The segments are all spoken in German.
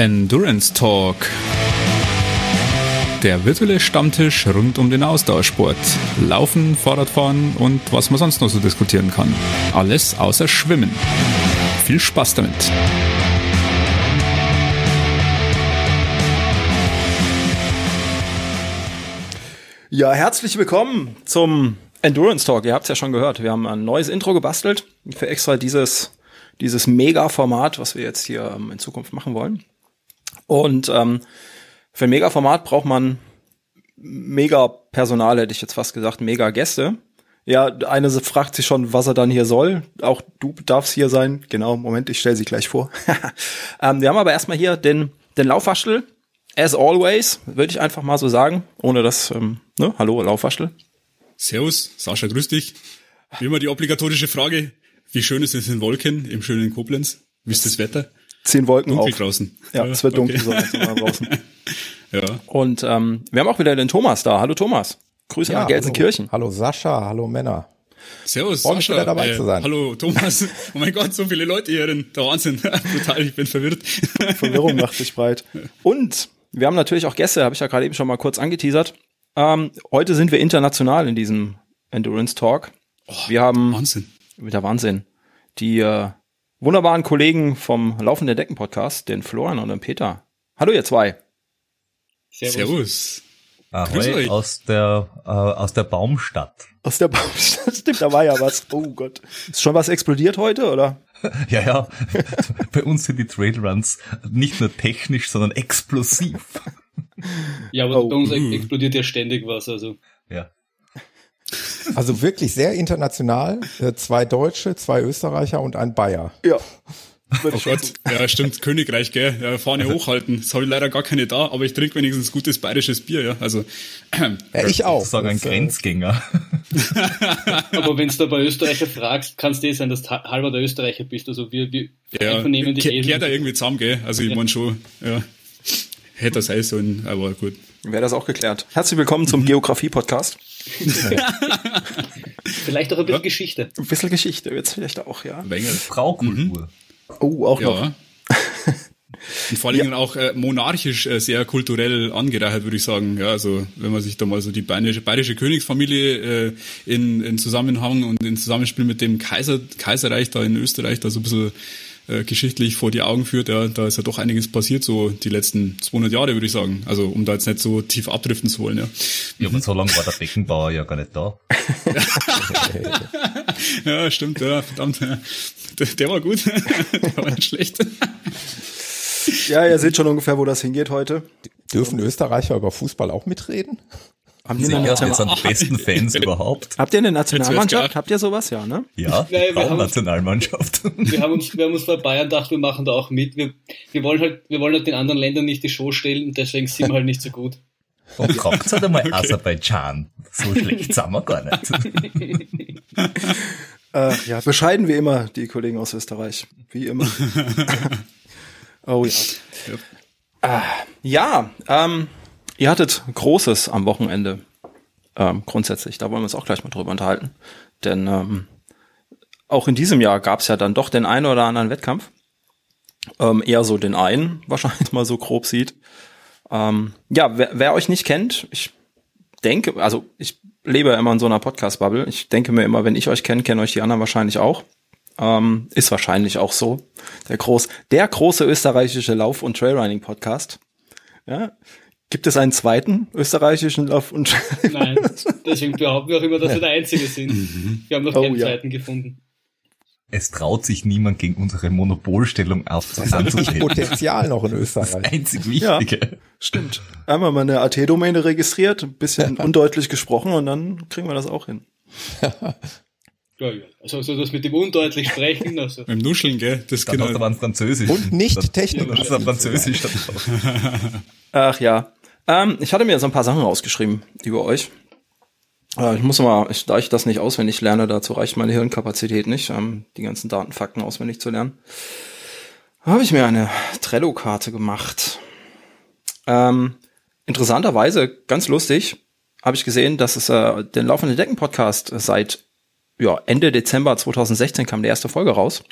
Endurance Talk. Der virtuelle Stammtisch rund um den Ausdauersport. Laufen, Fahrradfahren und was man sonst noch so diskutieren kann. Alles außer Schwimmen. Viel Spaß damit. Ja, herzlich willkommen zum Endurance Talk. Ihr habt es ja schon gehört. Wir haben ein neues Intro gebastelt für extra dieses, dieses Mega-Format, was wir jetzt hier ähm, in Zukunft machen wollen. Und ähm, für ein Mega-Format braucht man Mega-Personal, hätte ich jetzt fast gesagt, Mega-Gäste. Ja, eine fragt sich schon, was er dann hier soll. Auch du darfst hier sein. Genau, Moment, ich stelle sie gleich vor. ähm, wir haben aber erstmal hier den, den Laufwaschel. As always, würde ich einfach mal so sagen, ohne das, ähm, ne? Hallo, Laufwaschel. Servus, Sascha, grüß dich. Wie immer die obligatorische Frage, wie schön ist es in Wolken im schönen Koblenz? Wie ist das Wetter? Zehn Wolken Dunkel auf. draußen. Ja, es wird dunkel so draußen. Ja. Und ähm, wir haben auch wieder den Thomas da. Hallo Thomas. Grüße nach Gelsenkirchen. Hallo, hallo Sascha, hallo Männer. Servus, Freut mich, Sascha. wieder dabei zu sein. Hallo, Thomas. Oh mein Gott, so viele Leute hier drin. Der Wahnsinn. Brutal, ich bin verwirrt. Verwirrung macht sich breit. Und wir haben natürlich auch Gäste, habe ich ja gerade eben schon mal kurz angeteasert. Ähm, heute sind wir international in diesem Endurance Talk. wir haben Wahnsinn. wieder Wahnsinn. Die äh, wunderbaren Kollegen vom Laufende Decken Podcast, den Florian und den Peter. Hallo ihr zwei. Servus. Grüß Ahoi aus der, äh, aus der Baumstadt. Aus der Baumstadt. Stimmt, da war ja was. Oh Gott. Ist schon was explodiert heute, oder? Ja, ja. Bei uns sind die Trailruns nicht nur technisch, sondern explosiv. Ja, aber Oh. bei uns ex- explodiert ja ständig was, also. Ja. Also wirklich sehr international. Äh, Zwei Deutsche, zwei Österreicher und ein Bayer. Ja. Oh Gott, ja stimmt, Königreich, gell? Ja, Fahne hochhalten. Das habe ich leider gar keine da, aber ich trinke wenigstens gutes bayerisches Bier, ja. Also Ja, ich auch. Sozusagen ein Das, äh, Grenzgänger. Aber wenn du da bei Österreicher fragst, kann es eh sein, dass du ha- halber der Österreicher bist. Also wir, wir ja, einvernehmen die Esel. kehrt da irgendwie zusammen, gell? Also ich Ja. mein schon, ja. Hätte das sein sollen, aber gut. Wäre das auch geklärt. Herzlich willkommen zum Geografie-Podcast. Vielleicht auch ein bisschen Geschichte. Ein bisschen Geschichte wird's vielleicht auch, ja. Wengel. Braukultur. Oh, auch noch. Ja. Und vor allen Dingen auch äh, monarchisch äh, sehr kulturell angereichert, würde ich sagen. Ja, also wenn man sich da mal so die bayerische, bayerische Königsfamilie äh, in, in Zusammenhang und in Zusammenspiel mit dem Kaiser, Kaiserreich da in Österreich da so ein bisschen äh, geschichtlich vor die Augen führt, ja, da ist ja doch einiges passiert, so die letzten 200 Jahre, würde ich sagen. Also um da jetzt nicht so tief abdriften zu wollen, ja. Ja, aber so lange war der Beckenbauer ja gar nicht da. Ja, stimmt, ja, verdammt. Ja. Der, der war gut, der war nicht schlecht. Ja, ihr seht schon ungefähr, wo das hingeht heute. Dürfen Österreicher über Fußball auch mitreden? Haben die, eine Sicher, wir sind die besten Fans überhaupt. Habt ihr eine Nationalmannschaft? Habt ihr sowas? Ja, ne? Ja, Nein, wir haben- Nationalmannschaft. Wir haben uns, wir haben uns vor Bayern gedacht, wir machen da auch mit. Wir, wir wollen halt, wir wollen halt den anderen Ländern nicht die Show stellen und deswegen sind wir halt nicht so gut. Und fragt halt einmal Aserbaidschan. So schlecht sind wir gar nicht. Äh, ja, bescheiden wie immer, die Kollegen aus Österreich. Wie immer. oh ja. Ah, ja, ähm, ihr hattet Großes am Wochenende. Ähm, grundsätzlich, da wollen wir uns auch gleich mal drüber unterhalten. Denn ähm, auch in diesem Jahr gab es ja dann doch den einen oder anderen Wettkampf. Ähm, eher so den einen, wahrscheinlich mal so grob sieht. Ähm, ja, wer, wer euch nicht kennt, ich denke, also ich lebe immer in so einer Podcast-Bubble. Ich denke mir immer, wenn ich euch kenne, kennen euch die anderen wahrscheinlich auch. Ähm, ist wahrscheinlich auch so. Der groß, der große österreichische Lauf- und Trailrunning-Podcast. Ja. Gibt es einen zweiten österreichischen Lauf- und Nein, deswegen behaupten wir auch immer, dass wir der Einzige sind. Wir haben noch Oh, keinen ja. zweiten gefunden. Es traut sich niemand gegen unsere Monopolstellung auf Das anzutreten. Potenzial noch in Das Österreich. einzig Ja. Wichtige. Stimmt. Einmal mal eine AT-Domäne registriert, ein bisschen undeutlich gesprochen und dann kriegen wir das auch hin. Ja, ja. Also, so das mit dem undeutlich sprechen, also. Beim Nuscheln, gell? Das Dann genau. ein Französisch. Und nicht Dann-. Dann ist er Französisch. dann. Ach ja. Ähm, ich hatte mir so ein paar Sachen rausgeschrieben über euch. Äh, ich muss mal, ich, da ich das nicht auswendig lerne, dazu reicht meine Hirnkapazität nicht, ähm, die ganzen Datenfakten auswendig zu lernen. Habe ich mir eine Trello-Karte gemacht. Ähm, interessanterweise, ganz lustig, habe ich gesehen, dass es äh, den Laufenden Decken Podcast seit ja, Ende Dezember 2016 kam die erste Folge raus.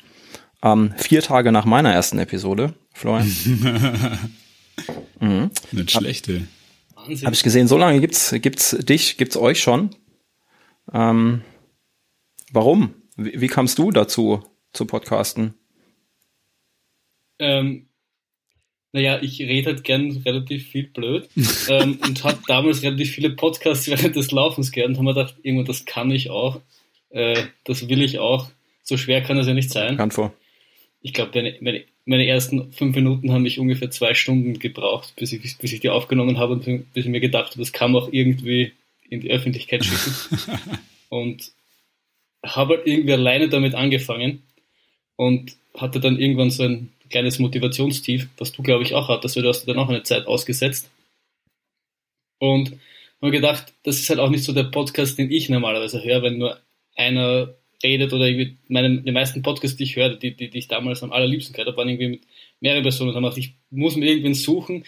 Ähm, vier Tage nach meiner ersten Episode. Florian? mhm. Nicht schlechte. Wahnsinn. Habe ich gesehen, so lange gibt's gibt's dich, gibt's euch schon. Ähm, warum? Wie, wie kamst du dazu, zu podcasten? Ähm, naja, ich rede halt gern relativ viel blöd ähm, und habe damals relativ viele Podcasts während des Laufens gehört und habe mir gedacht, irgendwann, das kann ich auch, äh, das will ich auch. So schwer kann das ja nicht sein. Kann vor. Ich glaube, meine, meine, meine, ersten fünf Minuten haben mich ungefähr zwei Stunden gebraucht, bis ich, bis ich die aufgenommen habe und bis ich mir gedacht habe, das kann man auch irgendwie in die Öffentlichkeit schicken. und habe halt irgendwie alleine damit angefangen und hatte dann irgendwann so ein kleines Motivationstief, was du, glaube ich, auch hattest, weil du hast dann auch eine Zeit ausgesetzt. Und habe gedacht, das ist halt auch nicht so der Podcast, den ich normalerweise höre, wenn nur einer redet oder irgendwie meine, die meisten Podcasts, die ich höre, die, die, die ich damals am allerliebsten gehört habe, waren irgendwie mit mehreren Personen. Und gedacht, ich muss mir irgendwen suchen,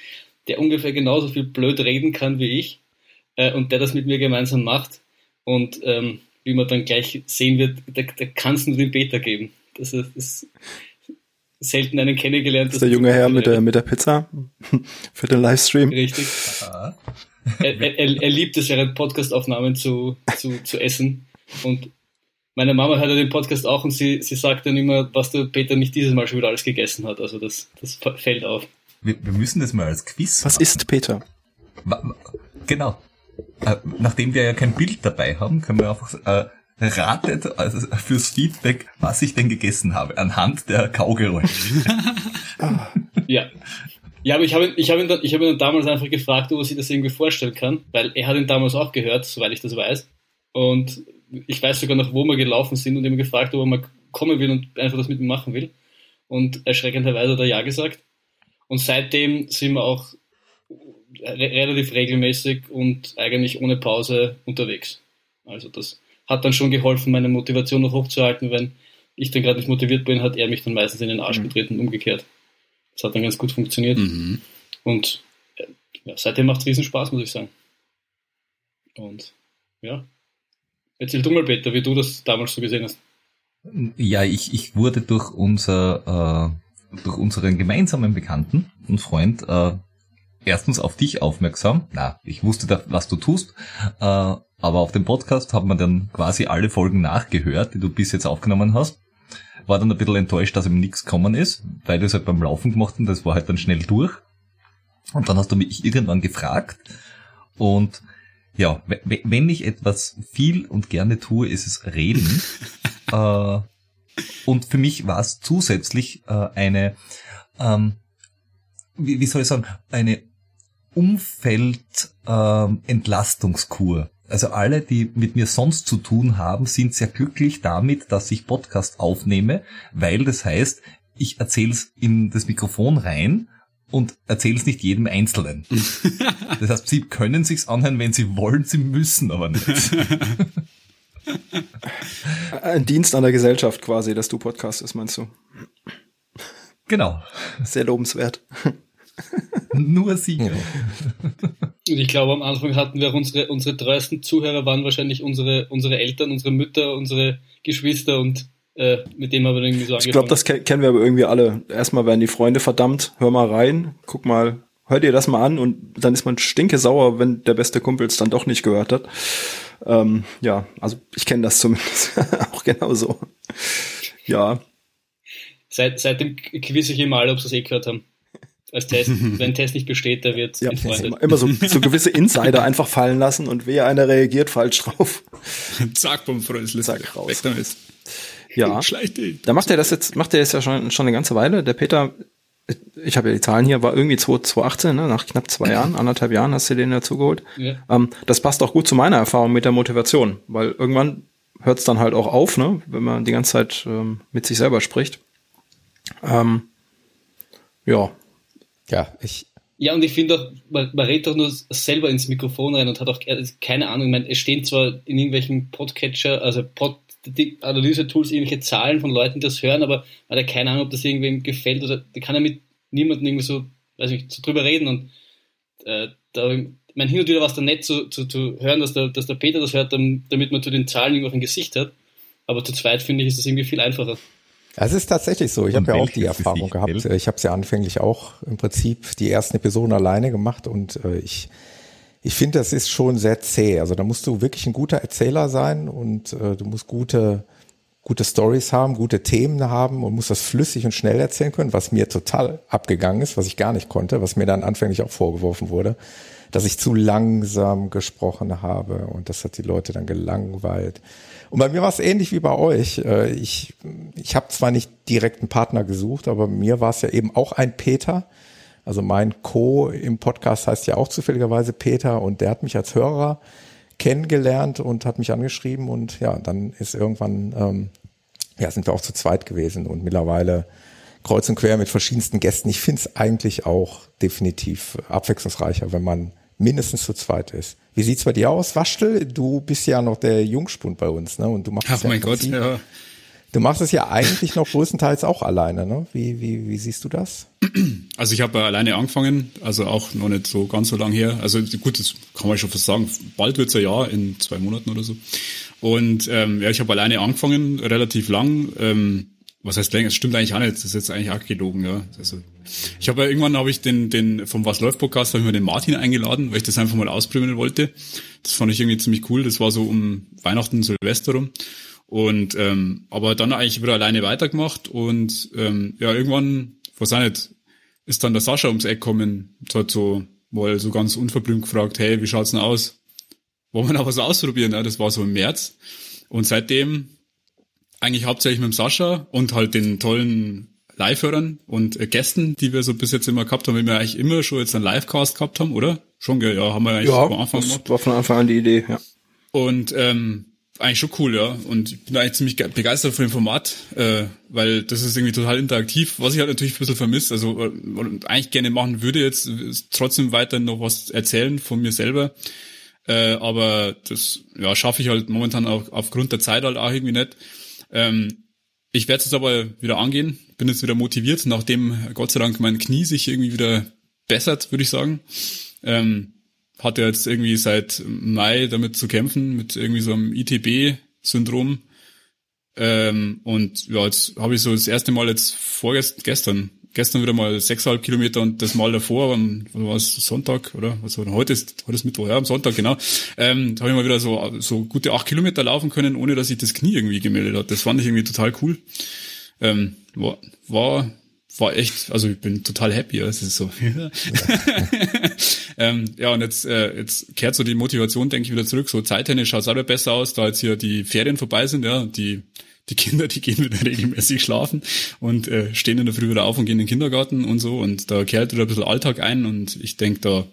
der ungefähr genauso viel blöd reden kann wie ich äh, und der das mit mir gemeinsam macht. Und ähm, wie man dann gleich sehen wird, da, da kann es nur den Beta geben. Das ist, ist selten einen kennengelernt. Das ist der junge Herr mit der, mit der Pizza für den Livestream. Richtig. er, er, er, liebt es, während Podcastaufnahmen zu, zu, zu essen. Und meine Mama hört ja den Podcast auch und sie, sie sagt dann immer, was der Peter nicht dieses Mal schon wieder alles gegessen hat. Also das, das fällt auf. Wir, wir müssen das mal als Quiz Was machen. ist Peter? Genau. Äh, nachdem wir ja kein Bild dabei haben, können wir einfach äh, ratet also fürs Feedback, was ich denn gegessen habe, anhand der Kaugeräusche. ja. Ja, aber ich habe ihn, ich habe ihn, dann, ich habe ihn dann damals einfach gefragt, ob er sich das irgendwie vorstellen kann, weil er hat ihn damals auch gehört, soweit ich das weiß. Und ich weiß sogar noch, wo wir gelaufen sind und ihm gefragt, ob er mal kommen will und einfach das mit ihm machen will. Und erschreckenderweise hat er ja gesagt. Und seitdem sind wir auch re relativ regelmäßig und eigentlich ohne Pause unterwegs. Also das hat dann schon geholfen, meine Motivation noch hochzuhalten. Wenn ich dann gerade nicht motiviert bin, hat er mich dann meistens in den Arsch mhm. getreten und umgekehrt. Das hat dann ganz gut funktioniert. Mhm. Und ja, seitdem macht es riesen Spaß, muss ich sagen. Und ja, erzähl du mal, Peter, wie du das damals so gesehen hast. Ja, ich, ich wurde durch unser äh, durch unseren gemeinsamen Bekannten und Freund äh, erstens auf dich aufmerksam. Na, ich wusste, da, was du tust, äh, aber auf dem Podcast hat man dann quasi alle Folgen nachgehört, die du bis jetzt aufgenommen hast. War dann ein bisschen enttäuscht, dass ihm nichts gekommen ist, weil du es halt beim Laufen gemacht hast, das war halt dann schnell durch. Und dann hast du mich irgendwann gefragt und ja, wenn ich etwas viel und gerne tue, ist es reden. äh, und für mich war es zusätzlich äh, eine, ähm, wie, wie soll ich sagen, eine Umfeldentlastungskur. Ähm, also alle, die mit mir sonst zu tun haben, sind sehr glücklich damit, dass ich Podcast aufnehme, weil das heißt, ich erzähle es in das Mikrofon rein und erzähle es nicht jedem Einzelnen. das heißt, sie können sich's anhören, wenn sie wollen, sie müssen aber nicht. Ein Dienst an der Gesellschaft quasi, dass du Podcast ist, meinst du? Genau. Sehr lobenswert. Nur sie. Ja. Und ich glaube, am Anfang hatten wir unsere, unsere treuesten Zuhörer waren wahrscheinlich unsere, unsere Eltern, unsere Mütter, unsere Geschwister und äh, mit dem haben wir irgendwie so angefangen. Ich glaube, das kennen wir aber irgendwie alle. Erstmal werden die Freunde verdammt, hör mal rein, guck mal, hör dir das mal an und dann ist man stinke sauer, wenn der beste Kumpel es dann doch nicht gehört hat. Ähm, ja, also ich kenne das zumindest auch genauso. Ja. Seit, seitdem quiz ich immer alle, ob sie es eh gehört haben als Test. Wenn ein Test nicht besteht, der wird ja, Immer, immer so, so gewisse Insider einfach fallen lassen und wer einer reagiert falsch drauf. Zack, bumm, Frösel. Zack, raus. Weg damit. Ja. Da macht er das jetzt, macht er das ja schon, schon eine ganze Weile. Der Peter, ich habe ja die Zahlen hier, war irgendwie 2018, ne? nach knapp zwei Jahren, anderthalb Jahren hast du den dazugeholt. Ja. Ähm, das passt auch gut zu meiner Erfahrung mit der Motivation, weil irgendwann hört es dann halt auch auf, ne? wenn man die ganze Zeit ähm, mit sich selber spricht. Ähm, ja, ja, ich. Ja, und ich finde auch, man, man redet doch nur selber ins Mikrofon rein und hat auch keine Ahnung. Ich meine, es stehen zwar in irgendwelchen Podcatcher, also Pod, die Analyse-Tools irgendwelche Zahlen von Leuten, die das hören, aber man hat ja keine Ahnung, ob das irgendwem gefällt oder die kann ja mit niemandem irgendwie so, weiß nicht, so drüber reden und äh, da, ich meine, hin und wieder war es dann nett zu, zu, zu hören, dass der, dass der Peter das hört, damit man zu den Zahlen irgendwie auf ein Gesicht hat, aber zu zweit finde ich, ist das irgendwie viel einfacher. Es ist tatsächlich so. Ich habe ja auch die Erfahrung gehabt. Ich habe es ja anfänglich auch im Prinzip die ersten Episoden alleine gemacht und äh, ich ich finde, das ist schon sehr zäh. Also da musst du wirklich ein guter Erzähler sein und äh, du musst gute gute Stories haben, gute Themen haben und musst das flüssig und schnell erzählen können, was mir total abgegangen ist, was ich gar nicht konnte, was mir dann anfänglich auch vorgeworfen wurde, dass ich zu langsam gesprochen habe und das hat die Leute dann gelangweilt. Und bei mir war es ähnlich wie bei euch. Äh, ich, ich habe zwar nicht direkt einen Partner gesucht, aber mir war es ja eben auch ein Peter. Also mein Co im Podcast heißt ja auch zufälligerweise Peter und der hat mich als Hörer kennengelernt und hat mich angeschrieben und ja, dann ist irgendwann, ähm, ja, sind wir auch zu zweit gewesen und mittlerweile kreuz und quer mit verschiedensten Gästen. Ich finde es eigentlich auch definitiv abwechslungsreicher, wenn man mindestens zu zweit ist. Wie sieht's bei dir aus, Waschtel? Du bist ja noch der Jungspund bei uns, ne? Und du machst Ach ja mein Gott, ja. Du machst es ja eigentlich noch größtenteils auch alleine, ne? Wie, wie, wie siehst du das? Also ich habe alleine angefangen, also auch noch nicht so ganz so lang her. Also gut, das kann man schon fast sagen. Bald wird's ein Jahr, in zwei Monaten oder so. Und ähm, ja, ich habe alleine angefangen, relativ lang. Ähm, was heißt länger? Das stimmt eigentlich auch nicht. Das ist jetzt eigentlich auch gelogen, ja. Also ich habe ja irgendwann habe ich den den vom Was läuft Podcast habe ich mir den Martin eingeladen, weil ich das einfach mal ausprobieren wollte. Das fand ich irgendwie ziemlich cool. Das war so um Weihnachten Silvester rum. Und ähm, aber dann eigentlich wieder alleine weitergemacht und ähm, ja irgendwann, was auch nicht, ist dann der Sascha ums Eck kommen, hat so mal so ganz unverblümt gefragt, hey, wie schaut's denn aus? Wollen wir noch was ausprobieren? Ja, das war so im März und seitdem eigentlich hauptsächlich mit dem Sascha und halt den tollen Live-Hörern und äh, Gästen, die wir so bis jetzt immer gehabt haben, wenn wir eigentlich immer schon jetzt einen Live-Cast gehabt haben, oder? Schon? Ja, haben wir eigentlich ja, von Anfang das war von Anfang an die Idee, ja. Und ähm, eigentlich schon cool, ja. Und ich bin eigentlich ziemlich begeistert von dem Format, äh, weil das ist irgendwie total interaktiv, was ich halt natürlich ein bisschen vermisse. Also äh, eigentlich gerne machen würde jetzt trotzdem weiter noch was erzählen von mir selber. Äh, aber das ja schaffe ich halt momentan auch aufgrund der Zeit halt auch irgendwie nicht. Ähm, ich werde es aber wieder angehen, bin jetzt wieder motiviert, nachdem Gott sei Dank mein Knie sich irgendwie wieder bessert, würde ich sagen. Ähm, hatte jetzt irgendwie seit Mai damit zu kämpfen, mit irgendwie so einem ITB-Syndrom. Ähm, und ja, jetzt habe ich so das erste Mal jetzt vorgestern gestern wieder mal sechseinhalb Kilometer und das Mal davor, am war es Sonntag, oder? Was war heute ist, heute ist Mittwoch, ja, am Sonntag, genau. Ähm, da habe ich mal wieder so, so gute acht Kilometer laufen können, ohne dass sich das Knie irgendwie gemeldet hat. Das fand ich irgendwie total cool. Ähm, war, war, war echt, also ich bin total happy, es ist so. ähm, ja, und jetzt, äh, jetzt kehrt so die Motivation, denke ich, wieder zurück. So zeittechnisch schaut es auch besser aus, da jetzt hier die Ferien vorbei sind, ja, die die Kinder, die gehen wieder regelmäßig schlafen und äh, stehen in der Früh wieder auf und gehen in den Kindergarten und so und da kehrt wieder ein bisschen Alltag ein und ich denke, da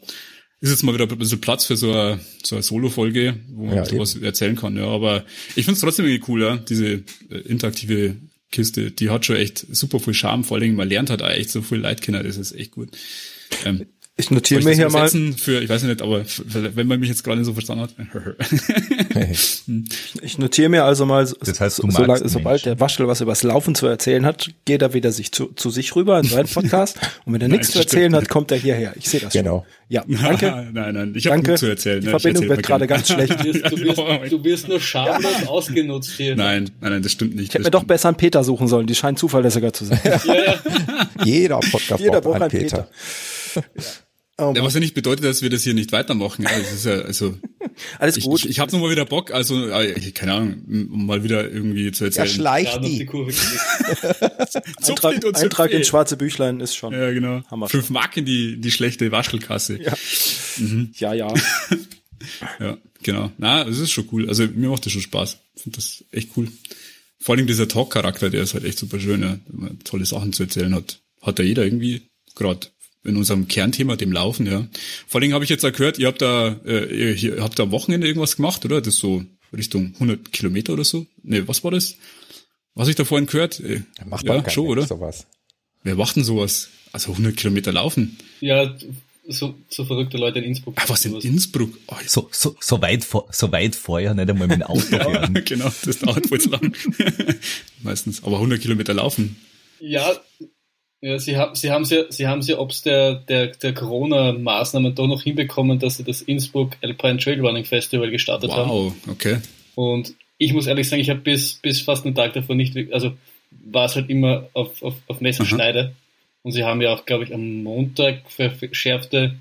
ist jetzt mal wieder ein bisschen Platz für so eine, so eine Solo-Folge, wo man ja, sowas erzählen kann. Ja, aber ich finde es trotzdem irgendwie cool, ja, diese äh, interaktive Kiste, die hat schon echt super viel Charme, vor allem man lernt halt auch echt so viel Leitkinder, das ist echt gut. Ähm, ich notiere mir hier mal. Für, ich weiß nicht, aber wenn man mich jetzt gerade so verstanden hat. ich notiere mir also mal, das heißt, so, sobald der Waschel was übers Laufen zu erzählen hat, geht er wieder sich zu, zu sich rüber in seinen Podcast. und wenn er nichts zu erzählen hat, kommt er hierher. Ich sehe das Genau. Schon. Ja, danke. nein, nein, ich habe gut zu erzählen. Die ne? Verbindung wird gerade ganz schlecht. Du wirst, du wirst, du wirst nur schamlos ausgenutzt hier. Nein, nein, nein, das stimmt nicht. Ich hätte mir doch besser einen Peter suchen sollen. Die scheinen zuverlässiger zu sein. ja, ja. Jeder Podcast Jeder braucht einen Peter. Peter. Oh ja, was ja nicht bedeutet, dass wir das hier nicht weitermachen. Ja, das ist ja, also alles ich, gut. Ich, ich habe mal wieder Bock, also äh, keine Ahnung, um mal wieder irgendwie zu erzählen. Ja, schleicht die. die Eintrag, Eintrag ins schwarze Büchlein ist schon. Ja, genau. Hammer Fünf Mark in die die schlechte Waschelkasse. Ja, mhm. ja, ja. ja, genau. Na, es ist schon cool. Also mir macht das schon Spaß. Ich finde das echt cool. Vor allem dieser Talk-Charakter, der ist halt echt super schön, ja. Wenn man tolle Sachen zu erzählen hat. Hat ja jeder irgendwie gerade in unserem Kernthema, dem Laufen, ja. Vor allem habe ich jetzt gehört, ihr habt da, äh, ihr habt da am Wochenende irgendwas gemacht, oder? Das ist so Richtung 100 Kilometer oder so? Nee, was war das? Was ich da vorhin gehört? Äh, macht man ja, schon, oder? Sowas. Wer macht denn sowas? Also 100 Kilometer laufen? Ja, so, so verrückte Leute in Innsbruck. Ah, was in Innsbruck? Oh, so, so, so, weit vor, so weit vorher nicht einmal mit dem Auto ja, genau, das dauert wohl zu lang. Meistens. Aber 100 Kilometer laufen. Ja, ja, sie haben sie haben ja, sie haben ja ob's der der der Corona-Maßnahmen doch noch hinbekommen, dass sie das Innsbruck Alpine Trail Running Festival gestartet wow, haben. Wow, okay. Und ich muss ehrlich sagen, ich habe bis bis fast einen Tag davor nicht, also war es halt immer auf, auf, auf Messerschneide. Und sie haben ja auch, glaube ich, am Montag verschärfte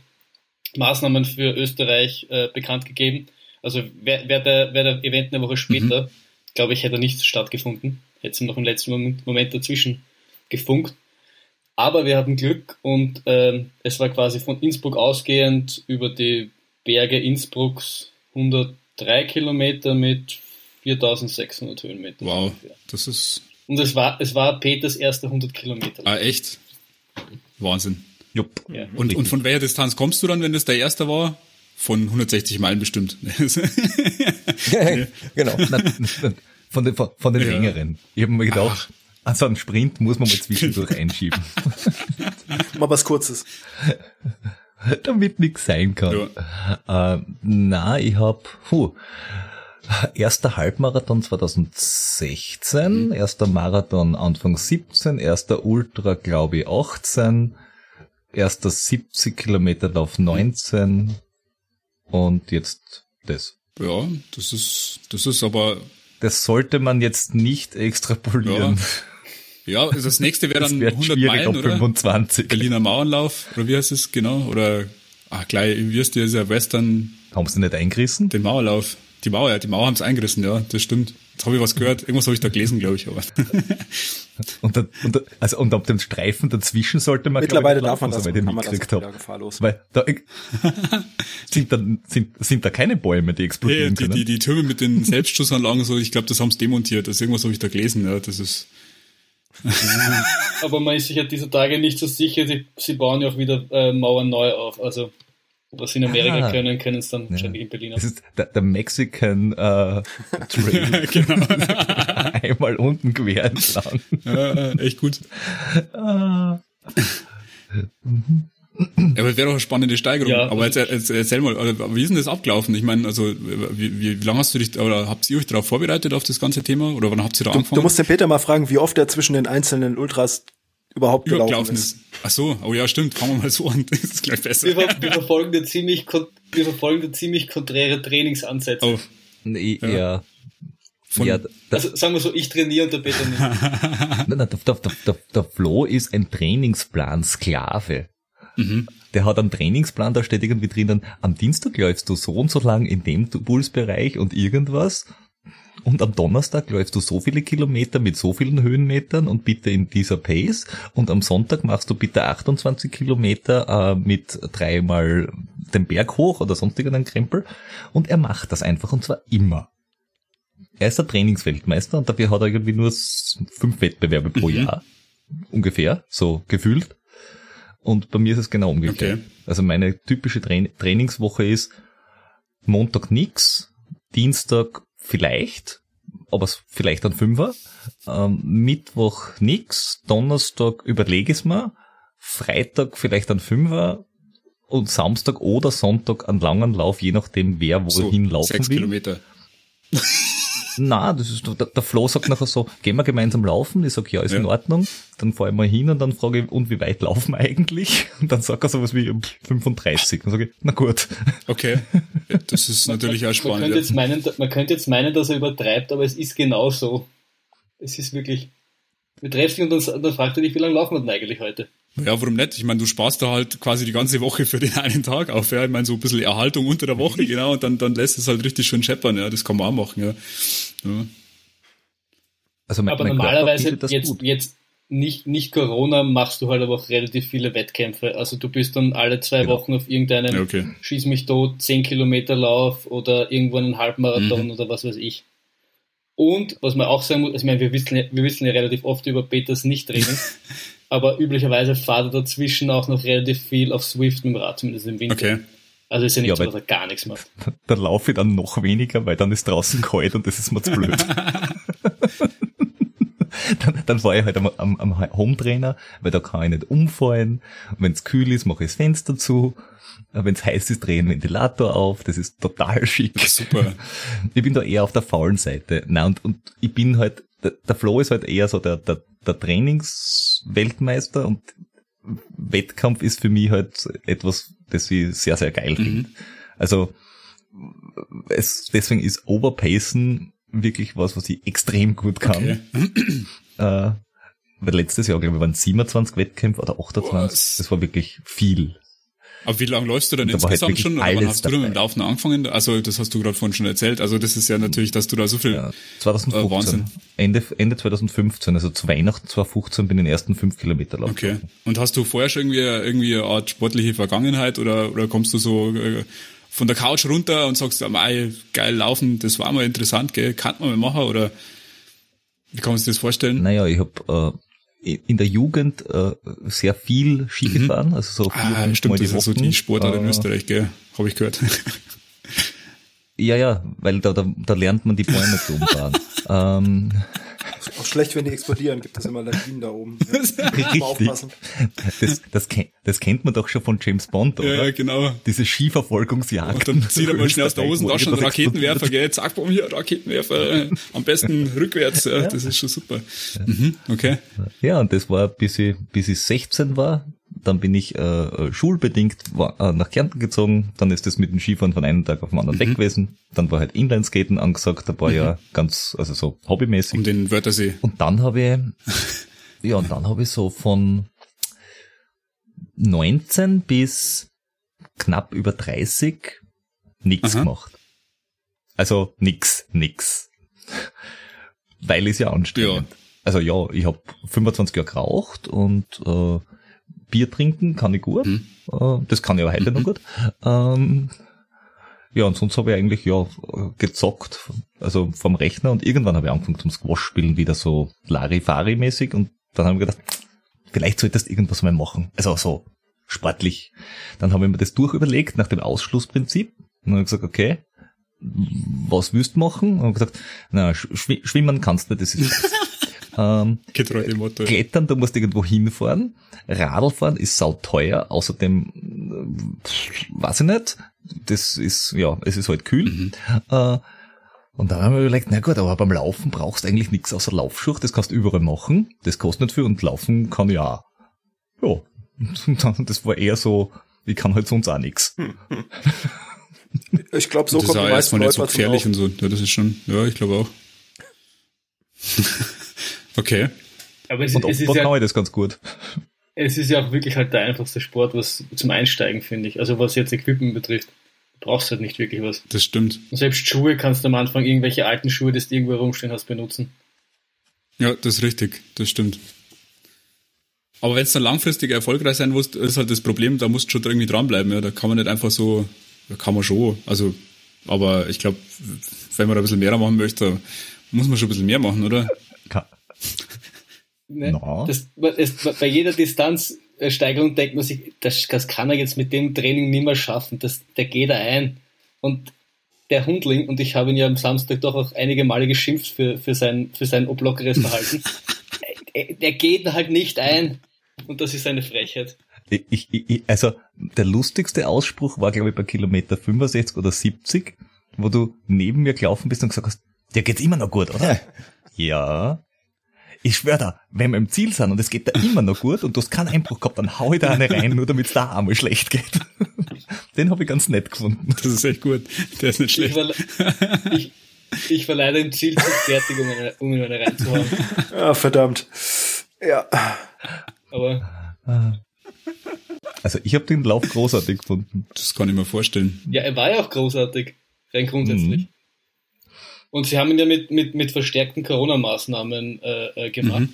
Maßnahmen für Österreich äh, bekannt gegeben. Also wäre wär der, wär der Event eine Woche später, mhm. glaube ich, hätte er nicht stattgefunden. Hätte noch im letzten Moment, Moment dazwischen gefunkt. Aber wir hatten Glück und ähm, es war quasi von Innsbruck ausgehend über die Berge Innsbrucks 103 Kilometer mit 4600 Höhenmeter. Wow, ungefähr. das ist. Und es war, es war Peters erster 100 Kilometer. Ah, echt? Wahnsinn. Jupp. Ja. Und, und von welcher Distanz kommst du dann, wenn das der erste war? Von 160 Meilen bestimmt. genau. Von den, von, von den ja. längeren. Ich habe mir gedacht, Ach. Also einen Sprint muss man mal zwischendurch einschieben. Mal was Kurzes. Damit nichts sein kann. Ja. Äh, na, ich hab, puh, Erster Halbmarathon 2016, mhm. erster Marathon Anfang 17, erster Ultra glaube ich 18, erster 70 Kilometer Lauf 19 und jetzt das. Ja, das ist, das ist aber. Das sollte man jetzt nicht extrapolieren. Ja, ja also das nächste wäre dann wär 100 Meilen, oder? 25. Berliner Mauernlauf, oder wie heißt es genau? Oder, ach, gleich, wie heißt der, ist ja Western. Haben sie nicht eingerissen? Den Mauerlauf. Die Mauer, ja, die Mauer haben es eingerissen, ja, das stimmt. Jetzt habe ich was gehört. Irgendwas habe ich da gelesen, glaube ich. Aber. und, da, und, also, und ab dem Streifen dazwischen sollte man mittlerweile darf man das, weil den mitgekriegt habe. Weil da sind, da, sind, sind da keine Bäume, die explodieren ja, die, Die, die Türme mit den Selbstschussanlagen, so, ich glaube, das haben sie demontiert. Also irgendwas habe ich da gelesen. Ja, das ist. Aber man ist sich ja dieser Tage nicht so sicher. Sie, sie bauen ja auch wieder äh, Mauern neu auf. Also was sie in Amerika ah, können, können es dann ja. wahrscheinlich in Berlin. Das ist der, der Mexican äh, Trail. genau. Einmal unten quer entlang. Ja, echt gut. Ah. Ja, aber wäre doch eine spannende Steigerung. Ja, aber jetzt, jetzt erzähl mal, wie ist denn das abgelaufen? Ich meine, also wie, wie, wie lange hast du dich oder habt ihr euch darauf vorbereitet auf das ganze Thema oder wann habt ihr da du, angefangen? Du musst den Peter mal fragen, wie oft er zwischen den einzelnen Ultras überhaupt gelaufen ist. ist. Ach so, oh ja, stimmt, fangen wir mal so an, das ist gleich besser. Wir, wir verfolgen da ziemlich, wir verfolgen da ziemlich konträre Trainingsansätze. Oh. Nee, ja. ja. Von, ja, also sagen wir so, ich trainiere und der Peter nicht. nein, nein, der, der, der, der Flo ist ein Trainingsplan-Sklave. Mhm. Der hat einen Trainingsplan, da steht irgendwie drinnen, am Dienstag läufst du so und so lang in dem Pulsbereich und irgendwas und am Donnerstag läufst du so viele Kilometer mit so vielen Höhenmetern und bitte in dieser Pace und am Sonntag machst du bitte 28 Kilometer äh, mit dreimal den Berg hoch oder sonstigen Krempel und er macht das einfach und zwar immer. Er ist der Trainingsweltmeister und dafür hat er irgendwie nur fünf Wettbewerbe pro mhm. Jahr. Ungefähr, so gefühlt. Und bei mir ist es genau umgekehrt. Okay. Also meine typische Tra Trainingswoche ist Montag nix, Dienstag vielleicht, aber vielleicht ein Fünfer. Ähm, Mittwoch nix, Donnerstag überlege es mir, Freitag vielleicht ein Fünfer und Samstag oder Sonntag einen langen Lauf, je nachdem wer wohin so, laufen sechs will. Kilometer. Na, das ist, der, der Flo sagt nachher so, gehen wir gemeinsam laufen? Ich sag, ja, ist ja. in Ordnung. Dann fahre ich mal hin und dann frage ich, und wie weit laufen wir eigentlich? Und dann sagt er sowas wie 35. Dann sage ich, na gut. Okay. Das ist natürlich auch spannend. Man könnte, jetzt meinen, man könnte jetzt meinen, dass er übertreibt, aber es ist genau so. Es ist wirklich, wir treffen und dann, dann fragt er dich, wie lange laufen wir denn eigentlich heute? Ja, warum nicht? Ich meine, du sparst da halt quasi die ganze Woche für den einen Tag auf. Ja, ich meine, so ein bisschen Erhaltung unter der Woche, genau, und dann, dann lässt es halt richtig schön scheppern. Ja, das kann man auch machen. Ja. ja. Also mein, aber mein normalerweise jetzt, gut. jetzt nicht, nicht Corona machst du halt aber auch relativ viele Wettkämpfe. Also du bist dann alle zwei genau. Wochen auf irgendeinen ja, okay. Schieß mich tot, 10 Kilometer Lauf oder irgendwo einen Halbmarathon mhm. oder was weiß ich. Und was man auch sagen muss, also ich meine, wir wissen, wir wissen ja relativ oft über Peters nicht reden. aber üblicherweise fahrt er dazwischen auch noch relativ viel auf Swift mit dem Rad, zumindest im Winter. Okay. Also ist ja nicht ja, so, dass er gar nichts macht. Dann laufe ich dann noch weniger, weil dann ist draußen kalt und das ist mir zu blöd. dann, dann fahre ich halt am, am, am Hometrainer, weil da kann ich nicht umfallen. Wenn es kühl ist, mache ich das Fenster zu. Wenn es heiß ist, drehe ich den Ventilator auf. Das ist total schick. Super. Ich bin da eher auf der faulen Seite. Na, und, und ich bin halt, der, der Flo ist halt eher so der, der, der Trainingsweltmeister und Wettkampf ist für mich halt etwas, das ich sehr, sehr geil mhm. finde. Also es, deswegen ist Overpacen wirklich was, was ich extrem gut kann. Okay. Äh, letztes Jahr, glaube ich, waren 27 Wettkämpfe oder 28. Was? Das war wirklich viel. Aber wie lange läufst du denn insgesamt halt schon? Oder wann hast du denn mit dem Laufen angefangen? Also das hast du gerade vorhin schon erzählt. Also das ist ja natürlich, dass du da so viel ja, 2015, äh, Wahnsinn. Ende, Ende 2015, also zu Weihnachten 2015 bin ich den ersten fünf Kilometer laufen. Okay. Und hast du vorher schon irgendwie, irgendwie eine Art sportliche Vergangenheit oder, oder kommst du so äh, von der Couch runter und sagst, mei, geil laufen, das war mal interessant, gell, kann man mal machen oder wie kann man sich das vorstellen? Naja, ich habe äh, in der Jugend äh, sehr viel Ski mhm. gefahren, also so vier, ah, stimmt, Mal das ist so die Sportart in äh, Österreich, gell? Habe ich gehört. ja, ja, weil da, da, da lernt man die Bäume zu umfahren. ähm, auch schlecht, wenn die explodieren, gibt es immer Lawinen da oben. Ja. Richtig. Das, das, das kennt man doch schon von James Bond, oder? Ja, genau. Diese Skiverfolgungsjagd. Und dann zieht er mal schnell aus der Hosentasche einen Raketenwerfer, gell? Zack, boom, hier, Raketenwerfer. Am besten rückwärts. Ja, das ist schon super. Mhm, okay. Ja, und das war, bis ich, bis ich 16 war, dann bin ich äh, schulbedingt äh, nach Kärnten gezogen. Dann ist das mit dem Skifahren von einem Tag auf den anderen mhm. weg gewesen. Dann war halt Inlineskaten angesagt, ein paar mhm. Jahre ganz, also so hobbymäßig. Um den Wörthersee. Und dann habe ich, ja, und dann habe ich so von 19 bis knapp über 30 nichts gemacht. Also nix, nix. Weil es ja anstrengend. Ja. Also ja, ich habe 25 Jahre geraucht und äh, Bier trinken kann ich gut. Mhm. Äh, das kann ich auch heute mhm. noch gut. Ähm, ja, und sonst habe ich eigentlich ja gezockt, also vom Rechner und irgendwann habe ich angefangen zum Squash spielen, wieder so Larifari-mäßig und dann habe ich gedacht, vielleicht solltest du irgendwas mal machen. Also so sportlich. Dann habe ich mir das durchüberlegt nach dem Ausschlussprinzip und habe gesagt, okay, was willst du machen? Und habe gesagt, na, schwimmen kannst du, das ist Ähm, Getreu dem Motto. Klettern, du musst irgendwo hinfahren. Radlfahren ist sauteuer. Außerdem, äh, weiß ich nicht. Das ist, ja, es ist halt kühl. Mhm. Äh, und dann haben wir überlegt, na gut, aber beim Laufen brauchst du eigentlich nichts außer Laufschuch. Das kannst du überall machen. Das kostet nicht viel und laufen kann ja auch. Ja. das war eher so, ich kann halt sonst auch nichts. Ich glaube, so das kommt die meisten Leute so gefährlich und so. Ja, das ist schon, ja, ich glaube auch. Okay. Aber es, Und es ist ja, kann ich das ganz gut. Es ist ja auch wirklich halt der einfachste Sport, was zum Einsteigen, finde ich. Also was jetzt Equipment betrifft. Du brauchst halt nicht wirklich was. Das stimmt. Und selbst Schuhe kannst du am Anfang irgendwelche alten Schuhe, die du irgendwo rumstehen hast, benutzen. Ja, das ist richtig. Das stimmt. Aber wenn es dann langfristig erfolgreich sein muss, ist halt das Problem, da musst du schon irgendwie dranbleiben. Ja. Da kann man nicht einfach so, da kann man schon. Also, aber ich glaube, wenn man da ein bisschen mehr machen möchte, muss man schon ein bisschen mehr machen, oder? Ne? No. Das, das, bei jeder Distanzsteigerung denkt man sich, das, das kann er jetzt mit dem Training nicht mehr schaffen. Das, der geht da ein. Und der Hundling, und ich habe ihn ja am Samstag doch auch einige Male geschimpft für, für sein, für sein oblockeres Verhalten, der geht halt nicht ein. Und das ist eine Frechheit. Ich, ich, also der lustigste Ausspruch war, glaube ich, bei Kilometer 65 oder 70, wo du neben mir gelaufen bist und gesagt hast, der geht immer noch gut, oder? ja ich schwör da, wenn wir im Ziel sind und es geht da immer noch gut und du hast keinen Einbruch gehabt, dann hau ich da eine rein, nur damit es da einmal schlecht geht. Den habe ich ganz nett gefunden. Das ist echt gut. Der ist nicht schlecht. Ich war, ich, ich war leider im Ziel zu fertig, um, eine, um ihn eine reinzuhauen. Ja, verdammt. Ja. Aber. Also ich habe den Lauf großartig gefunden. Das kann ich mir vorstellen. Ja, er war ja auch großartig. Rein grundsätzlich. Mhm. Und sie haben ihn ja mit, mit, mit verstärkten Corona-Maßnahmen äh, äh, gemacht. Mhm.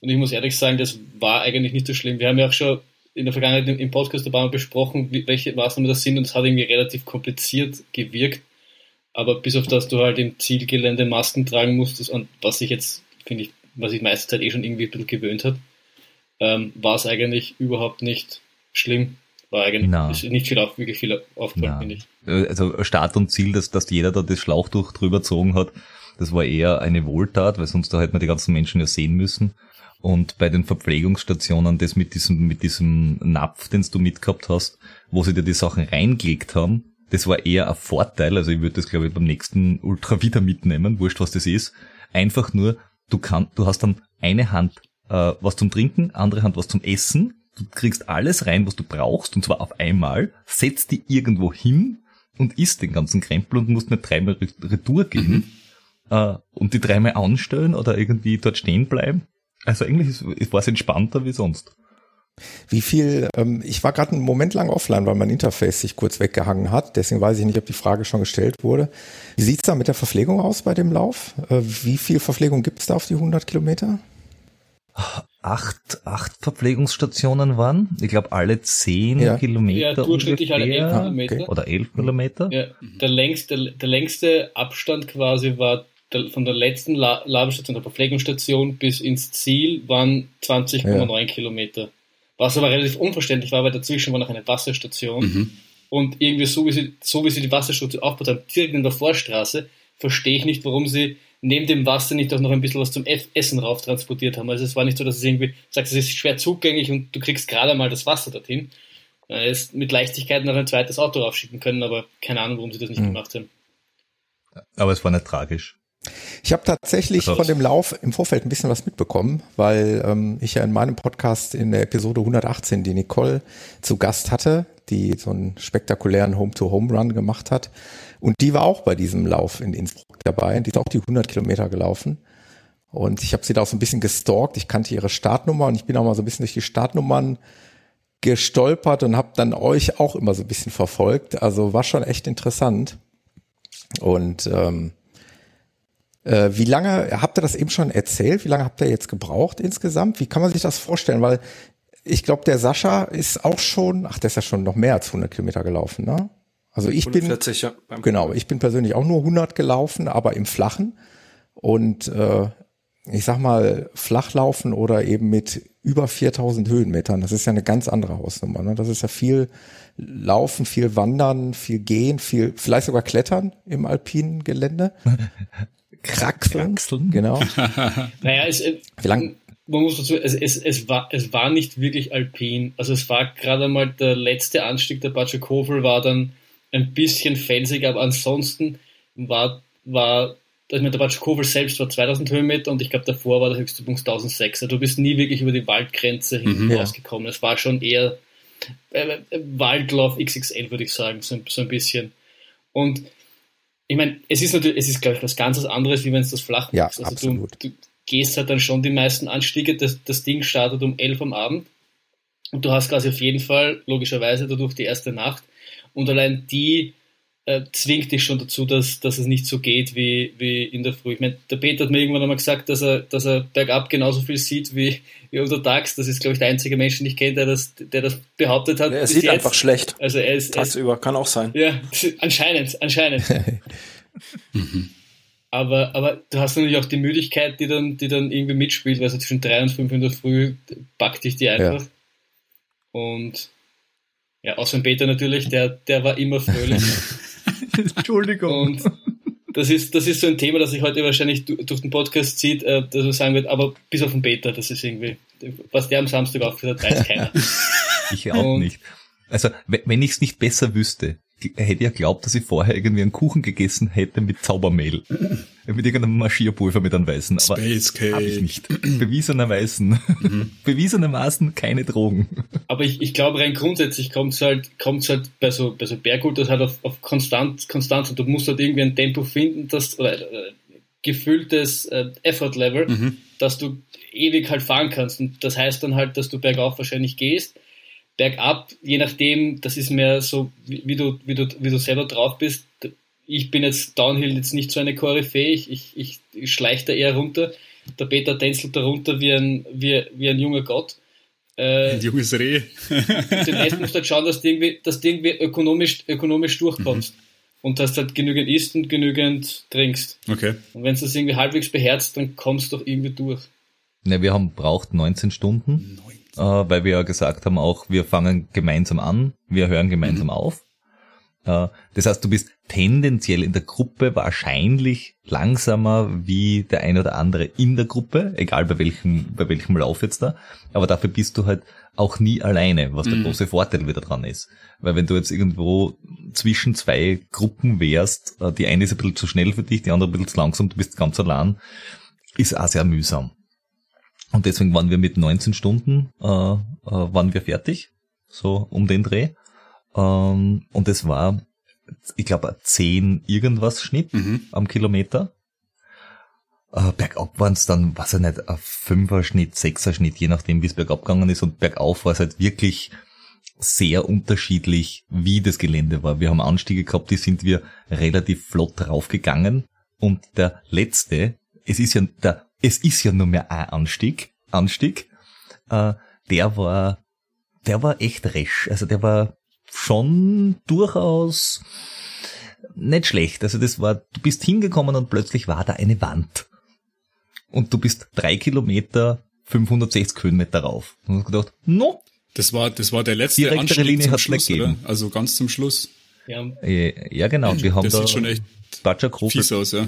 Und ich muss ehrlich sagen, das war eigentlich nicht so schlimm. Wir haben ja auch schon in der Vergangenheit im Podcast dabei besprochen, wie, welche Maßnahmen das sind und es hat irgendwie relativ kompliziert gewirkt. Aber bis auf das du halt im Zielgelände Masken tragen musstest und was sich jetzt, finde ich, was sich meiste Zeit eh schon irgendwie ein bisschen gewöhnt hat, ähm, war es eigentlich überhaupt nicht schlimm. War eigentlich Na. nicht viel auf, wirklich viel aufgefallen, finde ich. Also Start und Ziel, dass, dass jeder da das Schlauchtuch drüber gezogen hat, das war eher eine Wohltat, weil sonst da hätte man die ganzen Menschen ja sehen müssen. Und bei den Verpflegungsstationen, das mit diesem, mit diesem Napf, den du mitgehabt hast, wo sie dir die Sachen reingelegt haben, das war eher ein Vorteil. Also ich würde das, glaube ich, beim nächsten Ultra wieder mitnehmen, wurscht was das ist. Einfach nur, du kannst, du hast dann eine Hand äh, was zum Trinken, andere Hand was zum Essen Du kriegst alles rein, was du brauchst, und zwar auf einmal, setzt die irgendwo hin und isst den ganzen Krempel und musst nicht dreimal Retour gehen mhm. äh, und die dreimal anstellen oder irgendwie dort stehen bleiben. Also eigentlich war es entspannter wie sonst. Wie viel, ähm, ich war gerade einen Moment lang offline, weil mein Interface sich kurz weggehangen hat. Deswegen weiß ich nicht, ob die Frage schon gestellt wurde. Wie sieht's da mit der Verpflegung aus bei dem Lauf? Äh, wie viel Verpflegung gibt's da auf die 100 Kilometer? Acht, acht Verpflegungsstationen waren. Ich glaube, alle zehn ja. Kilometer. Ja, durchschnittlich alle elf Kilometer. Okay. Oder elf Kilometer. Ja, der längste, der längste Abstand quasi war der, von der letzten La Labestation, der Verpflegungsstation bis ins Ziel waren 20,9 ja. Kilometer. Was aber relativ unverständlich war, weil dazwischen war noch eine Wasserstation. Mhm. Und irgendwie so wie, sie, so wie sie die Wasserstation aufgebaut haben, direkt in der Vorstraße, verstehe ich nicht, warum sie neben dem Wasser nicht auch noch ein bisschen was zum Essen rauf transportiert haben. Also es war nicht so, dass es irgendwie sagst, es ist schwer zugänglich und du kriegst gerade mal das Wasser dorthin. Es mit Leichtigkeit noch ein zweites Auto raufschicken können, aber keine Ahnung, warum sie das nicht mhm. gemacht haben. Aber es war nicht tragisch. Ich habe tatsächlich von dem Lauf im Vorfeld ein bisschen was mitbekommen, weil ähm, ich ja in meinem Podcast in der Episode 118 die Nicole zu Gast hatte, die so einen spektakulären Home-to-Home-Run gemacht hat. Und die war auch bei diesem Lauf in Innsbruck dabei. Die ist auch die 100 Kilometer gelaufen. Und ich habe sie da auch so ein bisschen gestalkt. Ich kannte ihre Startnummer und ich bin auch mal so ein bisschen durch die Startnummern gestolpert und habe dann euch auch immer so ein bisschen verfolgt. Also war schon echt interessant. Und ähm, äh, wie lange, habt ihr das eben schon erzählt? Wie lange habt ihr jetzt gebraucht insgesamt? Wie kann man sich das vorstellen? Weil ich glaube, der Sascha ist auch schon, ach, der ist ja schon noch mehr als 100 Kilometer gelaufen, ne? Also ich 140, bin, ja, genau, ich bin persönlich auch nur 100 gelaufen, aber im Flachen. Und äh, ich sag mal, Flachlaufen oder eben mit über 4000 Höhenmetern, das ist ja eine ganz andere Hausnummer. Ne? Das ist ja viel Laufen, viel Wandern, viel Gehen, viel, vielleicht sogar Klettern im alpinen Gelände. Kraxeln. Kraxeln. Genau. naja, es, äh, Wie lang? man muss dazu, es, es, es, war, es war nicht wirklich alpin. Also es war gerade einmal der letzte Anstieg der Batschekofel war dann ein bisschen felsig, aber ansonsten war, war ich meine, der Batschekofel selbst war 2000 Höhenmeter und ich glaube davor war der höchste Punkt 1006. Also du bist nie wirklich über die Waldgrenze mhm, rausgekommen. Es war schon eher äh, äh Waldlauf XXL, würde ich sagen, so, so ein bisschen. Und ich meine, es ist natürlich, es ist, glaube ich, was ganz anderes, wie wenn es das flach ja, machst. Also du, du, gehst halt dann schon die meisten Anstiege, das, das Ding startet um 11 am Abend und du hast quasi auf jeden Fall, logischerweise, dadurch die erste Nacht und allein die äh, zwingt dich schon dazu, dass, dass es nicht so geht wie, wie in der Früh. Ich meine, der Peter hat mir irgendwann einmal gesagt, dass er, dass er bergab genauso viel sieht wie, wie untertags. Das ist, glaube ich, der einzige Mensch, den ich kenne, der das, der das behauptet hat. er sieht jetzt. einfach schlecht. Also er ist. Tagsüber, kann auch sein. Ja, anscheinend, anscheinend. aber, aber du hast natürlich auch die Müdigkeit, die dann, die dann irgendwie mitspielt, weil so zwischen drei und fünf in der Früh packt dich die einfach. Ja. Und ja, außer Peter natürlich, der, der war immer fröhlich. Entschuldigung. Und das ist, das ist so ein Thema, das sich heute wahrscheinlich durch den Podcast zieht, äh, dass man sagen wird, aber bis auf den Peter, das ist irgendwie, was der am Samstag aufgeführt hat, weiß keiner. Ich auch Und, nicht. Also, wenn ich es nicht besser wüsste, hätte ja glaubt, dass ich vorher irgendwie einen Kuchen gegessen hätte mit Zaubermehl. Mit irgendeinem Marschierpulver mit einem Weißen. Aber Space Cake. Hab ich nicht. Bewiesenerweisen. Mhm. Bewiesenermaßen keine Drogen. Aber ich, ich glaube rein grundsätzlich kommt es halt, kommt's halt bei so, bei so Bergkultur halt auf, auf Konstant, Konstanz und du musst halt irgendwie ein Tempo finden, das, oder äh, gefülltes äh, Effort Level, mhm. dass du ewig halt fahren kannst. Und das heißt dann halt, dass du bergauf wahrscheinlich gehst bergab, je nachdem, das ist mehr so, wie, wie, du, wie, du, wie du selber drauf bist. Ich bin jetzt Downhill jetzt nicht so eine Koryphäe, ich, ich, ich, ich schleiche da eher runter. Der Peter tänzelt da runter wie ein, wie, wie ein junger Gott. Äh, ein junges Reh. den Rest musst du halt schauen, dass du irgendwie, dass du irgendwie ökonomisch, ökonomisch durchkommst. Mhm. Und dass du halt genügend isst und genügend trinkst. Okay. Und wenn du das irgendwie halbwegs beherzt, dann kommst du doch irgendwie durch. Ne, wir haben braucht 19 Stunden. 19 äh, weil wir ja gesagt haben auch, wir fangen gemeinsam an, wir hören gemeinsam mhm. auf. Äh, das heißt, du bist tendenziell in der Gruppe wahrscheinlich langsamer wie der ein oder andere in der Gruppe, egal bei welchem, bei welchem Lauf jetzt da. Aber dafür bist du halt auch nie alleine, was der mhm. große Vorteil wieder dran ist. Weil wenn du jetzt irgendwo zwischen zwei Gruppen wärst, äh, die eine ist ein bisschen zu schnell für dich, die andere ein bisschen zu langsam, du bist ganz allein, ist auch sehr mühsam. Und deswegen waren wir mit 19 Stunden, äh, äh, waren wir fertig, so um den Dreh. Ähm, und es war, ich glaube, 10 irgendwas Schnitt mhm. am Kilometer. äh, bergab waren es dann, was ich nicht, ein Fünfer-Schnitt, Sechser-Schnitt, je nachdem, wie es bergab gegangen ist. Und bergauf war es halt wirklich sehr unterschiedlich, wie das Gelände war. Wir haben Anstiege gehabt, die sind wir relativ flott draufgegangen. Und der letzte, es ist ja der, es ist ja nur mehr ein Anstieg, Anstieg, äh, der war, der war echt resch. Also der war schon durchaus nicht schlecht. Also das war, du bist hingekommen und plötzlich war da eine Wand. Und du bist drei Kilometer, 560 Höhenmeter rauf. Und hast gedacht, no. Das war, das war der letzte Direktere Anstieg Linie zum Schluss, nicht oder? gegeben. Also ganz zum Schluss. Ja, Ja, genau. Wir haben Das da sieht schon echt fies aus, ja.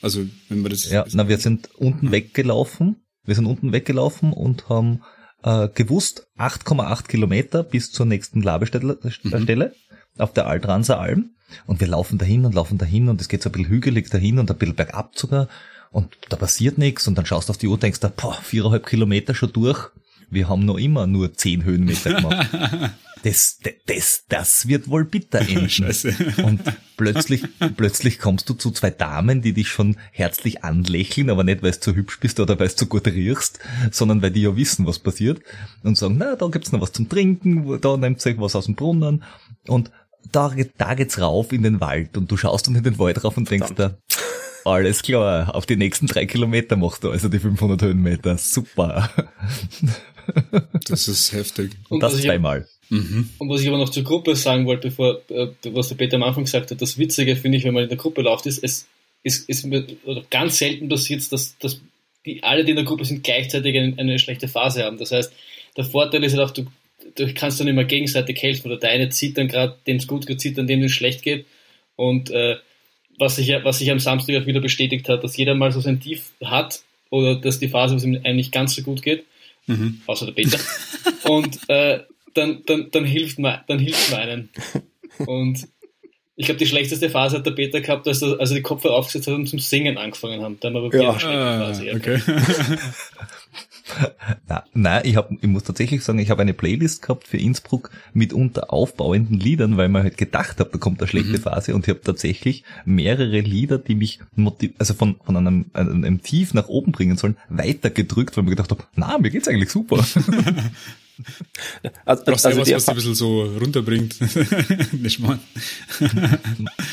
Also, wenn man das, Ja, na, wir sind unten weggelaufen. Wir sind unten weggelaufen und haben äh, gewusst 8,8 Kilometer bis zur nächsten Labestelle Stelle auf der Altranser Alm. Und wir laufen dahin und laufen dahin und es geht so ein bisschen hügelig dahin und ein bisschen bergab sogar. Und da passiert nichts und dann schaust du auf die Uhr und denkst, da, boah, viereinhalb Kilometer schon durch. Wir haben noch immer nur zehn Höhenmeter gemacht. Das, das, das wird wohl bitter enden. Scheiße. Und plötzlich, plötzlich kommst du zu zwei Damen, die dich schon herzlich anlächeln, aber nicht, weil du zu hübsch bist oder weil du zu gut riechst, sondern weil die ja wissen, was passiert und sagen, na, da gibt's noch was zum Trinken, da nehmt euch was aus dem Brunnen und da, geht- da geht's rauf in den Wald und du schaust dann in den Wald rauf und denkst da, alles klar, auf die nächsten drei Kilometer machst du also die 500 Höhenmeter, super. Das ist heftig. Und das was ich- zweimal. Mhm. Und was ich aber noch zur Gruppe sagen wollte, bevor, äh, was der Peter am Anfang gesagt hat, das Witzige finde ich, wenn man in der Gruppe läuft, ist, es ist, ist ganz selten passiert, dass, dass die, alle, die in der Gruppe sind, gleichzeitig eine, eine schlechte Phase haben. Das heißt, der Vorteil ist halt auch, du, du kannst dann immer gegenseitig helfen oder der eine zieht dann gerade, dem es gut geht, zieht dann dem, dem es schlecht geht. Und äh, was sich was sich am Samstag auch wieder bestätigt hat, dass jeder mal so sein Tief hat oder dass die Phase, wo es ihm eigentlich ganz so gut geht, Mhm. außer der Peter. Und äh, dann, dann, dann hilft man, dann hilft man einen. Und ich glaube, die schlechteste Phase hat der Peter gehabt, als er, als er die Kopfhörer aufgesetzt hat und zum Singen angefangen haben. Dann aber Ja. eine schlechte Ah, Phase. ja. okay. Na, nein, ich, hab, ich muss tatsächlich sagen, ich habe eine Playlist gehabt für Innsbruck mit unter aufbauenden Liedern, weil man halt gedacht hat, da kommt eine schlechte Phase und ich habe tatsächlich mehrere Lieder, die mich motiv also von, von einem, einem Tief nach oben bringen sollen, weitergedrückt, weil mir gedacht habe, na, mir geht's eigentlich super. Also, Brauchst also, ja die was, was ein Erfa- bisschen so runterbringt. Nicht mal.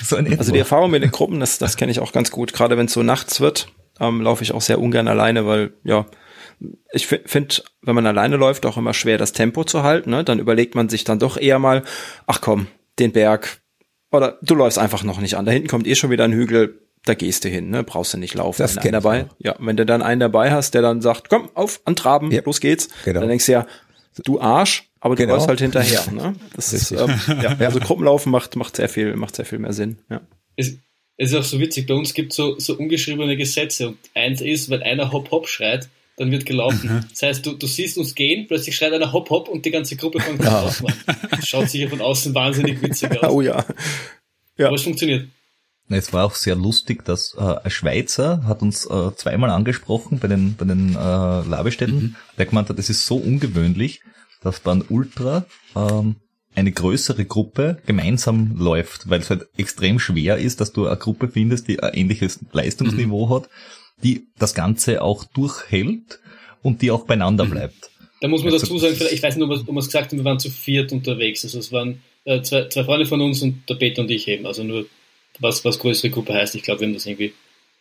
so also die Erfahrung mit den Gruppen, das, das kenne ich auch ganz gut. Gerade wenn es so nachts wird, ähm, laufe ich auch sehr ungern alleine, weil ja, ich finde, wenn man alleine läuft, auch immer schwer, das Tempo zu halten. Ne? Dann überlegt man sich dann doch eher mal, ach komm, den Berg. Oder du läufst einfach noch nicht an. Da hinten kommt eh schon wieder ein Hügel, da gehst du hin, ne? Brauchst du nicht laufen. Das Wenn dabei, auch. ja, wenn du dann einen dabei hast, der dann sagt, komm, auf, antraben, Ja. los geht's, Genau. dann denkst du ja, du Arsch, aber du Genau. läufst halt hinterher. Ne? Das ist, ähm, ja, also Gruppenlaufen macht, macht sehr viel, macht sehr viel mehr Sinn. Ja. Es, es ist auch so witzig, bei uns gibt es so, so ungeschriebene Gesetze und eins ist, wenn einer Hopp Hopp schreit, dann wird gelaufen. Das heißt, du, du siehst uns gehen, plötzlich schreit einer Hopp Hopp und die ganze Gruppe fängt an zu laufen an. Das schaut sicher von außen wahnsinnig witzig aus. Oh ja. ja. Aber es funktioniert. Es war auch sehr lustig, dass äh, ein Schweizer hat uns äh, zweimal angesprochen bei den, bei den äh, Labestätten, der gemeint hat, es ist so ungewöhnlich, dass beim Ultra ähm, eine größere Gruppe gemeinsam läuft, weil es halt extrem schwer ist, dass du eine Gruppe findest, die ein ähnliches Leistungsniveau hat, die das Ganze auch durchhält und die auch beieinander bleibt. Da muss man Also, dazu sagen, vielleicht, ich weiß nicht, ob wir wir es gesagt haben, wir waren zu viert unterwegs. Also es waren äh, zwei, zwei Freunde von uns und der Peter und ich eben. Also nur, was, was größere Gruppe heißt. Ich glaube, wir haben das irgendwie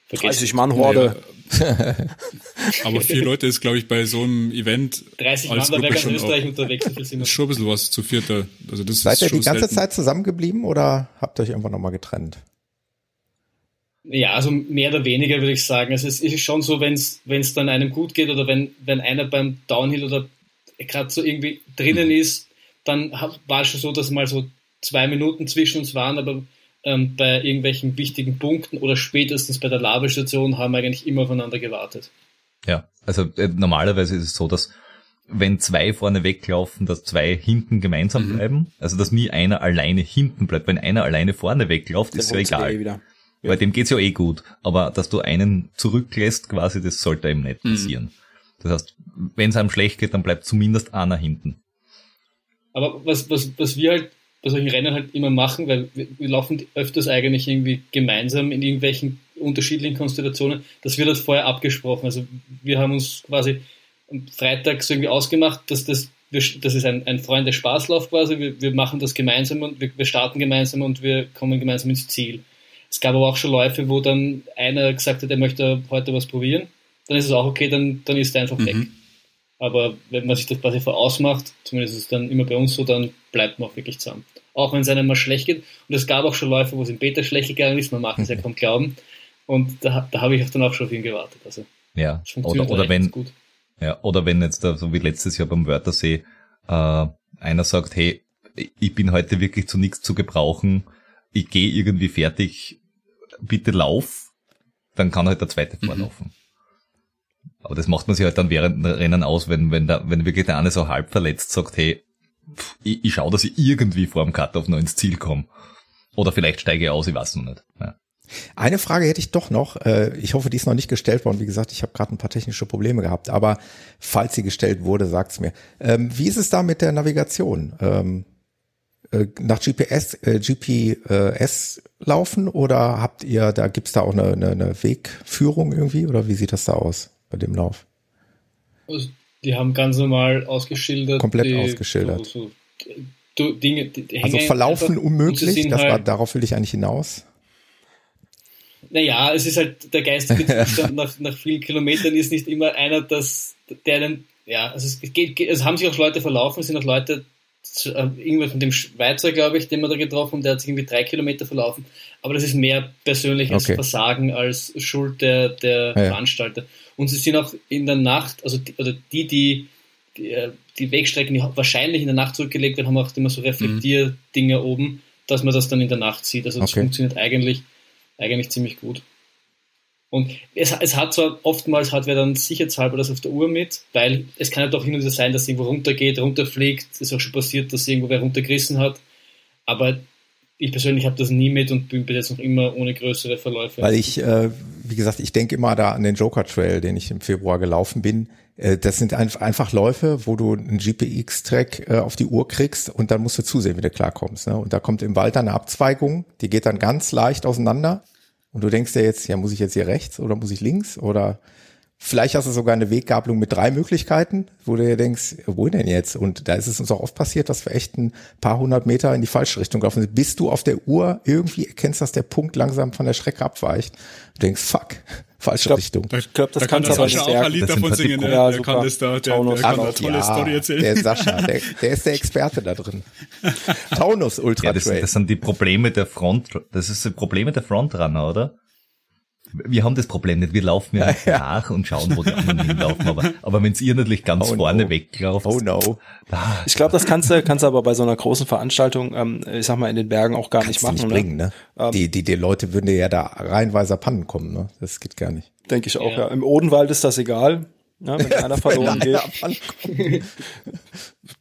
vergessen. 30 Mann Horde. Aber vier Leute ist, glaube ich, bei so einem Event 30 Mann, da wäre ganz schon Österreich unterwegs. So viel sind wir. ist schon ein bisschen was zu vierter. Also das Seid ist ihr schon die ganze selten. Zeit zusammengeblieben oder habt ihr euch irgendwann nochmal getrennt? Ja, also mehr oder weniger würde ich sagen. Also es ist schon so, wenn es dann einem gut geht oder wenn, wenn einer beim Downhill oder gerade so irgendwie drinnen ist, dann war es schon so, dass mal so zwei Minuten zwischen uns waren, aber ähm, bei irgendwelchen wichtigen Punkten oder spätestens bei der Labestation haben wir eigentlich immer aufeinander gewartet. Ja, also äh, normalerweise ist es so, dass wenn zwei vorne weglaufen, dass zwei hinten gemeinsam bleiben. Also dass nie einer alleine hinten bleibt. Wenn einer alleine vorne wegläuft, ist ja holst du dir egal. Bei dem geht's ja eh gut. Aber dass du einen zurücklässt, quasi, das sollte eben nicht passieren. Das heißt, wenn es einem schlecht geht, dann bleibt zumindest einer hinten. Aber was, was, was wir halt bei solchen Rennen halt immer machen, weil wir, wir laufen öfters eigentlich irgendwie gemeinsam in irgendwelchen unterschiedlichen Konstellationen. Das wird das vorher abgesprochen. Also wir haben uns quasi freitags irgendwie ausgemacht, dass das, das ist ein, ein Freund der Spaßlauf quasi. Wir, wir machen das gemeinsam und wir, wir starten gemeinsam und wir kommen gemeinsam ins Ziel. Es gab aber auch schon Läufe, wo dann einer gesagt hat, er möchte heute was probieren. Dann ist es auch okay, dann, dann ist er einfach mhm. weg. Aber wenn man sich das quasi vorausmacht, zumindest ist es dann immer bei uns so, dann bleibt man auch wirklich zusammen. Auch wenn es einem mal schlecht geht. Und es gab auch schon Läufe, wo es im Beta schlecht gegangen ist, man mag es ja kaum glauben. Und da, da habe ich auch dann auch schon auf ihn gewartet. Also, ja, oder, oder wenn, ja, oder wenn jetzt, so wie letztes Jahr beim Wörthersee, äh, einer sagt, hey, ich bin heute wirklich zu nichts zu gebrauchen, ich gehe irgendwie fertig, bitte lauf, dann kann halt der zweite mhm. vorlaufen. Aber das macht man sich halt dann während dem Rennen aus, wenn, wenn, da, wenn wirklich der eine so halb verletzt sagt, hey, pff, ich, ich schaue, dass ich irgendwie vor dem Cut-Off noch ins Ziel komme. Oder vielleicht steige ich aus, ich weiß noch nicht. Ja. Eine Frage hätte ich doch noch. Äh, ich hoffe, die ist noch nicht gestellt worden. Wie gesagt, ich habe gerade ein paar technische Probleme gehabt. Aber falls sie gestellt wurde, sagt's mir. Ähm, wie ist es da mit der Navigation? Äh, nach GPS, äh, GPS laufen oder habt ihr, da gibt's da auch eine, eine, eine Wegführung irgendwie oder wie sieht das da aus bei dem Lauf? Also, die haben ganz normal ausgeschildert. Komplett ausgeschildert. So, so, Dinge, die also verlaufen unmöglich, das halt, war, darauf will ich eigentlich hinaus. Naja, es ist halt der geistige Zustand nach, nach vielen Kilometern ist nicht immer einer, dass der dann, ja, also es geht, es haben sich auch Leute verlaufen, es sind auch Leute, äh, irgendwas von dem Schweizer, glaube ich, den wir da getroffen haben, der hat sich irgendwie drei Kilometer verlaufen. Aber das ist mehr persönlich als okay. Versagen als Schuld der, der ja. Veranstalter. Und sie sind auch in der Nacht, also die, oder die, die, die, äh, die Wegstrecken, die wahrscheinlich in der Nacht zurückgelegt werden, haben auch immer so Reflektierdinge mhm. oben, dass man das dann in der Nacht sieht. Also das okay. funktioniert eigentlich, eigentlich ziemlich gut. Und es, es hat zwar oftmals hat wer dann sicherheitshalber das auf der Uhr mit, weil es kann ja doch hin und wieder sein, dass irgendwo runtergeht, runterfliegt. Es ist auch schon passiert, dass irgendwo wer runtergerissen hat. Aber ich persönlich habe das nie mit und bin bis jetzt noch immer ohne größere Verläufe. Weil ich, äh, wie gesagt, ich denke immer da an den Joker Trail, den ich im Februar gelaufen bin. Äh, das sind einfach Läufe, wo du einen GPX-Track äh, auf die Uhr kriegst und dann musst du zusehen, wie du klarkommst. Ne? Und da kommt im Wald eine Abzweigung, die geht dann ganz leicht auseinander und du denkst dir jetzt, ja, muss ich jetzt hier rechts oder muss ich links oder vielleicht hast du sogar eine Weggabelung mit drei Möglichkeiten, wo du dir denkst, wo denn jetzt? Und da ist es uns auch oft passiert, dass wir echt ein paar hundert Meter in die falsche Richtung gelaufen sind, bis du auf der Uhr irgendwie erkennst, dass der Punkt langsam von der Strecke abweicht. Du denkst, fuck, falsche glaub, Richtung. Ich glaube, das da kann Sascha auch ein Lied davon singen. Ne? Ja, der kann das da, der, der kann eine tolle ja, Story erzählen. Der Sascha, der, der ist der Experte da drin. Taunus Ultra ja, das, das sind die Probleme der Front, das ist die Probleme der Frontrunner, oder? Wir haben das Problem nicht. Wir laufen ja, ja. nach und schauen, wo die anderen hinlaufen. Aber, aber wenn ihr natürlich ganz oh vorne no. weglauft. Oh no. Ah, ich glaube, das kannst du, kannst du aber bei so einer großen Veranstaltung, ähm, ich sag mal, in den Bergen auch gar nicht machen. Nicht ne? bringen, ne? Ähm, die, die, die Leute würden ja da reihenweise Pannen kommen, ne? Das geht gar nicht. Denke ich auch, ja. ja. Im Odenwald ist das egal. Ja, wenn einer verloren geht.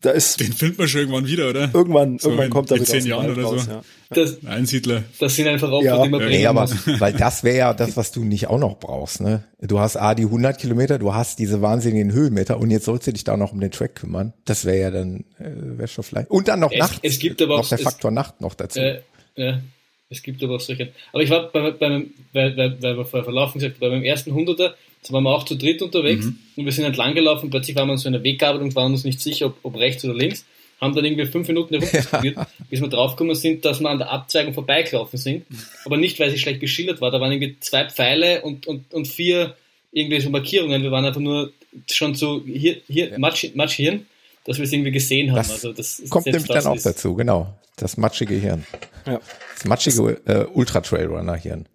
da ist, Den findet man schon irgendwann wieder, oder? Irgendwann, so irgendwann in, kommt er wieder zehn Jahren oder raus, so. Ja. Das, Einsiedler. Das sind einfach auch, ja, die man nee, aber, weil das wäre ja das, was du nicht auch noch brauchst, ne? Du hast A, die 100 Kilometer, du hast diese wahnsinnigen Höhenmeter und jetzt sollst du dich da noch um den Track kümmern. Das wäre ja dann, äh, wäre schon vielleicht. Und dann noch es, nachts. Es gibt aber noch der Faktor Nacht noch dazu. Äh, ja. Es gibt aber auch solche. Aber ich war bei, bei, bei weil, weil, weil wir vorher verlaufen gesagt bei meinem ersten Hunderter, da waren wir auch zu dritt unterwegs mhm. und wir sind entlang gelaufen. Plötzlich waren wir in so einer Weggabelung, waren uns nicht sicher, ob, ob rechts oder links. Haben dann irgendwie fünf Minuten herumdiskutiert, ja. bis wir draufgekommen sind, dass wir an der Abzweigung vorbeigelaufen sind. Aber nicht, weil sie schlecht beschildert war. Da waren irgendwie zwei Pfeile und, und, und vier irgendwie so Markierungen. Wir waren einfach nur schon so hier, hier, ja. Matsch, Matschhirn, dass wir es irgendwie gesehen haben. Das also das kommt nämlich dann auch ist. dazu, genau. Das matschige Hirn. Ja. Das matschige äh, Ultra-Trailrunner-Hirn.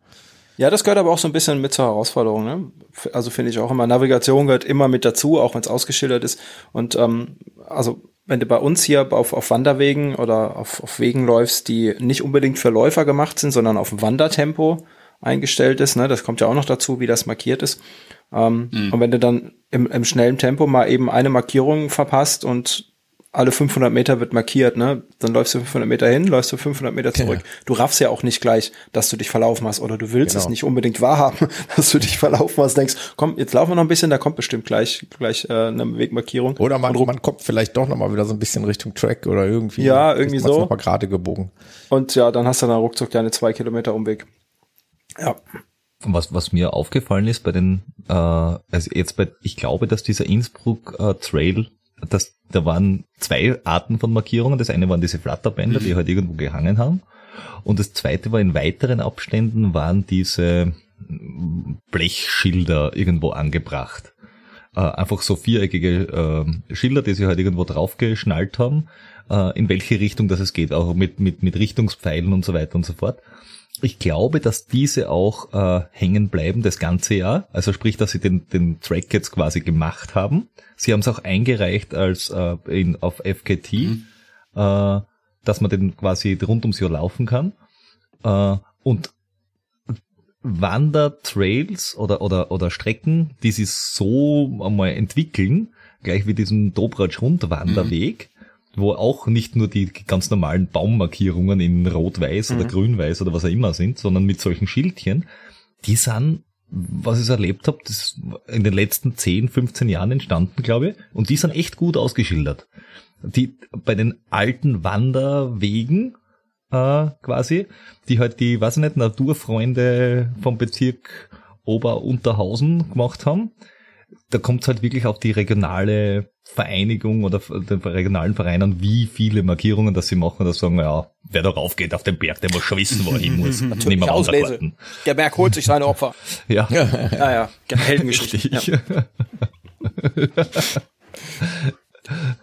Ja, das gehört aber auch so ein bisschen mit zur Herausforderung. Ne? Also finde ich auch immer, Navigation gehört immer mit dazu, auch wenn es ausgeschildert ist. Und ähm, also wenn du bei uns hier auf, auf Wanderwegen oder auf, auf Wegen läufst, die nicht unbedingt für Läufer gemacht sind, sondern auf Wandertempo eingestellt ist, ne? das kommt ja auch noch dazu, wie das markiert ist. Ähm, mhm. Und wenn du dann im, im schnellen Tempo mal eben eine Markierung verpasst und alle 500 Meter wird markiert, ne? Dann läufst du 500 Meter hin, läufst du 500 Meter zurück. Ja. Du raffst ja auch nicht gleich, dass du dich verlaufen hast oder du willst genau. es nicht unbedingt wahrhaben, dass du dich verlaufen hast. Denkst, komm, jetzt laufen wir noch ein bisschen, da kommt bestimmt gleich gleich äh, eine Wegmarkierung. Oder man, man kommt vielleicht doch noch mal wieder so ein bisschen Richtung Track oder irgendwie. Ja, irgendwie so. Noch mal gerade gebogen. Und ja, dann hast du dann ruckzuck deine zwei Kilometer Umweg. Ja. Was, was mir aufgefallen ist bei den, äh, also jetzt bei, ich glaube, dass dieser Innsbruck äh, Trail das, da waren zwei Arten von Markierungen. Das eine waren diese Flatterbänder, die mhm. halt irgendwo gehangen haben. Und das zweite war in weiteren Abständen waren diese Blechschilder irgendwo angebracht. Äh, einfach so viereckige äh, Schilder, die sie halt irgendwo draufgeschnallt haben, äh, in welche Richtung das es geht, auch mit, mit, mit Richtungspfeilen und so weiter und so fort. Ich glaube, dass diese auch äh, hängen bleiben das ganze Jahr. Also sprich, dass sie den, den Track jetzt quasi gemacht haben. Sie haben es auch eingereicht als äh, in, auf FKT, mhm. äh, dass man den quasi rund ums Jahr laufen kann. Äh, und Wandertrails oder, oder, oder Strecken, die sich so einmal entwickeln, gleich wie diesen Dobratsch-Rundwanderweg, mhm. Wo auch nicht nur die ganz normalen Baummarkierungen in Rot-Weiß mhm. oder Grün-Weiß oder was auch immer sind, sondern mit solchen Schildchen, die sind was ich erlebt habe, das in den letzten 10, 15 Jahren entstanden, glaube ich. Und die sind echt gut ausgeschildert. Die bei den alten Wanderwegen äh, quasi, die halt die, weiß ich nicht, Naturfreunde vom Bezirk Ober-Unterhausen gemacht haben, da kommt es halt wirklich auf die regionale Vereinigung oder den regionalen Vereinen, wie viele Markierungen dass sie machen, dass sagen, ja, wer darauf geht auf den Berg, der muss schon wissen, wo er hin muss. Natürlich Nicht auslese. Der Berg holt sich seine Opfer. Ja. Ja, ja. Heldengeschichte. Ja.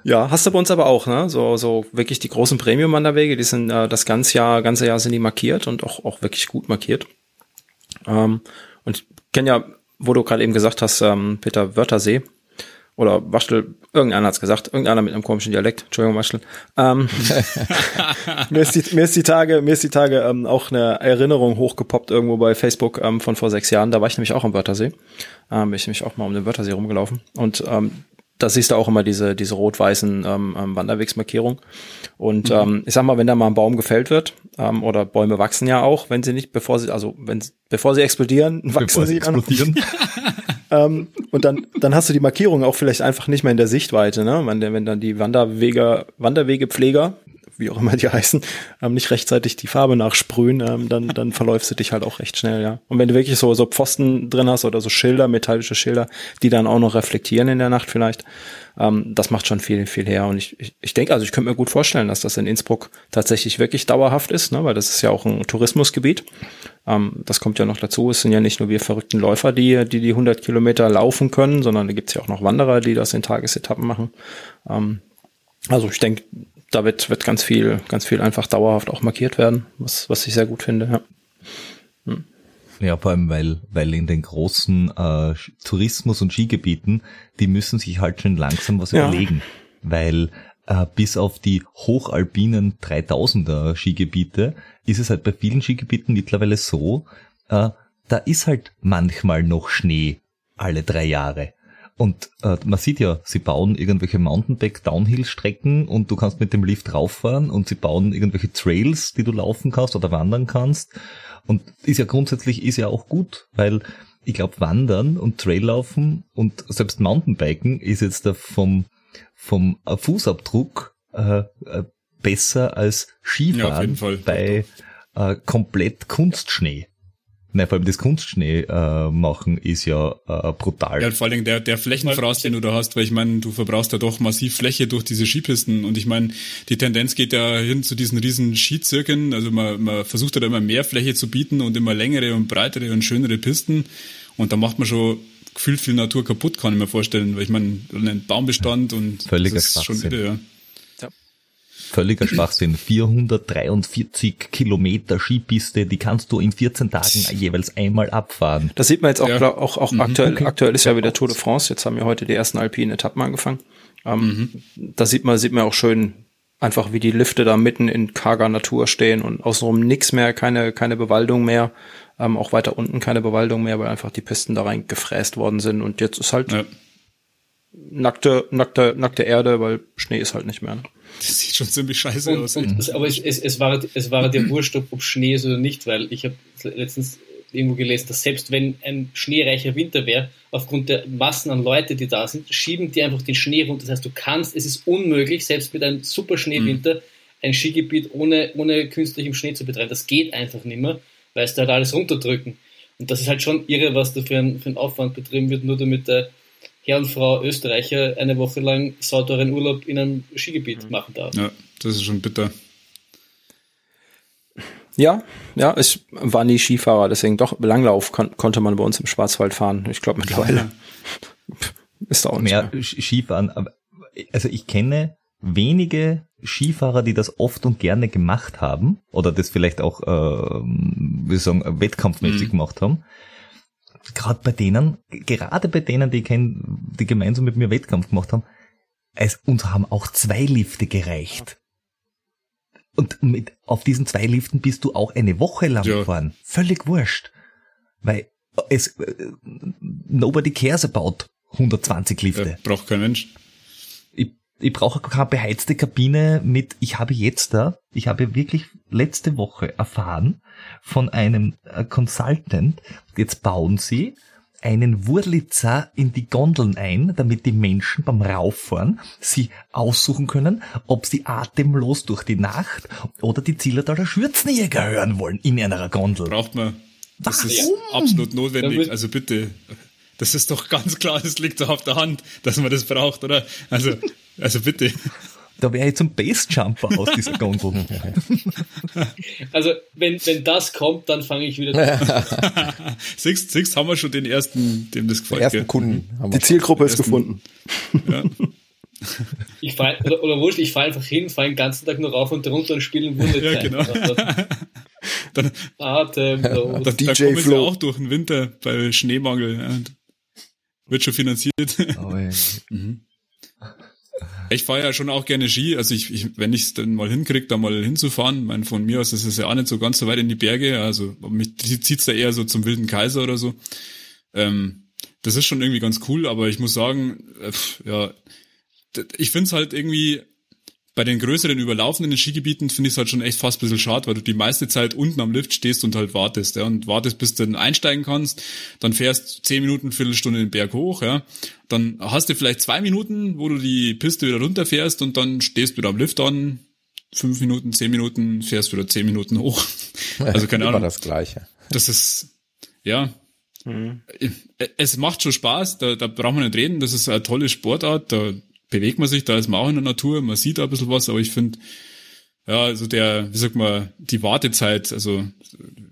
Ja, hast du bei uns aber auch, ne? So, so wirklich die großen Premium-Wanderwege, die sind äh, das ganze Jahr, ganze Jahr sind die markiert und auch, auch wirklich gut markiert. Ähm, und ich kenne ja, wo du gerade eben gesagt hast, ähm, Peter Wörthersee, oder Waschel, irgendeiner hat's gesagt, irgendeiner mit einem komischen Dialekt, Entschuldigung, Waschel. Ähm, mir, ist die, mir ist die Tage, mir ist die Tage ähm, auch eine Erinnerung hochgepoppt irgendwo bei Facebook ähm, von vor sechs Jahren. Da war ich nämlich auch am Wörthersee. Ähm, bin ich nämlich auch mal um den Wörthersee rumgelaufen. Und ähm, da siehst du auch immer diese, diese rot-weißen ähm, ähm, Wanderwegsmarkierungen. Und mhm. ähm, ich sag mal, wenn da mal ein Baum gefällt wird, ähm, oder Bäume wachsen ja auch, wenn sie nicht, bevor sie, also wenn bevor sie explodieren, wachsen bevor sie, explodieren. ähm, und dann, dann hast du die Markierung auch vielleicht einfach nicht mehr in der Sichtweite, ne? Wenn, wenn dann die Wanderwege, Wanderwegepfleger wie auch immer die heißen, ähm, nicht rechtzeitig die Farbe nachsprühen, ähm, dann, dann verläufst du dich halt auch recht schnell, ja. Und wenn du wirklich so, so Pfosten drin hast oder so Schilder, metallische Schilder, die dann auch noch reflektieren in der Nacht vielleicht, ähm, das macht schon viel, viel her. Und ich, ich, ich denke, also ich könnte mir gut vorstellen, dass das in Innsbruck tatsächlich wirklich dauerhaft ist, ne, weil das ist ja auch ein Tourismusgebiet. Ähm, das kommt ja noch dazu. Es sind ja nicht nur wir verrückten Läufer, die die, die 100 Kilometer laufen können, sondern da gibt's ja auch noch Wanderer, die das in Tagesetappen machen. Ähm, also ich denke, da wird, wird ganz viel, ganz viel einfach dauerhaft auch markiert werden, was, was ich sehr gut finde, ja. Hm. Ja, vor allem, weil, weil in den großen äh, Tourismus- und Skigebieten, die müssen sich halt schon langsam was ja. überlegen. Weil äh, bis auf die hochalpinen 3000er Skigebiete ist es halt bei vielen Skigebieten mittlerweile so, äh, da ist halt manchmal noch Schnee alle drei Jahre. Und äh, man sieht ja, sie bauen irgendwelche Mountainbike-Downhill-Strecken und du kannst mit dem Lift rauffahren und sie bauen irgendwelche Trails, die du laufen kannst oder wandern kannst. Und ist ja grundsätzlich ist ja auch gut, weil ich glaube, Wandern und Traillaufen und selbst Mountainbiken ist jetzt da vom, vom Fußabdruck äh, äh, besser als Skifahren ja, bei äh, komplett Kunstschnee. Nein, vor allem das Kunstschnee äh, machen ist ja äh, brutal. Ja, vor allem der, der Flächenfraß, den du da hast, weil ich meine, du verbrauchst ja doch massiv Fläche durch diese Skipisten. Und ich meine, die Tendenz geht ja hin zu diesen riesen Skizirken, also man, man versucht ja immer mehr Fläche zu bieten und immer längere und breitere und schönere Pisten. Und da macht man schon gefühlt viel Natur kaputt, kann ich mir vorstellen, weil ich meine, ein Baumbestand und Völliger das ist schon wieder, ja völliger Schwachsinn. 443 Kilometer Skipiste, die kannst du in 14 Tagen jeweils einmal abfahren. Das sieht man jetzt auch, ja. auch, auch mhm. aktuell. Okay. Aktuell ist ja wieder Tour de France. Jetzt haben wir heute die ersten alpinen Etappen angefangen. Ähm, mhm. Da sieht man, sieht man auch schön einfach, wie die Lifte da mitten in karger Natur stehen und außenrum nix mehr, keine, keine Bewaldung mehr. Ähm, auch weiter unten keine Bewaldung mehr, weil einfach die Pisten da rein gefräst worden sind. Und jetzt ist halt, ja. Nackte, nackte, nackte Erde, weil Schnee ist halt nicht mehr. Ne? Das sieht schon ziemlich scheiße und, aus. Und, es, aber es, es, es, war, es war dir wurscht, ob, ob Schnee ist oder nicht, weil ich habe letztens irgendwo gelesen, dass selbst wenn ein schneereicher Winter wäre, aufgrund der Massen an Leute, die da sind, schieben die einfach den Schnee runter. Das heißt, du kannst, es ist unmöglich, selbst mit einem super Schneewinter, mhm. ein Skigebiet ohne, ohne künstlichem Schnee zu betreiben. Das geht einfach nicht mehr, weil es da halt alles runterdrücken. Und das ist halt schon irre, was da für ein, für ein Aufwand betrieben wird, nur damit der Herr und Frau Österreicher eine Woche lang sauteuren Urlaub in einem Skigebiet mhm. machen darf. Ja, das ist schon bitter. Ja, ja, ich war nie Skifahrer, deswegen doch Langlauf kon konnte man bei uns im Schwarzwald fahren. Ich glaube mittlerweile ist da auch mehr, mehr Skifahren. Aber, also ich kenne wenige Skifahrer, die das oft und gerne gemacht haben oder das vielleicht auch, äh, wie sagen, wettkampfmäßig mhm. gemacht haben. Gerade bei denen, gerade bei denen, die ich kenne, die gemeinsam mit mir Wettkampf gemacht haben, es, uns haben auch zwei Lifte gereicht. Und mit, auf diesen zwei Liften bist du auch eine Woche lang ja. gefahren. Völlig wurscht. Weil es, äh, nobody cares about 120 Lifte. Ja, braucht kein Mensch. Ich, brauche keine beheizte Kabine mit, ich habe jetzt da, ich habe wirklich letzte Woche erfahren von einem äh, Consultant, jetzt bauen sie einen Wurlitzer in die Gondeln ein, damit die Menschen beim Rauffahren sie aussuchen können, ob sie atemlos durch die Nacht oder die Zillertaler Schürzenjäger hören wollen in einer Gondel. Braucht man. Das Warum? ist absolut notwendig. Also bitte. Das ist doch ganz klar, es liegt doch auf der Hand, dass man das braucht, oder? Also, also bitte. Da wäre ich zum Basejumper aus dieser Gondel. Also, wenn, wenn das kommt, dann fange ich wieder an. siehst, siehst, haben wir schon den ersten, dem das gefällt. Den ersten Kunden. Die Zielgruppe ist gefunden. Ja. Ich fall, oder, oder wurscht, ich fahre einfach hin, fahre den ganzen Tag nur rauf und runter und spiele Wunder. Ja, genau. dann, Atemlos. Dann, dann kommen sie auch durch den Winter bei Schneemangel. Ja. Wird schon finanziert. Oh, ja. mhm. Ich fahre ja schon auch gerne Ski, also ich, ich wenn ich es dann mal hinkriege, da mal hinzufahren, mein, von mir aus ist es ja auch nicht so ganz so weit in die Berge, also mich zieht's da eher so zum Wilden Kaiser oder so. Ähm, das ist schon irgendwie ganz cool, aber ich muss sagen, äh, ja, ich find's halt irgendwie bei den größeren überlaufenden Skigebieten finde ich es halt schon echt fast ein bisschen schade, weil du die meiste Zeit unten am Lift stehst und halt wartest, ja, und wartest, bis du dann einsteigen kannst, dann fährst zehn Minuten, Viertelstunde den Berg hoch, ja, dann hast du vielleicht zwei Minuten, wo du die Piste wieder runterfährst und dann stehst du wieder am Lift an, fünf Minuten, zehn Minuten, fährst wieder zehn Minuten hoch. Also keine Ahnung. das Gleiche. Das ist, ja, mhm. es macht schon Spaß, da, da braucht man nicht reden, das ist eine tolle Sportart, da bewegt man sich, da ist man auch in der Natur, man sieht da ein bisschen was, aber ich finde, ja, also der, wie sagt man, die Wartezeit, also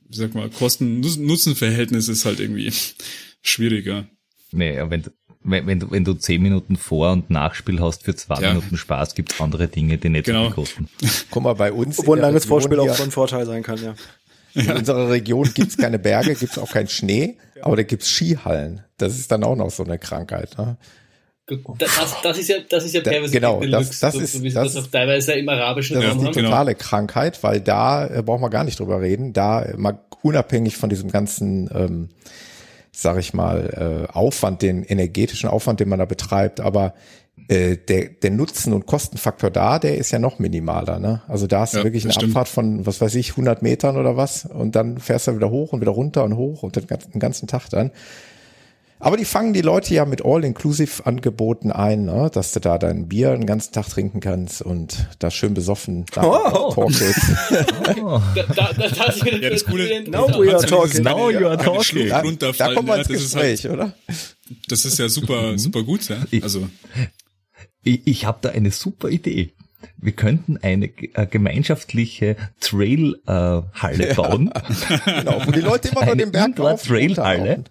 wie sagt man, Kosten-Nutzen-Verhältnis ist halt irgendwie schwieriger. Nee, wenn, wenn, wenn, du, wenn du zehn Minuten Vor- und Nachspiel hast für zwei ja. Minuten Spaß, gibt's andere Dinge, die nicht genau. so viel kosten. Guck mal, bei uns. Obwohl ein langes Vorspiel auch von Vorteil sein kann, ja. In ja. unserer Region gibt's keine Berge, gibt's auch keinen Schnee, aber da gibt's Skihallen. Das ist dann auch noch so eine Krankheit. Ne? Das, das ist ja, das ist ja teilweise genau, das, das, ist, das, das auch teilweise im arabischen Das Raum ist die totale genau. Krankheit, weil da äh, brauchen wir gar nicht drüber reden. Da äh, mal unabhängig von diesem ganzen, ähm, sag ich mal, äh, Aufwand, den energetischen Aufwand, den man da betreibt, aber äh, der, der Nutzen und Kostenfaktor da, der ist ja noch minimaler. Ne? Also da hast du ja, wirklich eine stimmt. Abfahrt von, was weiß ich, 100 Metern oder was und dann fährst du wieder hoch und wieder runter und hoch und den ganzen, den ganzen Tag dann. Aber die fangen die Leute ja mit All-Inclusive-Angeboten ein, ne? dass du da dein Bier den ganzen Tag trinken kannst und da schön besoffen da oh. talkest. Oh. da, da, da, ja, das Coole, now we are talking. Now you are talking. Da, da kommt man ins Gespräch, halt, oder? Das ist ja super, mhm. super gut. Ja? Also Ich, ich habe da eine super Idee. Wir könnten eine äh, gemeinschaftliche Trail-Halle äh, bauen. genau, wo die Leute immer nur den Berg Trail-Halle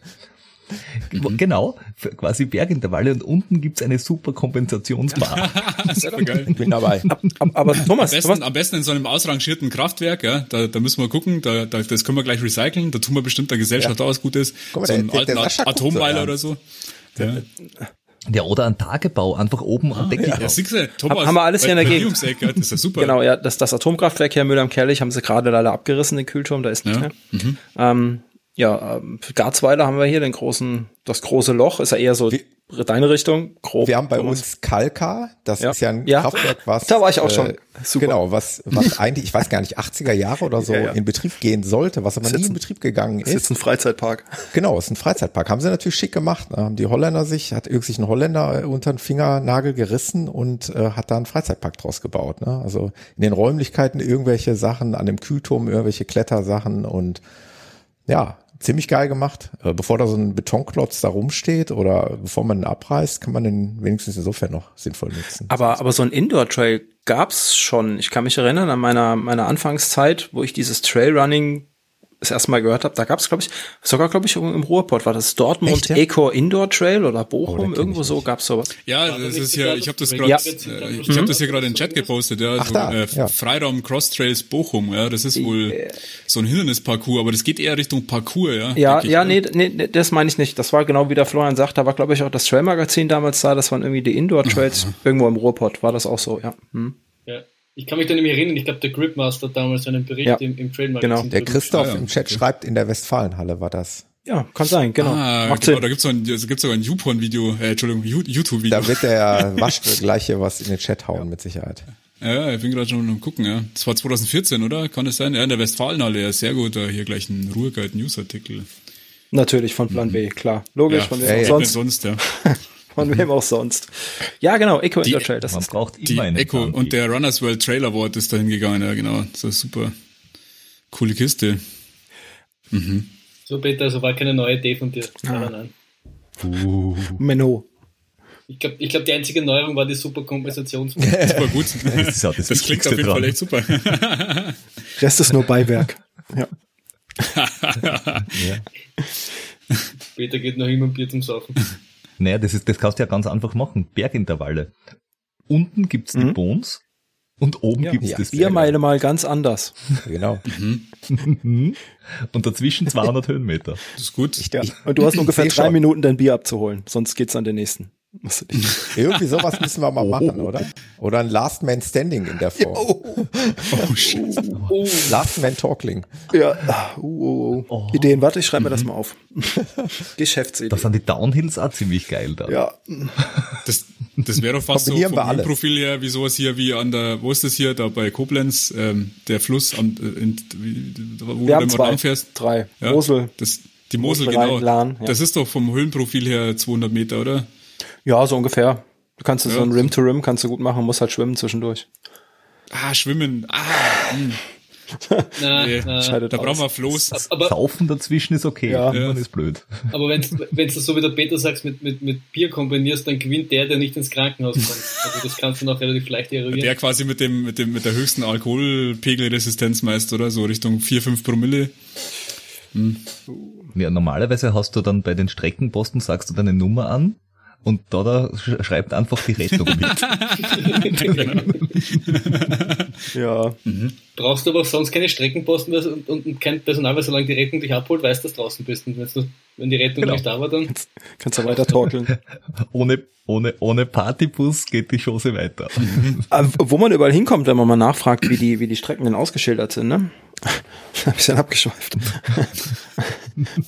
Genau, quasi Bergintervalle und unten gibt's eine super Kompensationsbar. super geil. Bin dabei. Aber Thomas, am besten, Thomas, am besten in so einem ausrangierten Kraftwerk, ja, da, da müssen wir gucken, da, da, das können wir gleich recyceln, da tun wir bestimmt der Gesellschaft ja. auch was Gutes. Mal, so einen alten Atommeiler oder so. Ja. Ja, oder ein Tagebau, einfach oben am Deckel. Ja, ja Thomas, haben wir alles hier in der Gegend. Das ist ja super. Genau, ja, das, das Atomkraftwerk hier in Müller am Kerlich haben sie gerade leider abgerissen, den Kühlturm, da ist nicht ja. mehr. Mhm. Ähm, ja, ähm, Garzweiler haben wir hier den großen, das große Loch, ist ja eher so. Wie, deine Richtung, grob. Wir haben bei Thomas. uns Kalka, das ja. ist ja ein ja. Kraftwerk, was. Da war ich auch äh, schon. Super. Genau, was, was eigentlich, ich weiß gar nicht, 80er Jahre oder so ja, in Betrieb gehen sollte, was aber nie in Betrieb gegangen ist. Ist jetzt ein Freizeitpark. Genau, ist ein Freizeitpark. Haben sie natürlich schick gemacht. Ne? Haben die Holländer sich, hat irgendwie sich ein Holländer äh, unter den Fingernagel gerissen und äh, hat da einen Freizeitpark draus gebaut. Ne? Also in den Räumlichkeiten irgendwelche Sachen, an dem Kühlturm irgendwelche Klettersachen und ja, ziemlich geil gemacht. Äh, bevor da so ein Betonklotz da rumsteht oder bevor man ihn abreißt, kann man den wenigstens insofern noch sinnvoll nutzen. Aber, aber so ein Indoor-Trail gab's schon. Ich kann mich erinnern an meiner, meiner Anfangszeit, wo ich dieses Trailrunning das erste Mal gehört habe, da gab es, glaube ich, sogar, glaube ich, im Ruhrport war das Dortmund Echt, ja? Eco Indoor Trail oder Bochum, oh, irgendwo so gab es sowas. Ja, das ist ja, ich habe das gerade, ja. äh, ich habe das hier gerade in den Chat gepostet, ja, Ach, so, da, äh, ja. Freiraum Cross Trails Bochum, ja, das ist wohl yeah. so ein Hindernisparcours, aber das geht eher Richtung Parcours, ja. Ja, ja, nee, nee, das meine ich nicht. Das war genau wie der Florian sagt, da war, glaube ich, auch das Trail Magazin damals da, das waren irgendwie die Indoor Trails, irgendwo im Ruhrport war das auch so, ja. Hm. Ja. Ich kann mich da nämlich erinnern, ich glaube, der Gripmaster hat damals einen Bericht ja. im, im Trail Genau, der Christoph ja, im Chat okay. schreibt, in der Westfalenhalle war das. Ja, kann sein, genau. Ah, Macht genau, da gibt's sogar ein, gibt's sogar ein YouPorn-Video, äh, Entschuldigung, YouTube-Video. Da wird der Waschke gleiche was in den Chat hauen, ja. mit Sicherheit. Ja, ich bin gerade schon am gucken, ja. Das war 2014, oder? Kann es sein? Ja, in der Westfalenhalle, ja, sehr gut. Hier gleich ein Ruhrguide-News-Artikel. Natürlich von Plan B, klar. Logisch, ja, von wem sonst. sonst, ja. Von wem auch sonst. Ja, genau, Echo die, Trail. Das man ist braucht die immer Echo und der Runners World Trail Award ist dahin gegangen, ja, genau. Das ist super. Coole Kiste. Mhm. So, Peter, also war keine neue Idee von dir. Ah. Nein, nein. Uh. Menno. Ich glaube, ich glaub, die einzige Neuerung war die super Kompensations. super gut. das, das, das klingt auf jeden dran. Fall echt super. Rest ist nur Beiwerk. Ja. ja. Peter geht noch immer ein Bier zum Saufen. Naja, das, ist, das kannst du ja ganz einfach machen. Bergintervalle. Unten gibt's die mhm. Bones und oben ja, gibt's ja, das Biermeile mal ganz anders. Genau. Mhm. und dazwischen 200 Höhenmeter. Das ist gut. Ja. Und du hast ungefähr drei schon. Minuten dein Bier abzuholen, sonst geht's an den nächsten. Irgendwie sowas müssen wir mal oh. machen, oder? Oder ein Last Man Standing in der Form. Oh, oh shit. Oh. Last Man Talking. Ja. Uh, uh, uh. Ideen, warte, ich schreibe mir das mhm. mal auf. Geschäftsideen. Das sind die Downhills auch ziemlich geil da. Ja. Das, das wäre doch fast so vom Profil her wie sowas hier wie an der, wo ist das hier, da bei Koblenz, ähm, der Fluss, an, in, wo wir du immer langfährst. Drei. Ja, Mosel. Das, die Mosel, Mosel genau. Lahn, ja. Das ist doch vom Höhenprofil her 200 Meter, oder? Ja, so ungefähr. Du kannst ja. so ein Rim to Rim kannst du gut machen, musst halt schwimmen zwischendurch. Ah, schwimmen. Ah. Hm. na, nee, na, da brauchen wir Floß. Aber, Saufen dazwischen ist okay, ja. ja. ist blöd. Aber wenn du so wie der Peter sagst, mit, mit, mit Bier kombinierst, dann gewinnt der, der nicht ins Krankenhaus kommt. Also das kannst du noch relativ leicht eruieren. Der quasi mit dem, mit dem, mit der höchsten Alkoholpegelresistenz meist, oder? So Richtung 4, 5 Promille. Hm. Ja, normalerweise hast du dann bei den Streckenposten, sagst du deine Nummer an und da, da schreibt einfach die Rettung mit. genau. ja. Mhm. Brauchst du aber auch sonst keine Streckenposten und, und, kein Personal, weil solange die Rettung dich abholt, weißt du, dass du draußen bist. Und wenn, du, wenn die Rettung genau. nicht da war, dann kannst, kannst du weiter torkeln. ohne, ohne, ohne Partybus geht die Chose weiter. wo man überall hinkommt, wenn man mal nachfragt, wie die, wie die Strecken denn ausgeschildert sind, ne? Ein bisschen abgeschweift.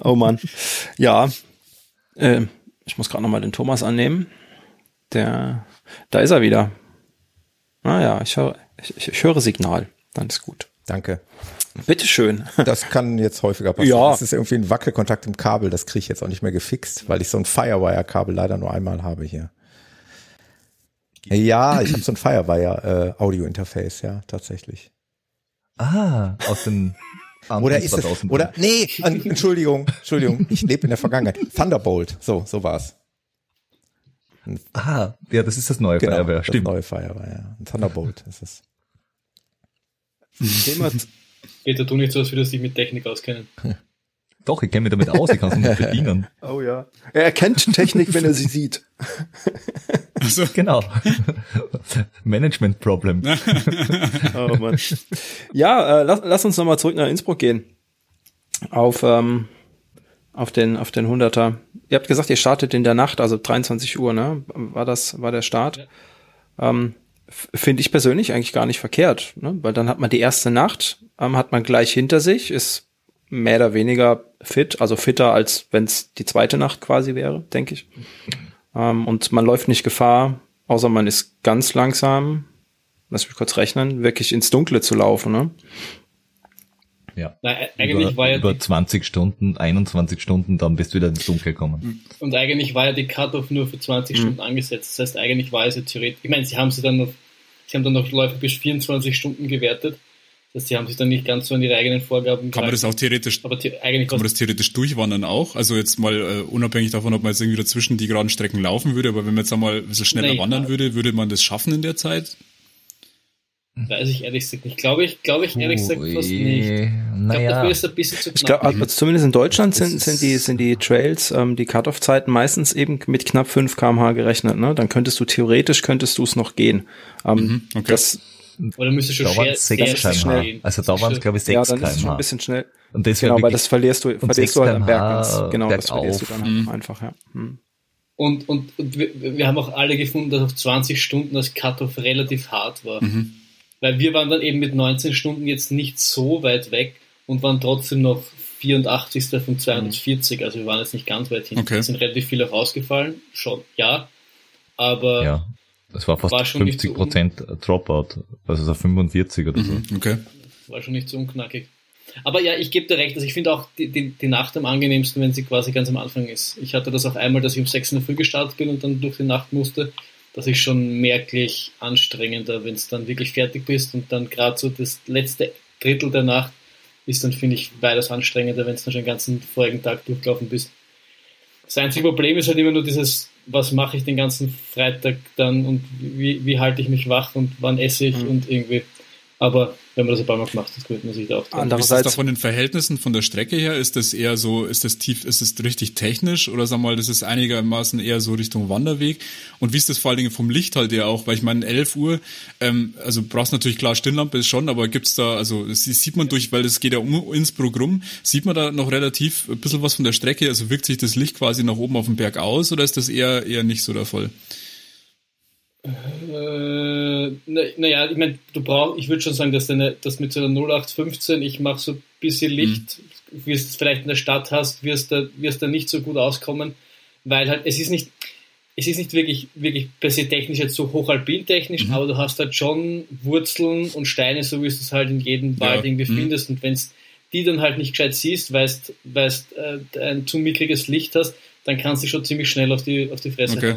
oh man. Ja. Äh, ich muss gerade nochmal den Thomas annehmen. Der, da ist er wieder. Ah ja, ich höre, ich, ich höre Signal. Dann ist gut. Danke. Bitteschön. Das kann jetzt häufiger passieren. Ja. Das ist irgendwie ein Wackelkontakt im Kabel, das kriege ich jetzt auch nicht mehr gefixt, weil ich so ein Firewire-Kabel leider nur einmal habe hier. Ja, ich habe so ein Firewire-Audio-Interface, äh, ja, tatsächlich. Ah, aus den oder ist es, oder, nee, Entschuldigung, Entschuldigung, ich lebe in der Vergangenheit. Thunderbolt, so, so war's. Ah, ja, das ist das neue genau, Feuerwehr, stimmt. Das neue Feuerwehr, ja. Ein Thunderbolt ist es. Peter, tu nicht so, als würdest du dich mit Technik auskennen. Doch, ich kenne mich damit aus, ich kann es nicht bedienen. Oh ja. Er erkennt Technik, wenn er sie sieht. Also. Genau. Management Problem. oh Mann. Ja, äh, lass, lass uns nochmal zurück nach Innsbruck gehen. Auf, ähm, auf den, auf den 100er. Ihr habt gesagt, ihr startet in der Nacht, also 23 Uhr, ne? War das, war der Start? Ja. Ähm, Finde ich persönlich eigentlich gar nicht verkehrt, ne? weil dann hat man die erste Nacht, ähm, hat man gleich hinter sich, ist mehr oder weniger fit, also fitter als wenn es die zweite Nacht quasi wäre, denke ich. ähm, und man läuft nicht Gefahr, außer man ist ganz langsam, lass mich kurz rechnen, wirklich ins Dunkle zu laufen. Ne? Ja. Nein, eigentlich über, war ja über 20 Stunden, 21 Stunden, dann bist du wieder ins Dunkel gekommen. Und eigentlich war ja die Cut-Off nur für 20 mhm. Stunden angesetzt. Das heißt, eigentlich war es ja theoretisch. Ich meine, sie haben sie dann noch, sie haben dann noch Läufe bis 24 Stunden gewertet. Das heißt, sie haben sich dann nicht ganz so an ihre eigenen Vorgaben Kann man das auch theoretisch, aber the eigentlich kann man das theoretisch durchwandern auch? Also jetzt mal uh, unabhängig davon, ob man jetzt irgendwie dazwischen die geraden Strecken laufen würde, aber wenn man jetzt einmal so schneller nee, wandern würde, würde man das schaffen in der Zeit? Weiß ich ehrlich gesagt nicht. Glaube ich, glaube ich ehrlich gesagt fast nicht. Naja. Ich glaube, ist ein bisschen zu knapp. Glaub, also zumindest in Deutschland sind, sind die, sind die Trails, ähm, die Cut-Off-Zeiten meistens eben mit knapp 5 kmh gerechnet, ne? Dann könntest du theoretisch, könntest du es noch gehen. Ähm, mhm, okay. Das, oder müsste schon da sehr, sehr schnell gehen. Also da waren es, glaube ich, 6 Ja, dann ist es schon ein bisschen schnell. Und das genau, weil das verlierst du, verlierst du halt am Berg ganz. Genau, das verlierst du dann mhm. einfach, ja. Mhm. Und, und, und wir, wir, haben auch alle gefunden, dass auf 20 Stunden das Cut-Off relativ hart war. Mhm. Weil wir waren dann eben mit 19 Stunden jetzt nicht so weit weg und waren trotzdem noch 84. von 240, also wir waren jetzt nicht ganz weit hinten. Okay. Es sind relativ viele rausgefallen, schon, ja. Aber ja, das war fast war 50 Prozent Dropout, also so 45 oder so. Mhm, okay. War schon nicht so unknackig. Aber ja, ich gebe dir recht, also ich finde auch die, die, die, Nacht am angenehmsten, wenn sie quasi ganz am Anfang ist. Ich hatte das auch einmal, dass ich um 6 Uhr früh gestartet bin und dann durch die Nacht musste das ist schon merklich anstrengender, wenn es dann wirklich fertig bist und dann gerade so das letzte Drittel der Nacht ist dann, finde ich, weitaus anstrengender, wenn es dann schon den ganzen vorigen Tag durchgelaufen bist. Das einzige Problem ist halt immer nur dieses, was mache ich den ganzen Freitag dann und wie, wie halte ich mich wach und wann esse ich mhm. und irgendwie. Aber wenn man das ein paar Mal gemacht hat, könnte man sich da auch dran. Andererseits ist das da von den Verhältnissen von der Strecke her, ist das eher so, ist das tief, ist das richtig technisch oder sag mal, das ist einigermaßen eher so Richtung Wanderweg? Und wie ist das vor allen Dingen vom Licht halt ja auch? Weil ich meine, 11 Uhr, ähm, also brauchst natürlich klar Stirnlampe ist schon, aber gibt's da, also das sieht man durch, weil es geht ja um Innsbruck rum, sieht man da noch relativ ein bisschen was von der Strecke? Also wirkt sich das Licht quasi nach oben auf dem Berg aus oder ist das eher, eher nicht so der Fall? Äh, naja, ich meine, du brauchst, ich würde schon sagen, dass deine, dass mit so einer 0815, ich mache so ein bisschen Licht, mhm. wie es vielleicht in der Stadt hast, wirst da, wirst da nicht so gut auskommen, weil halt, es ist nicht, es ist nicht wirklich, wirklich per se technisch jetzt so hochalpin-technisch, mhm. aber du hast halt schon Wurzeln und Steine, so wie du es halt in jedem ja. Wald irgendwie mhm. findest und wenn es die dann halt nicht gescheit siehst, weil du äh, ein zu mickriges Licht hast, dann kannst du schon ziemlich schnell auf die, auf die Fresse okay.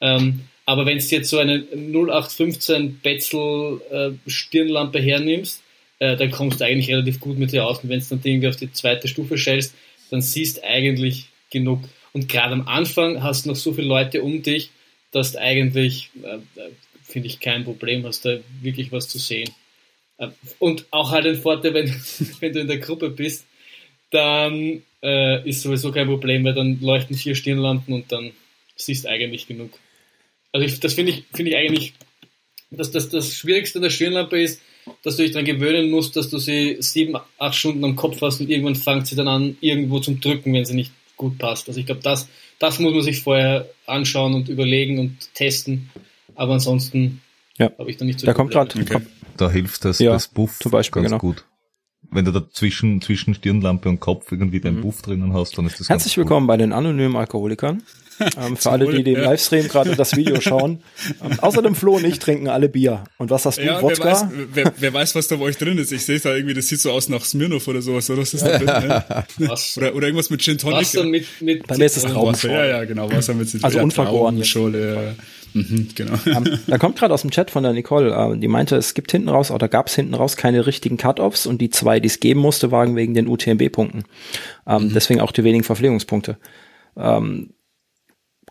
ähm, aber wenn du jetzt so eine 0815 Betzel äh, Stirnlampe hernimmst, äh, dann kommst du eigentlich relativ gut mit dir aus. Und wenn du dann irgendwie auf die zweite Stufe stellst, dann siehst du eigentlich genug. Und gerade am Anfang hast du noch so viele Leute um dich, dass du eigentlich, äh, finde ich, kein Problem hast, da wirklich was zu sehen. Und auch halt ein Vorteil, wenn, wenn du in der Gruppe bist, dann ist sowieso kein Problem, weil dann leuchten vier Stirnlampen und dann siehst du eigentlich genug. Also ich, das finde ich, finde ich eigentlich, dass das, das Schwierigste an der Stirnlampe ist, dass du dich daran gewöhnen musst, dass du sie sieben, acht Stunden am Kopf hast und irgendwann fängt sie dann an, irgendwo zum Drücken, wenn sie nicht gut passt. Also ich glaube, das, das muss man sich vorher anschauen und überlegen und testen. Aber ansonsten ja. habe ich da nicht so. Da kommt gerade. Okay. Da hilft das, ja, das Buff zum Beispiel, ganz genau. gut. Wenn du da zwischen, zwischen Stirnlampe und Kopf irgendwie deinen mhm. Buff drinnen hast, dann ist das Herzlich willkommen bei den anonymen Alkoholikern. Ähm, für alle, die den Livestream gerade das Video schauen. Ähm, außerdem Flo und ich trinken alle Bier. Und was hast du? Ja, Wodka? Wer weiß, wer, wer weiß, was da bei euch drin ist. Ich sehe da irgendwie, das sieht so aus nach Smirnoff oder sowas. Oder was ist da drin? Ne? Oder, oder irgendwas mit Gin Tonic. Wasser mit, mit Bei mir ist es Traubenschorle. Ja, ja, genau. Wasser mit Zitronen. Also unvergoren. Traubenschorle, Mhm, genau. Um, da kommt gerade aus dem Chat von der Nicole, uh, die meinte, es gibt hinten raus, oder gab es hinten raus keine richtigen Cut-Offs und die zwei, die es geben musste, waren wegen den UTMB-Punkten. Um, mhm. Deswegen auch die wenigen Verpflegungspunkte. Um,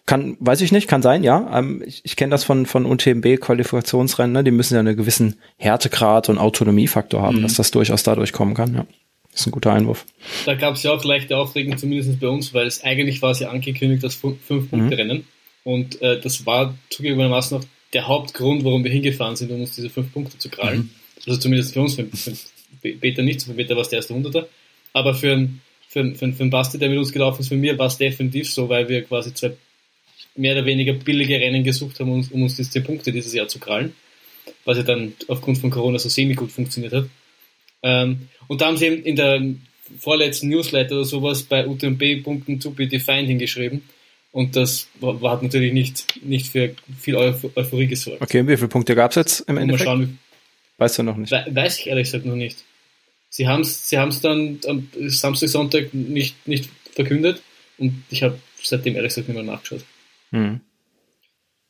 kann, weiß ich nicht, kann sein, ja. Ähm, ich ich kenne das von, von UTMB-Qualifikationsrennen, ne? die müssen ja einen gewissen Härtegrad und Autonomiefaktor haben, mhm. dass das durchaus dadurch kommen kann, ja. Das ist ein guter Einwurf. Da gab es ja auch leichte Aufregung, zumindest bei uns, weil es eigentlich war es ja angekündigt, das Fünf-Punkte-Rennen. Mhm. Und äh, das war zugegebenermaßen noch der Hauptgrund, warum wir hingefahren sind, um uns diese fünf Punkte zu krallen. Mhm. Also zumindest für uns, für, für Peter nicht, für Peter war es der erste Hunderter. Aber für einen für, für, für Basti, der mit uns gelaufen ist, für mir war es definitiv so, weil wir quasi zwei mehr oder weniger billige Rennen gesucht haben, um, um uns diese Punkte dieses Jahr zu krallen, was ja dann aufgrund von Corona so semi-gut funktioniert hat. Ähm, und da haben sie in der vorletzten Newsletter oder sowas bei UTMB-Punkten to be defined hingeschrieben. Und das war, hat natürlich nicht, nicht für viel Euphorie gesorgt. Okay, und wie viele Punkte gab es jetzt im Endeffekt? Mal schauen, weißt du noch nicht? Weiß ich ehrlich gesagt noch nicht. Sie haben es sie haben's dann am Samstag, Sonntag nicht, nicht verkündet und ich habe seitdem ehrlich gesagt nicht mehr nachgeschaut. Mhm.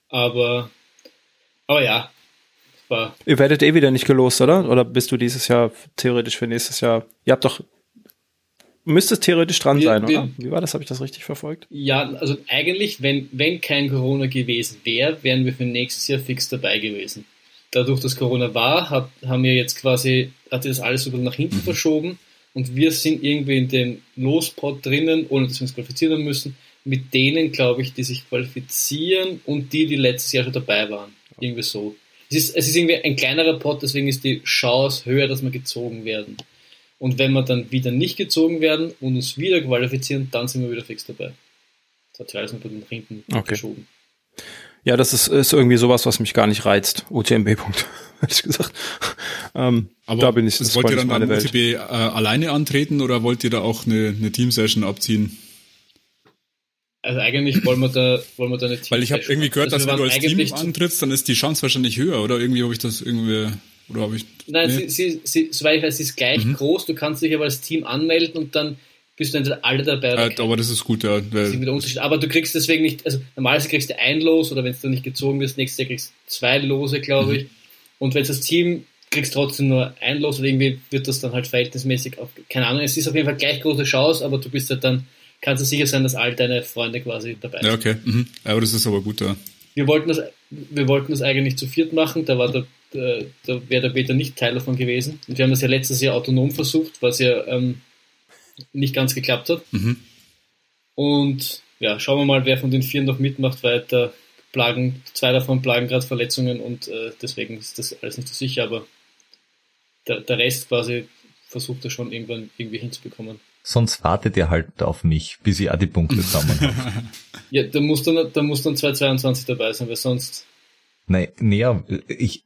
Aber, aber ja, war. Ihr werdet eh wieder nicht gelost, oder? Oder bist du dieses Jahr theoretisch für nächstes Jahr? Ihr habt doch müsste es theoretisch dran wir, sein, wir, oder? Wie war das? Habe ich das richtig verfolgt? Ja, also eigentlich, wenn, wenn kein Corona gewesen wäre, wären wir für nächstes Jahr fix dabei gewesen. Dadurch, dass Corona war, hat, haben wir jetzt quasi, hat das alles so ein bisschen nach hinten mhm. verschoben und wir sind irgendwie in dem Lospot drinnen, ohne dass wir uns qualifizieren müssen, mit denen, glaube ich, die sich qualifizieren und die, die letztes Jahr schon dabei waren. Irgendwie so. Es ist, es ist irgendwie ein kleinerer Pot, deswegen ist die Chance höher, dass wir gezogen werden. Und wenn wir dann wieder nicht gezogen werden und uns wieder qualifizieren, dann sind wir wieder fix dabei. Das hat sich alles mit den hinten okay. geschoben. Ja, das ist, ist irgendwie sowas, was mich gar nicht reizt. UTMB-Punkt, hätte ich gesagt. Ähm, Aber da bin ich, das wollt ihr dann an UTB äh, alleine antreten oder wollt ihr da auch eine, eine Team-Session abziehen? Also eigentlich wollen wir da, wollen wir da eine Team Weil ich habe irgendwie gehört, also dass wenn du als Team antrittst, dann ist die Chance wahrscheinlich höher, oder irgendwie habe ich das irgendwie oder habe ich. Nein, nee? sie, sie, sie, soweit ich weiß, sie ist gleich mhm. groß. Du kannst dich aber als Team anmelden und dann bist du entweder alle dabei oder äh, Aber das ist gut, ja. Aber du kriegst deswegen nicht, also normalerweise kriegst du ein Los oder wenn es dann nicht gezogen wirst, nächstes Jahr kriegst du zwei Lose, glaube mhm. ich. Und wenn es das Team kriegst trotzdem nur ein Los oder irgendwie wird das dann halt verhältnismäßig auf, keine Ahnung, es ist auf jeden Fall gleich große Chance, aber du bist halt dann, kannst du sicher sein, dass all deine Freunde quasi dabei sind. Ja, okay. Mhm. Aber das ist aber gut, ja. Wir wollten das, wir wollten das eigentlich zu viert machen, da war der äh, da wäre der Peter nicht Teil davon gewesen. Und wir haben das ja letztes Jahr autonom versucht, was ja ähm, nicht ganz geklappt hat. Mhm. Und ja, schauen wir mal, wer von den vier noch mitmacht, weiter. Plagen, zwei davon plagen gerade Verletzungen und äh, deswegen ist das alles nicht so sicher, aber der, der Rest quasi versucht er schon irgendwann irgendwie hinzubekommen. Sonst wartet ihr halt auf mich, bis ich auch die Punkte zusammen habe. ja, da muss dann, da muss dann 2022 dabei sein, weil sonst. Nein, näher, ich,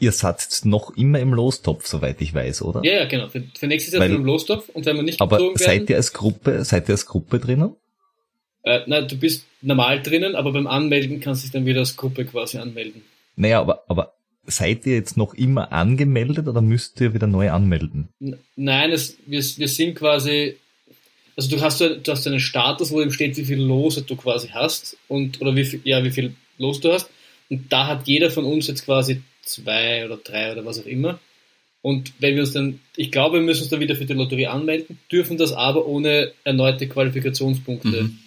Ihr seid noch immer im Lostopf, soweit ich weiß, oder? Ja, ja, genau. Für, für nächstes Jahr Weil, sind wir im Lostopf und wenn wir nicht aber gezogen werden. seid ihr als Gruppe, seid ihr als Gruppe drinnen? Äh, na, du bist normal drinnen, aber beim Anmelden kannst du dich dann wieder als Gruppe quasi anmelden. Naja, aber, aber seid ihr jetzt noch immer angemeldet oder müsst ihr wieder neu anmelden? Nein, es, wir, wir sind quasi, also du hast, du hast einen Status, wo eben steht, wie viel Lose du quasi hast und, oder wie viel, ja, wie viel Los du hast. Und da hat jeder von uns jetzt quasi zwei oder drei oder was auch immer. Und wenn wir uns dann, ich glaube, wir müssen uns dann wieder für die Lotterie anmelden, dürfen das aber ohne erneute Qualifikationspunkte mhm.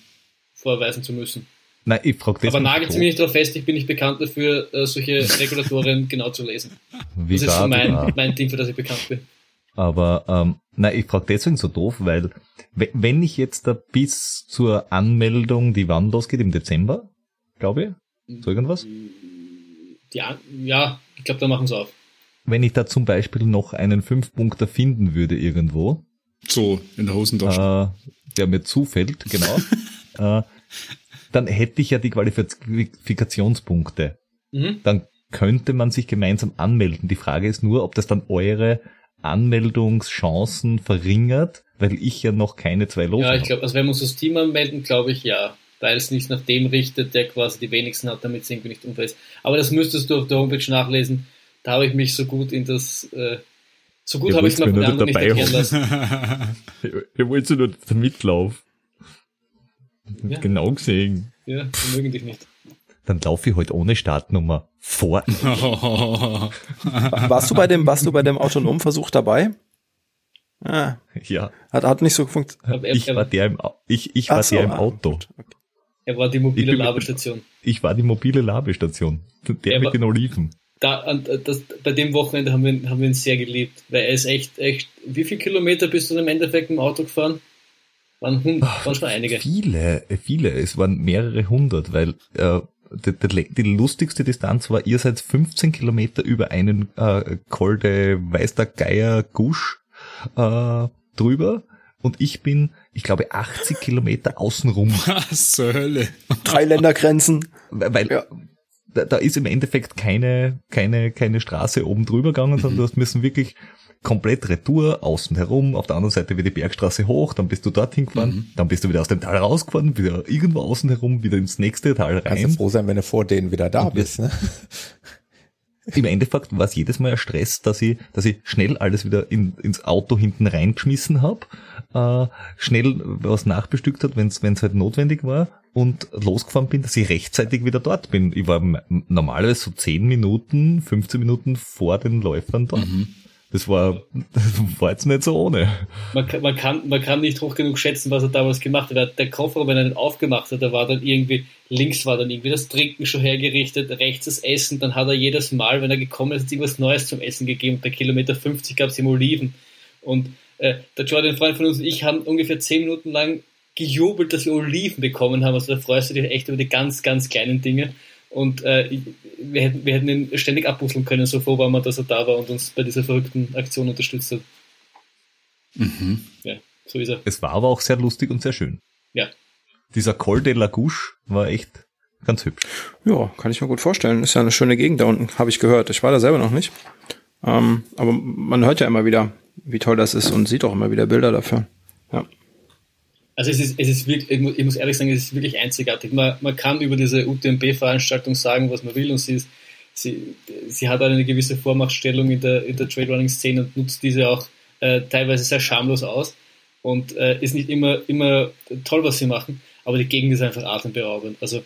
vorweisen zu müssen. Nein, ich frage Aber nagelt sie mich nicht darauf fest, ich bin nicht bekannt dafür, äh, solche Regulatorien genau zu lesen. Wie das ist so mein, mein Ding, für das ich bekannt bin. Aber ähm, nein, ich frage deswegen so doof, weil wenn ich jetzt da bis zur Anmeldung, die wann losgeht, im Dezember, glaube ich, so irgendwas? Die, ja, ich glaube, da machen sie auf. Wenn ich da zum Beispiel noch einen Fünf-Punkter finden würde irgendwo. So, in der Hosentasche. Äh, der mir zufällt, genau. äh, dann hätte ich ja die Qualifikationspunkte. Mhm. Dann könnte man sich gemeinsam anmelden. Die Frage ist nur, ob das dann eure Anmeldungschancen verringert, weil ich ja noch keine zwei Lose Ja, ich glaube, also wenn wir uns das Team anmelden, glaube ich ja weil es nicht nach dem richtet, der quasi die wenigsten hat, damit es irgendwie nicht unfair ist. Aber das müsstest du auf der Homepage nachlesen. Da habe ich mich so gut in das, äh, so gut ja, habe ich es nicht erklären lassen. Ihr wollt nur den Mitlauf. Ja. Genau gesehen. Ja, wir mögen dich nicht. Dann laufe ich heute ohne Startnummer vor. warst du bei dem, warst du bei dem autonomen Versuch dabei? Ah, ja. Hat, hat nicht so funktioniert. Ich war der im, ich, ich war so, der im ah, Auto. Okay. Er war die mobile Labestation. Ich war die mobile Labestation. Der er mit war, den Oliven. Da, das, bei dem Wochenende haben wir, haben wir ihn sehr geliebt, weil er ist echt, echt, wie viele Kilometer bist du im Endeffekt im Auto gefahren? Waren, waren schon einige. Viele, viele. Es waren mehrere hundert, weil äh, die, die, die, lustigste Distanz war, ihr seid 15 Kilometer über einen äh, Kolde Weißter Geier Gusch äh, drüber und ich bin, ich glaube, 80 Kilometer außenrum. Was zur Hölle? Drei Ländergrenzen. Weil ja. da, da, ist im Endeffekt keine, keine, keine Straße oben drüber gegangen, sondern mhm. du hast müssen wirklich komplett Retour, außen herum, auf der anderen Seite wieder die Bergstraße hoch, dann bist du dorthin gefahren, mhm. dann bist du wieder aus dem Tal rausgefahren, wieder irgendwo außen herum, wieder ins nächste Tal rein. Kannst du froh sein, wenn du vor denen wieder da bist, ne? Im Endeffekt war es jedes Mal ein Stress, dass ich, dass ich schnell alles wieder in, ins Auto hinten reingeschmissen habe, äh, schnell was nachbestückt hat, wenn es halt notwendig war und losgefahren bin, dass ich rechtzeitig wieder dort bin. Ich war normalerweise so 10 Minuten, 15 Minuten vor den Läufern dort. Mhm. Das war, das war jetzt nicht so ohne. Man, man, kann, man kann nicht hoch genug schätzen, was er damals gemacht hat. Der Koffer, wenn er den aufgemacht hat, da war dann irgendwie, links war dann irgendwie das Trinken schon hergerichtet, rechts das Essen, dann hat er jedes Mal, wenn er gekommen ist, irgendwas Neues zum Essen gegeben. Bei Kilometer 50 gab es ihm Oliven. Und äh, der Jordan, Freund von uns und ich, haben ungefähr 10 Minuten lang gejubelt, dass wir Oliven bekommen haben. Also da freust du dich echt über die ganz, ganz kleinen Dinge. Und äh, wir, hätten, wir hätten ihn ständig abbusseln können, so froh waren wir, dass er da war und uns bei dieser verrückten Aktion unterstützt hat. Mhm. Ja, so ist er. Es war aber auch sehr lustig und sehr schön. Ja. Dieser Col de la Gouche war echt ganz hübsch. Ja, kann ich mir gut vorstellen. Ist ja eine schöne Gegend da unten, habe ich gehört. Ich war da selber noch nicht. Ähm, aber man hört ja immer wieder, wie toll das ist und sieht auch immer wieder Bilder dafür. Ja. Also es ist, es ist wirklich, ich muss ehrlich sagen, es ist wirklich einzigartig. Man, man kann über diese UTMB-Veranstaltung sagen, was man will und sie, ist, sie, sie hat eine gewisse Vormachtstellung in der, in der Trailrunning-Szene und nutzt diese auch äh, teilweise sehr schamlos aus und äh, ist nicht immer, immer toll, was sie machen, aber die Gegend ist einfach atemberaubend. Also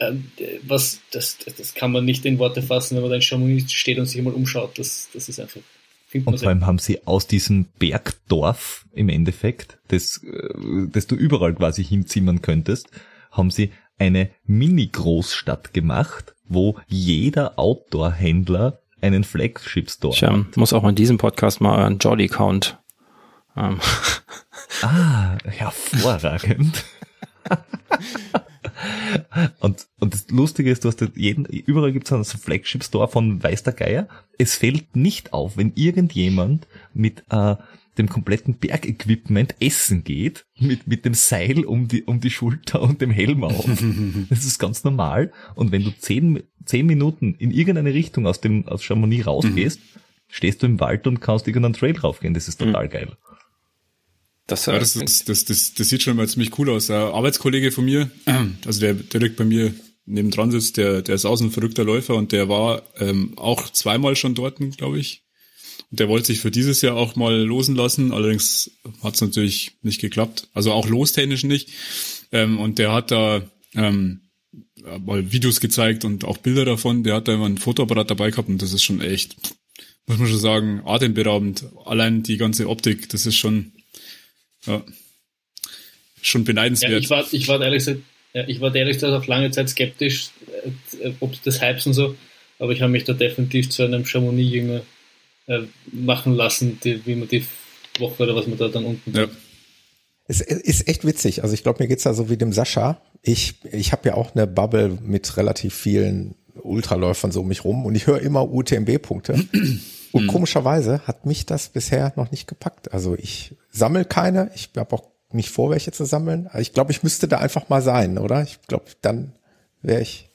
ähm, was, das, das kann man nicht in Worte fassen, wenn man da in Chamonix steht und sich mal umschaut. Das, das ist einfach und vor allem haben sie aus diesem Bergdorf im Endeffekt, das, äh, das du überall quasi hinzimmern könntest, haben sie eine Mini-Großstadt gemacht, wo jeder Outdoor-Händler einen Flagship-Store hat. Ich muss auch in diesem Podcast mal euren Jolly-Count. Ähm. Ah, hervorragend. Und, und das Lustige ist, du hast jeden, überall gibt es einen Flagship Store von Weiß der Geier. Es fällt nicht auf, wenn irgendjemand mit äh, dem kompletten Bergequipment essen geht, mit, mit dem Seil um die, um die Schulter und dem Helm auf. das ist ganz normal. Und wenn du zehn, zehn Minuten in irgendeine Richtung aus dem, aus Chamonix rausgehst, mhm. stehst du im Wald und kannst irgendeinen Trail raufgehen. Das ist total mhm. geil. Das, ja, das, ist, das, das, das sieht schon mal ziemlich cool aus. Ein Arbeitskollege von mir, also der direkt bei mir nebendran sitzt, der, der ist auch ein verrückter Läufer und der war ähm, auch zweimal schon dort, glaube ich. Und der wollte sich für dieses Jahr auch mal losen lassen, allerdings hat es natürlich nicht geklappt. Also auch lostechnisch nicht. Ähm, und der hat da ähm, mal Videos gezeigt und auch Bilder davon. Der hat da immer ein Fotoapparat dabei gehabt und das ist schon echt, muss man schon sagen, atemberaubend. Allein die ganze Optik, das ist schon ja. Schon beneidenswert. Ja, ich war, ich war ehrlich gesagt, ich war ehrlich gesagt auch lange Zeit skeptisch, äh, ob das Hypes und so, aber ich habe mich da definitiv zu einem Chamonix-Jünger äh, machen lassen, die, wie man die Woche oder was man da dann unten. Ja. Es ist echt witzig. Also ich glaube, mir geht's da so wie dem Sascha. Ich, ich habe ja auch eine Bubble mit relativ vielen Ultraläufern so um mich rum und ich höre immer UTMB-Punkte. Und hm. komischerweise hat mich das bisher noch nicht gepackt. Also ich sammle keine, ich habe auch nicht vor, welche zu sammeln. Ich glaube, ich müsste da einfach mal sein, oder? Ich glaube, dann wäre ich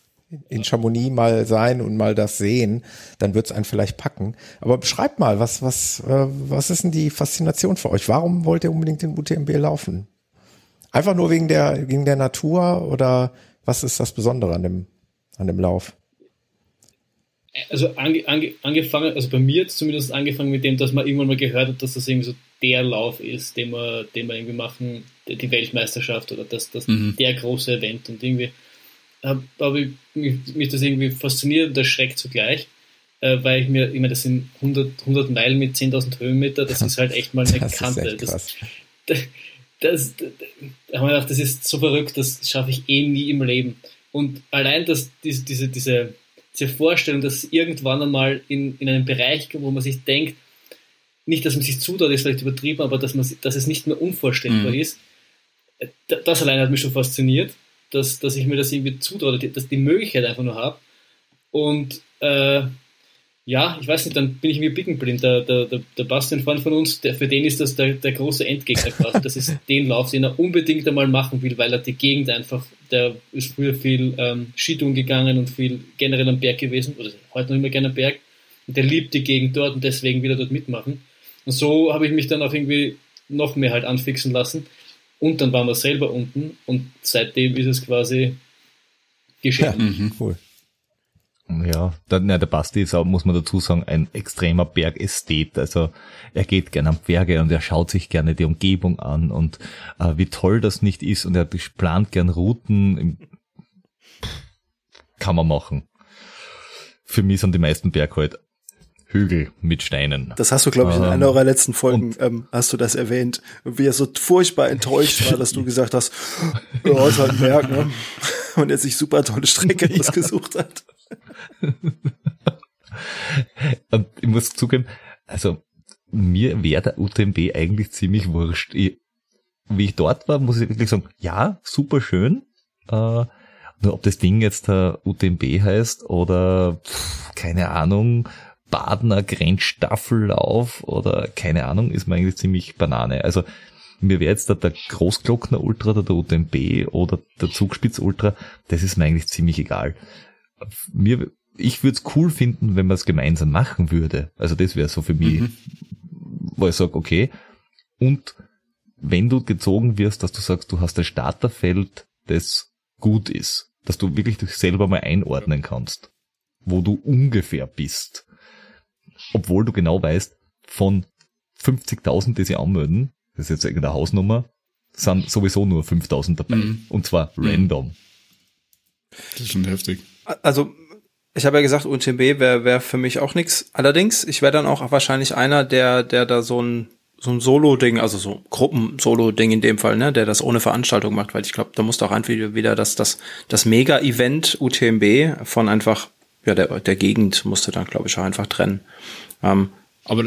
in Chamonix mal sein und mal das sehen, dann wird's einen vielleicht packen. Aber beschreibt mal, was, was, äh, was ist denn die Faszination für euch? Warum wollt ihr unbedingt den UTMB laufen? Einfach nur wegen der, wegen der Natur oder was ist das Besondere an dem, an dem Lauf? Also ange, ange, angefangen, also bei mir jetzt zumindest angefangen mit dem, dass man irgendwann mal gehört hat, dass das irgendwie so der Lauf ist, den wir, den wir irgendwie machen, die Weltmeisterschaft oder das, das mhm. der große Event und irgendwie habe hab ich mich, mich, das irgendwie fasziniert und erschreckt zugleich, äh, weil ich mir, ich meine, das sind 100, 100 Meilen mit 10.000 Höhenmeter, das ist halt echt mal eine das Kante. Das, das, das, da haben wir gedacht, das ist so verrückt, das schaffe ich eh nie im Leben. Und allein, dass diese, diese, diese diese Vorstellung, dass irgendwann einmal in, in einem Bereich kommt, wo man sich denkt, nicht, dass man sich zutraut, ist vielleicht übertrieben, aber dass, man, dass es nicht mehr unvorstellbar mhm. ist, das allein hat mich schon fasziniert, dass, dass ich mir das irgendwie zutraue, dass die Möglichkeit einfach nur habe. Und äh, ja, ich weiß nicht, dann bin ich mir bickenblind. Der, der, der, der Bastian Freund von uns, der, für den ist das der, der große Endgegner quasi. Das ist den Lauf, den er unbedingt einmal machen will, weil er die Gegend einfach, der ist früher viel ähm, Skitouren gegangen und viel generell am Berg gewesen, oder heute noch immer gerne am Berg. Und der liebt die Gegend dort und deswegen will er dort mitmachen. Und so habe ich mich dann auch irgendwie noch mehr halt anfixen lassen. Und dann waren wir selber unten und seitdem ist es quasi geschehen. Ja, mhm. cool. Ja, der, na, der Basti ist auch, muss man dazu sagen, ein extremer Bergästhet. Also er geht gerne am Berge und er schaut sich gerne die Umgebung an und äh, wie toll das nicht ist und er plant gern Routen. Kann man machen. Für mich sind die meisten Berge halt Hügel mit Steinen. Das hast du, glaube ich, in einer eurer letzten Folgen ähm, hast du das erwähnt, wie er so furchtbar enttäuscht war, dass du gesagt hast, ja, ist halt ein Berg, ne? Und er sich super tolle Strecke ja. ausgesucht hat. Und ich muss zugeben, also mir wäre der UTMB eigentlich ziemlich wurscht. Ich, wie ich dort war, muss ich wirklich sagen, ja, super schön. Äh, nur ob das Ding jetzt der UTMB heißt oder pff, keine Ahnung, Badener Grenzstaffellauf oder keine Ahnung, ist mir eigentlich ziemlich Banane. Also mir wäre jetzt der, der Großglockner Ultra oder der UTMB oder der Zugspitz Ultra, das ist mir eigentlich ziemlich egal. Mir, ich würde es cool finden, wenn man es gemeinsam machen würde. Also das wäre so für mich, mhm. wo ich sage, okay. Und wenn du gezogen wirst, dass du sagst, du hast ein Starterfeld, das gut ist, dass du wirklich dich selber mal einordnen kannst, wo du ungefähr bist obwohl du genau weißt, von 50.000, die sie anmelden, das ist jetzt irgendeine Hausnummer, sind sowieso nur 5.000 dabei. Mhm. Und zwar mhm. random. Das ist schon heftig. Also, ich habe ja gesagt, UTMB wäre wär für mich auch nichts. Allerdings, ich wäre dann auch wahrscheinlich einer, der, der da so ein, so ein Solo-Ding, also so Gruppen-Solo-Ding in dem Fall, ne, der das ohne Veranstaltung macht, weil ich glaube, da muss doch einfach wieder das, das, das Mega-Event UTMB von einfach ja, der, der Gegend musste dann, glaube ich, auch einfach trennen. Ähm, aber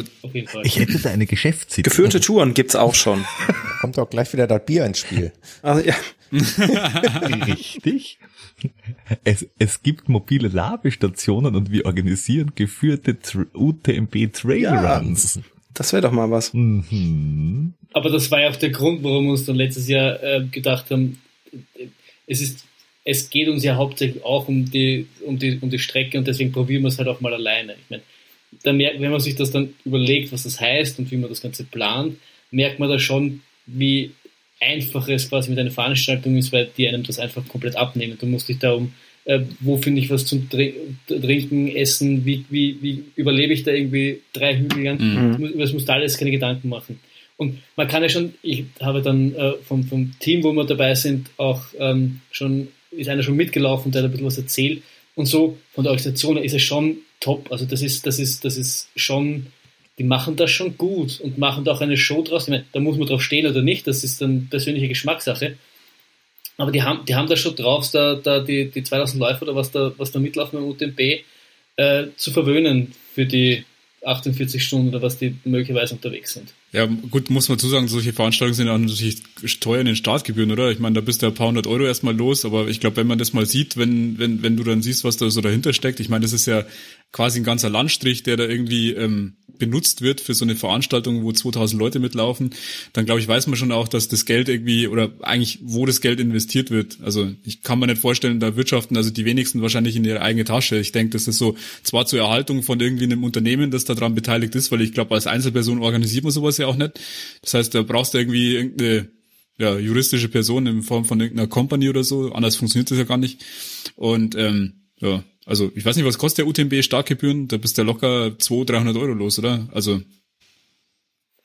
ich hätte da eine Geschäftsidee. Geführte Touren gibt's auch schon. Kommt doch gleich wieder das Bier ins Spiel. Also, ja. Richtig. Es, es gibt mobile Labestationen und wir organisieren geführte UTMB Trailruns. Ja, das wäre doch mal was. Mhm. Aber das war ja auch der Grund, warum wir uns dann letztes Jahr äh, gedacht haben, es ist es geht uns ja hauptsächlich auch um die, um die, um die Strecke und deswegen probieren wir es halt auch mal alleine. Ich meine, dann merkt, wenn man sich das dann überlegt, was das heißt und wie man das Ganze plant, merkt man da schon, wie einfach es quasi mit einer Veranstaltung ist, weil die einem das einfach komplett abnehmen. Du musst dich da um, äh, wo finde ich was zum Trinken, Essen, wie, wie, wie überlebe ich da irgendwie drei Hügel lang, mhm. das musst du alles keine Gedanken machen. Und man kann ja schon, ich habe dann äh, vom, vom Team, wo wir dabei sind, auch ähm, schon ist einer schon mitgelaufen, der hat ein bisschen was erzählt. Und so von der Organisation ist es schon top. Also das ist, das ist, das ist schon, die machen das schon gut und machen da auch eine Show draus. Ich meine, da muss man drauf stehen oder nicht, das ist dann persönliche Geschmackssache. Aber die haben, die haben da schon drauf, da, da die, die 2000 Läufer oder was da, was da mitlaufen beim UTMB äh, zu verwöhnen für die 48 Stunden oder was die möglicherweise unterwegs sind. Ja, gut, muss man zusagen, solche Veranstaltungen sind auch natürlich teuer in den Startgebühren, oder? Ich meine, da bist du ein paar hundert Euro erstmal los, aber ich glaube, wenn man das mal sieht, wenn, wenn, wenn du dann siehst, was da so dahinter steckt, ich meine, das ist ja quasi ein ganzer Landstrich, der da irgendwie ähm, benutzt wird für so eine Veranstaltung, wo 2000 Leute mitlaufen, dann glaube ich, weiß man schon auch, dass das Geld irgendwie oder eigentlich, wo das Geld investiert wird. Also ich kann mir nicht vorstellen, da wirtschaften also die wenigsten wahrscheinlich in ihre eigene Tasche. Ich denke, das ist so zwar zur Erhaltung von irgendwie einem Unternehmen, das daran beteiligt ist, weil ich glaube, als Einzelperson organisiert man sowas ja auch nicht. Das heißt, da brauchst du irgendwie irgendeine ja, juristische Person in Form von irgendeiner Company oder so. Anders funktioniert das ja gar nicht. Und ähm, ja, also ich weiß nicht, was kostet der UTMB Startgebühren? Da bist du ja locker 200, 300 Euro los, oder? Also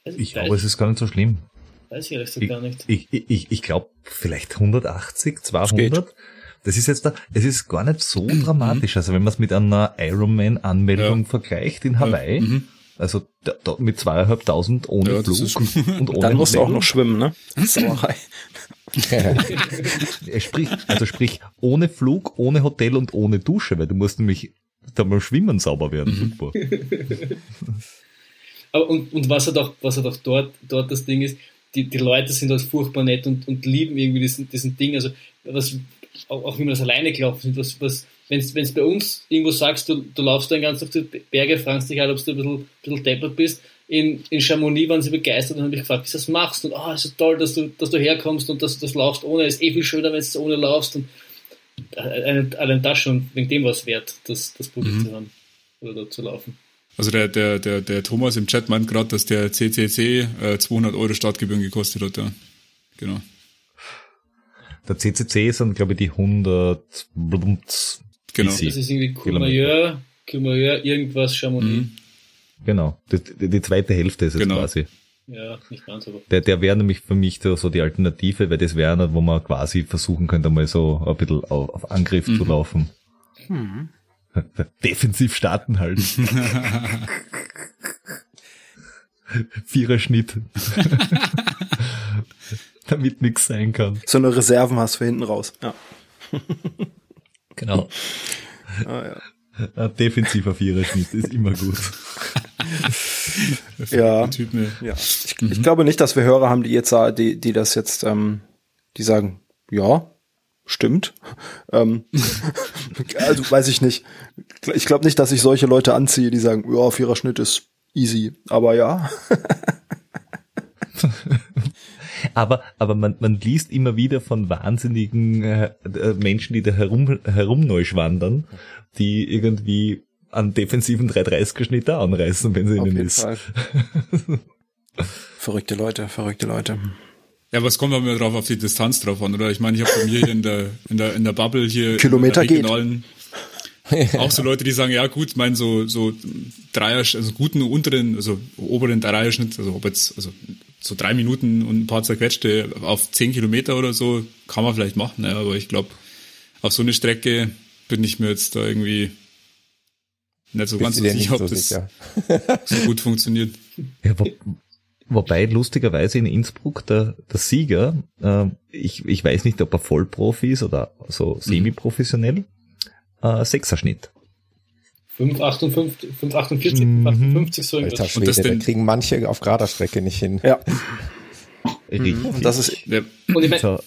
ich glaube, es ist gar nicht so schlimm. Weiß ich ehrlich gar nicht. Ich, ich, ich, ich glaube vielleicht 180, 200. Das ist jetzt da, es ist gar nicht so mhm. dramatisch. Also wenn man es mit einer Ironman-Anmeldung ja. vergleicht in Hawaii, ja. mhm. also da, da mit zweieinhalbtausend ohne ja, Flug und ohne Dann musst du auch noch schwimmen, ne? Sauerei. sprich, also sprich, ohne Flug, ohne Hotel und ohne Dusche, weil du musst nämlich da mal schwimmen sauber werden. Mhm. Super. Aber und, und was halt auch, was halt auch dort, dort das Ding ist, die, die Leute sind halt furchtbar nett und, und lieben irgendwie diesen, diesen Ding. Also was, auch, auch wie man das alleine gelaufen sind, was, was, wenn du bei uns irgendwo sagst, du, du laufst dann ganz auf die Berge, fragst dich halt, ob du ein bisschen, ein bisschen deppert bist, in, in Chamonix waren sie begeistert und haben mich gefragt, wie du das machst und ah, oh, ist so toll, dass du, dass du herkommst und dass du das laufst ohne, ist eh viel schöner, wenn du ohne laufst und allein das schon wegen dem was wert, das, das Produkt mhm. zu haben oder da zu laufen. Also der, der, der, der Thomas im Chat meint gerade, dass der CCC äh, 200 Euro Startgebühren gekostet hat, ja. Genau. Der CCC sind, glaube ich, die 100 Genau. Das ist irgendwie Courmayeur, Courmayeur, irgendwas Chamonix. Mhm. Genau. Die, die, die, zweite Hälfte ist es genau. quasi. Ja, nicht ganz, aber. Der, der wäre nämlich für mich so, so die Alternative, weil das wäre, wo man quasi versuchen könnte, mal so ein bisschen auf, auf Angriff mhm. zu laufen. Mhm. Defensiv starten halt. Viererschnitt. Damit nichts sein kann. So eine Reserven hast für hinten raus. Ja. genau. Ah, ja. Ein defensiver Viererschnitt ist immer gut. ja. ja. Ich, mhm. ich, glaube nicht, dass wir Hörer haben, die jetzt die, die das jetzt, ähm, die sagen, ja, stimmt. Ähm, also weiß ich nicht. Ich glaube nicht, dass ich solche Leute anziehe, die sagen, ja, Viererschnitt ist easy. Aber ja. aber aber man, man liest immer wieder von wahnsinnigen äh, äh Menschen, die da herum herumneuschwandern, die irgendwie an defensiven 330er Schnitt da anreißen, wenn sie Auf ihnen ist. verrückte Leute, verrückte Leute. Ja, was kommt aber drauf auf die Distanz drauf an, oder? Ich meine, ich habe bei mir hier in der in der in der Bubble hier Kilometer in regionalen, geht. auch so Leute, die sagen, ja gut, mein so so Dreier, also guten unteren, also oberen Dreierschnitt, also ob jetzt also so drei Minuten und ein paar zerquetschte auf zehn Kilometer oder so kann man vielleicht machen, ja, aber ich glaube, auf so eine Strecke bin ich mir jetzt da irgendwie nicht so Bist ganz so sicher, ob so das sicher. so gut funktioniert. Ja, wo, wobei lustigerweise in Innsbruck der, der Sieger, äh, ich, ich weiß nicht, ob er Vollprofi ist oder so semi-professionell, äh, Sechserschnitt. 5,48, 5,48, mhm. 5,58 so Alter Schwede, das denn, kriegen manche auf gerader Strecke nicht hin. Ja. Richtig. Und das ist, ja. und ich mein,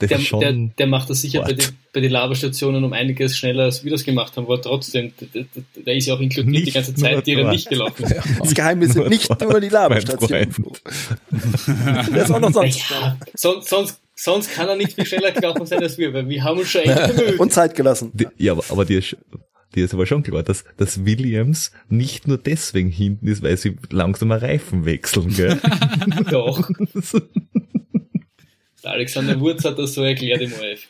der, der, der, macht das sicher bei den, bei den Laberstationen um einiges schneller, als wir das gemacht haben, aber trotzdem, der, der ist ja auch inkludiert nicht die ganze Zeit, die er nicht gelaufen ist. Das Geheimnis sind nicht nur die Laberstationen. der ist auch noch sonst. Ja, sonst, sonst, sonst kann er nicht viel schneller gelaufen sein als wir, weil wir haben uns schon echt bemüht. Und Zeit gelassen. Die, ja, aber, aber dir, dir ist aber schon klar, dass, dass Williams nicht nur deswegen hinten ist, weil sie langsamer Reifen wechseln, gell? Doch. Der Alexander Wurz hat das so erklärt im ORF.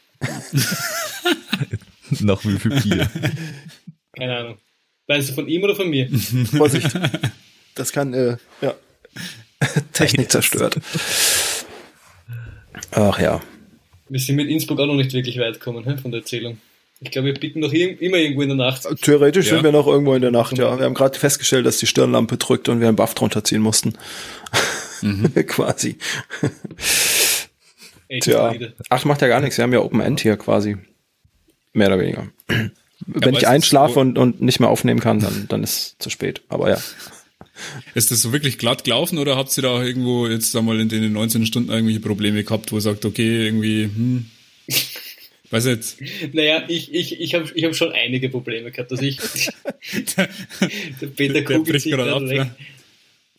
Nach wie viel Bier? Keine Ahnung. Meinst du von ihm oder von mir? Vorsicht. Das kann, äh, ja. Technik zerstört. Ach ja. Wir sind mit Innsbruck auch noch nicht wirklich weit gekommen he, von der Erzählung. Ich glaube, wir bitten noch immer irgendwo in der Nacht. Theoretisch ja. sind wir noch irgendwo in der Nacht, ja. Wir haben gerade festgestellt, dass die Stirnlampe drückt und wir einen Buff drunter ziehen mussten. Mhm. quasi. Tja. Ach, macht ja gar nichts. Wir haben ja Open End hier quasi. Mehr oder weniger. Wenn ja, ich einschlafe so und, und nicht mehr aufnehmen kann, dann, dann ist es zu spät. Aber ja. Ist das so wirklich glatt gelaufen oder habt ihr da irgendwo jetzt einmal in den 19 Stunden irgendwelche Probleme gehabt, wo ihr sagt, okay, irgendwie, hm, weiß jetzt. Naja, ich, ich, ich habe ich hab schon einige Probleme gehabt. Also ich, der, der Peter der bricht gerade ab, ja.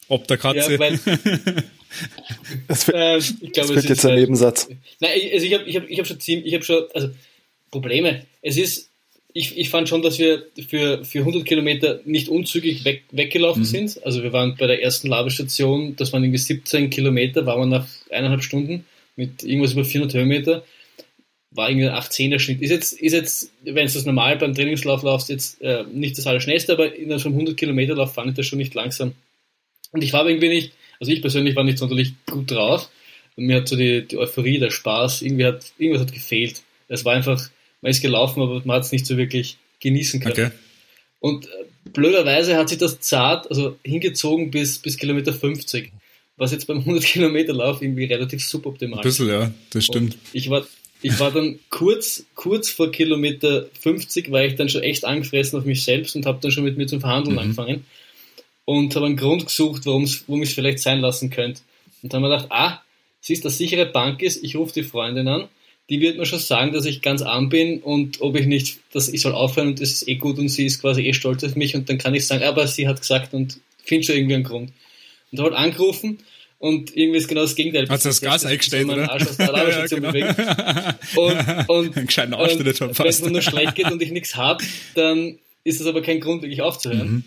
Ob der Katze. Ja, weil, das wird, äh, ich glaube, das wird jetzt ein halt, Nebensatz. Nein, also ich habe ich hab, ich hab schon ziemlich, ich habe schon, also Probleme. Es ist, ich, ich fand schon, dass wir für, für 100 Kilometer nicht unzügig weg, weggelaufen mhm. sind. Also wir waren bei der ersten Labestation, das waren irgendwie 17 Kilometer, waren wir nach eineinhalb Stunden mit irgendwas über 400 Höhenmeter. War irgendwie ein 8-10er Schnitt. Ist jetzt, ist jetzt, wenn du das normal beim Trainingslauf laufst, jetzt äh, nicht das Allerschnellste, aber in einem 100 Kilometer Lauf fand ich das schon nicht langsam. Und ich war irgendwie nicht, also ich persönlich war nicht sonderlich gut drauf. Und mir hat so die, die Euphorie, der Spaß, irgendwie hat, irgendwas hat gefehlt. Es war einfach, man ist gelaufen, aber man hat es nicht so wirklich genießen können. Okay. Und äh, blöderweise hat sich das zart, also hingezogen bis, bis Kilometer 50, was jetzt beim 100 Kilometer Lauf irgendwie relativ suboptimal ist. Ein bisschen, ja, das stimmt. Und ich war, ich war dann kurz, kurz vor Kilometer 50, war ich dann schon echt angefressen auf mich selbst und habe dann schon mit mir zum Verhandeln mhm. angefangen und habe einen Grund gesucht, warum ich es vielleicht sein lassen könnte. Und dann haben wir gedacht, ah, sie ist das sichere Bank ist, ich rufe die Freundin an, die wird mir schon sagen, dass ich ganz arm bin und ob ich nicht, dass ich soll aufhören und das ist eh gut und sie ist quasi eh stolz auf mich und dann kann ich sagen, aber sie hat gesagt und finde schon irgendwie einen Grund. Und da hat angerufen und irgendwie ist genau das Gegenteil. Hat das Gas eingestellt, oder? Arsch aus der ja, genau. Und, und, und, und wenn es nur schlecht geht und ich nichts habe, dann ist das aber kein Grund, wirklich aufzuhören. Mhm.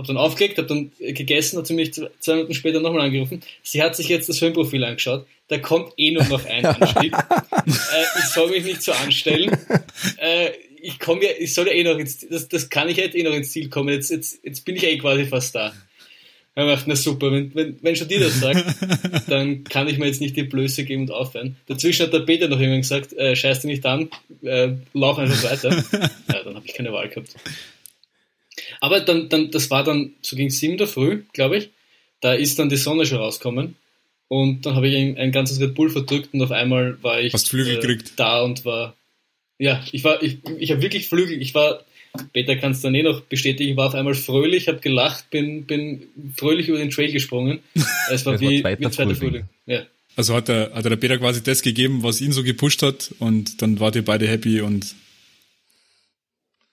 Habe dann aufgelegt, habe dann gegessen, hat sie mich zwei Minuten später nochmal angerufen. Sie hat sich jetzt das Filmprofil angeschaut. Da kommt eh nur noch ein Anstieg. äh, ich soll mich nicht so anstellen. Äh, ich komme ja, ich soll ja eh noch ins, das, das kann ich jetzt eh noch ins Ziel kommen. Jetzt, jetzt, jetzt bin ich eh quasi fast da. Er macht, na super, wenn, wenn, wenn schon die das sagt, dann kann ich mir jetzt nicht die Blöße geben und aufhören. Dazwischen hat der Peter noch irgendwann gesagt, äh, scheiß dich nicht an, äh, lauf einfach weiter. Ja, dann habe ich keine Wahl gehabt. Aber dann, dann, das war dann, so gegen sieben der Früh, glaube ich, da ist dann die Sonne schon rausgekommen. Und dann habe ich ein, ein, ganzes Red Bull verdrückt und auf einmal war ich äh, da und war, ja, ich war, ich, ich habe wirklich Flügel, ich war, Peter kannst du dann eh noch bestätigen, ich war auf einmal fröhlich, habe gelacht, bin, bin fröhlich über den Trail gesprungen. Es war wie, war wie zweiter Frühling. Ja. Also hat der, hat der Peter quasi das gegeben, was ihn so gepusht hat und dann wart ihr beide happy und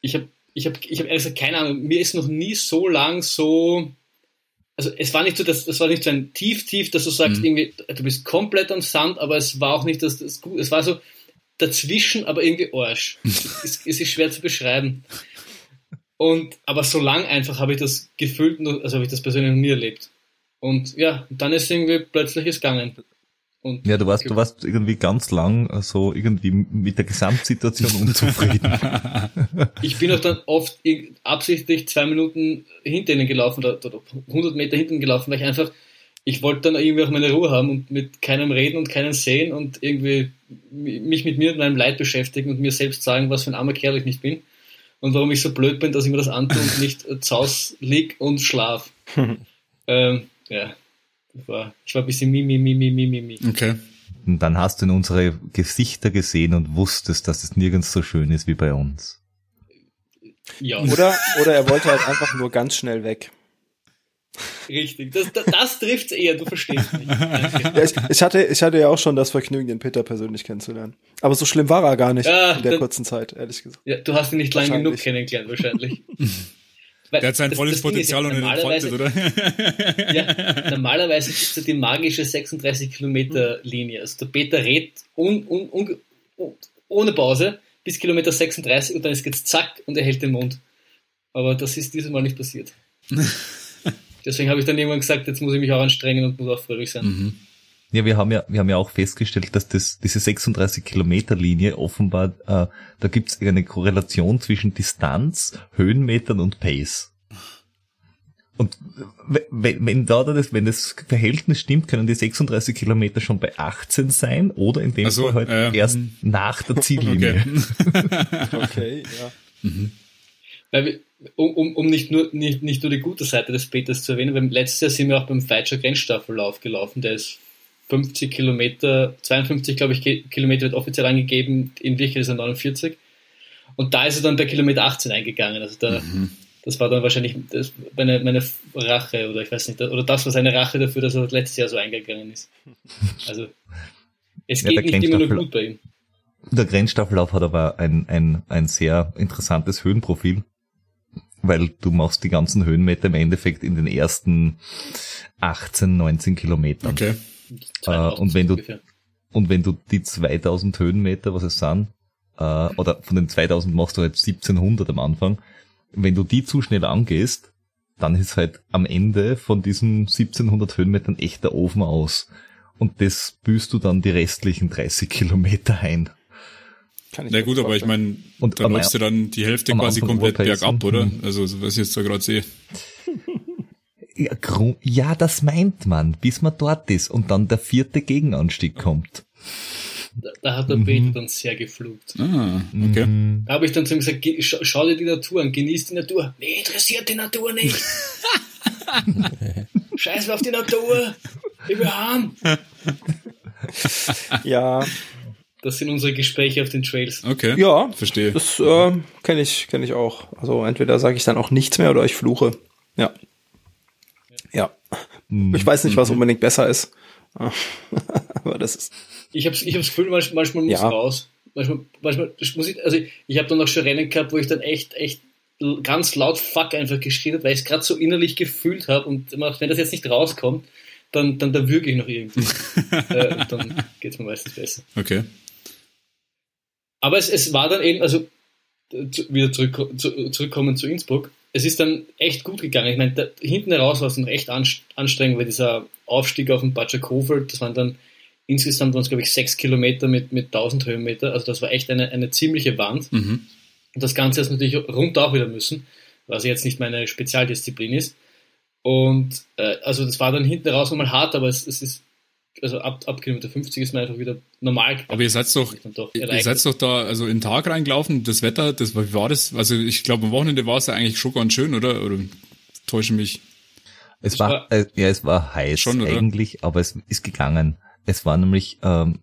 ich habe ich habe ich hab ehrlich gesagt keine Ahnung, mir ist noch nie so lang so, also es war nicht so, dass, das war nicht so ein tief, tief, dass du sagst, mhm. irgendwie, du bist komplett am Sand, aber es war auch nicht das, das gut, es war so dazwischen, aber irgendwie Arsch. es, es ist schwer zu beschreiben. Und, aber so lang einfach habe ich das gefühlt, also habe ich das persönlich noch nie erlebt. Und ja, dann ist irgendwie plötzlich es gegangen. Und ja, du warst, du warst irgendwie ganz lang äh, so irgendwie mit der Gesamtsituation unzufrieden. ich bin auch dann oft absichtlich zwei Minuten hinter ihnen gelaufen oder, oder 100 Meter hinten gelaufen, weil ich einfach, ich wollte dann irgendwie auch meine Ruhe haben und mit keinem reden und keinen sehen und irgendwie mich mit mir und meinem Leid beschäftigen und mir selbst sagen, was für ein armer Kerl ich nicht bin und warum ich so blöd bin, dass ich mir das antue und nicht zu Hause lieg und schlaf. ähm, ja. Ich war, ich war ein bisschen mimi, mimi, mimi, mimi. Okay. Und dann hast du in unsere Gesichter gesehen und wusstest, dass es nirgends so schön ist wie bei uns. Ja. Oder, oder er wollte halt einfach nur ganz schnell weg. Richtig, das, das, das trifft eher, du verstehst mich. Ja, ich, ich, hatte, ich hatte ja auch schon das Vergnügen, den Peter persönlich kennenzulernen. Aber so schlimm war er gar nicht ja, in der dann, kurzen Zeit, ehrlich gesagt. Ja, du hast ihn nicht lang genug kennengelernt, wahrscheinlich. Weil Der hat sein das, volles das Potenzial und entfaltet, oder? ja, normalerweise gibt es ja die magische 36 Kilometer Linie. Also der Peter redet un, un, un, ohne Pause bis Kilometer 36 und dann ist es zack und er hält den Mund. Aber das ist dieses Mal nicht passiert. Deswegen habe ich dann irgendwann gesagt, jetzt muss ich mich auch anstrengen und muss auch fröhlich sein. Mhm. Ja, wir haben ja, wir haben ja auch festgestellt, dass das, diese 36 Kilometer Linie offenbar, äh, da gibt es eine Korrelation zwischen Distanz, Höhenmetern und Pace. Und wenn, wenn da das, wenn das Verhältnis stimmt, können die 36 Kilometer schon bei 18 sein oder in dem so, Fall halt äh, erst nach der Ziellinie. Okay, okay ja. Mhm. Weil wir, um, um, um nicht, nur, nicht, nicht nur die gute Seite des Peters zu erwähnen, weil letztes Jahr sind wir auch beim Feitscher Grenzstaffellauf gelaufen, der ist 50 Kilometer, 52 glaube ich Kilometer wird offiziell angegeben, in Wirklichkeit ist er 49. Und da ist er dann bei Kilometer 18 eingegangen. Also da, mhm. das war dann wahrscheinlich das, meine, meine Rache oder ich weiß nicht, oder das war seine Rache dafür, dass er letztes Jahr so eingegangen ist. Also es ja, geht nicht immer nur gut bei ihm. Der Grenzstaffellauf hat aber ein, ein, ein sehr interessantes Höhenprofil, weil du machst die ganzen Höhenmeter im Endeffekt in den ersten 18, 19 Kilometern. Okay. Äh, und wenn du ungefähr. und wenn du die 2000 Höhenmeter, was es sind, äh, oder von den 2000 machst du halt 1700 am Anfang, wenn du die zu schnell angehst, dann ist halt am Ende von diesen 1700 Höhenmetern echt der Ofen aus. Und das büßt du dann die restlichen 30 Kilometer ein. Na gut, aber ich meine, da läufst du dann die Hälfte quasi komplett bergab, oder? Also was ich jetzt da gerade sehe. Ja, ja, das meint man, bis man dort ist und dann der vierte Gegenanstieg kommt. Da, da hat der mhm. Peter dann sehr geflucht. Ah, okay. Mhm. Da habe ich dann zu ihm gesagt, schau, schau, dir die Natur an, genieß die Natur. Nee, interessiert die Natur nicht. Scheiß auf die Natur. Ich will haben. ja. Das sind unsere Gespräche auf den Trails. Okay. Ja, verstehe. Das äh, kenne ich, kenn ich auch. Also entweder sage ich dann auch nichts mehr oder ich fluche. Ja. Mhm. Ich weiß nicht, was unbedingt besser ist. Aber das ist. Ich habe ich hab das Gefühl, manchmal, manchmal muss ja. raus. Manchmal, manchmal muss ich, also ich, ich habe dann auch schon Rennen gehabt, wo ich dann echt, echt ganz laut Fuck einfach geschrien habe, weil ich es gerade so innerlich gefühlt habe und wenn das jetzt nicht rauskommt, dann, dann, dann würge ich noch irgendwie. äh, und dann geht es mir meistens besser. Okay. Aber es, es war dann eben, also wieder zurück, zu, zurückkommen zu Innsbruck, es ist dann echt gut gegangen. Ich meine, da, hinten heraus war es dann recht anstrengend, weil dieser Aufstieg auf den Batschakofeld, das waren dann insgesamt waren es, glaube ich, sechs Kilometer mit, mit 1000 Höhenmeter. Also das war echt eine, eine ziemliche Wand. Mhm. Und das Ganze ist natürlich rund auch wieder müssen, was jetzt nicht meine Spezialdisziplin ist. Und äh, also das war dann hinten raus nochmal hart, aber es, es ist also ab, ab Kilometer 50 ist man einfach wieder normal. Aber ihr seid doch, doch ihr seid doch da also in den Tag reingelaufen, das Wetter, das wie war das? Also ich glaube am Wochenende war es ja eigentlich schon ganz schön, oder? Oder täusche mich? Es war, war, äh, ja, es war heiß schon, eigentlich, aber es ist gegangen. Es war nämlich, ähm,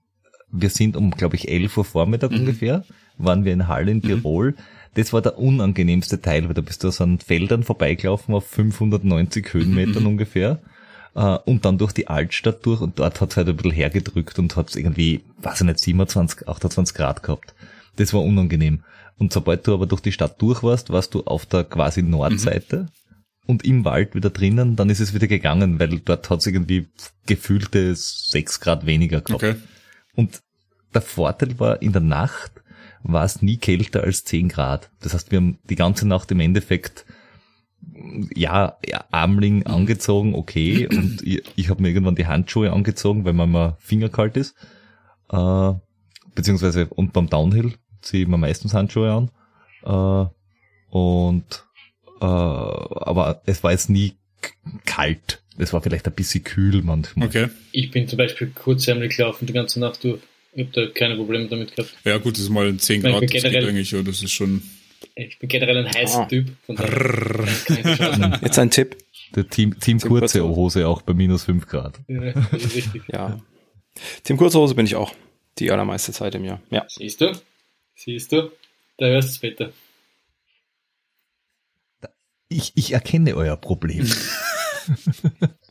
wir sind um, glaube ich, 11 Uhr Vormittag mhm. ungefähr, waren wir in Halle in mhm. Tirol. Mhm. Das war der unangenehmste Teil, weil da bist du aus an Feldern vorbeigelaufen auf 590 Höhenmetern mhm. ungefähr äh, und dann durch die Altstadt durch und dort hat es halt ein bisschen hergedrückt und hat irgendwie, weiß ich nicht, 27, 28 Grad gehabt. Das war unangenehm. Und sobald du aber durch die Stadt durch warst, warst du auf der quasi Nordseite mhm. und im Wald wieder drinnen, dann ist es wieder gegangen, weil dort hat es irgendwie gefühlte 6 Grad weniger gehabt. Okay. Und der Vorteil war, in der Nacht war es nie kälter als 10 Grad. Das heißt, wir haben die ganze Nacht im Endeffekt ja, ja Armling mhm. angezogen, okay. Und ich, ich habe mir irgendwann die Handschuhe angezogen, weil mir mal Finger kalt ist. Äh, beziehungsweise und beim Downhill ziehe ich mir meistens Handschuhe an. Äh, und äh, aber es war jetzt nie kalt. Es war vielleicht ein bisschen kühl manchmal. Okay. Ich bin zum Beispiel kurzärmlich gelaufen die ganze Nacht durch. Ich habe da keine Probleme damit gehabt. Ja gut, das ist mal 10 Grad, das geht eigentlich, ja, das ist schon ich bin generell ein heißer ah. Typ. Jetzt ein Tipp. Der Team, Team, Team Kurze Hose auch bei minus 5 Grad. Ja, ja. Team Kurze Hose bin ich auch. Die allermeiste Zeit im Jahr. Ja. Siehst du? Siehst du? Da hörst du es bitte. Ich, ich erkenne euer Problem.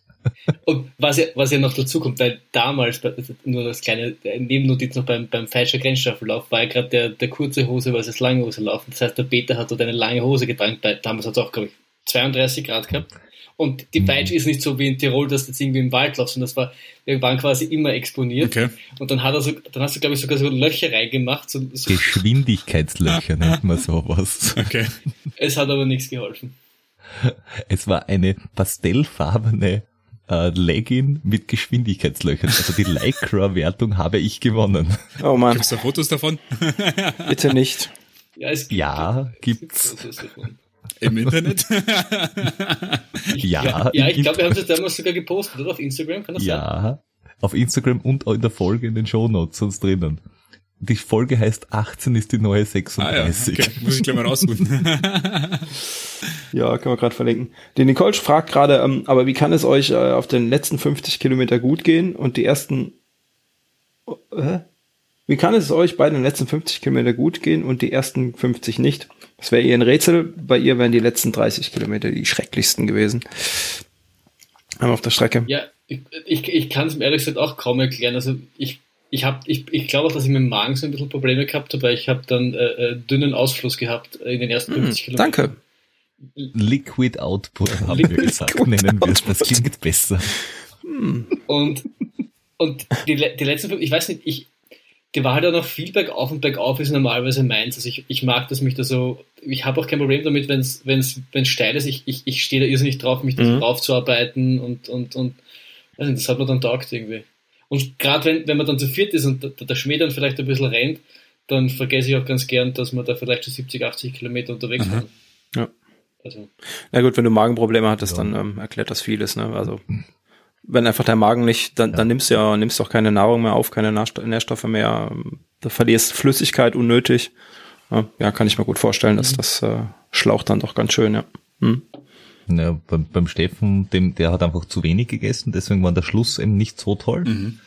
Und was ja, was ja noch dazu kommt, weil damals, nur das kleine Nebennotiz noch beim, beim falschen Grenzstaffellauf, war ja gerade der, der kurze Hose versus lange Hose laufen. Das heißt, der Peter hat dort eine lange Hose getragen. Damals hat es auch, glaube ich, 32 Grad gehabt. Und die Feitsch mhm. ist nicht so wie in Tirol, dass du jetzt irgendwie im Wald laufst, sondern das war, wir waren quasi immer exponiert. Okay. Und dann hat er so, dann hast du, glaube ich, sogar so Löcher reingemacht. So, so Geschwindigkeitslöcher nennt man sowas. Okay. Es hat aber nichts geholfen. Es war eine pastellfarbene äh, Legging mit Geschwindigkeitslöchern. Also die Lycra-Wertung habe ich gewonnen. Oh man. Gibt's da Fotos davon? Bitte nicht. Ja, es gibt, ja gibt's. Im Internet? ja, ja, ja, ich glaube, wir haben es damals sogar gepostet, oder? Auf Instagram, kann das ja, sein? Ja, auf Instagram und in der Folge in den Shownotes sonst drinnen. Die Folge heißt 18 ist die neue 36. Ah, ja. okay. Muss ich gleich mal raussuchen. ja, können wir gerade verlinken. Die Nicole fragt gerade, ähm, aber wie kann es euch äh, auf den letzten 50 Kilometer gut gehen und die ersten äh? Wie kann es euch bei den letzten 50 Kilometer gut gehen und die ersten 50 nicht? Das wäre eher ein Rätsel. Bei ihr wären die letzten 30 Kilometer die schrecklichsten gewesen. Auf der Strecke. Ja, ich, ich, ich kann es mir ehrlich gesagt auch kaum erklären. Also ich ich habe, ich, ich glaube auch, dass ich mit dem Magen so ein bisschen Probleme gehabt habe, weil ich habe dann äh, äh dünnen Ausfluss gehabt in den ersten 50 mm, Kilometern. Danke. Liquid Output haben Liquid wir gesagt, Output nennen wir es, das klingt besser. Hm. Und, und die, die letzten, ich weiß nicht, ich, die war halt auch noch viel bergauf und bergauf ist normalerweise meins. Also ich, ich mag, dass mich da so, ich habe auch kein Problem damit, wenn es wenn's, wenn's steil ist. Ich, ich, ich stehe da irrsinnig drauf, mich da mhm. so draufzuarbeiten und, und, und also das hat mir dann taugt irgendwie. Und gerade wenn, wenn man dann zu viert ist und der, der Schmäh dann vielleicht ein bisschen rennt, dann vergesse ich auch ganz gern, dass man da vielleicht schon 70, 80 Kilometer unterwegs ist. Ja. Also. Na gut, wenn du Magenprobleme hattest, ja. dann ähm, erklärt das vieles. Ne? Also wenn einfach der Magen nicht, dann, ja. dann nimmst du ja nimmst auch keine Nahrung mehr auf, keine Nährstoffe mehr, da verlierst Flüssigkeit unnötig. Ja, ja kann ich mir gut vorstellen, dass mhm. das äh, schlaucht dann doch ganz schön, ja. Hm. Ja, beim, beim Steffen, dem, der hat einfach zu wenig gegessen, deswegen war der Schluss eben nicht so toll. Mhm.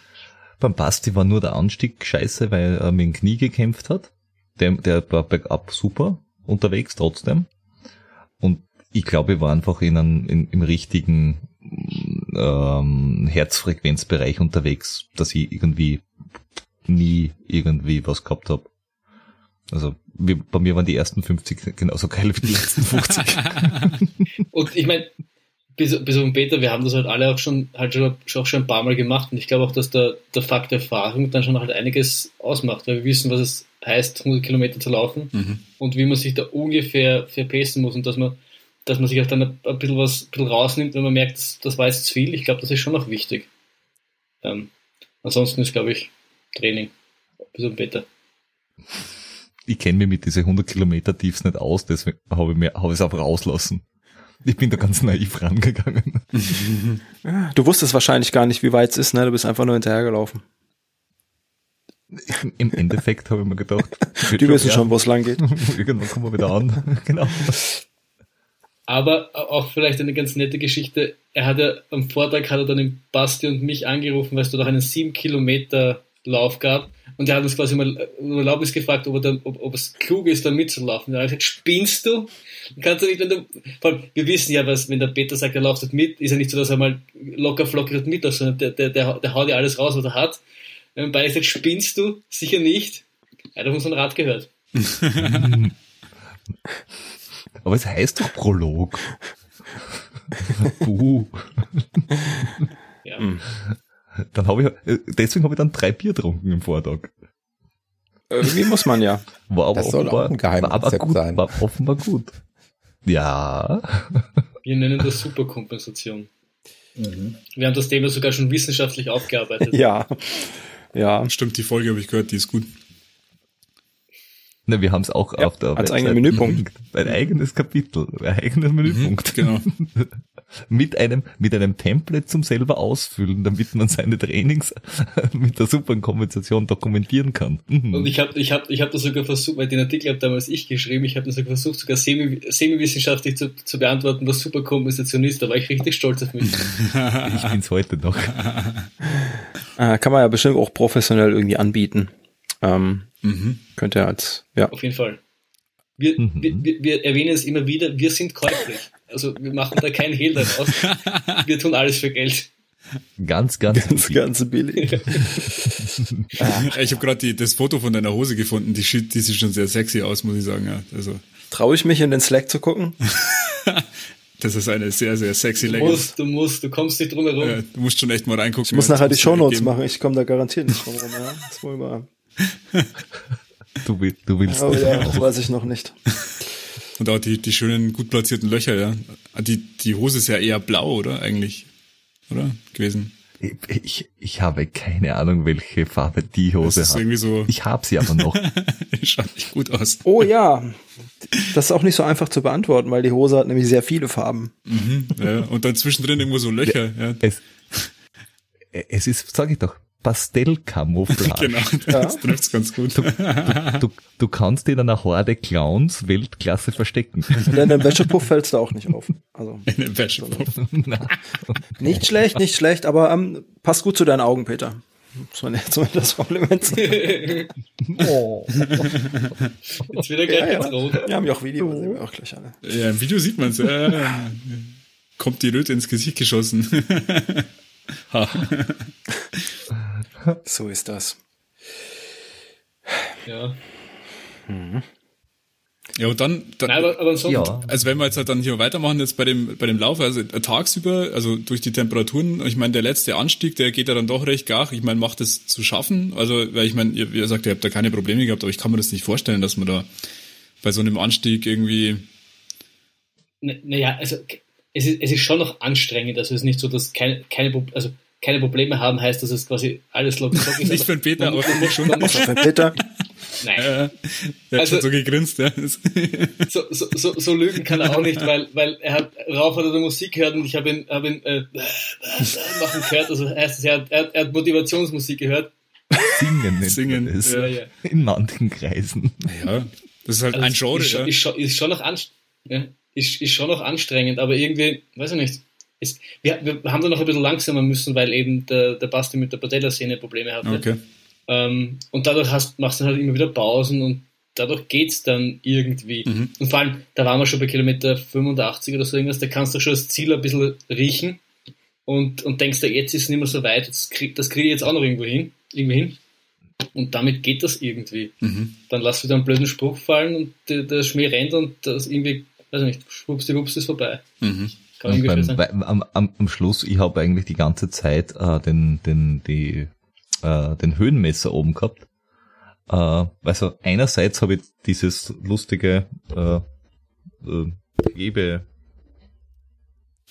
Beim Basti war nur der Anstieg scheiße, weil er mit dem Knie gekämpft hat. Der, der war bergab super unterwegs trotzdem. Und ich glaube, ich war einfach in einem, in, im richtigen ähm, Herzfrequenzbereich unterwegs, dass ich irgendwie nie irgendwie was gehabt habe. Also wir, bei mir waren die ersten 50 genauso geil wie die letzten 50. und ich meine, bis, bis auf den Peter, wir haben das halt alle auch schon, halt schon, auch schon ein paar Mal gemacht und ich glaube auch, dass der, der Fakt der Erfahrung dann schon halt einiges ausmacht, weil wir wissen, was es heißt, 100 Kilometer zu laufen mhm. und wie man sich da ungefähr verpesten muss und dass man dass man sich auch dann ein, bisschen was ein bisschen rausnimmt, wenn man merkt, das, das war jetzt zu viel. Ich glaube, das ist schon noch wichtig. Ähm, ansonsten ist, glaube ich, Training ein bisschen besser. Ich kenne mich mit diesen 100 Kilometer Tiefs nicht aus, deswegen habe ich mir habe es einfach rauslassen. Ich bin da ganz naiv rangegangen. du wusstest wahrscheinlich gar nicht, wie weit es ist, ne? Du bist einfach nur hinterhergelaufen. Im Endeffekt habe ich mir gedacht. Die wissen schon, wo es lang geht. Irgendwann kommen wir wieder an. genau. Aber auch vielleicht eine ganz nette Geschichte. Er hat ja am Vortag hat er dann den Basti und mich angerufen, weil es dort auch einen 7 Kilometer Lauf gab. Und er hat uns quasi mal um Erlaubnis gefragt, ob, er dann, ob, ob es klug ist, da mitzulaufen. Er hat gesagt, spinnst du? Kannst du nicht, wenn du, vor allem, wir wissen ja, was, wenn der Peter sagt, er läuft dort mit, ist ja nicht so, dass er mal locker flockig dort mitläuft, sondern der, der, der, der haut ja alles raus, was er hat. Wenn beide gesagt, spinnst du? Sicher nicht. Er hat auf unseren Rat gehört. Aber es heißt doch Prolog. Buh. Ja. Dann habe ich, äh, deswegen habe ich dann drei Bier getrunken im Vortag. Irgendwie muss man ja. War aber das soll offenbar, auch ein Geheimrezept gut, sein. War offenbar gut. Ja. Wir nennen das Superkompensation. Mhm. Wir haben das Thema sogar schon wissenschaftlich aufgearbeitet. Ja. Ja. Stimmt, die Folge habe ich gehört, die ist gut. Ne, wir haben es auch ja, auf der als eigenen Menüpunkt. Ein eigenes Kapitel, ein eigener Menüpunkt. Mhm, genau. mit einem, mit einem Template zum selber ausfüllen, damit man seine Trainings mit der Superkompensation dokumentieren kann. Mhm. Und ich habe ich hab, ich hab das sogar versucht, weil den Artikel habe damals ich geschrieben, ich habe das sogar versucht, sogar semi, semi-wissenschaftlich zu, zu beantworten, was Superkompensation ist. Da war ich richtig stolz auf mich. ich bin's heute noch. Äh, kann man ja bestimmt auch professionell irgendwie anbieten. Ähm, mhm. Könnte er als, ja. Auf jeden Fall. Wir, mhm. wir, wir, erwähnen es immer wieder, wir sind käuflich. Also wir machen da keinen Hehl daraus. Wir tun alles für Geld. Ganz, ganz, ganz, ganz billig. ich habe gerade das Foto von deiner Hose gefunden. Die, die sieht schon sehr sexy aus, muss ich sagen. Ja, also. Traue ich mich in den Slack zu gucken? das ist eine sehr, sehr sexy Leggings. Du musst, du musst, du kommst nicht drum herum. Ja, du musst schon echt mal reingucken. Ich muss nachher die Shownotes machen. Ich komme da garantiert nicht drum herum. Ja? Das wollen wir Du, will, du willst oh, ja, das weiß ich noch nicht. Und auch die, die schönen, gut platzierten Löcher, ja. Die, die Hose ist ja eher blau, oder? Eigentlich. Oder? Gewesen. Ich, ich habe keine Ahnung, welche Farbe die Hose das ist hat. Irgendwie so ich habe sie aber noch. Schaut nicht gut aus. Oh ja. Das ist auch nicht so einfach zu beantworten, weil die Hose hat nämlich sehr viele Farben. Mhm, ja. Und dann zwischendrin irgendwo so Löcher. Ja, ja. Es, es ist, sag ich doch, Pastellkamouflage. genau, das ja. trifft's ganz gut. Du, du, du, du, kannst in einer Horde Clowns Weltklasse verstecken. In einem Wäschepuff fällst du auch nicht auf. Also, in einem Wäschepuff. nicht schlecht, nicht schlecht, aber ähm, passt gut zu deinen Augen, Peter. So ein, so das Kompliment sagen. oh. Jetzt wieder gleich ja, ganz ja. rot. Wir haben ja auch Video, sehen wir auch gleich alle. Ja, im Video sieht man es. Ja. Kommt die Röte ins Gesicht geschossen. so ist das. Ja. Mhm. Ja, und dann, dann Nein, aber, aber ja. also wenn wir jetzt halt dann hier weitermachen, jetzt bei dem, bei dem Lauf, also tagsüber, also durch die Temperaturen, ich meine, der letzte Anstieg, der geht ja dann doch recht gar. Ich meine, macht es zu schaffen. Also, weil ich meine, ihr, ihr sagt, ihr habt da keine Probleme gehabt, aber ich kann mir das nicht vorstellen, dass man da bei so einem Anstieg irgendwie. Naja, also es ist, es ist schon noch anstrengend. Also es ist nicht so, dass keine, keine, also keine Probleme haben, heißt, dass es quasi alles locker ist. nicht für den Peter, aber für schon. Für den Peter. Nein. Ja, er hat also, schon so gegrinst, ja. so, so, so, so lügen kann er auch nicht, weil, weil er hat, Rauf hat er Musik gehört und ich habe ihn, hab ihn äh, machen gehört, also heißt es, er hat, er hat Motivationsmusik gehört. Singen, Singen ist ja, ja. in manchen Kreisen. Ja, das ist halt also ein Genre. Ist, ja. ist, schon, ist schon noch anstrengend. Ja ist, ist schon noch anstrengend, aber irgendwie, weiß ich nicht. Ist, wir, wir haben da noch ein bisschen langsamer müssen, weil eben der, der Basti mit der Patellasehne Probleme hatte. Okay. Ähm, und dadurch hast, machst du halt immer wieder Pausen und dadurch geht's dann irgendwie. Mhm. Und vor allem, da waren wir schon bei Kilometer 85 oder so irgendwas, da kannst du schon das Ziel ein bisschen riechen und, und denkst du, jetzt ist es nicht mehr so weit, das kriege krieg ich jetzt auch noch irgendwo hin, irgendwie hin. Und damit geht das irgendwie. Mhm. Dann lass wieder einen blöden Spruch fallen und der, der Schmäh rennt und das irgendwie weiß nicht, schwuppsdiwupps ist vorbei. Mhm. Kann beim, sein. Am, am, am Schluss, ich habe eigentlich die ganze Zeit äh, den, den, die, äh, den Höhenmesser oben gehabt. Äh, also einerseits habe ich dieses lustige äh, äh, Hebe,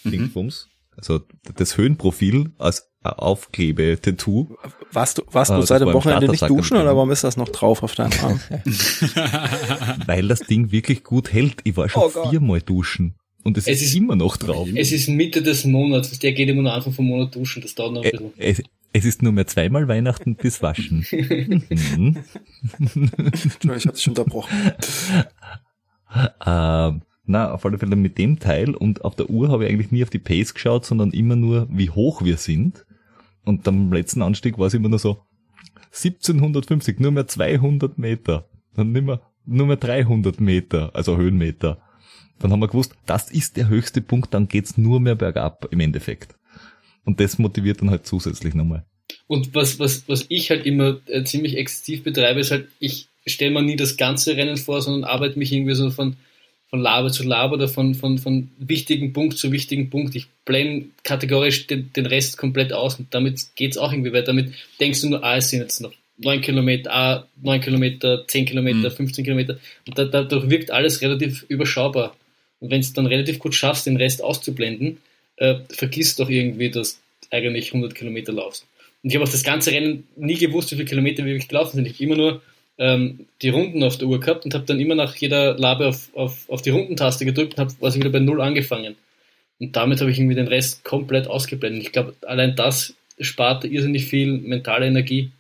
Dingsbums. Also das Höhenprofil als Aufklebe-Tattoo. Warst du, warst du äh, seit dem Wochenende nicht duschen oder warum ist das noch drauf auf deinem Arm? Weil das Ding wirklich gut hält. Ich war schon oh viermal duschen. Und es, es ist, ist, immer noch drauf. Es ist Mitte des Monats. Der geht immer nur Anfang vom Monat duschen. Das dauert noch ein bisschen. Es, es ist nur mehr zweimal Weihnachten bis Waschen. mhm. ich hatte dich unterbrochen. ähm, na, auf alle Fälle mit dem Teil und auf der Uhr habe ich eigentlich nie auf die Pace geschaut, sondern immer nur, wie hoch wir sind. Und am letzten Anstieg war es immer nur so 1750, nur mehr 200 Meter. Dann nicht mehr, nur mehr 300 Meter, also Höhenmeter. Dann haben wir gewusst, das ist der höchste Punkt, dann geht's nur mehr bergab im Endeffekt. Und das motiviert dann halt zusätzlich nochmal. Und was, was, was ich halt immer äh, ziemlich exzessiv betreibe, ist halt, ich stelle mir nie das ganze Rennen vor, sondern arbeite mich irgendwie so von von Laber zu Laber oder von, von, von wichtigen Punkt zu wichtigen Punkt. Ich blende kategorisch den, den Rest komplett aus und damit geht's auch irgendwie weiter. Damit denkst du nur, ah, es sind jetzt noch 9 Kilometer, ah, 9 Kilometer, 10 Kilometer, mhm. 15 Kilometer. Und da, dadurch wirkt alles relativ überschaubar. Und wenn du dann relativ gut schaffst, den Rest auszublenden, äh, vergisst doch irgendwie, dass eigentlich 100 Kilometer laufst. Und ich habe auch das ganze Rennen nie gewusst, wie viele Kilometer wir wirklich gelaufen sind. Ich habe immer nur ähm, die Runden auf der Uhr gehabt und habe dann immer nach jeder Labe auf, auf, auf die Rundentaste gedrückt und habe quasi wieder bei Null angefangen. Und damit habe ich irgendwie den Rest komplett ausgeblendet. Ich glaube, allein das spart irrsinnig viel mentale Energie,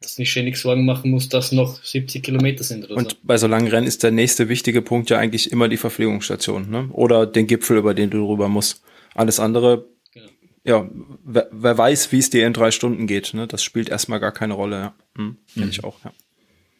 dass du nicht ständig Sorgen machen musst, dass noch 70 Kilometer sind oder Und so. bei so langen Rennen ist der nächste wichtige Punkt ja eigentlich immer die Verpflegungsstation, ne? Oder den Gipfel, über den du rüber musst. Alles andere, genau. ja, wer, wer weiß, wie es dir in drei Stunden geht, ne? Das spielt erstmal gar keine Rolle, ja. Hm, mhm. ich auch, ja.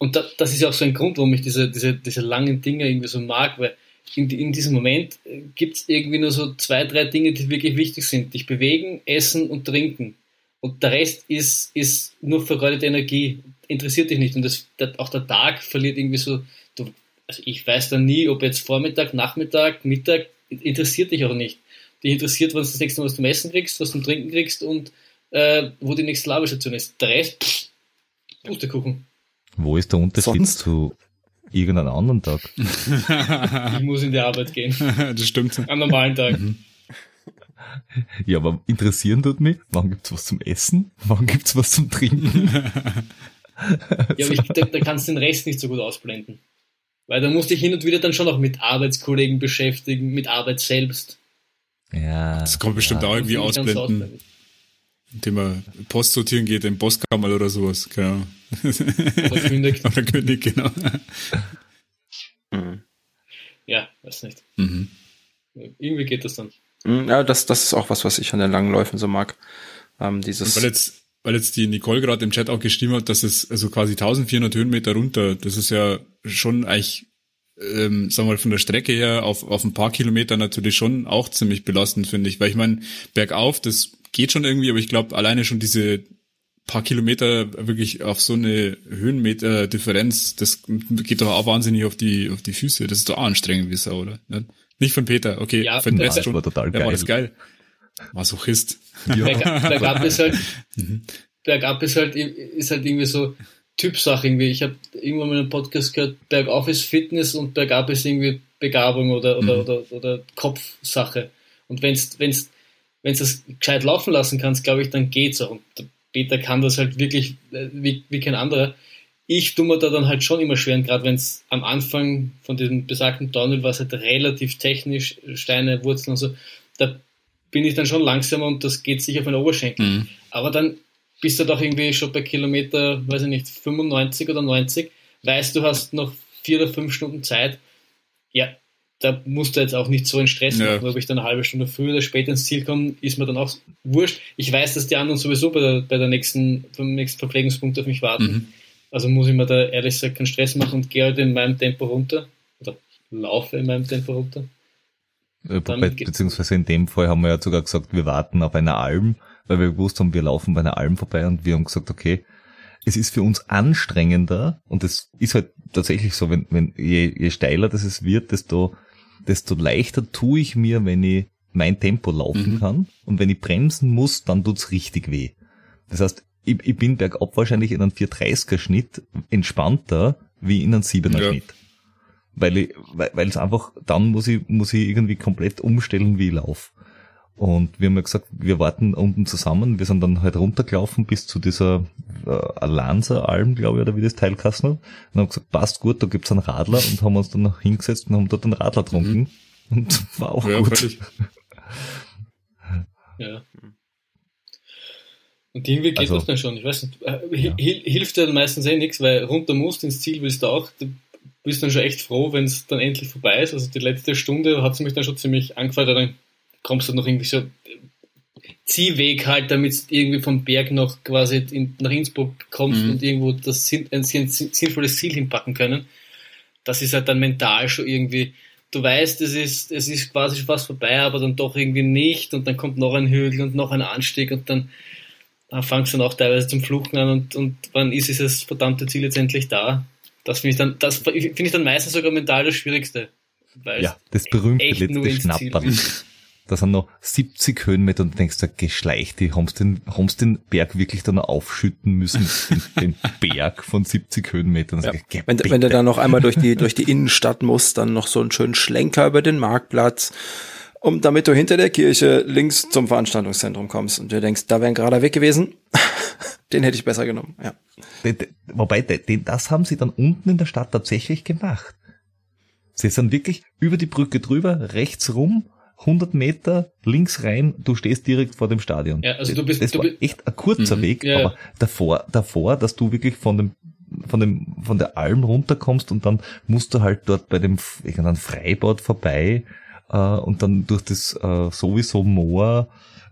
Und da, das ist ja auch so ein Grund, warum ich diese, diese, diese langen Dinge irgendwie so mag, weil in, in diesem Moment äh, gibt es irgendwie nur so zwei, drei Dinge, die wirklich wichtig sind. Dich bewegen, essen und trinken. Und der Rest ist, ist nur vergeudete Energie, interessiert dich nicht. Und das, auch der Tag verliert irgendwie so, du, also ich weiß dann nie, ob jetzt Vormittag, Nachmittag, Mittag, interessiert dich auch nicht. Dich interessiert, was das nächste Mal was zum Essen kriegst, was zum Trinken kriegst und äh, wo die nächste Labestation ist. Der Rest, pff, Pustekuchen. Wo ist der Unterschied Sonst? zu irgendeinem anderen Tag? ich muss in die Arbeit gehen. das stimmt. Am normalen Tag. Mhm. Ja, aber interessieren tut mich, wann gibt's was zum Essen? Wann gibt's was zum Trinken? ja, aber ich, da, da kannst du den Rest nicht so gut ausblenden. Weil da musst du dich hin und wieder dann schon auch mit Arbeitskollegen beschäftigen, mit Arbeit selbst. Ja. Das kommt bestimmt ja. auch irgendwie ausblenden indem er Post sortieren geht, im Postkammer oder sowas. Genau. Oder kündigt. oder kündigt, genau. Mhm. Ja, weiß nicht. Mhm. Irgendwie geht das dann. Mhm, ja, das, das ist auch was, was ich an den langen Läufen so mag. Ähm, dieses weil jetzt, weil jetzt die Nicole gerade im Chat auch geschrieben hat, dass es also quasi 1400 Höhenmeter runter, das ist ja schon eigentlich, ähm, sagen wir mal, von der Strecke her auf, auf ein paar Kilometer natürlich schon auch ziemlich belastend, finde ich. Weil ich meine, bergauf, das geht schon irgendwie, aber ich glaube, alleine schon diese paar Kilometer wirklich auf so eine Höhenmeter-Differenz, das geht doch auch wahnsinnig auf die, auf die Füße. Das ist doch auch anstrengend wie Sau, oder? Nicht von Peter, okay, ja, von ja, schon. war total geil. Ja, war das geil. Masochist. Ja. Bergab ist halt, mhm. bergab ist halt, ist halt irgendwie so Typsache irgendwie. Ich habe irgendwann mal einen Podcast gehört, bergauf ist Fitness und bergab ist irgendwie Begabung oder, oder, mhm. oder, oder Kopfsache. Und wenn's, wenn's wenn das gescheit laufen lassen kannst, glaube ich, dann geht's auch. Und Peter kann das halt wirklich äh, wie, wie kein anderer. Ich tue mir da dann halt schon immer schwer, gerade wenn es am Anfang von diesem besagten Downhill war es halt relativ technisch, Steine, Wurzeln und so, da bin ich dann schon langsamer und das geht sicher auf den Oberschenkel. Mhm. Aber dann bist du doch irgendwie schon bei Kilometer, weiß ich nicht, 95 oder 90, weißt du hast noch vier oder fünf Stunden Zeit. Ja, da musst du jetzt auch nicht so in Stress ja. machen, ob ich dann eine halbe Stunde früher oder später ins Ziel komme, ist mir dann auch wurscht. Ich weiß, dass die anderen sowieso bei der, bei der nächsten, beim nächsten Verpflegungspunkt auf mich warten. Mhm. Also muss ich mir da ehrlich gesagt keinen Stress machen und gehe halt in meinem Tempo runter. Oder laufe in meinem Tempo runter. Wobei, beziehungsweise in dem Fall haben wir ja sogar gesagt, wir warten auf eine Alm, weil wir gewusst haben, wir laufen bei einer Alm vorbei und wir haben gesagt, okay, es ist für uns anstrengender und es ist halt tatsächlich so, wenn, wenn je, je steiler das es wird, desto desto leichter tue ich mir, wenn ich mein Tempo laufen mhm. kann. Und wenn ich bremsen muss, dann tut's richtig weh. Das heißt, ich, ich bin bergab wahrscheinlich in einem 430er Schnitt entspannter wie in einem 7er ja. Schnitt. Weil ich, weil, weil es einfach, dann muss ich, muss ich irgendwie komplett umstellen, wie ich laufe. Und wir haben ja gesagt, wir warten unten zusammen. Wir sind dann halt runtergelaufen bis zu dieser äh, Alanza-Alm, glaube ich, oder wie das Teil kassen hat. Und haben gesagt, passt gut, da gibt's einen Radler und haben uns dann noch hingesetzt und haben dort einen Radler getrunken. Mhm. Und war auch ja, gut. Ja. Und irgendwie geht also, das dann schon. Ich weiß nicht, äh, ja. hilft dir dann meistens eh nichts, weil runter musst ins Ziel willst du auch. Du bist dann schon echt froh, wenn es dann endlich vorbei ist. Also die letzte Stunde hat es mich dann schon ziemlich angefallen, dann kommst du noch irgendwie so Ziehweg halt, damit du irgendwie vom Berg noch quasi in, nach Innsbruck kommst mhm. und irgendwo das ein, ein sinnvolles Ziel hinpacken können. Das ist halt dann mental schon irgendwie, du weißt, es ist, es ist quasi schon fast vorbei, aber dann doch irgendwie nicht und dann kommt noch ein Hügel und noch ein Anstieg und dann, dann fangst du dann auch teilweise zum Fluchen an und, und wann ist dieses verdammte Ziel jetzt endlich da? Das finde ich dann, das finde ich dann meistens sogar mental das Schwierigste. ja, das berühmte letzte Schnappern. Da sind noch 70 Höhenmeter und du denkst, da geschleicht, die haben den, haben's den Berg wirklich dann aufschütten müssen, den, Berg von 70 Höhenmetern. Ja. Sag, wenn, wenn du dann noch einmal durch die, durch die Innenstadt musst, dann noch so einen schönen Schlenker über den Marktplatz, um, damit du hinter der Kirche links zum Veranstaltungszentrum kommst und du denkst, da wären gerade weg gewesen. den hätte ich besser genommen, ja. Wobei, das haben sie dann unten in der Stadt tatsächlich gemacht. Sie sind wirklich über die Brücke drüber, rechts rum 100 Meter links rein, du stehst direkt vor dem Stadion. Ja, also du bist, das du war echt ein kurzer mhm, Weg, ja, aber davor, davor, dass du wirklich von dem von dem von der Alm runterkommst und dann musst du halt dort bei dem irgendeinem Freibad vorbei äh, und dann durch das äh, sowieso Moor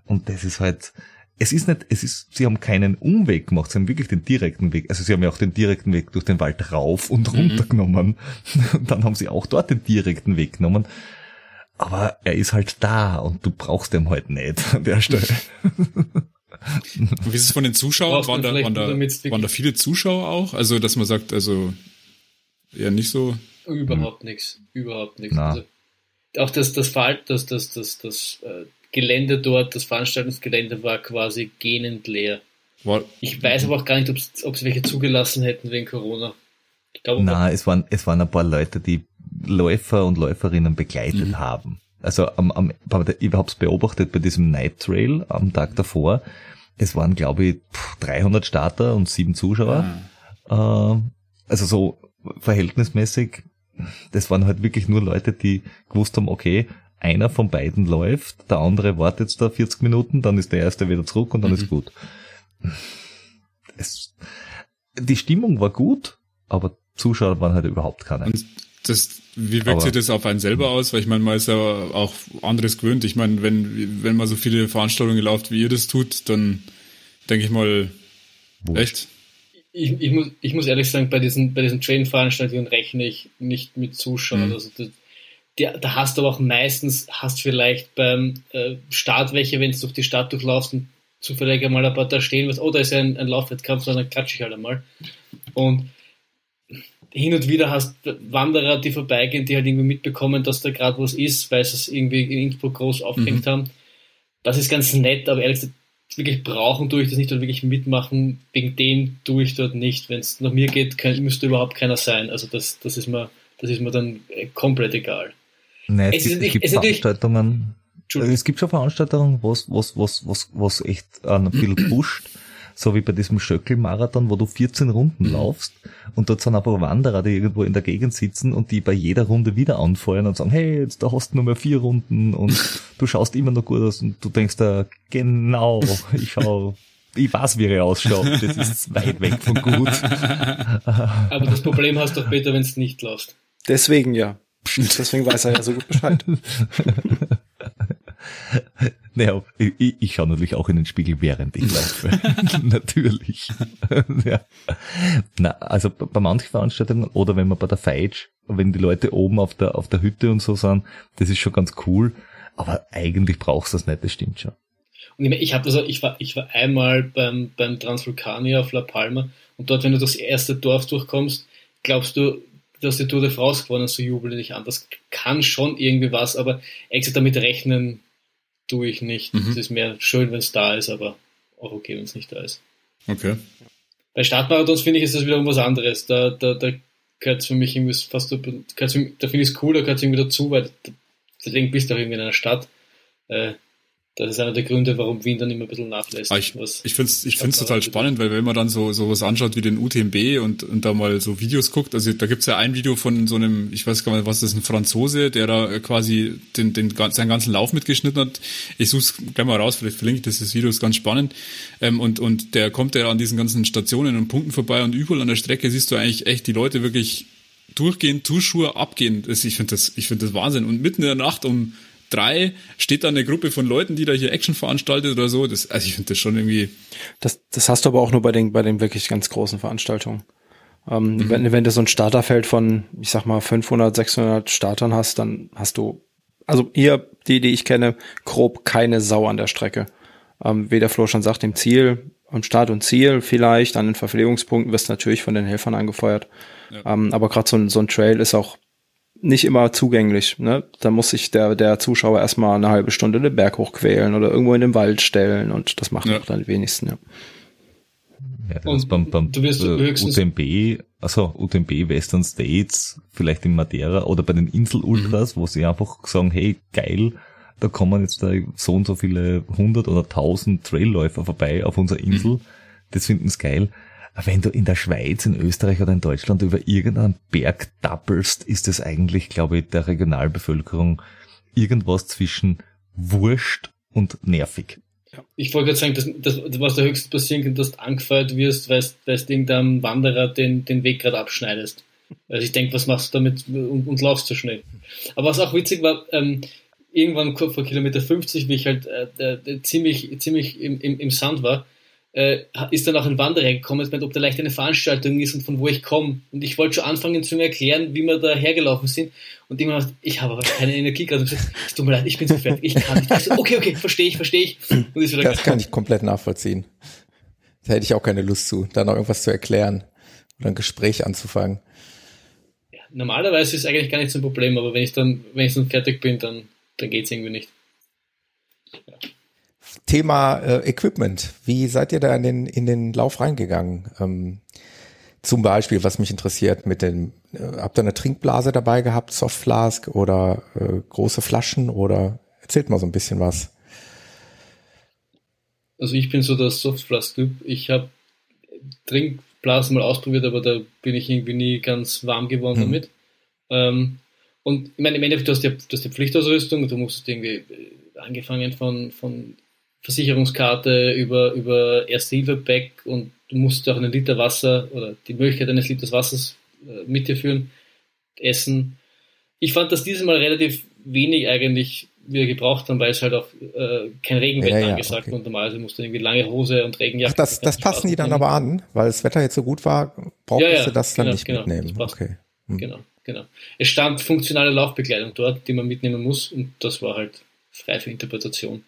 und das ist halt es ist nicht, es ist, sie haben keinen Umweg gemacht, sie haben wirklich den direkten Weg. Also sie haben ja auch den direkten Weg durch den Wald rauf und runter mhm. genommen. Und dann haben sie auch dort den direkten Weg genommen aber er ist halt da und du brauchst ihn halt nicht an der Stelle. Wie ist es von den Zuschauern? Waren da, waren, da, waren da viele Zuschauer auch? Also, dass man sagt, also eher nicht so. Überhaupt hm. nichts. Überhaupt nichts. Also, auch das, das, das, das, das, das äh, Gelände dort, das Veranstaltungsgelände war quasi gähnend leer. War, ich weiß aber auch gar nicht, ob sie welche zugelassen hätten wegen Corona. Ich glaube, Na, es waren, es waren ein paar Leute, die Läufer und Läuferinnen begleitet mhm. haben. Also am, am, ich habe es beobachtet bei diesem Night Trail am Tag davor. Es waren, glaube ich, 300 Starter und sieben Zuschauer. Mhm. Also so verhältnismäßig. Das waren halt wirklich nur Leute, die gewusst haben, okay, einer von beiden läuft, der andere wartet jetzt da 40 Minuten, dann ist der erste wieder zurück und dann mhm. ist gut. Es, die Stimmung war gut, aber Zuschauer waren halt überhaupt keine. Und das, wie wirkt Aber, sich das auf einen selber aus? Weil ich meine, man ist ja auch anderes gewöhnt. Ich meine, wenn, wenn man so viele Veranstaltungen läuft, wie ihr das tut, dann denke ich mal, wurscht. echt? Ich, ich, muss, ich muss ehrlich sagen, bei diesen, bei diesen Train-Veranstaltungen rechne ich nicht mit Zuschauern. Mhm. Also das, da hast du aber auch meistens, hast vielleicht beim äh, Start welche, wenn du durch die Stadt durchlaufst und zufällig einmal ein paar da stehen, was, oh, da ist ja ein, ein Laufwettkampf, dann klatsche ich halt einmal. Und hin und wieder hast Wanderer, die vorbeigehen, die halt irgendwie mitbekommen, dass da gerade was ist, weil sie es irgendwie in Innsbruck groß aufgehängt mhm. haben. Das ist ganz nett, aber ehrlich gesagt, wirklich brauchen tue ich das nicht und wirklich mitmachen, wegen dem tue ich dort nicht. Wenn es nach mir geht, kann, müsste überhaupt keiner sein. Also das, das ist mir, das ist mir dann äh, komplett egal. Nein, es, es, gibt, es gibt Veranstaltungen, es gibt schon Veranstaltungen, was, was, was, was, was echt ein bisschen pusht so wie bei diesem Schöckel-Marathon, wo du 14 Runden mhm. laufst und dort sind aber Wanderer, die irgendwo in der Gegend sitzen und die bei jeder Runde wieder anfeuern und sagen, hey, jetzt da hast du nur mehr vier Runden und du schaust immer noch gut aus und du denkst da, genau, ich schau ich weiß, wie er ausschaut. Das ist weit weg von gut. Aber das Problem hast du doch Peter, wenn es nicht läuft. Deswegen ja. Deswegen weiß er ja so gut Bescheid. Naja, ich, ich schaue natürlich auch in den Spiegel, während ich laufe. natürlich. ja. Na, also bei manchen Veranstaltungen oder wenn man bei der Feitsch, wenn die Leute oben auf der, auf der Hütte und so sind, das ist schon ganz cool. Aber eigentlich brauchst du das nicht, das stimmt schon. Und ich, ich habe also, ich war, ich war einmal beim, beim Transvulkanier auf La Palma und dort, wenn du das erste Dorf durchkommst, glaubst du, dass die Tour de France gewonnen, so jubeln dich an. Das kann schon irgendwie was, aber extra damit rechnen tue ich nicht. Mhm. Es ist mehr schön, wenn es da ist, aber auch okay, wenn es nicht da ist. Okay. Bei Startmarathons finde ich, ist das wiederum was anderes. Da, da, da gehört es für mich irgendwie fast, da finde ich es cool, da gehört es irgendwie dazu, weil deswegen bist du auch irgendwie in einer Stadt. Äh, das ist einer der Gründe, warum Wien dann immer ein bisschen nachlässt. Ah, ich ich finde es ich find's total spannend, weil wenn man dann so sowas anschaut wie den UTMB und, und da mal so Videos guckt, also da gibt's ja ein Video von so einem, ich weiß gar nicht, was das ist, ein Franzose, der da quasi den, den, seinen ganzen Lauf mitgeschnitten hat. Ich suche gleich mal raus, vielleicht verlinke ich das, das Video ist ganz spannend. Ähm, und, und der kommt ja an diesen ganzen Stationen und Punkten vorbei und überall an der Strecke siehst du eigentlich echt die Leute wirklich durchgehend, Zuschauer abgehen. Ich finde das, ich finde das Wahnsinn. Und mitten in der Nacht um drei steht da eine Gruppe von Leuten, die da hier Action veranstaltet oder so. Das, also ich finde das schon irgendwie. Das, das hast du aber auch nur bei den, bei den wirklich ganz großen Veranstaltungen. Ähm, mhm. wenn, wenn du so ein Starterfeld von, ich sag mal, 500, 600 Startern hast, dann hast du, also hier, die, die ich kenne, grob keine Sau an der Strecke. Ähm, wie der Flo schon sagt, im Ziel, am Start und Ziel vielleicht, an den Verpflegungspunkten wirst du natürlich von den Helfern angefeuert. Ja. Ähm, aber gerade so ein, so ein Trail ist auch nicht immer zugänglich. Ne? Da muss sich der, der Zuschauer erstmal eine halbe Stunde den Berg hochquälen oder irgendwo in den Wald stellen und das macht ja. auch dann die wenigsten. Ja. Ja, das und beim, beim du wirst äh, UTMB, also UTMB Western States, vielleicht in Madeira oder bei den Insel-Ultras, mhm. wo sie einfach sagen, hey, geil, da kommen jetzt da so und so viele hundert oder tausend Trailläufer vorbei auf unserer Insel, mhm. das finden sie geil wenn du in der Schweiz, in Österreich oder in Deutschland über irgendeinen Berg dappelst, ist es eigentlich, glaube ich, der Regionalbevölkerung irgendwas zwischen wurscht und nervig. Ich wollte gerade sagen, das, das, was da höchstens passieren kann, dass du angefeuert wirst, weil du irgendeinem Wanderer den, den Weg gerade abschneidest. Also ich denke, was machst du damit und, und laufst so schnell. Aber was auch witzig war, ähm, irgendwann vor Kilometer 50, wie ich halt äh, äh, ziemlich, ziemlich im, im, im Sand war, äh, ist dann auch ein Wanderer gekommen, meint, ob da leicht eine Veranstaltung ist und von wo ich komme. Und ich wollte schon anfangen zu mir erklären, wie wir da hergelaufen sind. Und immer gesagt, ich habe aber keine Energie gerade. Und gesagt, es tut mir leid, ich bin zu fertig, ich kann nicht. Ich so, okay, okay, verstehe ich, verstehe ich. das gegangen. kann ich komplett nachvollziehen. Da hätte ich auch keine Lust zu, da noch irgendwas zu erklären oder ein Gespräch anzufangen. Ja, normalerweise ist es eigentlich gar nicht so ein Problem, aber wenn ich dann, wenn ich dann fertig bin, dann, dann geht es irgendwie nicht. Ja. Thema äh, Equipment. Wie seid ihr da in den, in den Lauf reingegangen? Ähm, zum Beispiel, was mich interessiert, mit dem, äh, habt ihr eine Trinkblase dabei gehabt, Softflask oder äh, große Flaschen oder erzählt mal so ein bisschen was. Also ich bin so der Softflask-Typ. Ich habe Trinkblasen mal ausprobiert, aber da bin ich irgendwie nie ganz warm geworden hm. damit. Ähm, und ich meine, im Endeffekt, du hast, ja, du hast die Pflichtausrüstung, du musst irgendwie äh, angefangen von, von Versicherungskarte, über, über Erste-Hilfe-Pack und du musst auch einen Liter Wasser oder die Möglichkeit eines Liters Wassers äh, mit dir führen, essen. Ich fand das dieses Mal relativ wenig eigentlich wir gebraucht haben, weil es halt auch äh, kein Regenwetter ja, ja, angesagt okay. und normalerweise musst du irgendwie lange Hose und Regenjacke. Ach, das, das passen die dann aber an, weil das Wetter jetzt so gut war, brauchst ja, du das dann genau, nicht genau, mitnehmen. Okay. Hm. Genau, genau. Es stand funktionale Laufbekleidung dort, die man mitnehmen muss und das war halt frei für Interpretation.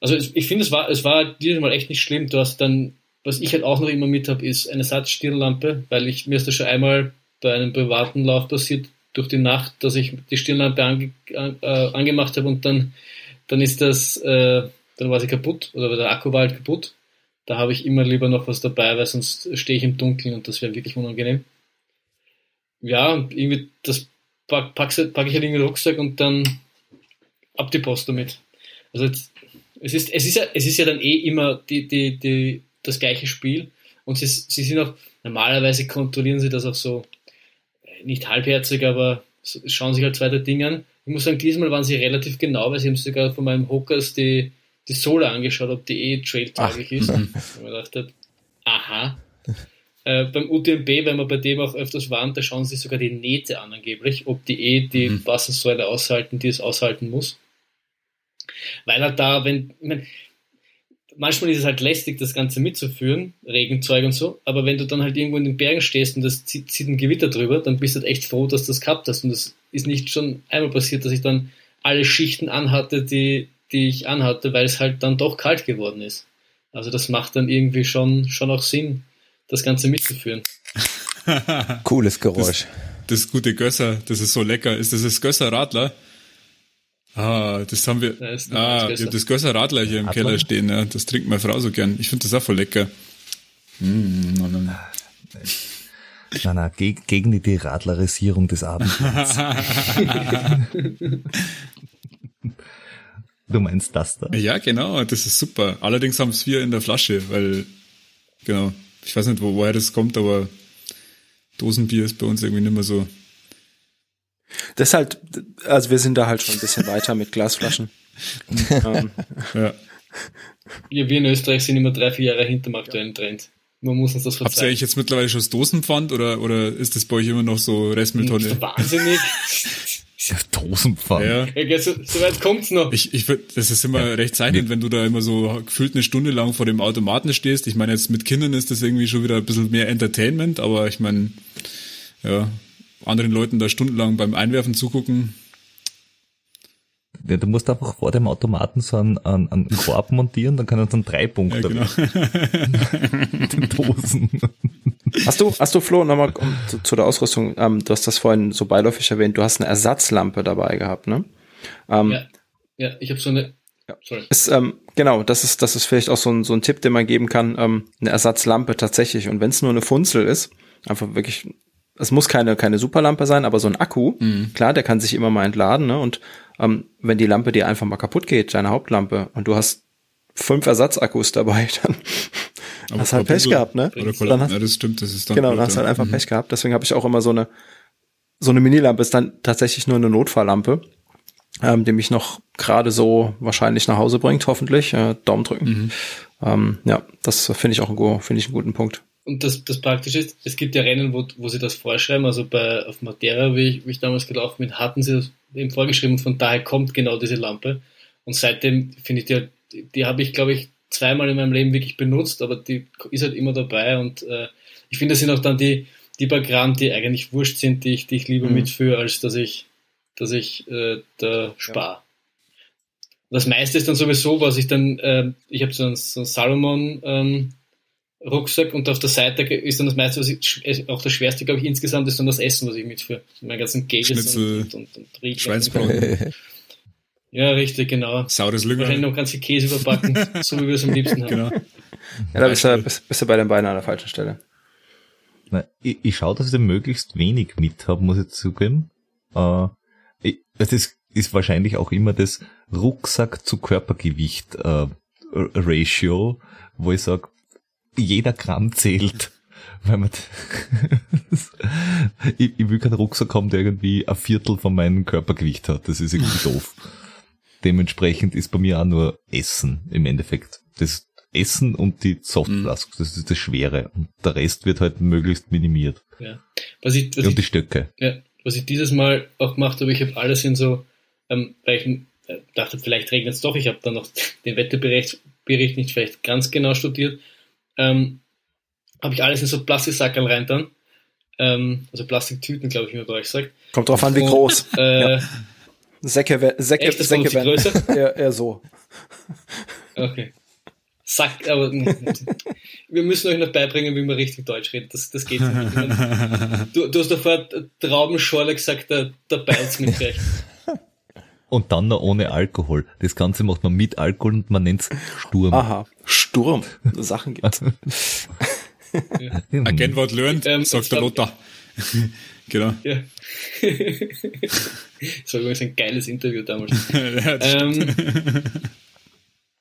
Also ich finde, es war, es war dieses Mal echt nicht schlimm. Du hast dann, was ich halt auch noch immer mit habe, ist eine Satzstirnlampe, weil ich mir ist das schon einmal bei einem privaten Lauf passiert durch die Nacht, dass ich die Stirnlampe ange, äh, angemacht habe und dann, dann ist das, äh, dann war sie kaputt oder der Akku war halt kaputt. Da habe ich immer lieber noch was dabei, weil sonst stehe ich im Dunkeln und das wäre wirklich unangenehm. Ja, irgendwie das packe pack, pack ich halt in den Rucksack und dann ab die Post damit. Also jetzt es ist, es ist ja, es ist ja dann eh immer die, die, die, das gleiche Spiel. Und sie, sie sind auch, normalerweise kontrollieren sie das auch so, äh, nicht halbherzig, aber schauen sich halt zwei, drei Dinge an. Ich muss sagen, diesmal waren sie relativ genau, weil sie haben sogar von meinem Hookers die, die Sohle angeschaut, ob die eh trailtauglich ist. Und man dachte, aha. Äh, beim UTMB, wenn wir bei dem auch öfters waren, da schauen sie sogar die Nähte an angeblich, ob die eh die mhm. Wassersäule aushalten, die es aushalten muss. Weil er da, wenn, ich mein, manchmal ist es halt lästig, das Ganze mitzuführen, Regenzeug und so, aber wenn du dann halt irgendwo in den Bergen stehst und das zieht, zieht ein Gewitter drüber, dann bist du halt echt froh, dass du das gehabt hast. Und das ist nicht schon einmal passiert, dass ich dann alle Schichten anhatte, die, die ich anhatte, weil es halt dann doch kalt geworden ist. Also das macht dann irgendwie schon, schon auch Sinn, das Ganze mitzuführen. Cooles Geräusch. Das, das gute Gösser, das ist so lecker. Ist das das Gösser Radler? Ah, das haben wir. Das ah, ich habe das Gösser Radler hier im Radler? Keller stehen. Ja. Das trinkt meine Frau so gern. Ich finde das auch voll lecker. Mm, no, no. Na, na, geg gegen die Radlerisierung des Abends. Du meinst das da? Ja, genau, das ist super. Allerdings haben es wir in der Flasche, weil, genau, ich weiß nicht, wo, woher das kommt, aber Dosenbier ist bei uns irgendwie nicht mehr so. Das ist halt, also wir sind da halt schon ein bisschen weiter mit Glasflaschen. ähm. ja. ja. Wir in Österreich sind immer drei, vier Jahre hinter dem aktuellen Trend. Man muss uns das verzeihen. Habt ihr eigentlich jetzt mittlerweile schon das Dosenpfand oder, oder ist das bei euch immer noch so Restmülltonne? Das ist wahnsinnig. Dosenpfand. Ja. ja so, so weit kommt's noch. Ich, ich würd, das ist immer ja. recht zeichnend, wenn du da immer so gefühlt eine Stunde lang vor dem Automaten stehst. Ich meine, jetzt mit Kindern ist das irgendwie schon wieder ein bisschen mehr Entertainment, aber ich meine, ja, anderen Leuten da stundenlang beim Einwerfen zugucken. Ja, du musst einfach vor dem Automaten so einen, einen, einen Korb montieren, dann kann er dann drei Punkte. Ja, genau. den Dosen. Hast du, hast du Flo, nochmal um, zu, zu, der Ausrüstung, ähm, du hast das vorhin so beiläufig erwähnt, du hast eine Ersatzlampe dabei gehabt, ne? Ähm, ja, ja, ich habe so eine. Ja. Sorry. Ist, ähm, genau, das ist, das ist vielleicht auch so ein, so ein Tipp, den man geben kann, ähm, eine Ersatzlampe tatsächlich. Und wenn es nur eine Funzel ist, einfach wirklich es muss keine, keine Superlampe sein, aber so ein Akku, mhm. klar, der kann sich immer mal entladen, ne? Und ähm, wenn die Lampe dir einfach mal kaputt geht, deine Hauptlampe, und du hast fünf Ersatzakkus dabei, dann aber hast halt Pech gehabt, ne? Oder dann hast, ja, das stimmt, das ist dann Genau, dann hast du halt einfach mhm. Pech gehabt. Deswegen habe ich auch immer so eine, so eine Minilampe ist dann tatsächlich nur eine Notfalllampe, ähm, die mich noch gerade so wahrscheinlich nach Hause bringt, hoffentlich. Äh, Daumen drücken. Mhm. Ähm, ja, das finde ich auch einen, finde ich einen guten Punkt. Und das, das Praktische ist, es gibt ja Rennen, wo, wo sie das vorschreiben. Also bei, auf Matera, wie ich, wie ich damals gelaufen bin, hatten sie das eben vorgeschrieben. Von daher kommt genau diese Lampe. Und seitdem finde ich die, die, die habe ich, glaube ich, zweimal in meinem Leben wirklich benutzt, aber die ist halt immer dabei. Und äh, ich finde, das sind auch dann die, die paar Gramm, die eigentlich wurscht sind, die ich, die ich lieber mhm. mitführe, als dass ich, dass ich äh, da spare. Ja. Das meiste ist dann sowieso, was ich dann, äh, ich habe so einen, so einen Salomon ähm, Rucksack und auf der Seite ist dann das meiste, was ich, auch das schwerste, glaube ich, insgesamt ist dann das Essen, was ich mitführe. Mein ganzen Gels und, und, und, und Riegel. Ja, richtig, genau. Saures Lünger. Wahrscheinlich noch ganz viel Käse überbacken, so wie wir es am liebsten haben. Genau. Ja, da bist du, bist, bist du bei den Beinen an der falschen Stelle. Na, ich, ich schaue, dass ich da möglichst wenig mit habe, muss ich zugeben. Äh, ich, das ist, ist wahrscheinlich auch immer das Rucksack zu Körpergewicht äh, Ratio, wo ich sage, jeder Gramm zählt. Weil man ich, ich will keinen Rucksack haben, der irgendwie ein Viertel von meinem Körpergewicht hat. Das ist irgendwie doof. Dementsprechend ist bei mir auch nur Essen im Endeffekt. Das Essen und die Softflask, mhm. das ist das Schwere. Und der Rest wird halt möglichst minimiert. Ja. Was ich, was und ich, die Stöcke. Ja. Was ich dieses Mal auch gemacht habe, ich habe alles in so, ähm, weil ich äh, dachte, vielleicht regnet es doch. Ich habe dann noch den Wetterbericht Bericht nicht vielleicht ganz genau studiert ähm, habe ich alles in so Plastiksackerl rein dann. Ähm, also Plastiktüten, glaube ich, wie man bei euch sagt. Kommt drauf an, wie groß. Äh, ja. Säcke, Säcke, Echt, Säcke werden größer? eher, eher so. Okay. Sack, aber wir müssen euch noch beibringen, wie man richtig Deutsch redet. Das, das geht nicht. Du, du hast davor Traubenschorle gesagt, da, da beilt's mit recht und dann noch ohne Alkohol. Das Ganze macht man mit Alkohol und man nennt's Sturm. Aha, Sturm. Sachen gibt's. ja. Again what learned, ähm, sagt der Lothar. genau. Ja. das war übrigens ein geiles Interview damals. ähm,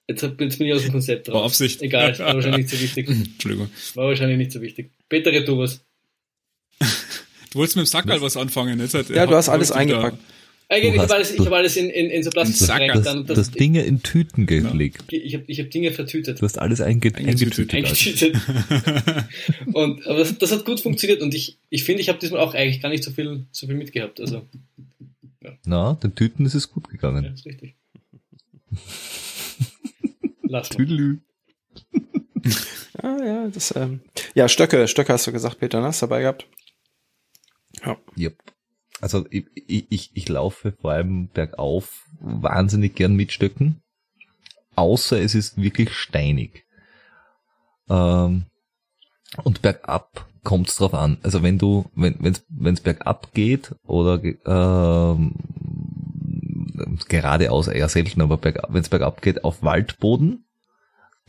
jetzt, hab, jetzt bin ich aus dem Konzept drauf. War Aufsicht. Egal, war wahrscheinlich nicht so wichtig. Entschuldigung. War wahrscheinlich nicht so wichtig. Peter, du was. Du wolltest mit dem Sackerl was anfangen. Jetzt hat, ja, du hast alles eingepackt. Eigentlich, ich habe alles, ich hab alles in, in, in so Plastik reingepackt. Du das, das Dinge in Tüten gelegt. Ich habe ich hab Dinge vertütet. Du hast alles einge eingetütet. eingetütet. und, aber das, das hat gut funktioniert und ich, ich finde, ich habe diesmal auch eigentlich gar nicht so viel, so viel mitgehabt. Also, ja. Na, den Tüten ist es gut gegangen. Ja, ist richtig. Lass mal. Tüdelü. ah, ja, das, ähm, ja, Stöcke, Stöcke hast du gesagt, Peter, ne? Hast du dabei gehabt? Ja. Yep also ich, ich, ich laufe vor allem bergauf wahnsinnig gern mit Stöcken, außer es ist wirklich steinig. Ähm, und bergab kommt es drauf an. Also wenn du, wenn wenn es bergab geht oder ähm, geradeaus eher selten, aber wenn es bergab geht auf Waldboden,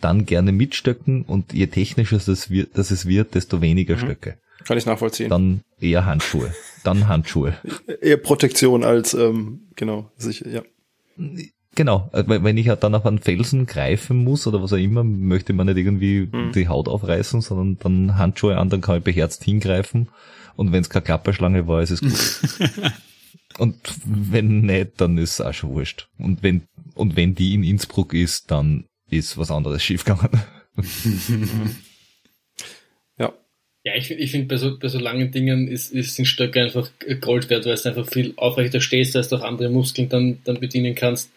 dann gerne mit Stöcken und je technischer das, wird, das es wird, desto weniger mhm. Stöcke. Kann ich nachvollziehen. Dann eher Handschuhe. Dann Handschuhe. eher Protektion als, ähm, genau, sicher, ja. Genau, äh, wenn ich halt dann auf einen Felsen greifen muss oder was auch immer, möchte man nicht irgendwie mhm. die Haut aufreißen, sondern dann Handschuhe an, dann kann ich beherzt hingreifen. Und wenn es keine Klapperschlange war, ist es gut. und wenn nicht, dann ist es auch schon wurscht. Und wenn, und wenn die in Innsbruck ist, dann ist was anderes schiefgegangen. ja. Ich, ich finde, bei so, bei so langen Dingen ist, ist ein Stöcke einfach Gold wert, weil es einfach viel aufrechter stehst, als du auch andere Muskeln dann, dann bedienen kannst.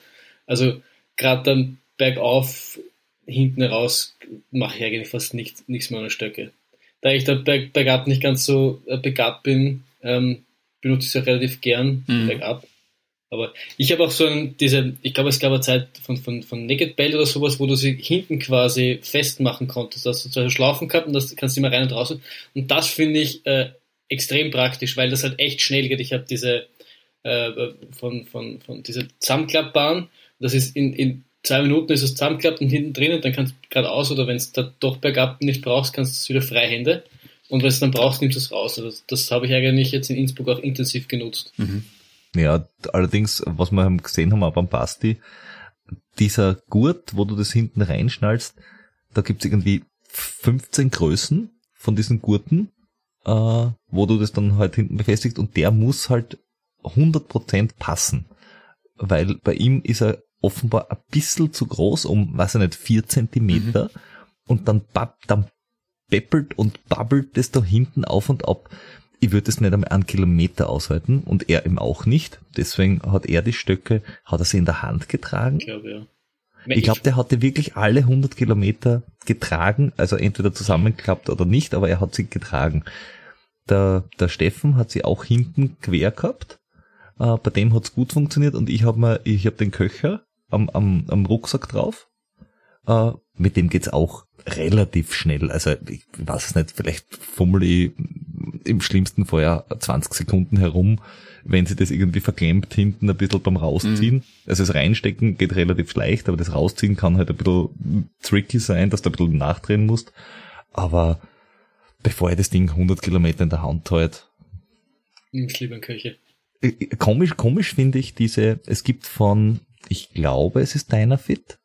Also gerade dann bergauf, hinten raus mache ich eigentlich fast nicht, nichts mehr ohne Stöcke. Da ich da berg, bergab nicht ganz so äh, begabt bin, ähm, benutze ich es ja relativ gern mhm. bergab. Aber ich habe auch so ein, diese, ich glaube, es gab eine Zeit von, von, von Naked Belt oder sowas, wo du sie hinten quasi festmachen konntest. dass du zwei Schlaufen gehabt und das kannst du immer rein und raus. Und das finde ich äh, extrem praktisch, weil das halt echt schnell geht. Ich habe diese äh, von, von, von dieser Zusammenklappbahn. Das ist in, in zwei Minuten ist es zusammenklappt und hinten drin und dann kannst du geradeaus oder wenn es da doch bergab nicht brauchst, kannst du es wieder Freihände. Und wenn es dann brauchst, nimmst du es raus. Also das, das habe ich eigentlich jetzt in Innsbruck auch intensiv genutzt. Mhm. Ja, allerdings, was wir gesehen haben, auch beim Basti, dieser Gurt, wo du das hinten reinschnallst, da gibt's irgendwie 15 Größen von diesen Gurten, äh, wo du das dann halt hinten befestigst und der muss halt 100% passen. Weil bei ihm ist er offenbar ein bisschen zu groß, um, weiß ich nicht, vier Zentimeter mhm. und dann, dann beppelt und babbelt das da hinten auf und ab ich würde es nicht einmal einen Kilometer aushalten und er eben auch nicht. Deswegen hat er die Stöcke, hat er sie in der Hand getragen. Ich glaube, ja. Ich glaube, der hatte wirklich alle 100 Kilometer getragen, also entweder zusammengeklappt oder nicht, aber er hat sie getragen. Der, der Steffen hat sie auch hinten quer gehabt. Äh, bei dem hat's gut funktioniert und ich habe mir, ich habe den Köcher am, am, am Rucksack drauf. Äh, mit dem geht's auch relativ schnell. Also ich weiß es nicht, vielleicht fummel ich im schlimmsten Fall ja 20 Sekunden herum, wenn sie das irgendwie verklemmt hinten ein bisschen beim Rausziehen. Mhm. Also das Reinstecken geht relativ leicht, aber das Rausziehen kann halt ein bisschen tricky sein, dass du ein bisschen nachdrehen musst. Aber bevor ich das Ding 100 Kilometer in der Hand halt. Nimm's lieber in Köche. Äh, komisch, komisch finde ich diese, es gibt von, ich glaube, es ist Dynafit,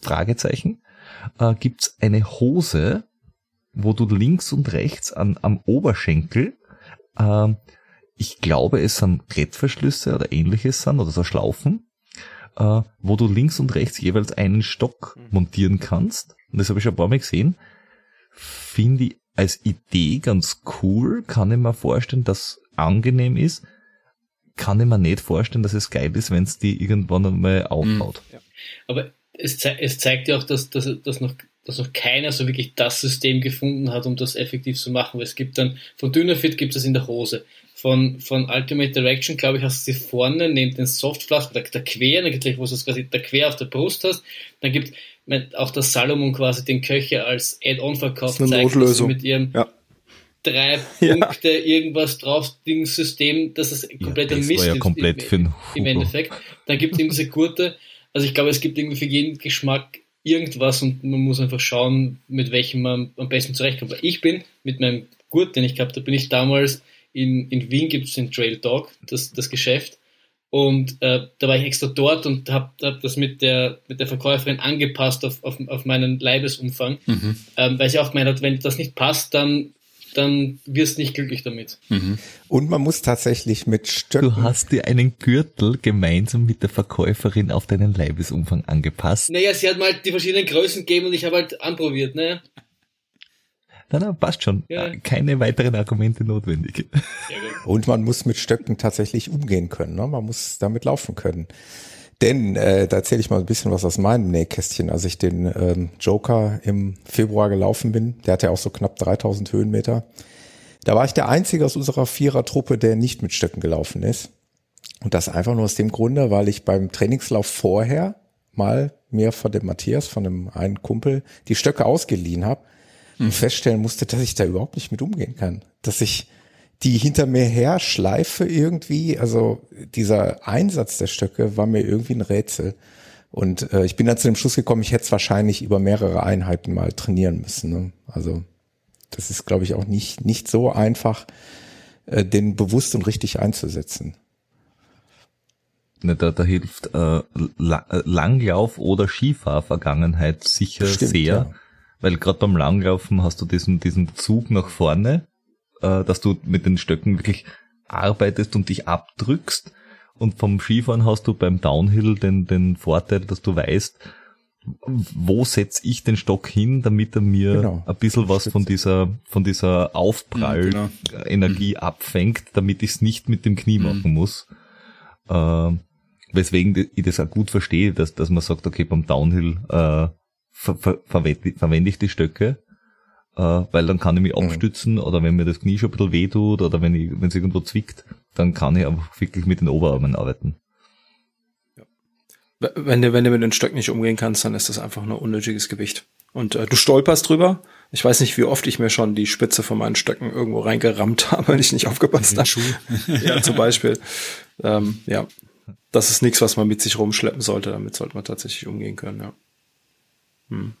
Fragezeichen, äh, gibt's eine Hose, wo du links und rechts an, am Oberschenkel, äh, ich glaube, es sind Klettverschlüsse oder ähnliches sind oder so Schlaufen, äh, wo du links und rechts jeweils einen Stock mhm. montieren kannst. Und das habe ich schon ein paar Mal gesehen. Finde ich als Idee ganz cool. Kann ich mir vorstellen, dass angenehm ist. Kann ich mir nicht vorstellen, dass es geil ist, wenn es die irgendwann einmal aufbaut. Ja. Aber es, ze es zeigt ja auch, dass, dass, dass, noch, dass noch keiner so wirklich das System gefunden hat, um das effektiv zu machen. Weil es gibt dann, von Dynafit gibt es in der Hose. Von, von Ultimate Direction, glaube ich, hast du sie vorne neben den Softflask, der, der quer, wo du es quasi der quer auf der Brust hast. Dann gibt auch das Salomon quasi den Köcher als Add-on verkauft, das zeigt, dass sie mit ihrem ja. drei Punkte ja. irgendwas drauf Ding System, dass es kompletter ja, Mist ja komplett im, im Endeffekt. Dann gibt es eben diese Gurte, also ich glaube, es gibt irgendwie für jeden Geschmack irgendwas und man muss einfach schauen, mit welchem man am besten zurechtkommt. Ich bin mit meinem Gurt, den ich gehabt habe, bin ich damals in, in Wien gibt es den Trail Dog, das, das Geschäft. Und äh, da war ich extra dort und habe hab das mit der, mit der Verkäuferin angepasst auf, auf, auf meinen Leibesumfang, mhm. ähm, weil sie auch gemeint hat, wenn das nicht passt, dann dann wirst du nicht glücklich damit. Mhm. Und man muss tatsächlich mit Stöcken. Du hast dir einen Gürtel gemeinsam mit der Verkäuferin auf deinen Leibesumfang angepasst. Naja, sie hat mal die verschiedenen Größen gegeben und ich habe halt anprobiert, ne? Na, na, passt schon. Ja. Keine weiteren Argumente notwendig. Und man muss mit Stöcken tatsächlich umgehen können. Ne? Man muss damit laufen können. Denn, äh, da erzähle ich mal ein bisschen was aus meinem Nähkästchen. Als ich den ähm, Joker im Februar gelaufen bin, der hat ja auch so knapp 3000 Höhenmeter, da war ich der Einzige aus unserer Vierertruppe, der nicht mit Stöcken gelaufen ist. Und das einfach nur aus dem Grunde, weil ich beim Trainingslauf vorher mal mir von dem Matthias, von dem einen Kumpel, die Stöcke ausgeliehen habe und mhm. feststellen musste, dass ich da überhaupt nicht mit umgehen kann. Dass ich die hinter mir her schleife irgendwie, also dieser Einsatz der Stöcke war mir irgendwie ein Rätsel. Und äh, ich bin dann zu dem Schluss gekommen, ich hätte es wahrscheinlich über mehrere Einheiten mal trainieren müssen. Ne? Also das ist, glaube ich, auch nicht, nicht so einfach, äh, den bewusst und richtig einzusetzen. Ne, da, da hilft äh, Langlauf oder Skifahrvergangenheit sicher Stimmt, sehr, ja. weil gerade beim Langlaufen hast du diesen, diesen Zug nach vorne, äh, dass du mit den Stöcken wirklich arbeitest und dich abdrückst. Und vom Skifahren hast du beim Downhill den, den Vorteil, dass du weißt, wo setze ich den Stock hin, damit er mir genau. ein bisschen was von dieser, von dieser Aufprall-Energie mhm, genau. abfängt, damit ich es nicht mit dem Knie mhm. machen muss. Äh, weswegen ich das auch gut verstehe, dass, dass man sagt, okay, beim Downhill äh, ver ver verwende, verwende ich die Stöcke, äh, weil dann kann ich mich mhm. abstützen oder wenn mir das Knie schon ein bisschen wehtut oder wenn ich, wenn es irgendwo zwickt, dann kann ich einfach wirklich mit den Oberarmen arbeiten. Wenn du, wenn du mit den Stöcken nicht umgehen kannst, dann ist das einfach nur unnötiges Gewicht. Und äh, du stolperst drüber. Ich weiß nicht, wie oft ich mir schon die Spitze von meinen Stöcken irgendwo reingerammt habe, wenn ich nicht aufgepasst habe. ja, zum Beispiel. Ähm, ja, das ist nichts, was man mit sich rumschleppen sollte. Damit sollte man tatsächlich umgehen können. Ja. Hm.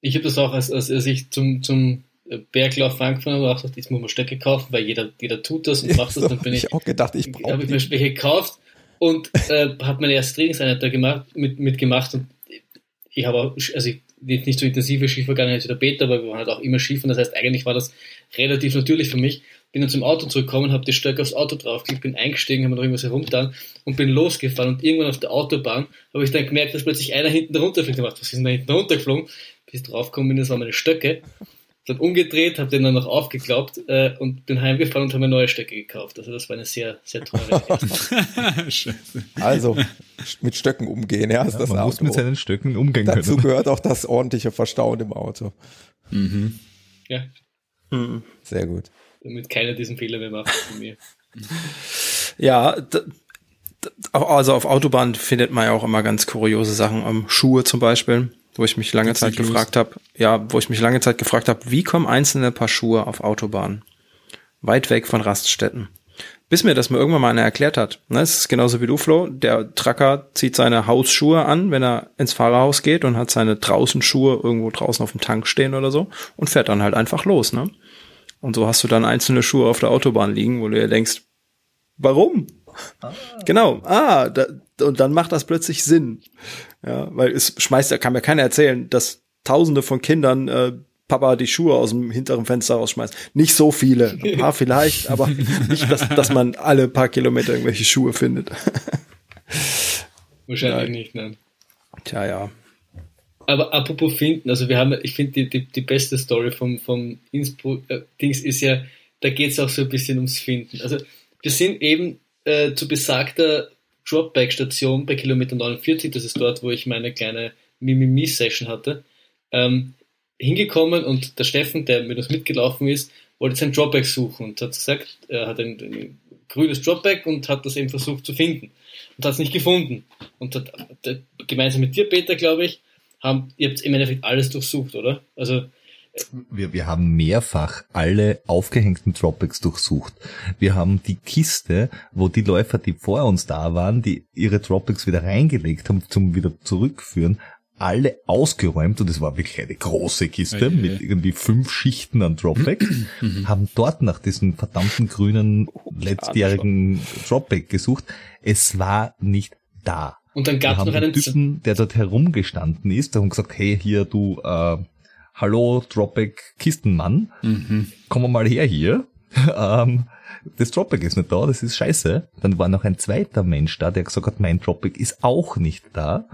Ich habe das auch, als, als, als ich zum, zum Berglauf angefangen habe, auch gesagt, jetzt muss man Stöcke kaufen, weil jeder, jeder tut das und macht das. Dann bin ich, ich auch gedacht, ich brauche. Habe ich mir welche gekauft und äh, habe meine erste Trainingseinheit da gemacht, mit, mitgemacht und ich habe auch, also ich, nicht so intensive Skivergangenheit wie der Peter, aber wir waren halt auch immer Skifahren, das heißt, eigentlich war das relativ natürlich für mich. Bin dann zum Auto zurückgekommen, habe die Stöcke aufs Auto draufgelegt, bin eingestiegen, habe noch irgendwas herumgetan und bin losgefahren und irgendwann auf der Autobahn habe ich dann gemerkt, dass plötzlich einer hinten runterfliegt. Ich dachte, was ist denn da hinten runtergeflogen? Bis ich draufgekommen bin, das waren meine Stöcke dann umgedreht, habe den dann noch aufgeklappt äh, und bin heimgefahren und habe mir neue Stöcke gekauft. Also das war eine sehr, sehr teure Also mit Stöcken umgehen, ja, ist ja, das Man Auto. muss mit seinen Stöcken umgehen können. Dazu gehört auch das ordentliche Verstauen im Auto. Mhm. Ja. Mhm. Sehr gut. Damit keiner diesen Fehler mehr macht von mir. Ja, also auf Autobahn findet man ja auch immer ganz kuriose Sachen. Um, Schuhe zum Beispiel wo ich mich lange Zeit gefragt habe, ja, wo ich mich lange Zeit gefragt habe, wie kommen einzelne Paar Schuhe auf Autobahnen? Weit weg von Raststätten. Bis mir das mal irgendwann mal einer erklärt hat. Ne, es ist genauso wie du, Flo. Der Tracker zieht seine Hausschuhe an, wenn er ins Fahrerhaus geht und hat seine draußen Schuhe irgendwo draußen auf dem Tank stehen oder so und fährt dann halt einfach los, ne? Und so hast du dann einzelne Schuhe auf der Autobahn liegen, wo du dir denkst, warum? Ah. Genau, ah, da, und dann macht das plötzlich Sinn. Ja, weil es schmeißt, da kann mir keiner erzählen, dass tausende von Kindern äh, Papa die Schuhe aus dem hinteren Fenster rausschmeißt. Nicht so viele, ein paar vielleicht, aber nicht, dass, dass man alle paar Kilometer irgendwelche Schuhe findet. Wahrscheinlich ja. nicht, nein. Tja, ja. Aber apropos finden, also wir haben, ich finde die, die, die beste Story vom, vom Innsbruck-Dings äh, ist ja, da geht es auch so ein bisschen ums Finden. Also wir sind eben äh, zu besagter Dropback-Station bei Kilometer 49, das ist dort, wo ich meine kleine Mimimi-Session hatte, ähm, hingekommen und der Steffen, der mit uns mitgelaufen ist, wollte sein Dropback suchen und hat gesagt, er hat ein, ein grünes Dropback und hat das eben versucht zu finden und hat es nicht gefunden. Und hat, gemeinsam mit dir, Peter, glaube ich, haben, ihr habt im Endeffekt alles durchsucht, oder? Also wir, wir haben mehrfach alle aufgehängten Dropbacks durchsucht. Wir haben die Kiste, wo die Läufer, die vor uns da waren, die ihre Dropbacks wieder reingelegt haben zum wieder zurückführen, alle ausgeräumt und es war wirklich eine große Kiste okay. mit irgendwie fünf Schichten an Dropback, haben dort nach diesem verdammten grünen letztjährigen Dropback gesucht. Es war nicht da. Und dann gab es noch einen Typen, der dort herumgestanden ist, und gesagt, hey, hier, du, äh, hallo Dropback Kistenmann, mhm. komm mal her hier. ähm, das Dropback ist nicht da, das ist scheiße. Dann war noch ein zweiter Mensch da, der gesagt hat, mein Dropback ist auch nicht da.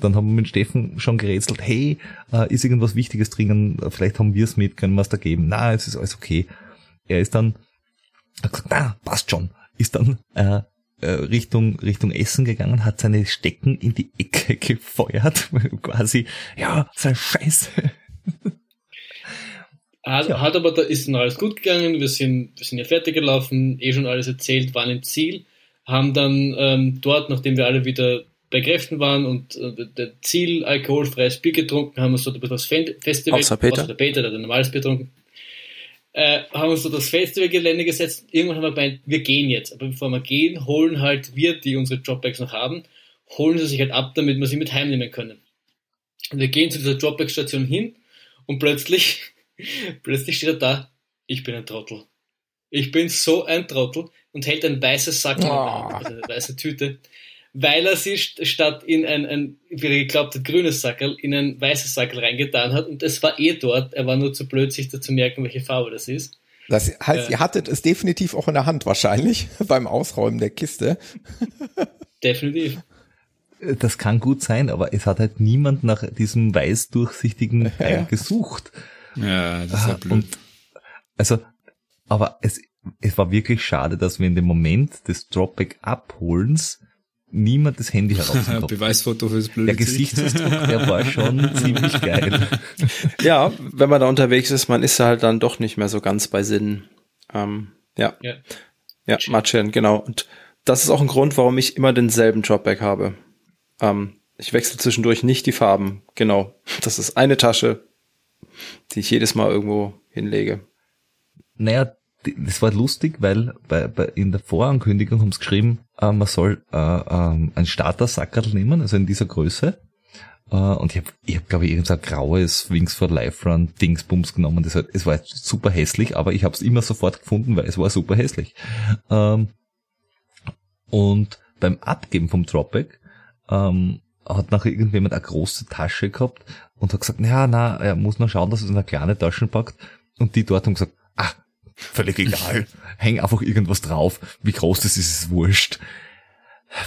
Dann haben wir mit Steffen schon gerätselt, hey, äh, ist irgendwas Wichtiges dringen, vielleicht haben wir es mit, können wir es da geben. Na, es ist alles okay. Er ist dann, hat gesagt, na, passt schon. Ist dann äh, äh, Richtung Richtung Essen gegangen, hat seine Stecken in die Ecke gefeuert, quasi, ja, sei Scheiße. Hat, ja. hat aber, da ist dann alles gut gegangen, wir sind, wir sind ja fertig gelaufen, eh schon alles erzählt, waren im Ziel, haben dann ähm, dort, nachdem wir alle wieder bei Kräften waren und äh, der Ziel alkoholfreies Bier getrunken, haben wir so das Festival, außer Peter, außer der Peter, der hat ein normales Bier getrunken, äh, haben uns so das Festivalgelände gesetzt. Irgendwann haben wir gemeint, wir gehen jetzt. Aber bevor wir gehen, holen halt wir, die unsere Dropbacks noch haben, holen sie sich halt ab, damit wir sie mit heimnehmen können. Und wir gehen zu dieser Dropback-Station hin und plötzlich, plötzlich steht er da, ich bin ein Trottel. Ich bin so ein Trottel und hält ein weißes Sack in der Hand, also eine weiße Tüte, weil er sie statt in ein, ein wie er geglaubt hat, grünes Sackerl, in ein weißes Sackerl reingetan hat und es war eh dort. Er war nur zu blöd, sich da zu merken, welche Farbe das ist. Das heißt, äh, ihr hattet es definitiv auch in der Hand wahrscheinlich beim Ausräumen der Kiste. Definitiv. Das kann gut sein, aber es hat halt niemand nach diesem weiß durchsichtigen Teil gesucht. Ja, das ist ja blöd. Und also, aber es, es war wirklich schade, dass wir in dem Moment des Dropback-Abholens niemand das Handy herausgekommen Beweisfoto fürs blöde Der Gesichtsausdruck, der war schon ziemlich geil. Ja, wenn man da unterwegs ist, man ist halt dann doch nicht mehr so ganz bei Sinn. Ähm, ja. Ja, ja Matschen, genau. Und das ist auch ein Grund, warum ich immer denselben Dropback habe. Ähm, ich wechsle zwischendurch nicht die Farben. Genau. Das ist eine Tasche, die ich jedes Mal irgendwo hinlege. Naja, das war lustig, weil bei, bei, in der Vorankündigung haben sie geschrieben, äh, man soll äh, äh, ein Starter-Sackerl nehmen, also in dieser Größe. Äh, und ich habe, ich hab, glaube ich, irgendein graues Wings for Life Run Dingsbums genommen. Das, es war super hässlich, aber ich habe es immer sofort gefunden, weil es war super hässlich. Ähm, und beim Abgeben vom Dropback ähm, hat nachher irgendjemand eine große Tasche gehabt und hat gesagt, na, na, er muss noch schauen, dass er es in eine kleine Tasche packt. Und die dort haben gesagt, ah, völlig egal, häng einfach irgendwas drauf. Wie groß das ist, ist wurscht.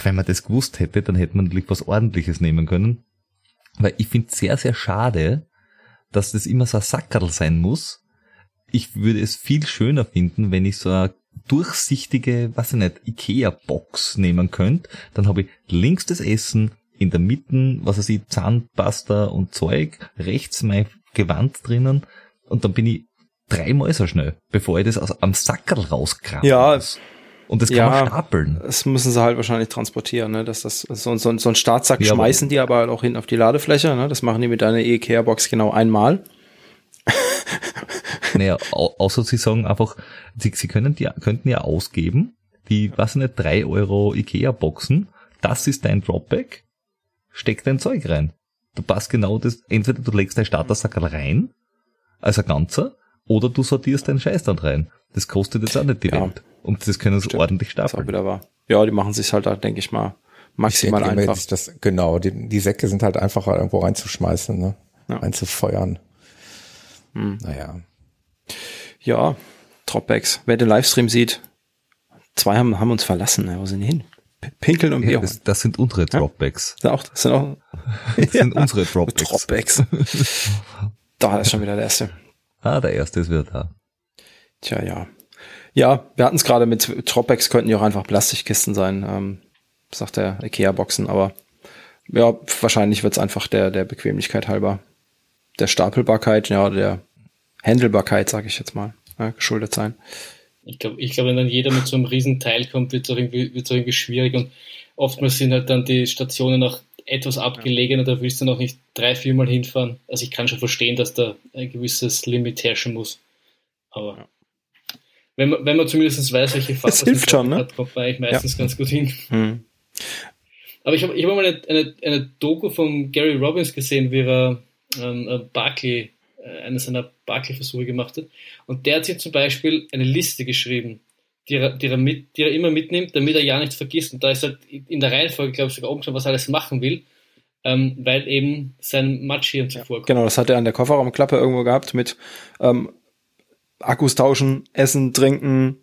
Wenn man das gewusst hätte, dann hätte man natürlich was ordentliches nehmen können. Weil ich finde sehr, sehr schade, dass das immer so ein Sackerl sein muss. Ich würde es viel schöner finden, wenn ich so eine durchsichtige, was ich nicht, Ikea-Box nehmen könnte. Dann habe ich links das Essen, in der Mitte, was weiß ich, Zahnpasta und Zeug, rechts mein Gewand drinnen und dann bin ich dreimal so schnell, bevor ich das aus, am Sackerl rauskramme. Ja. Und das kann ja, man stapeln. Das müssen sie halt wahrscheinlich transportieren, ne? Dass das, so, so, so ein Startsack ja, schmeißen die aber halt auch hinten auf die Ladefläche, ne? Das machen die mit einer Ikea-Box genau einmal. Naja, außer sie sagen einfach, sie, sie können die, könnten ja ausgeben, die, was nicht, drei Euro Ikea-Boxen, das ist dein Dropback, steck dein Zeug rein. Du passt genau das, entweder du legst dein Startersackerl rein, als ein ganzer, oder du sortierst deinen Scheiß dann rein. Das kostet jetzt auch nicht die ja. Welt. Und das können sie ordentlich stapeln. wieder wahr. Ja, die machen sich halt, denke ich mal, maximal ich einfach. Das, genau, die, die Säcke sind halt einfacher irgendwo reinzuschmeißen, ne? Ja. Reinzufeuern. Hm. Naja. Ja, Dropbacks. Wer den Livestream sieht, zwei haben, haben uns verlassen. Wo sind die hin? Pinkeln und ja, das, das, sind unsere Dropbacks. Ja, auch, das sind auch das sind unsere Dropbacks. Dropbacks. da ist schon wieder der erste. Ah, der erste ist wieder da. Tja, ja. Ja, wir hatten es gerade mit Tropex, könnten ja auch einfach Plastikkisten sein, ähm, sagt der Ikea-Boxen, aber ja, wahrscheinlich wird es einfach der, der Bequemlichkeit halber, der Stapelbarkeit, ja, der Handelbarkeit, sage ich jetzt mal, äh, geschuldet sein. Ich glaube, ich glaub, wenn dann jeder mit so einem riesen Teil kommt, wird es auch, irgendwie, wird's auch irgendwie schwierig und oftmals sind halt dann die Stationen auch etwas abgelegen da willst du noch nicht drei, viermal hinfahren. Also ich kann schon verstehen, dass da ein gewisses Limit herrschen muss. Aber ja. wenn, man, wenn man zumindest weiß, welche Fahrt hilft schon, ne? hat, kommt man eigentlich meistens ja. ganz gut hin. Mhm. Aber ich habe ich hab mal eine, eine, eine Doku von Gary Robbins gesehen, wie er ähm, Barclay, eine seiner Barclay-Versuche gemacht hat. Und der hat sich zum Beispiel eine Liste geschrieben die er, die, er mit, die er immer mitnimmt, damit er ja nichts vergisst. Und da ist halt in der Reihenfolge, glaube ich, sogar oben schon, was er alles machen will, ähm, weil eben sein Matschhirn zuvor kommt. Genau, das hat er an der Kofferraumklappe irgendwo gehabt mit ähm, Akkus tauschen, essen, trinken,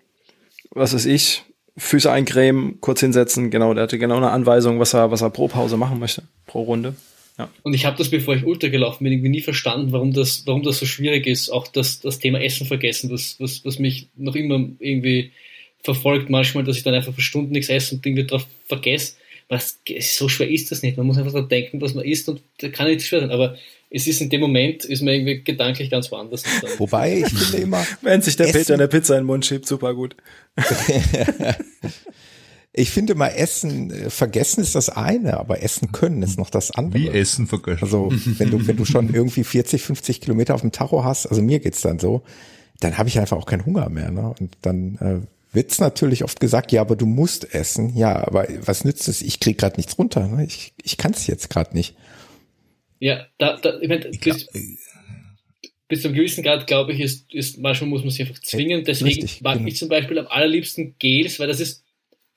was weiß ich, Füße eincremen, kurz hinsetzen. Genau, der hatte genau eine Anweisung, was er, was er pro Pause machen möchte, pro Runde. Ja. Und ich habe das, bevor ich Ultra gelaufen bin, irgendwie nie verstanden, warum das, warum das so schwierig ist. Auch das, das Thema Essen vergessen, was, was, was mich noch immer irgendwie verfolgt manchmal, dass ich dann einfach für Stunden nichts esse und irgendwie drauf vergesse. Was, so schwer ist das nicht. Man muss einfach daran denken, was man isst und da kann nicht schwer sein. Aber es ist in dem Moment, ist man irgendwie gedanklich ganz woanders. Wobei, ich finde immer. Wenn sich der Essen. Peter eine Pizza in den Mund schiebt, super gut. ich finde mal Essen, äh, vergessen ist das eine, aber Essen können ist noch das andere. Wie Essen vergessen. Also, wenn du, wenn du schon irgendwie 40, 50 Kilometer auf dem Tacho hast, also mir geht's dann so, dann habe ich einfach auch keinen Hunger mehr, ne? Und dann, äh, wird's natürlich oft gesagt, ja, aber du musst essen. Ja, aber was nützt es? Ich krieg gerade nichts runter. Ne? Ich, ich kann es jetzt gerade nicht. Ja, da, da ich meine, das, bis zu einem gewissen Grad, glaube ich, ist, ist, manchmal muss man sich einfach zwingen. Deswegen Richtig, mag genau. ich zum Beispiel am allerliebsten Gels, weil das ist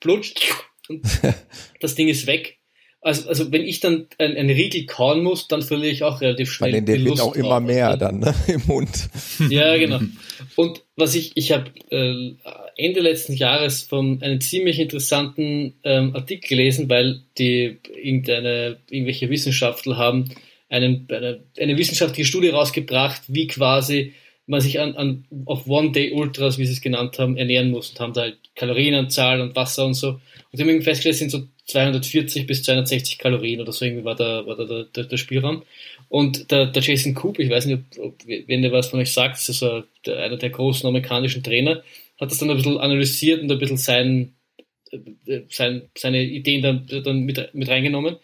Plutsch und das Ding ist weg. Also, also wenn ich dann ein, ein Riegel kauen muss, dann verliere ich auch relativ schnell. Weil der wird auch immer mehr also dann ne, im Mund. Ja, genau. Und was ich, ich habe äh, Ende letzten Jahres von einem ziemlich interessanten ähm, Artikel gelesen, weil die irgendeine, irgendwelche Wissenschaftler haben einen, eine, eine wissenschaftliche Studie rausgebracht, wie quasi man sich an, an auf One-Day-Ultras, wie sie es genannt haben, ernähren muss und haben da halt Kalorienanzahl und Wasser und so. Und sie haben festgestellt, es sind so 240 bis 260 Kalorien oder so irgendwie war da, war da der, der, Spielraum. Und der, der Jason Coop, ich weiß nicht, ob, wenn der was von euch sagt, das ist so einer der großen amerikanischen Trainer, hat das dann ein bisschen analysiert und ein bisschen sein, äh, sein, seine Ideen dann, dann mit, mit reingenommen.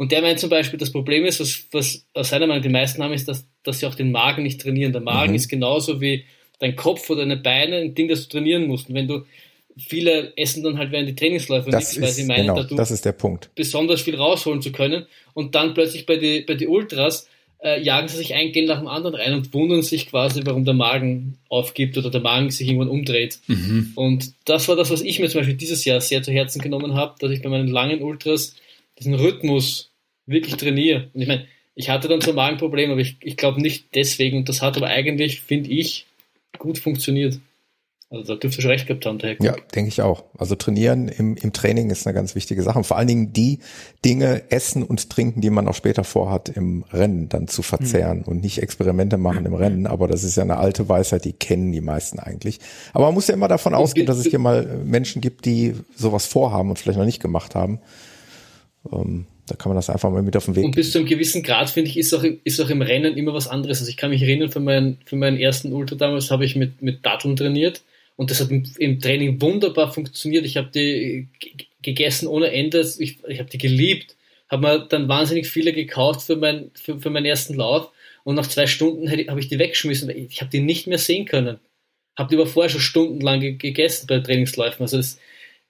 Und der meint zum Beispiel, das Problem ist, was, was aus seiner Meinung die meisten haben, ist, dass, dass sie auch den Magen nicht trainieren. Der Magen mhm. ist genauso wie dein Kopf oder deine Beine ein Ding, das du trainieren musst. Und wenn du viele essen dann halt während die Trainingsläufe das nichts, weil sie meinen, genau, das ist der Punkt. besonders viel rausholen zu können. Und dann plötzlich bei die, bei die Ultras äh, jagen sie sich ein Gen nach dem anderen rein und wundern sich quasi, warum der Magen aufgibt oder der Magen sich irgendwann umdreht. Mhm. Und das war das, was ich mir zum Beispiel dieses Jahr sehr zu Herzen genommen habe, dass ich bei meinen langen Ultras diesen Rhythmus wirklich trainiere. Und ich meine, ich hatte dann so ein Magenproblem, aber ich, ich glaube nicht deswegen. Und das hat aber eigentlich, finde ich, gut funktioniert. Also da dürfte schon recht gehabt haben, der Herr Ja, denke ich auch. Also trainieren im, im Training ist eine ganz wichtige Sache. Und vor allen Dingen die Dinge essen und trinken, die man auch später vorhat, im Rennen dann zu verzehren mhm. und nicht Experimente machen im Rennen. Aber das ist ja eine alte Weisheit, die kennen die meisten eigentlich. Aber man muss ja immer davon ausgehen, dass es hier mal Menschen gibt, die sowas vorhaben und vielleicht noch nicht gemacht haben. Ähm, da kann man das einfach mal mit auf den Weg. Und bis zu einem gewissen Grad, finde ich, ist auch, ist auch im Rennen immer was anderes. Also ich kann mich erinnern, für meinen, für meinen ersten Ultra damals habe ich mit, mit Datteln trainiert und das hat im, Training wunderbar funktioniert. Ich habe die gegessen ohne Ende. Ich, ich habe die geliebt. Habe mir dann wahnsinnig viele gekauft für, mein, für, für meinen ersten Lauf und nach zwei Stunden habe ich die weggeschmissen. Ich habe die nicht mehr sehen können. Habe die aber vorher schon stundenlang gegessen bei Trainingsläufen. Also das,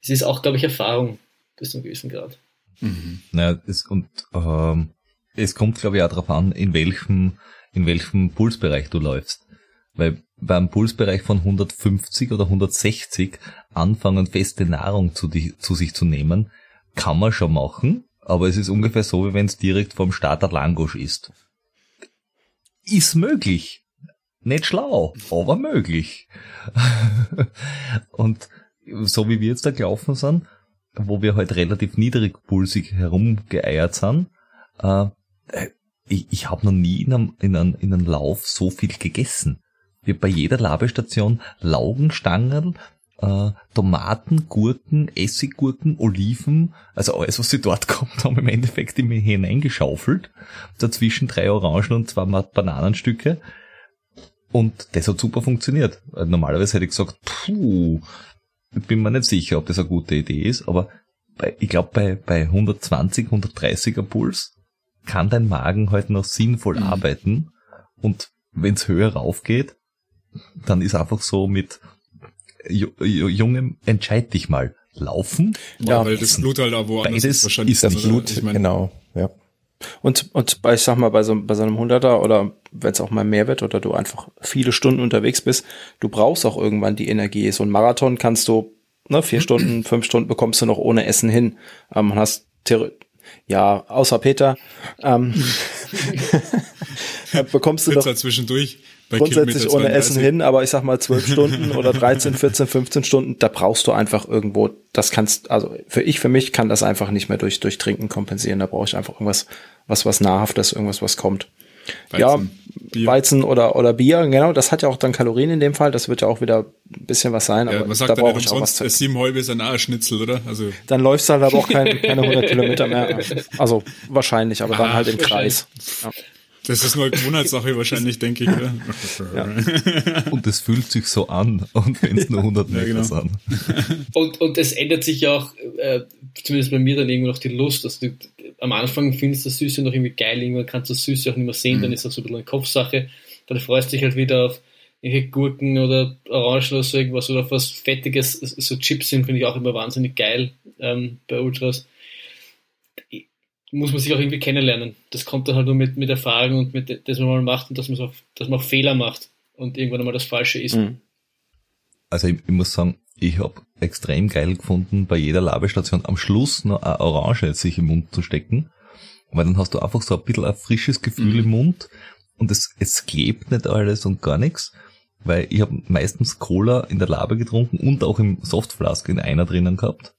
das ist auch, glaube ich, Erfahrung bis zu einem gewissen Grad. Mhm. Naja, es, und ähm, es kommt, glaube ich, auch darauf an, in welchem, in welchem Pulsbereich du läufst. Weil beim Pulsbereich von 150 oder 160 anfangen, feste Nahrung zu, die, zu sich zu nehmen, kann man schon machen, aber es ist ungefähr so, wie wenn es direkt vom Starter Langosch ist. Ist möglich. Nicht schlau, aber möglich. und so wie wir jetzt da gelaufen sind, wo wir halt relativ niedrigpulsig herumgeeiert sind, äh, ich, ich habe noch nie in einem, in, einem, in einem Lauf so viel gegessen. Wir bei jeder Labestation Laugenstangen, äh, Tomaten, Gurken, Essiggurken, Oliven, also alles, was sie dort kommt, haben im Endeffekt in mir hineingeschaufelt. Dazwischen drei Orangen und zwei Bananenstücke. Und das hat super funktioniert. Normalerweise hätte ich gesagt, puh, bin mir nicht sicher, ob das eine gute Idee ist, aber bei, ich glaube, bei, bei 120, 130er Puls kann dein Magen halt noch sinnvoll mhm. arbeiten. Und wenn es höher raufgeht, dann ist einfach so mit Jungem, entscheid dich mal. Laufen? Ja, weil das Blut halt auch woanders ist wahrscheinlich. Ist das Blut, ich mein, genau, ja. Und, und bei, ich sag mal, bei so, bei so einem Hunderter oder wenn es auch mal mehr wird oder du einfach viele Stunden unterwegs bist, du brauchst auch irgendwann die Energie. So ein Marathon kannst du, ne, vier Stunden, fünf Stunden bekommst du noch ohne Essen hin. Ähm, hast ja, außer Peter, ähm, bekommst du Pizza doch zwischendurch grundsätzlich ohne Essen hin, aber ich sag mal zwölf Stunden oder 13, 14, 15 Stunden, da brauchst du einfach irgendwo, das kannst, also für ich, für mich kann das einfach nicht mehr durch, durch Trinken kompensieren. Da brauche ich einfach irgendwas, was, was nahrhaftes, irgendwas, was kommt. Weizen, ja, Bier. Weizen oder, oder Bier, genau, das hat ja auch dann Kalorien in dem Fall, das wird ja auch wieder ein bisschen was sein, aber ja, man sagt da brauche ich auch was. Zu. Sieben Häube ist ein Schnitzel, oder? Also. Dann läufst du halt aber auch kein, keine 100 Kilometer mehr. Also wahrscheinlich, aber dann halt im Kreis. Ja. Das ist nur eine Gewohnheitssache wahrscheinlich, denke ich. Ja. Und es fühlt sich so an, und wenn es nur 100 Meter ja, genau. sind. Und, und es ändert sich ja auch, äh, zumindest bei mir dann irgendwo noch die Lust. Also du, am Anfang findest du das Süße noch irgendwie geil, irgendwann kannst du das Süße auch nicht mehr sehen, mhm. dann ist das so ein bisschen eine Kopfsache. Dann freust du dich halt wieder auf irgendwelche Gurken oder Orangen oder so irgendwas oder auf was Fettiges. So Chips sind, finde ich auch immer wahnsinnig geil ähm, bei Ultras muss man sich auch irgendwie kennenlernen. Das kommt dann halt nur mit, mit Erfahrung und mit, dass man mal macht und dass man, so, dass man auch Fehler macht und irgendwann einmal das Falsche ist. Mhm. Also ich, ich, muss sagen, ich habe extrem geil gefunden, bei jeder Labestation am Schluss noch eine Orange sich im Mund zu stecken. Weil dann hast du einfach so ein bisschen ein frisches Gefühl mhm. im Mund und es, es klebt nicht alles und gar nichts. Weil ich habe meistens Cola in der Labe getrunken und auch im Softflask in einer drinnen gehabt.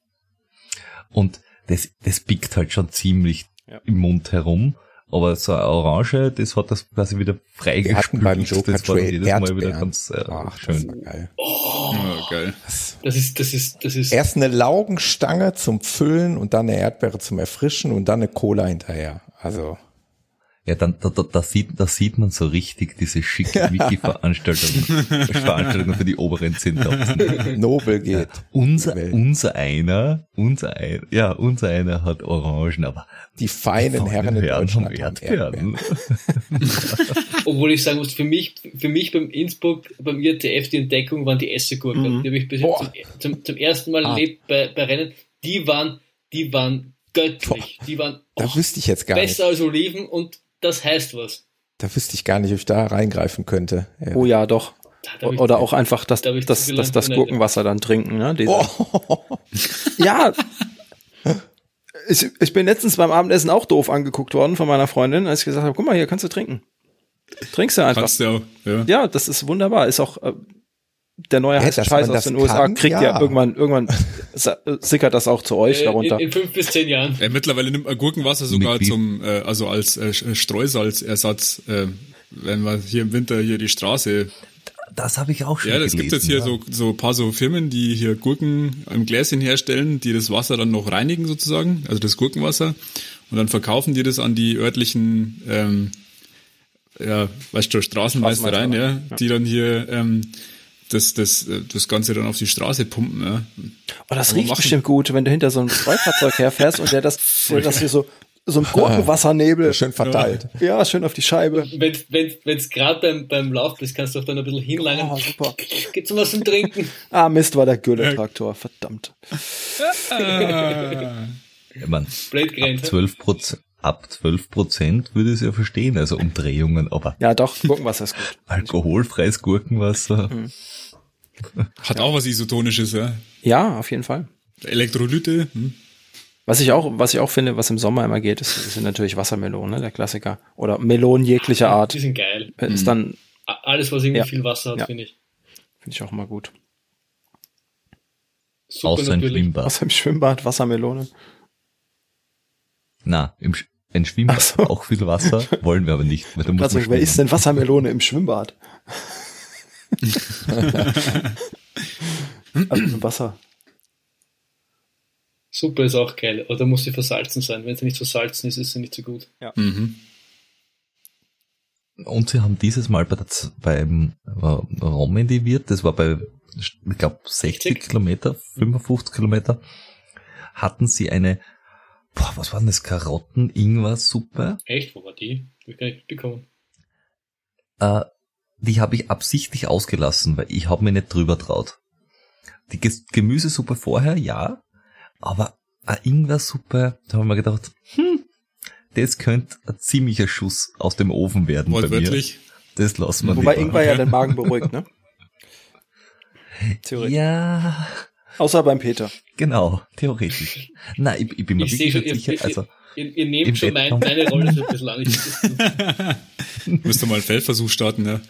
Und das, das pickt halt schon ziemlich ja. im Mund herum. Aber so eine Orange, das hat das quasi wieder freigespült. das war jedes Mal wieder ganz äh, Ach, schön. geil. Oh, ja, geil. Das ist, das ist, das ist. Erst eine Laugenstange zum Füllen und dann eine Erdbeere zum Erfrischen und dann eine Cola hinterher. Also. Ja, dann da, da, da, sieht, da sieht man so richtig diese schicke Wiki-Veranstaltung Veranstaltung für die oberen 10.000. Nobel geht. Ja, unser, unser einer, unser ein, ja, unser einer hat Orangen, aber die feinen Herren in Herren haben Erdbeeren. Obwohl ich sagen muss, für mich, für mich beim Innsbruck, beim IRTF, die Entdeckung waren die Essegurken. Mhm. Die habe ich bis zum, zum, zum, ersten Mal ah. erlebt bei, bei Rennen. Die waren, die waren göttlich. Boah. Die waren da wüsste ich jetzt gar besser nicht. Besser als Oliven und das heißt was. Da wüsste ich gar nicht, ob ich da reingreifen könnte. Ja. Oh ja, doch. Oder auch einfach das, da das, das, das Gurkenwasser dann trinken. Ne? Oh. Ja. Ich, ich bin letztens beim Abendessen auch doof angeguckt worden von meiner Freundin, als ich gesagt habe, guck mal hier, kannst du trinken. Trinkst du einfach. Kannst du auch, ja. ja, das ist wunderbar. Ist auch äh, der neue ja, heiße Scheiß aus den kann? USA kriegt ja. ja, irgendwann, irgendwann sickert das auch zu euch äh, darunter. In, in, fünf bis zehn Jahren. Äh, mittlerweile nimmt man Gurkenwasser sogar zum, äh, also als äh, Streusalzersatz, äh, wenn man hier im Winter hier die Straße das habe ich auch schon Ja, gelesen, gibt jetzt hier ja. so so paar so Firmen, die hier Gurken im Gläschen herstellen, die das Wasser dann noch reinigen sozusagen, also das Gurkenwasser und dann verkaufen die das an die örtlichen ähm, ja, weißt du, Straßenmeistereien, ja, ja, die dann hier ähm, das, das, das Ganze dann auf die Straße pumpen. Ja. Oh, das riecht bestimmt gut, wenn du hinter so einem Freifahrzeug herfährst und der das, der das hier so so ein Gurkenwassernebel. Schön verteilt. Ja, ja, schön auf die Scheibe. Wenn wenn wenn's gerade beim, beim Lauf bist, kannst du auch dann ein bisschen hinlangen. Oh, super. Gibt's noch was zum Trinken? ah, Mist, war der Gülle-Traktor. Verdammt. ja, man, ab 12 Prozent, ab 12 Prozent würde ich es ja verstehen, also Umdrehungen, aber. Ja, doch, Gurkenwasser ist gut. Alkoholfreies Gurkenwasser. Mhm. Hat auch was Isotonisches, ja? Ja, auf jeden Fall. Elektrolyte. Hm. Was ich auch, was ich auch finde, was im Sommer immer geht, ist, sind natürlich Wassermelonen, ne, der Klassiker. Oder Melonen jeglicher Art. Die sind geil. Ist dann. Alles, was irgendwie ja. viel Wasser hat, ja. finde ich. Finde ich auch immer gut. Super Außer im Schwimmbad. Außer im Schwimmbad, Wassermelone. Na, im, Sch ein Schwimmbad so. auch viel Wasser, wollen wir aber nicht. Du musst also, wer ist denn Wassermelone im Schwimmbad? Also Wasser. Suppe ist auch geil, aber da muss sie versalzen sein. Wenn sie nicht versalzen ist, ist sie nicht so gut. Ja. Mhm. Und sie haben dieses Mal bei der, beim äh, Romedy Wirt, das war bei, ich glaube, 60 Kilometer, 55 Kilometer, hatten sie eine, boah, was war denn das, Karotten-Ingwer-Suppe? Echt? Wo war die? Die kann ich bekommen. Äh, die habe ich absichtlich ausgelassen, weil ich habe mir nicht drüber traut. Die Gemüsesuppe vorher, ja, aber eine Ingwer-Suppe, da haben wir gedacht, hm, das könnte ein ziemlicher Schuss aus dem Ofen werden bei mir. Das lassen wir Wobei Ingwer ja den Magen beruhigt, ne? Theoretisch. Ja. Außer beim Peter. Genau, theoretisch. Nein, ich, ich bin mir ich wirklich schon, sicher, ihr, also. Ihr, ihr nehmt schon mein, meine Rolle so ein bisschen an. Müsste mal einen Feldversuch starten, ja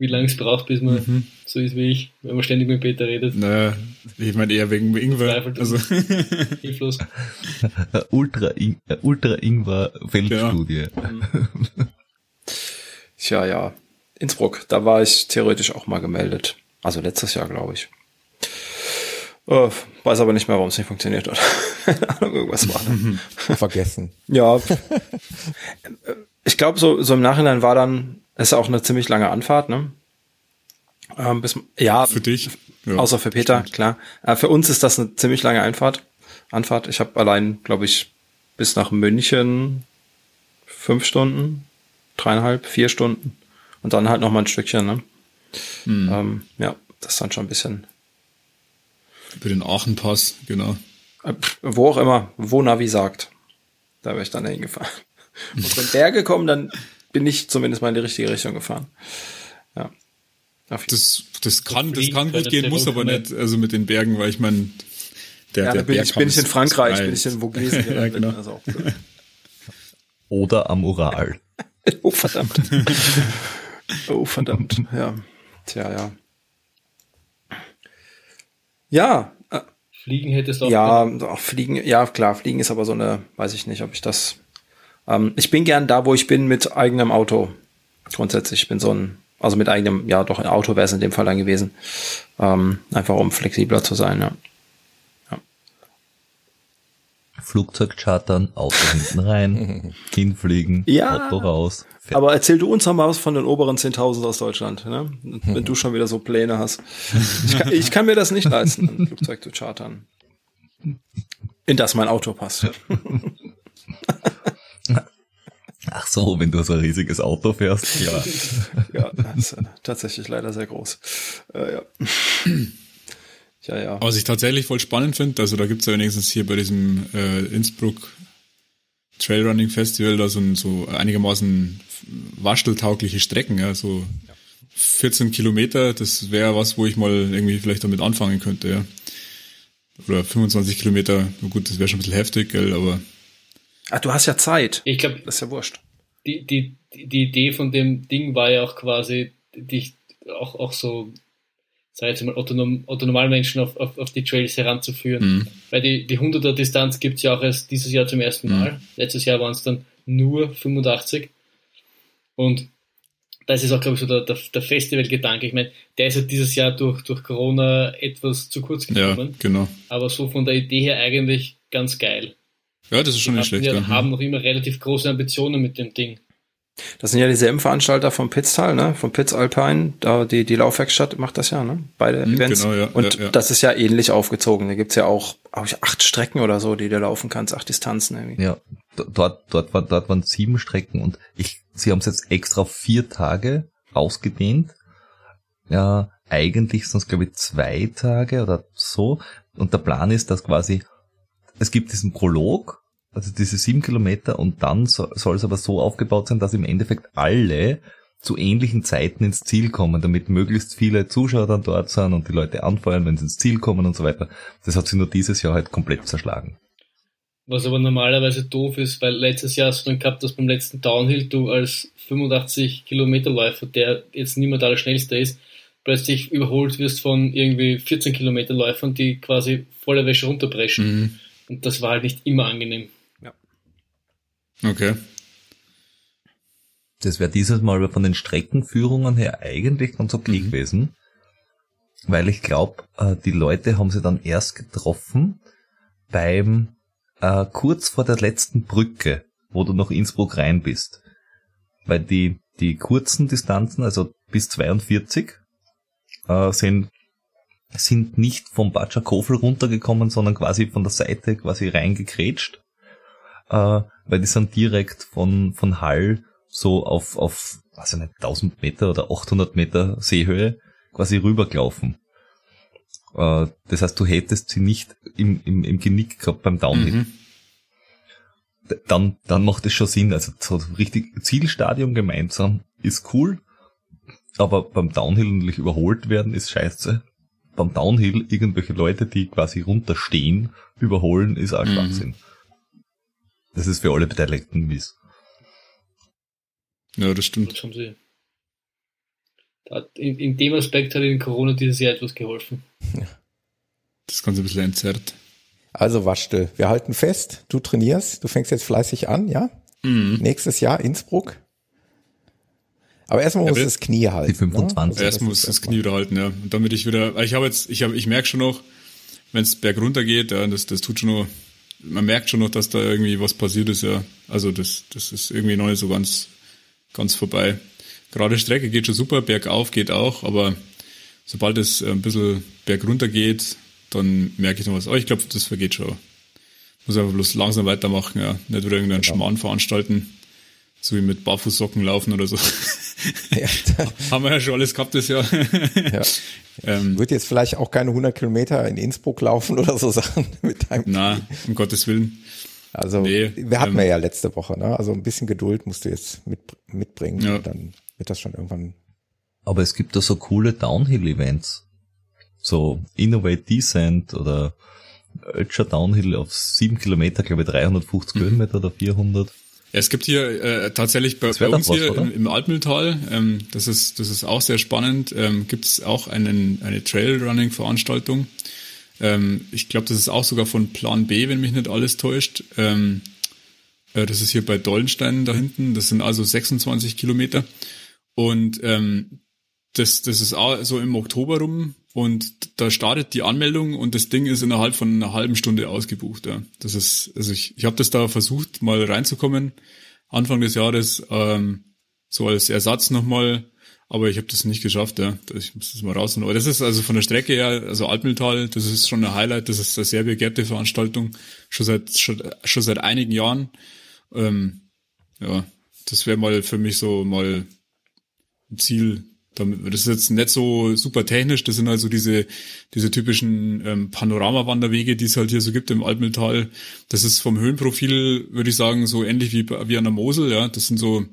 wie lange es braucht, bis man mhm. so ist wie ich, wenn man ständig mit Peter redet. Naja, ich meine eher wegen Ingwer. Also. Hilflos. Ultra, In Ultra Ingwer Feldstudie. Ja. Tja, ja. Innsbruck, da war ich theoretisch auch mal gemeldet. Also letztes Jahr, glaube ich. Oh, weiß aber nicht mehr, warum es nicht funktioniert hat. Irgendwas war da. Vergessen. Ja. ich glaube, so, so im Nachhinein war dann ist auch eine ziemlich lange Anfahrt, ne? Ähm, bis, ja, für dich. Ja, außer für Peter, stimmt. klar. Äh, für uns ist das eine ziemlich lange Einfahrt. Anfahrt. Ich habe allein, glaube ich, bis nach München fünf Stunden, dreieinhalb, vier Stunden und dann halt noch mal ein Stückchen. Ne? Hm. Ähm, ja, das ist dann schon ein bisschen. Über den Aachenpass, genau. Wo auch immer, wo Navi sagt. Da wäre ich dann hingefahren. Und wenn Berge kommen, dann bin ich zumindest mal in die richtige Richtung gefahren. Ja. Das, das kann, das kann gut gehen, muss aber nicht, also mit den Bergen, weil ich meine, der, ja, der bin, ich, bin ich in Frankreich, bin ich in Vogesen ja, genau. also Oder am Ural. oh, verdammt. oh, verdammt, ja. Tja, ja. Ja. Äh, Fliegen hättest du auch. Ja, auch Fliegen, ja, klar, Fliegen ist aber so eine, weiß ich nicht, ob ich das. Ähm, ich bin gern da, wo ich bin, mit eigenem Auto. Grundsätzlich, ich bin so ein, also mit eigenem, ja, doch ein Auto wäre es in dem Fall dann gewesen. Ähm, einfach um flexibler zu sein, ja. Flugzeug chartern, Auto hinten rein, hinfliegen, ja, Auto raus. Fertig. Aber erzähl du uns mal was von den oberen 10.000 aus Deutschland, ne? wenn du schon wieder so Pläne hast. Ich kann, ich kann mir das nicht leisten, ein Flugzeug zu chartern. In das mein Auto passt. Ach so, wenn du so ein riesiges Auto fährst, ja. ja, das ist tatsächlich leider sehr groß. Äh, ja. Ja, ja. Was ich tatsächlich voll spannend finde, also da gibt's ja wenigstens hier bei diesem äh, Innsbruck Trailrunning Festival da so, so einigermaßen waschteltaugliche Strecken, ja, so 14 Kilometer, das wäre was, wo ich mal irgendwie vielleicht damit anfangen könnte, ja. Oder 25 Kilometer, na gut, das wäre schon ein bisschen heftig, gell, aber. Ach, du hast ja Zeit. Ich glaube, das ist ja wurscht. Die, die, die Idee von dem Ding war ja auch quasi, dich auch, auch so sag jetzt mal, Otto, Otto Normalmenschen auf, auf, auf die Trails heranzuführen. Mhm. Weil die, die 100er Distanz gibt's ja auch erst dieses Jahr zum ersten mhm. Mal. Mhm. Letztes Jahr waren es dann nur 85. Und das ist auch, glaube ich, so der, der, der Festivalgedanke. Ich meine, der ist ja dieses Jahr durch, durch Corona etwas zu kurz gekommen. Ja, genau. Aber so von der Idee her eigentlich ganz geil. Ja, das ist schon nicht schlecht. Wir ja. haben noch immer relativ große Ambitionen mit dem Ding. Das sind ja dieselben Veranstalter vom Pitztal, ne? Vom Pitz Alpine, da die, die Laufwerkstatt macht das ja, ne? Beide mhm, Events. Genau, ja, und ja, ja. das ist ja ähnlich aufgezogen. Da gibt's ja auch, auch acht Strecken oder so, die du laufen kannst, acht Distanzen irgendwie. Ja, dort, dort, war, dort waren sieben Strecken und ich, sie haben es jetzt extra vier Tage ausgedehnt. Ja, eigentlich sonst glaube ich zwei Tage oder so. Und der Plan ist, dass quasi, es gibt diesen Prolog, also diese sieben Kilometer und dann so, soll es aber so aufgebaut sein, dass im Endeffekt alle zu ähnlichen Zeiten ins Ziel kommen, damit möglichst viele Zuschauer dann dort sind und die Leute anfeuern, wenn sie ins Ziel kommen und so weiter. Das hat sich nur dieses Jahr halt komplett zerschlagen. Was aber normalerweise doof ist, weil letztes Jahr hast du dann gehabt, dass beim letzten Downhill du als 85 Kilometer Läufer, der jetzt niemand der schnellste ist, plötzlich überholt wirst von irgendwie 14 Kilometer Läufern, die quasi voller Wäsche runterbrechen. Mhm. Und das war halt nicht immer angenehm. Okay. Das wäre dieses Mal von den Streckenführungen her eigentlich ganz okay mhm. gewesen, weil ich glaube, äh, die Leute haben sie dann erst getroffen beim äh, kurz vor der letzten Brücke, wo du nach Innsbruck rein bist. Weil die, die kurzen Distanzen, also bis 42, äh, sind, sind nicht vom Batscher Kofel runtergekommen, sondern quasi von der Seite quasi reingekrätscht äh, weil die sind direkt von, von Hall so auf, auf, weiß ich nicht, 1000 Meter oder 800 Meter Seehöhe quasi rübergelaufen. Äh, das heißt, du hättest sie nicht im, im, im Genick gehabt beim Downhill. Mhm. Dann, dann macht es schon Sinn. Also so richtig Zielstadium gemeinsam ist cool, aber beim Downhill natürlich überholt werden ist scheiße. Beim Downhill irgendwelche Leute, die quasi runterstehen, überholen, ist auch mhm. Das ist für alle Beteiligten mies. Ja, das stimmt. in, in, dem Aspekt hat Ihnen Corona dieses Jahr etwas geholfen. Ja. Das Ganze ein bisschen entzerrt. Also Waschtel, wir halten fest, du trainierst, du fängst jetzt fleißig an, ja? Mhm. Nächstes Jahr Innsbruck. Aber erstmal muss ja, das Knie halten. Die 25. Ne? Erstmal muss das Knie wieder halten, ja. Und damit ich wieder, ich habe jetzt, ich habe, ich merke schon noch, wenn es bergunter geht, ja, das, das tut schon noch man merkt schon noch, dass da irgendwie was passiert ist, ja. Also das, das ist irgendwie noch nicht so ganz, ganz vorbei. Gerade Strecke geht schon super, bergauf geht auch, aber sobald es ein bisschen bergunter geht, dann merke ich noch was. Oh, ich glaube, das vergeht schon. Muss einfach bloß langsam weitermachen, ja. Nicht wieder irgendeinen genau. Schmarrn veranstalten. So wie mit Barfußsocken laufen oder so. ja. Haben wir ja schon alles gehabt das Jahr. ja. ähm, Wird jetzt vielleicht auch keine 100 Kilometer in Innsbruck laufen oder so Sachen mit deinem Na, um Gottes Willen. Also nee, wir hatten ähm, wir ja letzte Woche, ne? Also ein bisschen Geduld musst du jetzt mit, mitbringen ja. dann wird das schon irgendwann. Aber es gibt da so coole Downhill-Events. So Innovate Descent oder Ultra Downhill auf sieben Kilometer, glaube ich 350 mhm. Höhenmeter oder 400. Ja, es gibt hier äh, tatsächlich bei, bei uns was, hier im, im Altmühltal, ähm, das ist das ist auch sehr spannend, ähm, gibt es auch einen, eine Trailrunning-Veranstaltung. Ähm, ich glaube, das ist auch sogar von Plan B, wenn mich nicht alles täuscht. Ähm, äh, das ist hier bei Dollenstein da hinten. Das sind also 26 Kilometer. Und ähm, das, das ist auch so im Oktober rum und da startet die Anmeldung und das Ding ist innerhalb von einer halben Stunde ausgebucht. Ja. Das ist, also ich, ich habe das da versucht, mal reinzukommen, Anfang des Jahres, ähm, so als Ersatz nochmal, aber ich habe das nicht geschafft, ja. Ich muss das mal rausnehmen. Aber das ist also von der Strecke her, also Altmühltal, das ist schon ein Highlight, das ist eine sehr begehrte Veranstaltung, schon seit schon, schon seit einigen Jahren. Ähm, ja, das wäre mal für mich so mal ein Ziel, das ist jetzt nicht so super technisch, das sind also diese, diese typischen ähm, Panoramawanderwege, die es halt hier so gibt im Altmühltal. Das ist vom Höhenprofil, würde ich sagen, so ähnlich wie, wie an der Mosel, ja. Das sind so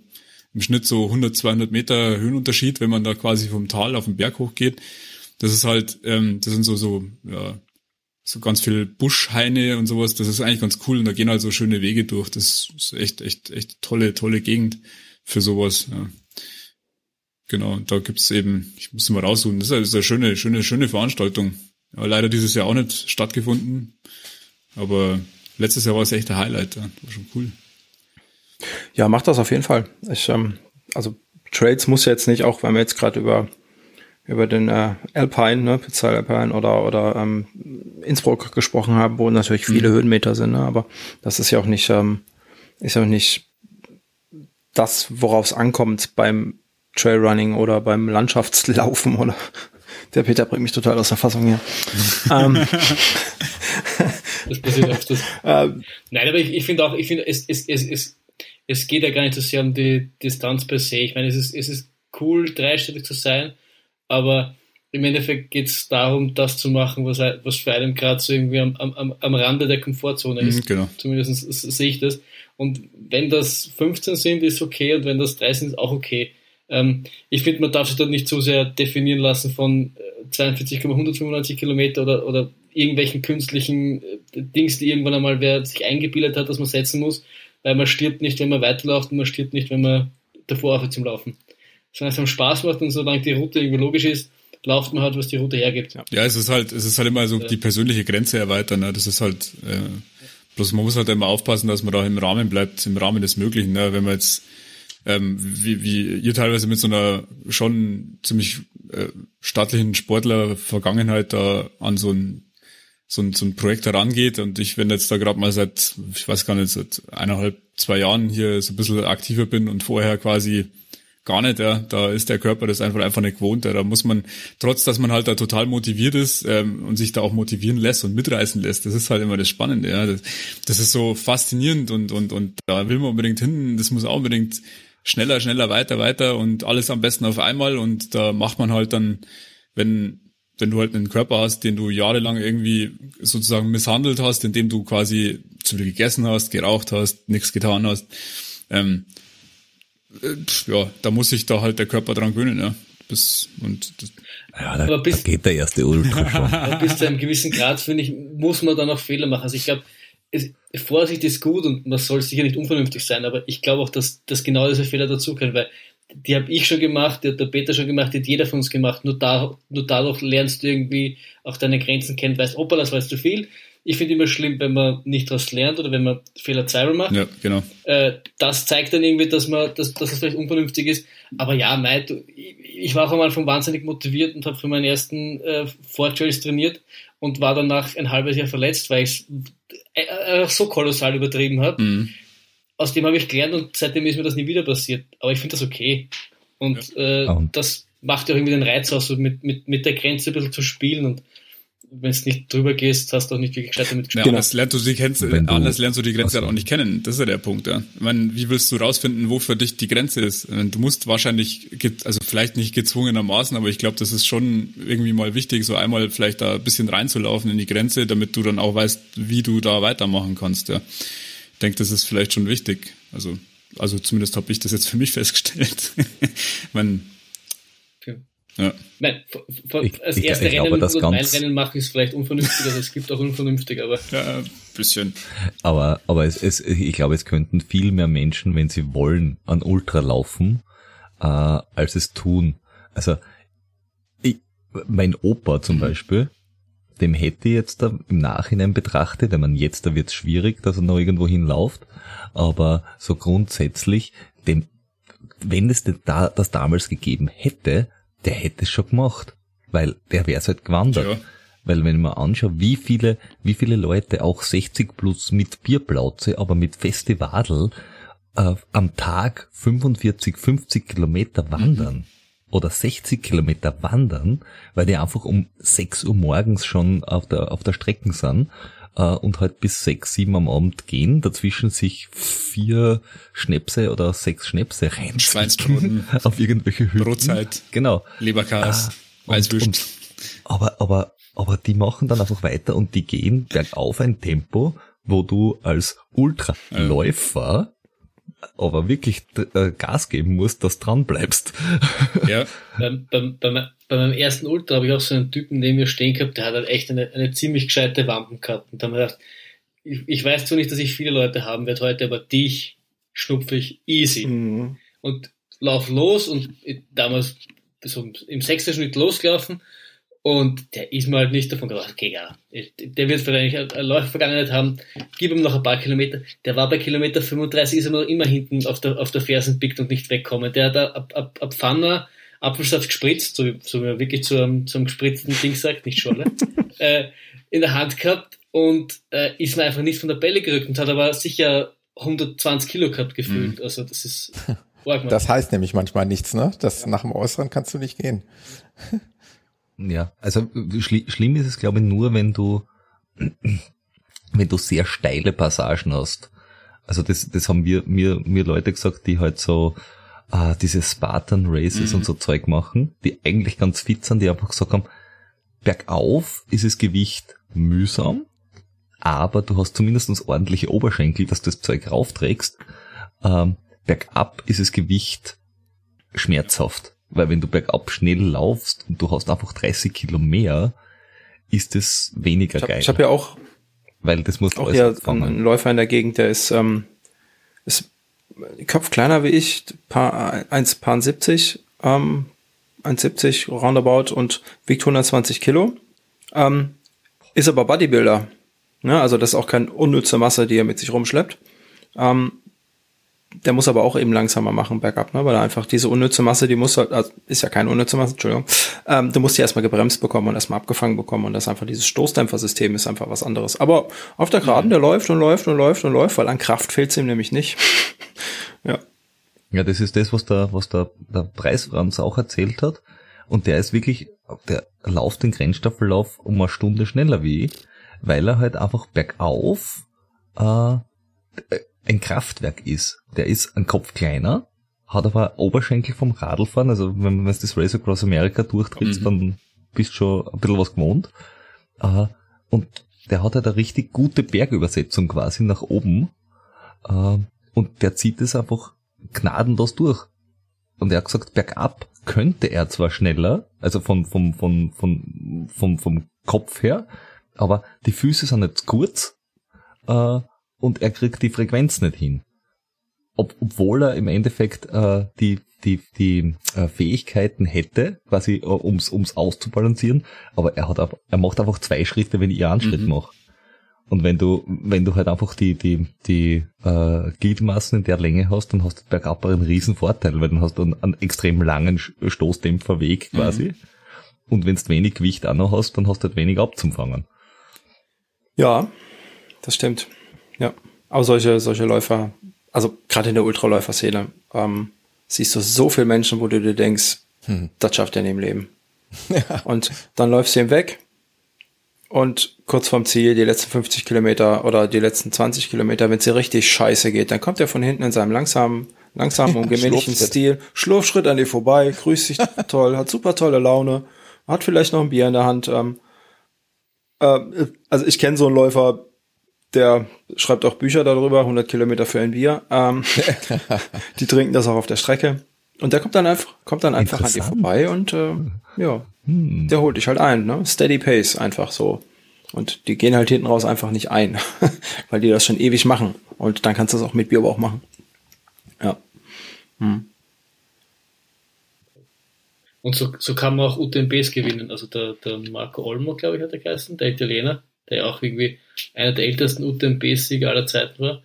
im Schnitt so 100, 200 Meter Höhenunterschied, wenn man da quasi vom Tal auf den Berg hochgeht. Das ist halt, ähm, das sind so, so, ja, so ganz viel Buschhaine und sowas. Das ist eigentlich ganz cool und da gehen halt so schöne Wege durch. Das ist echt, echt, echt tolle, tolle Gegend für sowas, ja. Genau, da gibt's eben, ich muss mal raussuchen, das ist eine schöne, schöne, schöne Veranstaltung. Ja, leider dieses Jahr auch nicht stattgefunden, aber letztes Jahr war es echt ein Highlight, ja. war schon cool. Ja, macht das auf jeden Fall. Ich, ähm, also Trades muss jetzt nicht, auch wenn wir jetzt gerade über über den äh, Alpine, ne, Pizzal Alpine oder oder ähm, Innsbruck gesprochen haben, wo natürlich viele mhm. Höhenmeter sind, ne, aber das ist ja auch nicht ähm, ist ja auch nicht das, worauf es ankommt beim Trailrunning oder beim Landschaftslaufen oder der Peter bringt mich total aus der Fassung hier. ähm, das passiert öfters. Ähm, Nein, aber ich, ich finde auch, ich finde, es, es, es, es, es geht ja gar nicht so sehr um die Distanz per se. Ich meine, es ist, es ist cool, dreistellig zu sein, aber im Endeffekt geht es darum, das zu machen, was, was für einen gerade so irgendwie am, am, am Rande der Komfortzone ist. Mhm, genau. Zumindest sehe ich das. Und wenn das 15 sind, ist okay und wenn das 3 sind, ist auch okay. Ähm, ich finde, man darf sich dort nicht zu sehr definieren lassen von 42,195 äh, Kilometer oder, oder irgendwelchen künstlichen äh, Dings, die irgendwann einmal wer sich eingebildet hat, dass man setzen muss, weil man stirbt nicht, wenn man weiterläuft und man stirbt nicht, wenn man davor aufhört zum Laufen. Sondern es einem Spaß macht und solange die Route irgendwie logisch ist, lauft man halt, was die Route hergibt. Ja, es ist halt, es ist halt immer so die persönliche Grenze erweitern. Ne? Das ist halt, äh, bloß man muss halt immer aufpassen, dass man da im Rahmen bleibt, im Rahmen des Möglichen. Ne? Wenn man jetzt ähm, wie, wie ihr teilweise mit so einer schon ziemlich äh, staatlichen Sportler-Vergangenheit da an so ein so ein, so ein Projekt herangeht und ich, wenn jetzt da gerade mal seit, ich weiß gar nicht, seit eineinhalb, zwei Jahren hier so ein bisschen aktiver bin und vorher quasi gar nicht, ja, da ist der Körper das einfach einfach nicht gewohnt. Ja. Da muss man, trotz dass man halt da total motiviert ist ähm, und sich da auch motivieren lässt und mitreißen lässt, das ist halt immer das Spannende, ja. Das, das ist so faszinierend und, und, und da will man unbedingt hin, das muss auch unbedingt schneller, schneller, weiter, weiter und alles am besten auf einmal und da macht man halt dann, wenn wenn du halt einen Körper hast, den du jahrelang irgendwie sozusagen misshandelt hast, indem du quasi zu viel gegessen hast, geraucht hast, nichts getan hast, ähm, äh, ja, da muss sich da halt der Körper dran gewöhnen, ja. Bis, und das, ja, da, bis, da geht der erste Ultra schon. bis zu einem gewissen Grad, finde ich, muss man da noch Fehler machen. Also ich glaube, es, Vorsicht ist gut und man soll sicher nicht unvernünftig sein, aber ich glaube auch, dass, dass genau diese Fehler dazugehören, weil die habe ich schon gemacht, die hat der Peter schon gemacht, die hat jeder von uns gemacht. Nur, da, nur dadurch lernst du irgendwie auch deine Grenzen kennen, weißt, opa, das jetzt zu viel. Ich finde immer schlimm, wenn man nicht daraus lernt oder wenn man Fehler zweimal macht. Ja, genau. Äh, das zeigt dann irgendwie, dass man, dass, dass es vielleicht unvernünftig ist. Aber ja, mei, ich, ich war auch am Anfang wahnsinnig motiviert und habe für meinen ersten äh, Fortrails trainiert und war danach ein halbes Jahr verletzt, weil ich es äh, äh, so kolossal übertrieben habe. Mhm. Aus dem habe ich gelernt und seitdem ist mir das nie wieder passiert. Aber ich finde das okay. Und ja. äh, das macht ja auch irgendwie den Reiz aus, so mit, mit, mit der Grenze ein bisschen zu spielen. Und wenn du nicht drüber gehst, hast du auch nicht wirklich gescheit damit gespielt. Ja, anders lernst du die Grenze, du, anders lernst du die Grenze also. auch nicht kennen. Das ist ja der Punkt, ja. Ich meine, wie willst du rausfinden, wo für dich die Grenze ist? Du musst wahrscheinlich, also vielleicht nicht gezwungenermaßen, aber ich glaube, das ist schon irgendwie mal wichtig, so einmal vielleicht da ein bisschen reinzulaufen in die Grenze, damit du dann auch weißt, wie du da weitermachen kannst, ja. Ich denke, das ist vielleicht schon wichtig. Also, also zumindest habe ich das jetzt für mich festgestellt. man, ja. Nein, ich, als erste ich, ich Rennen, das mein Rennen machen, ist vielleicht unvernünftig, also es gibt auch unvernünftig, aber. Ja, ein bisschen. Aber, aber es, es, ich glaube, es könnten viel mehr Menschen, wenn sie wollen, an Ultra laufen, äh, als es tun. Also, ich, mein Opa zum mhm. Beispiel, dem hätte ich jetzt da im Nachhinein betrachtet, ich meine, jetzt da wird es schwierig, dass er noch irgendwo hinläuft, aber so grundsätzlich, dem, wenn es da, das damals gegeben hätte, der hätte es schon gemacht, weil der wäre halt gewandert. Ja. Weil wenn man anschaut, wie viele, wie viele Leute auch 60 plus mit Bierplauze, aber mit Festival äh, am Tag 45, 50 Kilometer wandern mhm. oder 60 Kilometer wandern, weil die einfach um 6 Uhr morgens schon auf der, auf der Strecke sind äh, und halt bis 6, 7 am Abend gehen, dazwischen sich vier Schnäpse oder sechs Schnäpse reinschweinstroten auf irgendwelche Hütten. Brotzeit. Genau. Leberkas. Ah, und, aber, aber, aber die machen dann einfach weiter und die gehen bergauf ein Tempo, wo du als Ultraläufer aber wirklich äh, Gas geben musst, dass dran bleibst. Ja. beim, beim, beim, bei meinem ersten Ultra habe ich auch so einen Typen neben mir stehen gehabt, der hat halt echt eine, eine ziemlich gescheite Wampen gehabt. Und da habe ich gedacht, ich, ich weiß zwar nicht, dass ich viele Leute haben werde heute, aber dich schnupfe ich easy. Mhm. Und lauf los und damals so im sechsten Schnitt losgelaufen und der ist mir halt nicht davon gedacht, okay, ja, der wird wahrscheinlich eine Läufervergangenheit haben, gib ihm noch ein paar Kilometer. Der war bei Kilometer 35, ist er noch immer hinten auf der, auf der Fersen pickt und nicht wegkommen. Der hat ab, ab, ab Pfanner Apfelsaft gespritzt, so, so wie man wirklich zum, zum gespritzten Ding sagt, nicht Scholle, äh, in der Hand gehabt und äh, ist mir einfach nicht von der Bälle gerückt und hat aber sicher 120 Kilo gehabt gefühlt. Mhm. Also das ist Das heißt nämlich manchmal nichts, ne? Das ja. nach dem Äußeren kannst du nicht gehen. Ja, also schli schlimm ist es, glaube ich, nur, wenn du, wenn du sehr steile Passagen hast. Also das, das haben wir, mir, mir Leute gesagt, die halt so äh, diese Spartan Races mhm. und so Zeug machen, die eigentlich ganz fit sind, die einfach gesagt haben, bergauf ist das Gewicht mühsam, aber du hast zumindest ordentliche Oberschenkel, dass du das Zeug raufträgst. Ähm, bergab ist das Gewicht schmerzhaft, weil wenn du bergab schnell laufst und du hast einfach 30 Kilo mehr, ist es weniger ich hab, geil. Ich habe ja auch, weil das muss auch hier einen Läufer in der Gegend, der ist, ähm, ist Kopf kleiner wie ich, paar, 1,70, ähm, 1,70 roundabout und wiegt 120 Kilo. Ähm, ist aber Bodybuilder. Ja, also das ist auch keine unnütze Masse, die er mit sich rumschleppt. Ähm, der muss aber auch eben langsamer machen, Backup, ne? weil er einfach diese unnütze Masse, die muss halt, also ist ja keine unnütze Masse, Entschuldigung, ähm, du musst die erstmal gebremst bekommen und erstmal abgefangen bekommen und das einfach dieses Stoßdämpfersystem ist einfach was anderes. Aber auf der Geraden, der läuft und läuft und läuft und läuft, weil an Kraft fehlt es ihm nämlich nicht. ja. Ja, das ist das, was der, was der, der Preisfranz auch erzählt hat. Und der ist wirklich, der läuft den Grenzstaffellauf um eine Stunde schneller wie ich, weil er halt einfach bergauf äh, ein Kraftwerk ist. Der ist ein Kopf kleiner, hat aber Oberschenkel vom Radlfahren, also wenn, wenn du das Race Across America durchtrittst, mhm. dann bist du schon ein bisschen was gewohnt. Äh, und der hat halt eine richtig gute Bergübersetzung quasi nach oben. Äh, und der zieht es einfach gnadenlos durch. Und er hat gesagt, bergab könnte er zwar schneller, also von, vom, von, von, vom, vom Kopf her, aber die Füße sind jetzt kurz, äh, und er kriegt die Frequenz nicht hin. Ob, obwohl er im Endeffekt äh, die, die, die äh, Fähigkeiten hätte, quasi äh, ums, ums auszubalancieren, aber er hat er macht einfach zwei Schritte, wenn ich einen Schritt mhm. mache. Und wenn du, wenn du halt einfach die, die, die äh, Gliedmassen in der Länge hast, dann hast du bergab einen riesen Vorteil, weil dann hast du einen, einen extrem langen Stoßdämpferweg quasi. Mhm. Und wenn du wenig Gewicht auch noch hast, dann hast du halt wenig abzufangen. Ja, das stimmt. Ja, aber solche, solche Läufer, also gerade in der Ultraläufer-Szene, ähm, siehst du so viele Menschen, wo du dir denkst, hm. das schafft er nie im Leben. Ja. Und dann läufst du ihm weg und kurz vorm Ziel, die letzten 50 Kilometer oder die letzten 20 Kilometer, wenn es dir richtig scheiße geht, dann kommt er von hinten in seinem langsamen, langsamen und gemächlichen Stil, Schlurfschritt an dir vorbei, grüßt sich toll, hat super tolle Laune, hat vielleicht noch ein Bier in der Hand. Ähm, äh, also ich kenne so einen Läufer, der schreibt auch Bücher darüber, 100 Kilometer für ein Bier. Ähm, die trinken das auch auf der Strecke. Und der kommt dann einfach, kommt dann einfach an dir vorbei und äh, ja, hm. der holt dich halt ein, ne? Steady Pace einfach so. Und die gehen halt hinten raus einfach nicht ein, weil die das schon ewig machen. Und dann kannst du das auch mit Bier aber auch machen. Ja. Hm. Und so, so kann man auch UTMBs gewinnen. Also der, der Marco Olmo, glaube ich, hat er geheißen, der Italiener, der ja auch irgendwie einer der ältesten UTMB-Sieger aller Zeiten war.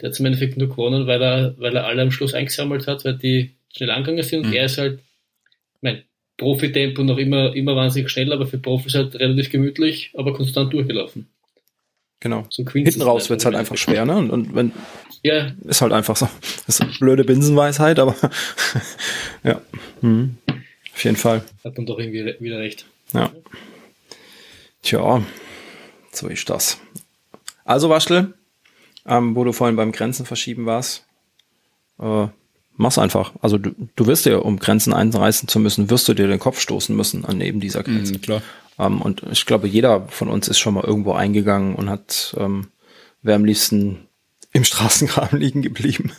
Der hat im Endeffekt nur gewonnen, weil er, weil er alle am Schluss eingesammelt hat, weil die schnell angegangen sind. Und mhm. er ist halt, mein Profi-Tempo noch immer, immer wahnsinnig schnell, aber für Profis halt relativ gemütlich, aber konstant durchgelaufen. Genau. So Hinten raus wird's halt einfach schwer, ne? Und, und wenn, ja. ist halt einfach so. Das ist eine blöde Binsenweisheit, aber ja. Mhm. Auf jeden Fall. Hat man doch irgendwie wieder recht. Ja. Tja, so ist das. Also Waschel, ähm, wo du vorhin beim Grenzen verschieben warst, äh, mach's einfach. Also du, du wirst dir, um Grenzen einreißen zu müssen, wirst du dir den Kopf stoßen müssen an eben dieser Grenze. Mhm, klar. Ähm, und ich glaube, jeder von uns ist schon mal irgendwo eingegangen und hat, ähm, wäre am liebsten im Straßengraben liegen geblieben.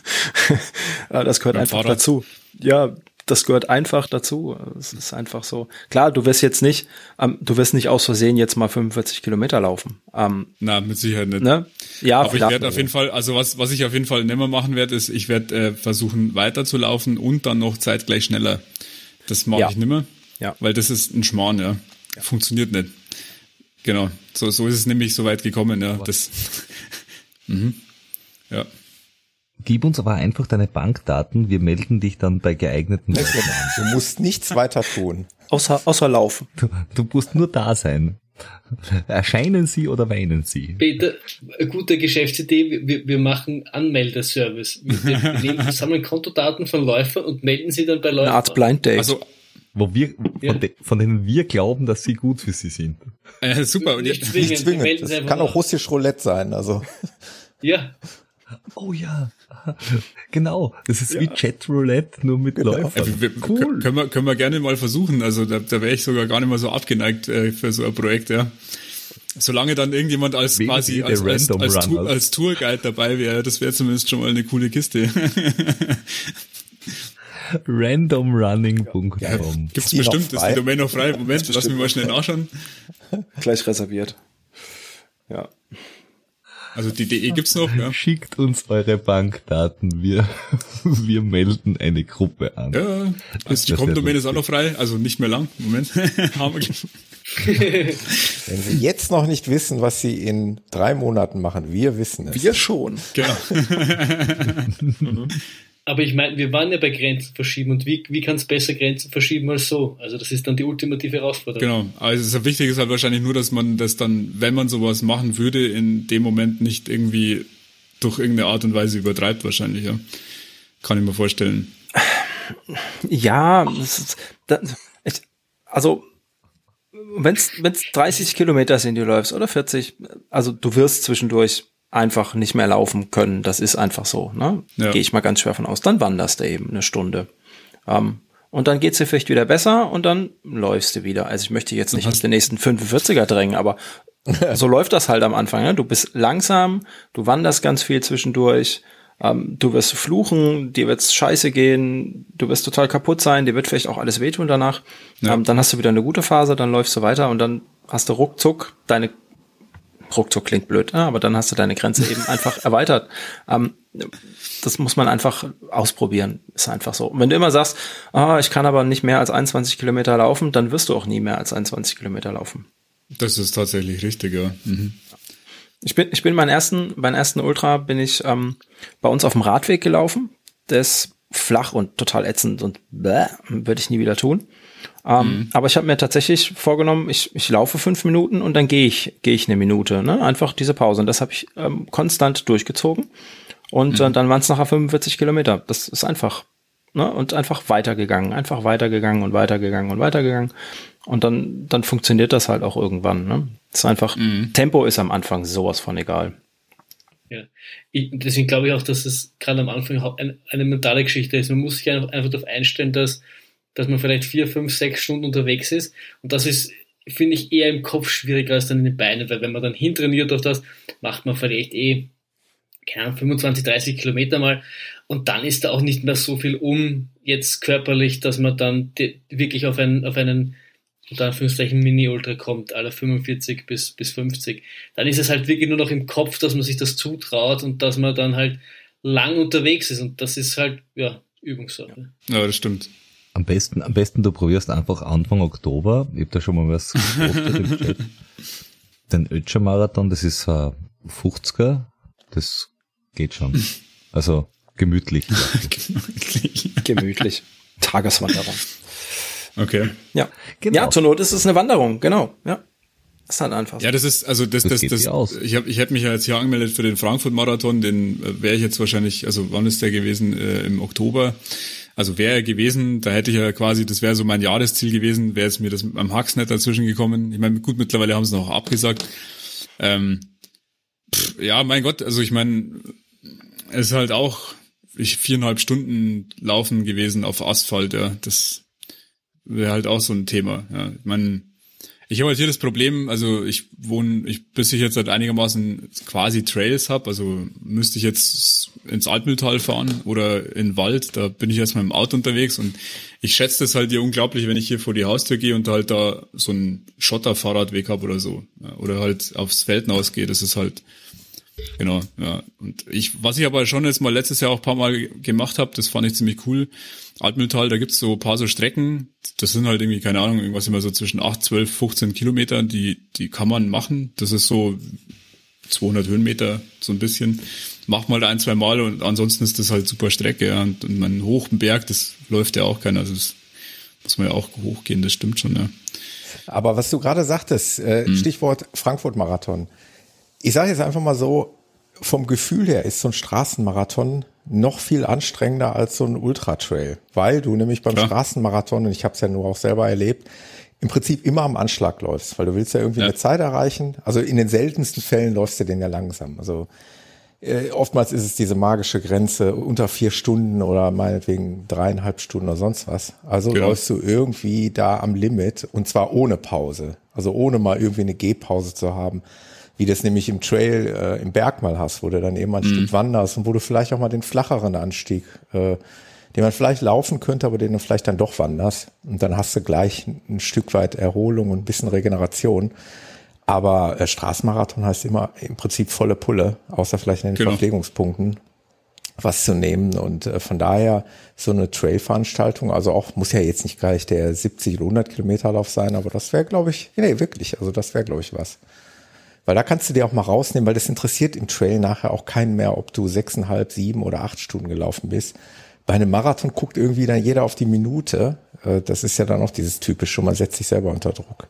das gehört Beim einfach Fahrrad. dazu. Ja, das gehört einfach dazu. Es ist einfach so. Klar, du wirst jetzt nicht, ähm, du wirst nicht aus Versehen jetzt mal 45 Kilometer laufen. Ähm, Na, mit Sicherheit nicht. Ne? Ja, aber ich werde auf jeden Fall, also was, was ich auf jeden Fall nimmer machen werde, ist, ich werde äh, versuchen weiter zu laufen und dann noch zeitgleich schneller. Das mache ja. ich nimmer. Ja. Weil das ist ein Schmarrn, ja. ja. Funktioniert nicht. Genau. So, so ist es nämlich so weit gekommen, ja. Das, mhm. Ja. Gib uns aber einfach deine Bankdaten, wir melden dich dann bei geeigneten Leuten an. Du musst nichts weiter tun. Außer, außer laufen. Du, du musst nur da sein. Erscheinen Sie oder weinen Sie? Peter, eine gute Geschäftsidee, wir, wir machen Anmeldeservice. Wir, wir nehmen, sammeln Kontodaten von Läufern und melden sie dann bei Läufern. Eine Art Blind Date. Also, wo wir, ja. von, de, von, denen wir glauben, dass sie gut für sie sind. Äh, super. Und nicht zwingend. Nicht zwingend. Das kann auch russisch Roulette sein, also. Ja. Oh ja. genau, das ist ja. wie Chatroulette, nur mit genau. Läufern. Also wir, cool. Können wir, können wir gerne mal versuchen. Also da, da wäre ich sogar gar nicht mal so abgeneigt äh, für so ein Projekt, ja. Solange dann irgendjemand als Wegen quasi als, als, als, Tour, als Tourguide dabei wäre, das wäre zumindest schon mal eine coole Kiste. randomrunning.com. Ja, Gibt's bestimmt, ist die Domain noch frei. Moment, lass mich mal schnell nachschauen. Gleich reserviert. Ja. Also die DE gibt's noch, ja. Schickt uns eure Bankdaten, wir, wir melden eine Gruppe an. Ja, das, die Com-Domain ist auch noch frei, also nicht mehr lang. Moment. Wenn Sie jetzt noch nicht wissen, was Sie in drei Monaten machen, wir wissen es. Wir schon. Genau. Aber ich meine, wir waren ja bei Grenzen verschieben und wie, wie kann es besser Grenzen verschieben als so? Also das ist dann die ultimative Herausforderung. Genau, also das Wichtige ist halt wahrscheinlich nur, dass man das dann, wenn man sowas machen würde, in dem Moment nicht irgendwie durch irgendeine Art und Weise übertreibt wahrscheinlich, ja. Kann ich mir vorstellen. Ja, ist, das, ich, also wenn es 30 Kilometer sind, die du läufst, oder 40, also du wirst zwischendurch einfach nicht mehr laufen können. Das ist einfach so. Ne? Ja. Gehe ich mal ganz schwer von aus. Dann wanderst du eben eine Stunde. Ähm, und dann geht's dir vielleicht wieder besser und dann läufst du wieder. Also ich möchte jetzt nicht auf den nächsten 45er drängen, aber so läuft das halt am Anfang. Ne? Du bist langsam, du wanderst ganz viel zwischendurch, ähm, du wirst fluchen, dir wird's scheiße gehen, du wirst total kaputt sein, dir wird vielleicht auch alles wehtun danach. Ja. Ähm, dann hast du wieder eine gute Phase, dann läufst du weiter und dann hast du ruckzuck deine ruckzuck klingt blöd, ne? aber dann hast du deine Grenze eben einfach erweitert. Ähm, das muss man einfach ausprobieren, ist einfach so. Und wenn du immer sagst, ah, ich kann aber nicht mehr als 21 Kilometer laufen, dann wirst du auch nie mehr als 21 Kilometer laufen. Das ist tatsächlich richtig, ja. Mhm. Ich bin, ich bin meinen ersten, beim ersten Ultra bin ich ähm, bei uns auf dem Radweg gelaufen. Der ist flach und total ätzend und würde ich nie wieder tun. Ähm, mhm. Aber ich habe mir tatsächlich vorgenommen, ich, ich laufe fünf Minuten und dann gehe ich, gehe ich eine Minute. Ne? Einfach diese Pause. Und das habe ich ähm, konstant durchgezogen. Und äh, mhm. äh, dann waren es nachher 45 Kilometer. Das ist einfach ne, und einfach weitergegangen, einfach weitergegangen und weitergegangen und weitergegangen. Und dann, dann funktioniert das halt auch irgendwann. Ne? Das ist einfach, mhm. Tempo ist am Anfang sowas von egal. Ja, ich, deswegen glaube ich auch, dass es gerade am Anfang eine, eine mentale Geschichte ist. Man muss sich einfach, einfach darauf einstellen, dass, dass man vielleicht vier, fünf, sechs Stunden unterwegs ist. Und das ist, finde ich, eher im Kopf schwieriger als dann in den Beinen, weil wenn man dann hintrainiert auf das, macht man vielleicht eh, keine Ahnung, 25, 30 Kilometer mal. Und dann ist da auch nicht mehr so viel um, jetzt körperlich, dass man dann wirklich auf einen, auf einen unter Anführungszeichen Mini-Ultra kommt, alle 45 bis, bis 50, dann ist es halt wirklich nur noch im Kopf, dass man sich das zutraut und dass man dann halt lang unterwegs ist und das ist halt, ja, Übungssache. Ja, das stimmt. Am besten, am besten du probierst einfach Anfang Oktober, ich habe da schon mal was im Chat, den Ötscher-Marathon, das ist äh, 50er, das geht schon. Also gemütlich. gemütlich. gemütlich. Tageswanderung. Okay. Ja. Genau. Ja, zur Not ist es eine Wanderung, genau. Ja. ist halt einfach. Ja, das ist, also das, das, das, das ich habe ich hab mich ja jetzt hier angemeldet für den Frankfurt-Marathon, den äh, wäre ich jetzt wahrscheinlich, also wann ist der gewesen? Äh, Im Oktober. Also wäre er gewesen, da hätte ich ja quasi, das wäre so mein Jahresziel gewesen, wäre es mir das am Hacks nicht dazwischen gekommen. Ich meine, gut, mittlerweile haben sie noch abgesagt. Ähm, pff, ja, mein Gott, also ich meine, es ist halt auch ich, viereinhalb Stunden laufen gewesen auf Asphalt, ja. Das wäre halt auch so ein Thema. Ja. Ich meine, ich habe halt hier das Problem, also ich wohne, ich bis ich jetzt halt einigermaßen quasi Trails habe, also müsste ich jetzt ins Altmühltal fahren oder in Wald, da bin ich jetzt mal im Auto unterwegs und ich schätze das halt hier unglaublich, wenn ich hier vor die Haustür gehe und halt da so einen Schotterfahrradweg habe oder so. Oder halt aufs Feld ausgehe, das ist halt Genau, ja. Und ich, was ich aber schon jetzt mal letztes Jahr auch paar Mal gemacht habe, das fand ich ziemlich cool. Altmühltal, da gibt's so paar so Strecken, das sind halt irgendwie, keine Ahnung, irgendwas immer so zwischen 8, 12, 15 Kilometern, die, die kann man machen. Das ist so 200 Höhenmeter, so ein bisschen. Macht mal ein, zwei Mal und ansonsten ist das halt super Strecke. Ja. Und, und man hoch im Berg, das läuft ja auch keiner. Also das muss man ja auch hochgehen, das stimmt schon, ja. Aber was du gerade sagtest, äh, hm. Stichwort Frankfurt-Marathon ich sage jetzt einfach mal so, vom Gefühl her ist so ein Straßenmarathon noch viel anstrengender als so ein Ultratrail, weil du nämlich beim ja. Straßenmarathon, und ich habe es ja nur auch selber erlebt, im Prinzip immer am Anschlag läufst, weil du willst ja irgendwie ja. eine Zeit erreichen. Also in den seltensten Fällen läufst du den ja langsam. Also äh, oftmals ist es diese magische Grenze unter vier Stunden oder meinetwegen dreieinhalb Stunden oder sonst was. Also genau. läufst du irgendwie da am Limit und zwar ohne Pause. Also ohne mal irgendwie eine Gehpause zu haben wie das nämlich im Trail äh, im Berg mal hast, wo du dann eben ein mhm. Stück wanderst und wo du vielleicht auch mal den flacheren Anstieg, äh, den man vielleicht laufen könnte, aber den du vielleicht dann doch wanderst. Und dann hast du gleich ein Stück weit Erholung und ein bisschen Regeneration. Aber äh, Straßenmarathon heißt immer im Prinzip volle Pulle, außer vielleicht in den genau. Verpflegungspunkten was zu nehmen. Und äh, von daher so eine Trail-Veranstaltung, also auch muss ja jetzt nicht gleich der 70 oder 100 Kilometer Lauf sein, aber das wäre, glaube ich, nee, wirklich, also das wäre, glaube ich, was. Weil da kannst du dir auch mal rausnehmen, weil das interessiert im Trail nachher auch keinen mehr, ob du sechseinhalb, sieben oder acht Stunden gelaufen bist. Bei einem Marathon guckt irgendwie dann jeder auf die Minute. Äh, das ist ja dann auch dieses typische, man setzt sich selber unter Druck.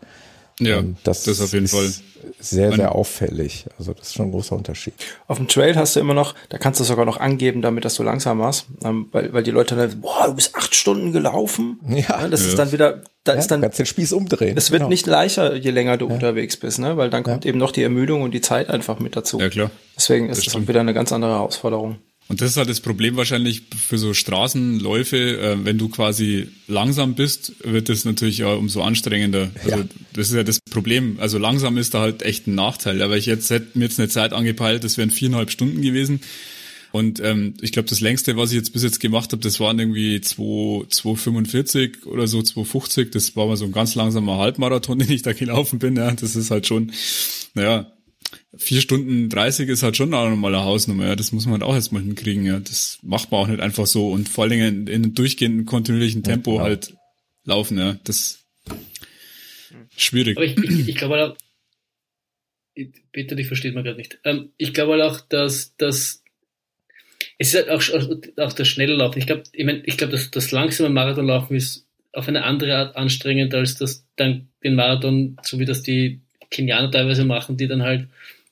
Ja, das, das auf jeden ist Fall sehr, sehr auffällig. Also das ist schon ein großer Unterschied. Auf dem Trail hast du immer noch, da kannst du sogar noch angeben, damit dass du langsam warst, ähm, weil, weil die Leute dann, boah, du bist acht Stunden gelaufen. Ja. das ja. ist dann wieder, da ja, ist dann. Kannst den Spieß umdrehen. Es wird genau. nicht leichter, je länger du ja. unterwegs bist, ne, weil dann kommt eben noch die Ermüdung und die Zeit einfach mit dazu. Ja, klar. Deswegen ist es auch wieder eine ganz andere Herausforderung. Und das ist halt das Problem wahrscheinlich für so Straßenläufe. Äh, wenn du quasi langsam bist, wird das natürlich ja umso anstrengender. Also ja. das ist ja das Problem. Also langsam ist da halt echt ein Nachteil. Aber ich jetzt hätte mir jetzt eine Zeit angepeilt, das wären viereinhalb Stunden gewesen. Und ähm, ich glaube, das längste, was ich jetzt bis jetzt gemacht habe, das waren irgendwie 2,45 oder so, 2,50. Das war mal so ein ganz langsamer Halbmarathon, den ich da gelaufen bin. Ja, das ist halt schon, naja, vier Stunden 30 ist halt schon auch nochmal eine Hausnummer, ja. Das muss man halt auch erstmal hinkriegen, ja. Das macht man auch nicht einfach so und vor allen Dingen in, in einem durchgehenden, kontinuierlichen Tempo ja, genau. halt laufen, ja. Das ist schwierig. Aber ich, ich, ich glaube halt auch, Peter, dich versteht man gerade nicht. Ähm, ich glaube halt auch, dass, dass es ist halt auch, auch das schnelle Laufen. Ich glaube, ich, mein, ich glaube, dass das langsame Marathonlaufen ist auf eine andere Art anstrengend als das dann den Marathon, so wie das die Kenianer teilweise machen, die dann halt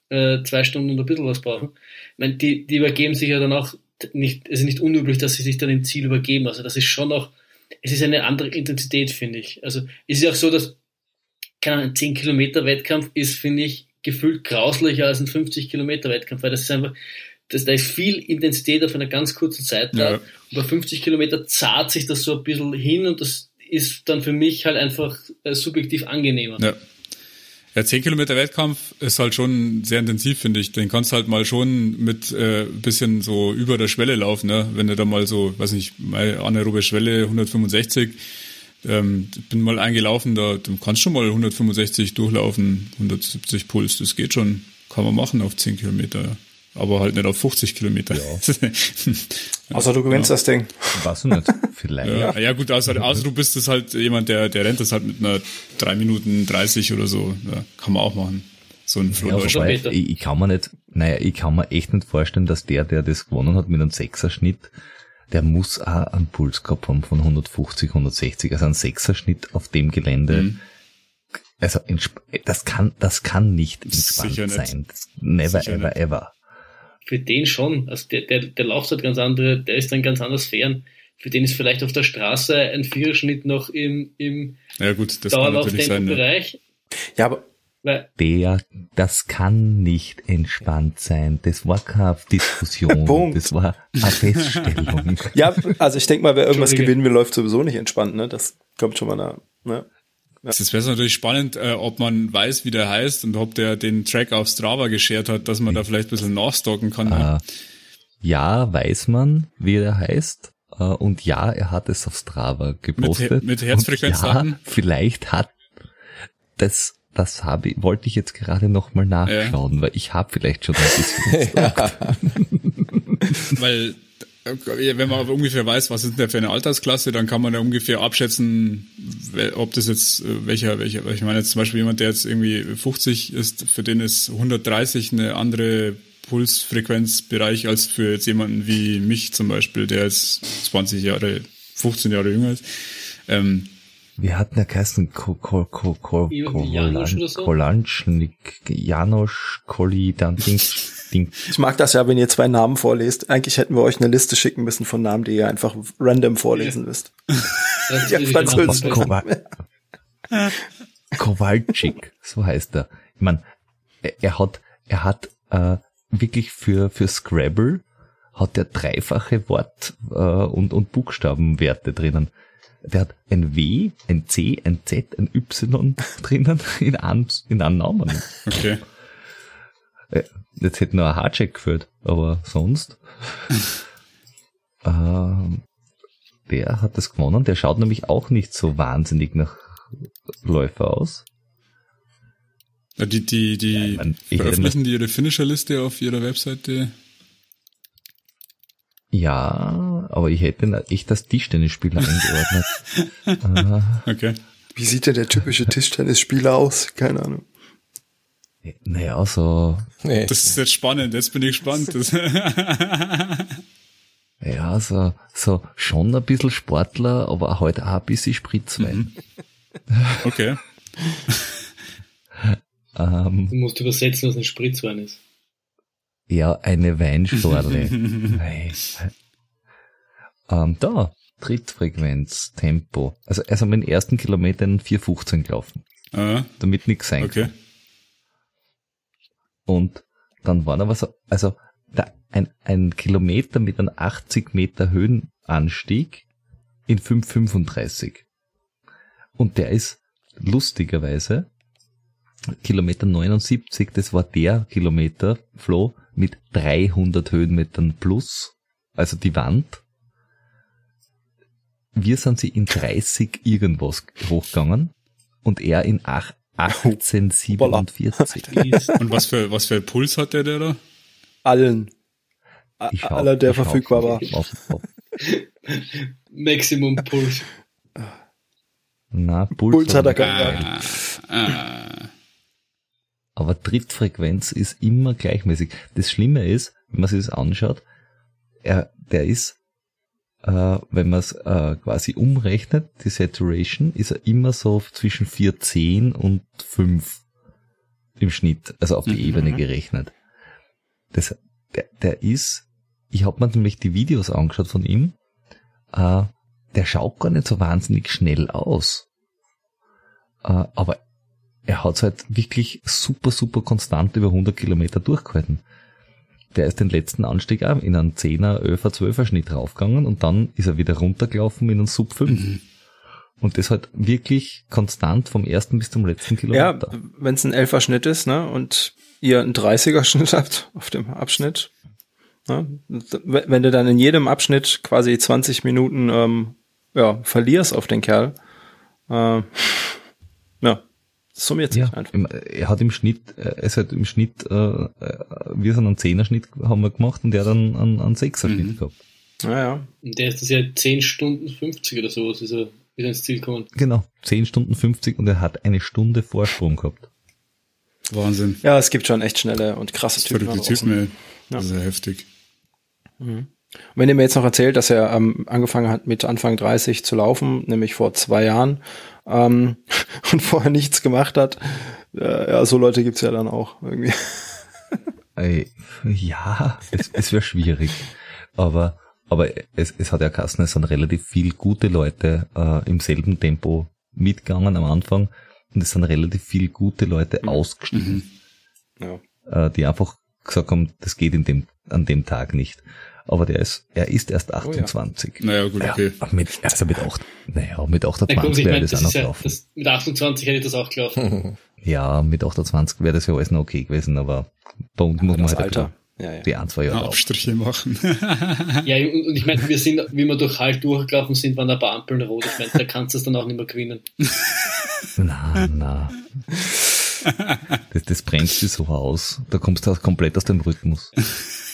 äh, zwei Stunden und ein bisschen was brauchen. Ich meine, die, die übergeben sich ja dann auch nicht, es ist nicht unüblich, dass sie sich dann im Ziel übergeben. Also das ist schon noch, es ist eine andere Intensität, finde ich. Also es ist ja auch so, dass, keine Ahnung, ein 10 Kilometer Wettkampf ist, finde ich, gefühlt grauslicher als ein 50 Kilometer Wettkampf, weil das ist einfach, das, da ist viel Intensität auf einer ganz kurzen Zeit da. Ja. Und bei 50 Kilometer zahlt sich das so ein bisschen hin und das ist dann für mich halt einfach äh, subjektiv angenehmer. Ja. Ja, 10 Kilometer Wettkampf ist halt schon sehr intensiv, finde ich. Den kannst halt mal schon mit äh, bisschen so über der Schwelle laufen, ne? Wenn du da mal so, weiß nicht, mal anaerobe Schwelle 165, ähm, bin mal eingelaufen, da du kannst schon mal 165 durchlaufen, 170 Puls, das geht schon, kann man machen auf 10 Kilometer. Ja aber halt nicht auf 50 Kilometer. Ja. Außer du gewinnst ja. das Ding. Was du nicht? Vielleicht. Ja, ja gut, außer, außer du bist es halt jemand, der, der rennt das halt mit einer 3 Minuten 30 oder so. Ja, kann man auch machen. So ein ja, ich, ich kann mir nicht, naja, ich kann mir echt nicht vorstellen, dass der, der das gewonnen hat mit einem Sechserschnitt, der muss auch einen Puls gehabt haben von 150, 160, also ein Sechserschnitt auf dem Gelände. Mhm. Also, das kann, das kann nicht entspannt Sicher sein. Nicht. Never, Sicher ever, nicht. ever für den schon. Also der, der, der läuft halt ganz andere, der ist dann ganz anders fern. Für den ist vielleicht auf der Straße ein Viererschnitt noch im, im ja, gut, das Dauerlauftempo-Bereich. Ja, aber der, das kann nicht entspannt sein. Das war keine Diskussion. das war eine Feststellung. ja, also ich denke mal, wer irgendwas gewinnen will, läuft sowieso nicht entspannt. Ne? Das kommt schon mal da. Ne? Ja. Das wäre natürlich spannend, äh, ob man weiß, wie der heißt und ob der den Track auf Strava geschert hat, dass man da vielleicht ein bisschen nachstalken kann. Äh, ja, weiß man, wie der heißt. Äh, und ja, er hat es auf Strava gepostet. Mit, mit Herzfrequenzdaten? Ja, vielleicht hat das das habe ich, wollte ich jetzt gerade nochmal nachschauen, ja. weil ich habe vielleicht schon ein bisschen Weil wenn man aber ungefähr weiß, was ist denn für eine Altersklasse, dann kann man ja ungefähr abschätzen, ob das jetzt, äh, welcher, welcher, ich meine jetzt zum Beispiel jemand, der jetzt irgendwie 50 ist, für den ist 130 eine andere Pulsfrequenzbereich als für jetzt jemanden wie mich zum Beispiel, der jetzt 20 Jahre, 15 Jahre jünger ist. Ähm, wir hatten ja geheißen Ko Ko Ko Ko Kolanschnik, Janosch, Koli, dann Dings. Ding. Ich mag das ja, wenn ihr zwei Namen vorlest. Eigentlich hätten wir euch eine Liste schicken müssen von Namen, die ihr einfach random vorlesen müsst. ja, Französisch. Kowalczyk, so heißt er. Ich meine, er hat, er hat äh, wirklich für für Scrabble hat er dreifache Wort äh, und und Buchstabenwerte drinnen. Der hat ein W, ein C, ein Z, ein Y drinnen in einem, in einem Namen. Okay. Äh, jetzt hätte nur ein Hardcheck geführt, aber sonst. ähm, der hat das gewonnen. Der schaut nämlich auch nicht so wahnsinnig nach Läufer aus. Die, die, die ja, ich mein, veröffentlichen die ihre Finisher-Liste auf ihrer Webseite? Ja, aber ich hätte echt das Tischtennisspieler eingeordnet. okay. Wie sieht denn der typische Tischtennisspieler aus? Keine Ahnung. Naja, so. Nee. Das ist jetzt spannend, jetzt bin ich gespannt. ja, so, so schon ein bisschen Sportler, aber heute auch ein bisschen Spritzwein. Mhm. Okay. ähm, du musst übersetzen, was ein Spritzwein ist. Ja, eine Weinschorle. ähm, da, Trittfrequenz, Tempo. Also er ist am ersten Kilometer in 4,15 gelaufen. Ah, damit nichts sein okay. kann. Und dann waren aber so, also da ein, ein Kilometer mit einem 80 Meter Höhenanstieg in 5,35. Und der ist lustigerweise Kilometer 79, das war der Kilometer, Flo, mit 300 Höhenmetern plus, also die Wand. Wir sind sie in 30 irgendwas hochgegangen und er in 8, 1847. Und was für, was für Puls hat der, der da? Allen. Schau, Aller, der verfügbar war. Maximum Puls. Na, Puls, Puls hat er gar nicht. Ah, ah. Aber Trittfrequenz ist immer gleichmäßig. Das Schlimme ist, wenn man sich das anschaut, er, der ist äh, wenn man es äh, quasi umrechnet, die Saturation, ist er immer so zwischen 4,10 und 5 im Schnitt, also auf die mhm. Ebene gerechnet. Das, der, der ist ich habe mir nämlich die Videos angeschaut von ihm. Äh, der schaut gar nicht so wahnsinnig schnell aus. Äh, aber er hat halt wirklich super, super konstant über 100 Kilometer durchgehalten. Der ist den letzten Anstieg auch in einen 10er, 11er, 12er Schnitt raufgegangen und dann ist er wieder runtergelaufen in einen Sub 5. Mhm. Und das halt wirklich konstant vom ersten bis zum letzten Kilometer. Ja, wenn es ein 11er Schnitt ist, ne, und ihr einen 30er Schnitt habt auf dem Abschnitt, ne, wenn du dann in jedem Abschnitt quasi 20 Minuten ähm, ja, verlierst auf den Kerl, äh, ja, summiert sich ja, einfach. Er hat im Schnitt, äh, es hat im Schnitt, äh, äh, wir sind einen Zehner-Schnitt haben wir gemacht und der hat einen, einen, einen Sechser-Schnitt mhm. gehabt. Ja, ja. Und der ist das ja 10 Stunden 50 oder sowas, ist er bis ins Ziel gekommen. Genau, 10 Stunden 50 und er hat eine Stunde Vorsprung gehabt. Wahnsinn. Ja, es gibt schon echt schnelle und krasse Typen. Die Typen, ja. Das ist ja heftig. Mhm. Und wenn ihr mir jetzt noch erzählt, dass er ähm, angefangen hat mit Anfang 30 zu laufen, nämlich vor zwei Jahren, ähm, und vorher nichts gemacht hat, äh, ja, so Leute gibt's ja dann auch irgendwie. Ey, ja, es, es wäre schwierig. Aber, aber es, es hat ja Kassen, es sind relativ viel gute Leute äh, im selben Tempo mitgegangen am Anfang und es sind relativ viel gute Leute mhm. ausgestiegen. Mhm. Ja. Äh, die einfach gesagt haben, das geht in dem, an dem Tag nicht aber der ist, er ist erst 28. Oh, ja. Naja, gut, okay. Ja, mit, also mit 8, naja, mit 28 wäre das, das auch noch ja, gelaufen. Das, mit 28 hätte ich das auch gelaufen. ja, mit 28 wäre das ja alles noch okay gewesen, aber bei uns muss man halt Alter. Ja, ja. die ein, zwei Jahre Abstriche machen. ja, und, und ich meine, wir sind, wie wir durch Halt durchgelaufen sind, waren ein paar Ampeln rot. Ich meine, da kannst du es dann auch nicht mehr gewinnen. na, na. Das, das bremst dich so aus. Da kommst du komplett aus dem Rhythmus.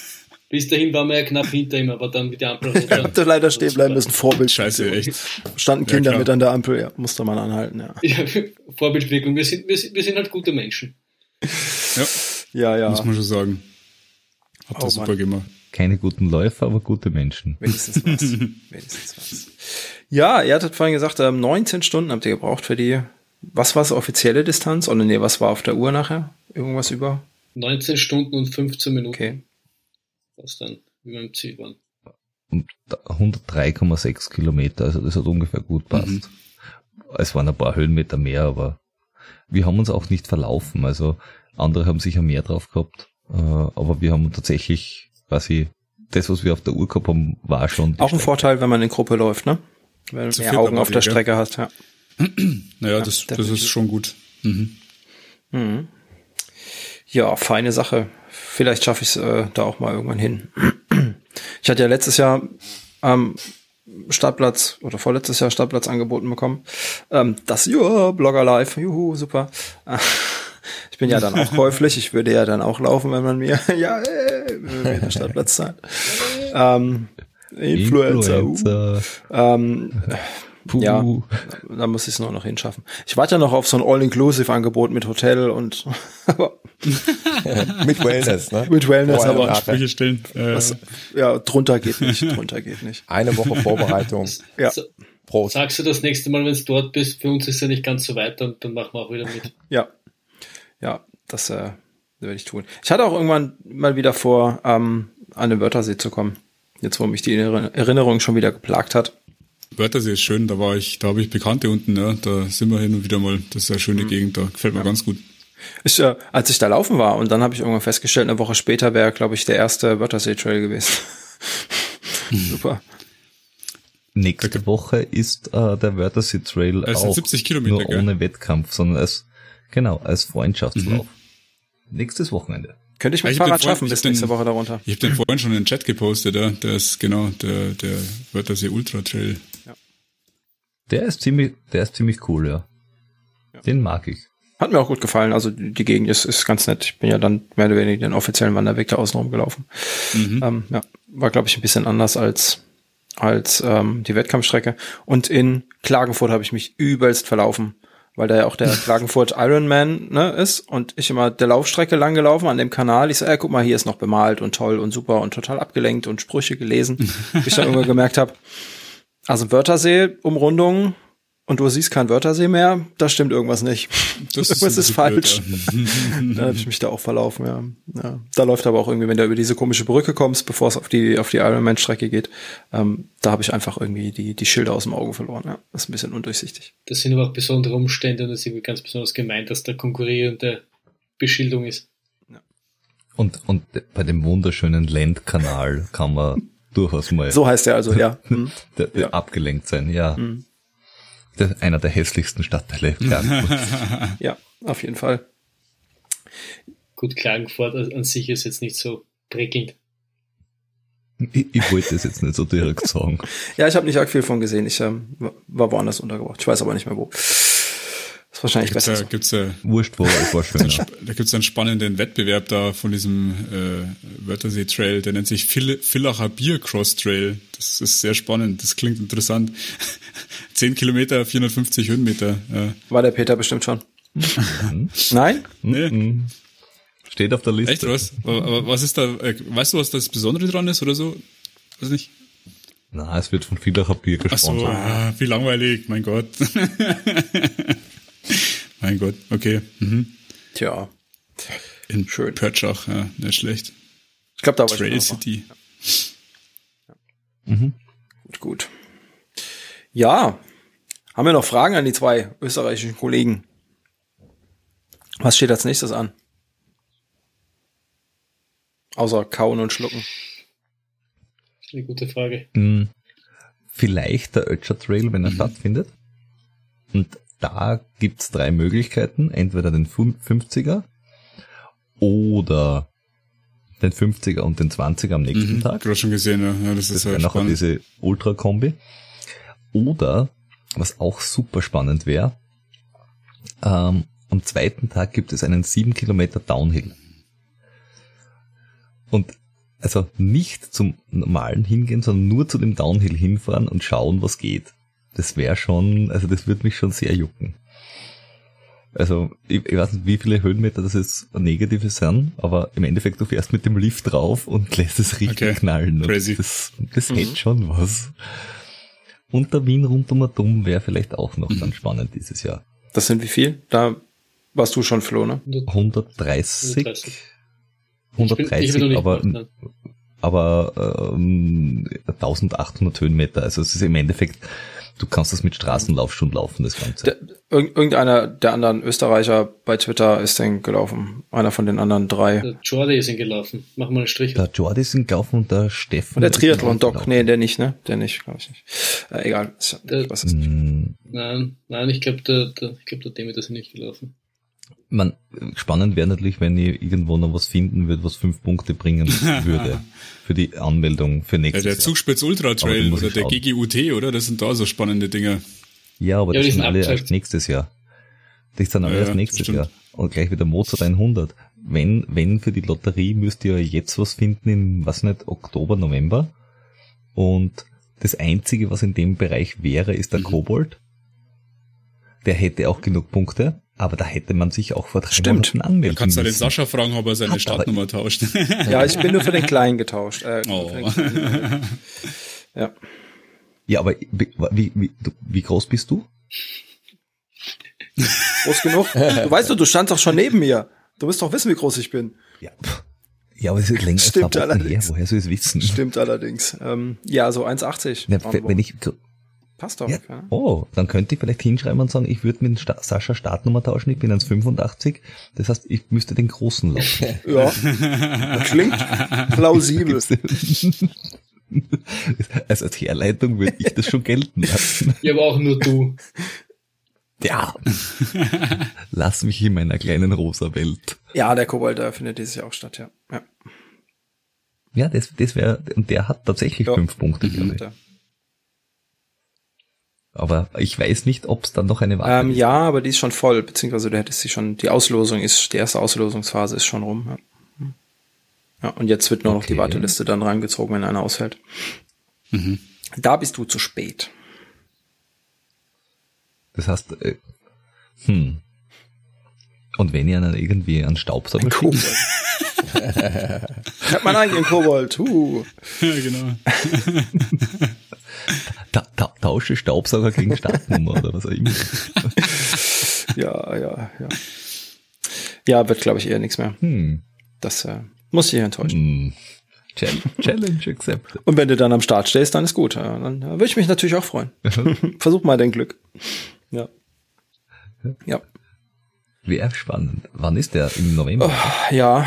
Bis dahin waren wir ja knapp hinter ihm, aber dann mit der Ampel runter. Ich hätte leider stehen bleiben müssen, Vorbild. Scheiße, echt. Standen Kinder ja, mit an der Ampel, ja, musste man anhalten, ja. ja Vorbildwirkung, wir sind, wir, sind, wir sind halt gute Menschen. Ja, ja, ja. Muss man schon sagen. Hat oh, das super Mann. gemacht. Keine guten Läufer, aber gute Menschen. Wenigstens was. Wenigstens was. Ja, ihr hattet vorhin gesagt, 19 ähm, Stunden habt ihr gebraucht für die, was war es, offizielle Distanz? Oder nee, was war auf der Uhr nachher? Irgendwas über? 19 Stunden und 15 Minuten. Okay was dann wie wir im Ziel waren. Und 103,6 Kilometer, also das hat ungefähr gut passt. Mhm. Es waren ein paar Höhenmeter mehr, aber wir haben uns auch nicht verlaufen. Also andere haben sicher mehr drauf gehabt, äh, aber wir haben tatsächlich quasi das, was wir auf der Uhr gehabt haben, war schon. Auch ein Strecke. Vorteil, wenn man in Gruppe läuft, ne? Wenn du mehr Augen auf der Strecke hast, ja. naja, das, das ist schon gut. Mhm. Mhm. Ja, feine Sache vielleicht schaffe ich es äh, da auch mal irgendwann hin. Ich hatte ja letztes Jahr ähm, Startplatz oder vorletztes Jahr Startplatz angeboten bekommen. Ähm, das ja, Blogger Live, juhu, super. Ich bin ja dann auch käuflich, ich würde ja dann auch laufen, wenn man mir, ja, äh, wenn man mir den Startplatz zahlt. ähm, Influencer. Influencer. Uh. Ähm, Puh. Ja, da muss ich es nur noch hinschaffen. Ich warte ja noch auf so ein All-Inclusive-Angebot mit Hotel und mit Wellness, ne? Mit Wellness, aber Ansprüche stellen. Äh. Was, ja, drunter geht nicht, drunter geht nicht. Eine Woche Vorbereitung. ja. Prost. Sagst du das nächste Mal, wenn du dort bist, für uns ist ja nicht ganz so weit, dann, dann machen wir auch wieder mit. Ja. Ja, das äh, werde ich tun. Ich hatte auch irgendwann mal wieder vor, ähm, an den Wörthersee zu kommen. Jetzt, wo mich die Erinnerung schon wieder geplagt hat. Wörthersee ist schön, da war ich, da habe ich Bekannte unten, ja, da sind wir hin und wieder mal, das ist eine schöne mhm. Gegend, da gefällt mir ja. ganz gut. Ich, äh, als ich da laufen war und dann habe ich irgendwann festgestellt, eine Woche später wäre, glaube ich, der erste Wörthersee-Trail gewesen. Super. Nächste Woche ist äh, der Wörthersee Trail also auch 70 Kilometer, nur gell? ohne Wettkampf, sondern als genau als Freundschaftslauf. Mhm. Nächstes Wochenende. Könnte ich mit ja, Fahrrad schaffen bis nächste den, Woche darunter. Ich habe den vorhin schon in den Chat gepostet, ja. Der ist genau der der Wörthersee Ultra Trail. Der ist ziemlich, der ist ziemlich cool, ja. ja. Den mag ich. Hat mir auch gut gefallen. Also die Gegend ist, ist ganz nett. Ich bin ja dann mehr oder weniger den offiziellen Wanderweg da außen rumgelaufen. Mhm. Ähm, ja, war, glaube ich, ein bisschen anders als, als ähm, die Wettkampfstrecke. Und in Klagenfurt habe ich mich übelst verlaufen, weil da ja auch der Klagenfurt Ironman ne, ist und ich immer der Laufstrecke lang gelaufen an dem Kanal. Ich so, ey, guck mal, hier ist noch bemalt und toll und super und total abgelenkt und Sprüche gelesen. bis ich dann irgendwann gemerkt habe, also Wörthersee, Umrundung, und du siehst kein Wörtersee mehr, da stimmt irgendwas nicht. Das irgendwas ist, ist falsch. blöd, da habe ich mich da auch verlaufen, ja. ja. Da läuft aber auch irgendwie, wenn du über diese komische Brücke kommst, bevor es auf die, auf die Ironman-Strecke geht, ähm, da habe ich einfach irgendwie die, die Schilder aus dem Auge verloren. Ja. Das ist ein bisschen undurchsichtig. Das sind aber auch besondere Umstände und das ist irgendwie ganz besonders gemeint, dass da konkurrierende Beschilderung ist. Und, und bei dem wunderschönen Landkanal kann man durchaus mal So heißt er also, ja. Hm. der, der Ja. abgelenkt sein, ja. Mhm. Der, einer der hässlichsten Stadtteile. Ja. Ja, auf jeden Fall. Gut, Klagenfurt an an sich ist jetzt nicht so prickelnd. ich, ich wollte das jetzt nicht so direkt sagen. Ja, ich habe nicht arg viel von gesehen. Ich ähm, war woanders untergebracht. Ich weiß aber nicht mehr wo. Ist wahrscheinlich Gibt's besser. ja, so. gibt's ja, Wurscht wo, es war schöner. da gibt's einen spannenden Wettbewerb da von diesem äh, Wörthersee Trail, der nennt sich Vill Villacher Bier Cross Trail. Das ist sehr spannend, das klingt interessant. 10 Kilometer, 450 Höhenmeter. Ja. War der Peter bestimmt schon. Nein? Nee, Steht auf der Liste. echt was? Aber, was ist da, äh, weißt du, was das Besondere dran ist oder so? Weiß nicht. Na, es wird von Villacher Bier Ach so, gesponsert. ah, wie langweilig, mein Gott. mein Gott, okay. Mhm. Tja. In Schön. Pörtschach, ja, nicht schlecht. Ich glaube, da war ich Trail noch mal. City. Gut, gut. Ja. Haben wir noch Fragen an die zwei österreichischen Kollegen? Was steht als nächstes an? Außer kauen und schlucken. Das ist eine gute Frage. Hm, Vielleicht der Ötscher Trail, wenn er stattfindet. Und da gibt's drei Möglichkeiten. Entweder den fün- 50er oder den 50er und den 20er am nächsten Mhm, Tag. gerade schon gesehen, ja. ja das Das ist nachher spannend. diese Ultra-Kombi. Oder, was auch super spannend wäre, ähm, am zweiten Tag gibt es einen 7 Kilometer Downhill. Und also nicht zum normalen hingehen, sondern nur zu dem Downhill hinfahren und schauen, was geht. Das wäre schon, also das würde mich schon sehr jucken. Also ich, ich weiß nicht, wie viele Höhenmeter das jetzt negative sind, aber im Endeffekt du fährst mit dem Lift drauf und lässt es richtig Okay. knallen. Crazy. Das, das hätte schon was. Und der Wien rund um Dom wäre vielleicht auch noch ganz spannend dieses Jahr. Das sind wie viel? Da warst du schon, Flo, ne? 130, 130. 130, ich bin noch nicht aber, gemacht, aber ähm, 1800 Höhenmeter. Also es ist im Endeffekt, du kannst das mit Straßenlauf schon laufen, das Ganze. Der, irg- irgendeiner der anderen Österreicher bei Twitter ist denn gelaufen. Einer von den anderen drei. Der Jordi ist ihn gelaufen. Machen wir einen Strich. Der Jordi ist gelaufen und der Steffen. Und der Triathlon-Doc. Nee, der nicht, ne? Der nicht, glaube ich nicht. Äh, egal. Der- Ich weiß es nicht. Hm, Nein, nein, ich glaube, der, der, ich glaube, der Demet ist nicht gelaufen. Man, spannend wäre natürlich, wenn ihr irgendwo noch was finden würdet, was fünf Punkte bringen würde für die Anmeldung für Ja, nächstes der Jahr. Zugspitz Ultra Trail oder ich der schauen. GGUT, oder? Das sind da so spannende Dinge. Ja, aber Ja, das sind alle erst nächstes Jahr. Die sind alle Ja, erst ja, nächstes stimmt. Jahr. Und gleich wieder Mozart 100. Wenn, wenn für die Lotterie müsst ihr jetzt was finden im, was nicht, Oktober, November. Und das einzige, was in dem Bereich wäre, ist der Mhm. Kobold. Der hätte auch genug Punkte, aber da hätte man sich auch vor drei Stimmt. Monaten anmelden Du kannst ja den. Sascha fragen, ob er seine Hat aber- Startnummer tauscht. Ja, ich bin nur für den Kleinen getauscht. Äh, Oh. Kleinen. Ja. Ja, aber wie, wie, wie, groß bist du? Groß genug? Du weißt doch, du standst doch schon neben mir. Du wirst doch wissen, wie groß ich bin. Ja, ja aber es ist länger als Stimmt Wochen her. allerdings. Woher soll ich es wissen? Stimmt allerdings. Ähm, ja, so 1,80. Ja, wenn ich, Passt doch. Ja. Ja. Oh, dann könnte ich vielleicht hinschreiben und sagen, ich würde mit Sta Sascha Startnummer tauschen, ich bin 1,85. Das heißt, ich müsste den großen laufen. ja. Klingt plausibel. also als Herleitung würde ich das schon gelten lassen. Ja, aber auch nur du. Ja. Lass mich in meiner kleinen rosa Welt. Ja, der Kobold, der findet dieses Jahr auch statt, ja. ja. Ja, das, das wäre, und der hat tatsächlich Ja. fünf Punkte, glaube ich. Aber ich weiß nicht, ob es dann noch eine Warte Ähm, ist. ja, aber die ist schon voll, beziehungsweise du hättest sie schon, die Auslosung ist, die erste Auslosungsphase ist schon rum. Ja, ja und jetzt wird nur noch die Okay. Warteliste dann rangezogen, wenn einer ausfällt. Da bist du zu spät. Das heißt, äh, hm. Und wenn ihr dann irgendwie einen Staubsauger schickt, Kobold. ich hab meinen eigenen Kobold. Uh. ja, genau. ta ta tausche Staubsauger gegen Startnummer oder was auch immer. ja, ja, ja. Ja, wird glaube ich eher nichts mehr. Hm. Das äh, muss dich enttäuschen. Hm. Challenge accepted. Und wenn du dann am Start stehst, dann ist gut. Ja, dann würde ich mich natürlich auch freuen. Versuch mal dein Glück. Ja. Ja. Wäre spannend. Wann ist der? Im November? Oh, ja,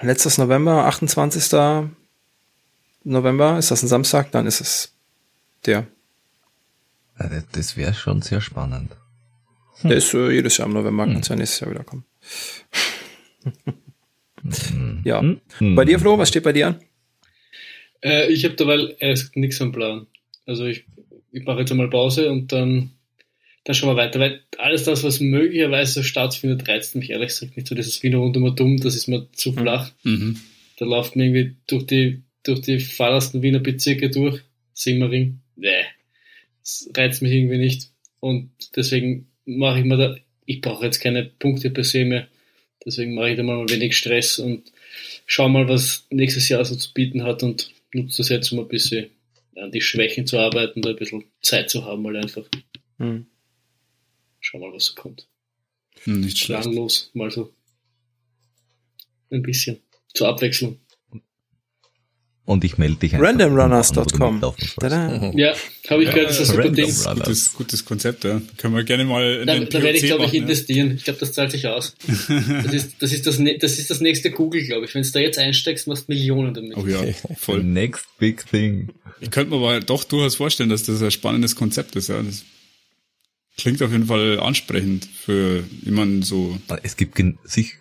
letztes November, 28. November, ist das ein Samstag? Dann ist es der. Das wäre schon sehr spannend. Hm. Der ist äh, jedes Jahr im November, hm. kann ja nächstes Jahr wiederkommen. hm. Ja. Hm. Bei dir, Flo, was steht bei dir an? Äh, ich habe dabei erst nichts am Plan. Also ich, ich mache jetzt einmal Pause und dann, dann schauen wir weiter. Weil alles das, was möglicherweise stattfindet, reizt mich ehrlich gesagt nicht so. Das ist Wiener rundum dumm, das ist mir zu hm. flach. Mhm. Da läuft man irgendwie durch die, durch die fahrersten Wiener Bezirke durch. Simmering. Nee. Das reizt mich irgendwie nicht. Und deswegen mache ich mir da, ich brauche jetzt keine Punkte per se mehr. Deswegen mache ich da mal wenig Stress und schau mal, was nächstes Jahr so zu bieten hat und nutze das jetzt um ein bisschen an die Schwächen zu arbeiten, da ein bisschen Zeit zu haben, mal einfach. Hm. Schau mal, was so kommt. Hm, nicht schlecht. Planlos, mal so. Ein bisschen. Zur Abwechslung. Und ich melde dich einfach. Randomrunners.com. Ja, habe ich gehört, das ist ein super Ding. Gutes, gutes Konzept, ja. Können wir gerne mal in Da, den da werde ich, glaube ich, investieren. Ja. Ich glaube, das zahlt sich aus. das, ist, das, ist das, das ist das nächste Google, glaube ich. Wenn du da jetzt einsteigst, machst du Millionen damit. Oh ja, voll. Next big thing. Ich könnte mir aber doch durchaus vorstellen, dass das ein spannendes Konzept ist, ja. Das klingt auf jeden Fall ansprechend für jemanden so. Es gibt sich.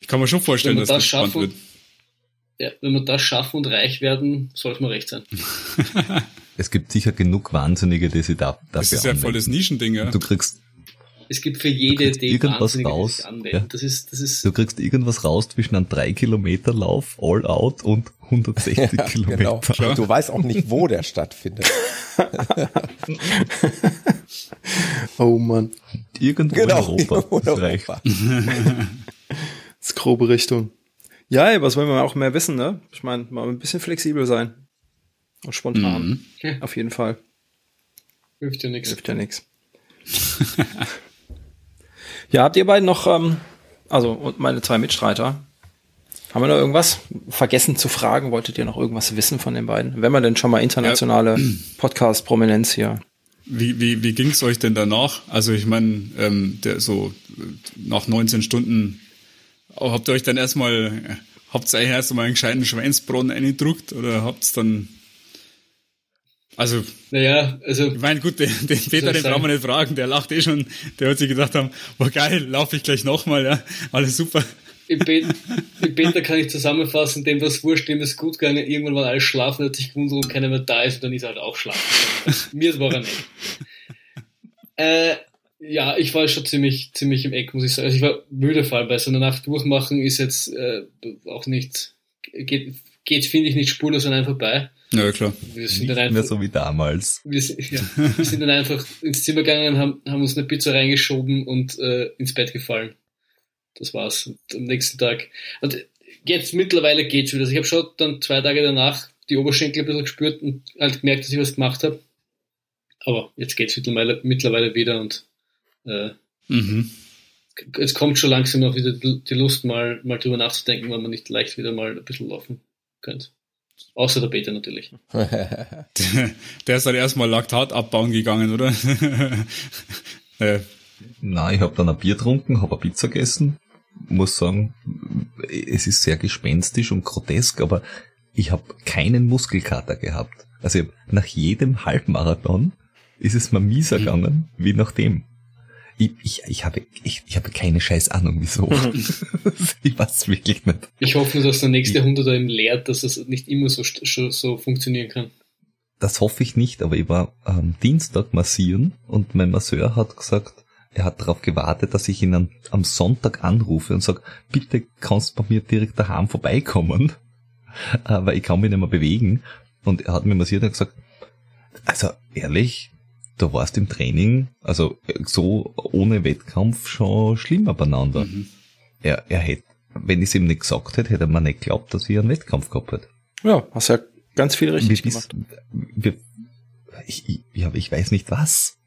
Ich kann mir schon vorstellen, dass das, das spannend wird ja, wenn wir das schaffen und reich werden, sollte man recht sein. es gibt sicher genug Wahnsinnige, die sie da, dafür Das ist ja anwenden. voll das Nischending, ja. Du kriegst es gibt für jede Idee irgendwas raus. Ja. Das ist, das ist du kriegst irgendwas raus zwischen einem 3 Kilometer Lauf All Out und 160 ja, Kilometer. Genau. Klar. Du weißt auch nicht, wo der stattfindet. oh Mann. Irgendwo genau, in Europa. Irgendwo in Europa. das ist grobe Richtung. Ja, ey, was wollen wir auch mehr wissen, ne? Ich meine, mal ein bisschen flexibel sein. Und spontan. Mhm. Auf jeden Fall. Hilft ja nichts. Hilft ja nichts. ja, habt ihr beiden noch, ähm, also und meine zwei Mitstreiter, haben wir noch irgendwas vergessen zu fragen? Wolltet ihr noch irgendwas wissen von den beiden? Wenn man denn schon mal internationale ja. Podcast-Prominenz hier. Wie, wie, wie ging es euch denn danach? Also ich meine, ähm, der so nach 19 Stunden habt ihr euch dann erstmal, habt ihr euch erstmal einen gescheiten Schweinsbraten eingedruckt oder habt ihr dann also, naja, also. Ich meine, gut, den, den Peter, den brauchen wir nicht fragen, der lacht eh schon, der hat sich gedacht haben, boah geil, laufe ich gleich nochmal, ja, alles super. Im, Be Im Peter kann ich zusammenfassen, dem was wurscht, dem ist gut gegangen, irgendwann war alles schlafen, hat sich gewundert, ob keiner mehr da ist und dann ist er halt auch schlafen. Mir war er nicht. Äh, ja, ich war schon ziemlich, ziemlich im Eck, muss ich sagen. Also ich war müde vor allem, weil so eine Nacht durchmachen ist jetzt äh, auch nicht, geht, geht finde ich, nicht spurlos an einem vorbei. Ja, klar. Wir sind nicht dann einfach, mehr so wie damals. Wir, ja, wir sind dann einfach ins Zimmer gegangen, haben, haben uns eine Pizza reingeschoben und äh, ins Bett gefallen. Das war's. Und am nächsten Tag. Und jetzt mittlerweile geht's wieder. Also ich habe schon dann zwei Tage danach die Oberschenkel ein bisschen gespürt und halt gemerkt, dass ich was gemacht habe. Aber jetzt geht's mittlerweile, mittlerweile wieder und äh, mhm. Es kommt schon langsam noch wieder die Lust, mal, mal drüber nachzudenken, wann man nicht leicht wieder mal ein bisschen laufen könnte. Außer der Peter natürlich. der, ist dann erstmal Laktat abbauen gegangen, oder? naja. Nein, ich habe dann ein Bier getrunken, habe eine Pizza gegessen. Muss sagen, es ist sehr gespenstisch und grotesk, aber ich habe keinen Muskelkater gehabt. Also nach jedem Halbmarathon ist es mir mieser mhm. gegangen, wie nach dem. Ich, ich, ich, habe, ich, ich habe keine scheiß Ahnung, wieso. ich weiß wirklich nicht. Ich hoffe, dass der nächste Hunderter ihm lehrt, dass es nicht immer so, so, funktionieren kann. Das hoffe ich nicht, aber ich war am Dienstag massieren und mein Masseur hat gesagt, er hat darauf gewartet, dass ich ihn am, am Sonntag anrufe und sage, bitte kannst du bei mir direkt daheim vorbeikommen, weil ich kann mich nicht mehr bewegen. Und er hat mir massiert und gesagt, also ehrlich, da warst im Training, also so ohne Wettkampf schon schlimmer beieinander. Mhm. Er, er hätte, wenn ich es ihm nicht gesagt hätte, hätte er mir nicht geglaubt, dass wir einen Wettkampf gehabt hätten. Ja, hast ja ganz viel richtig wir gemacht. Wir, ich, ich, ja, ich weiß nicht was.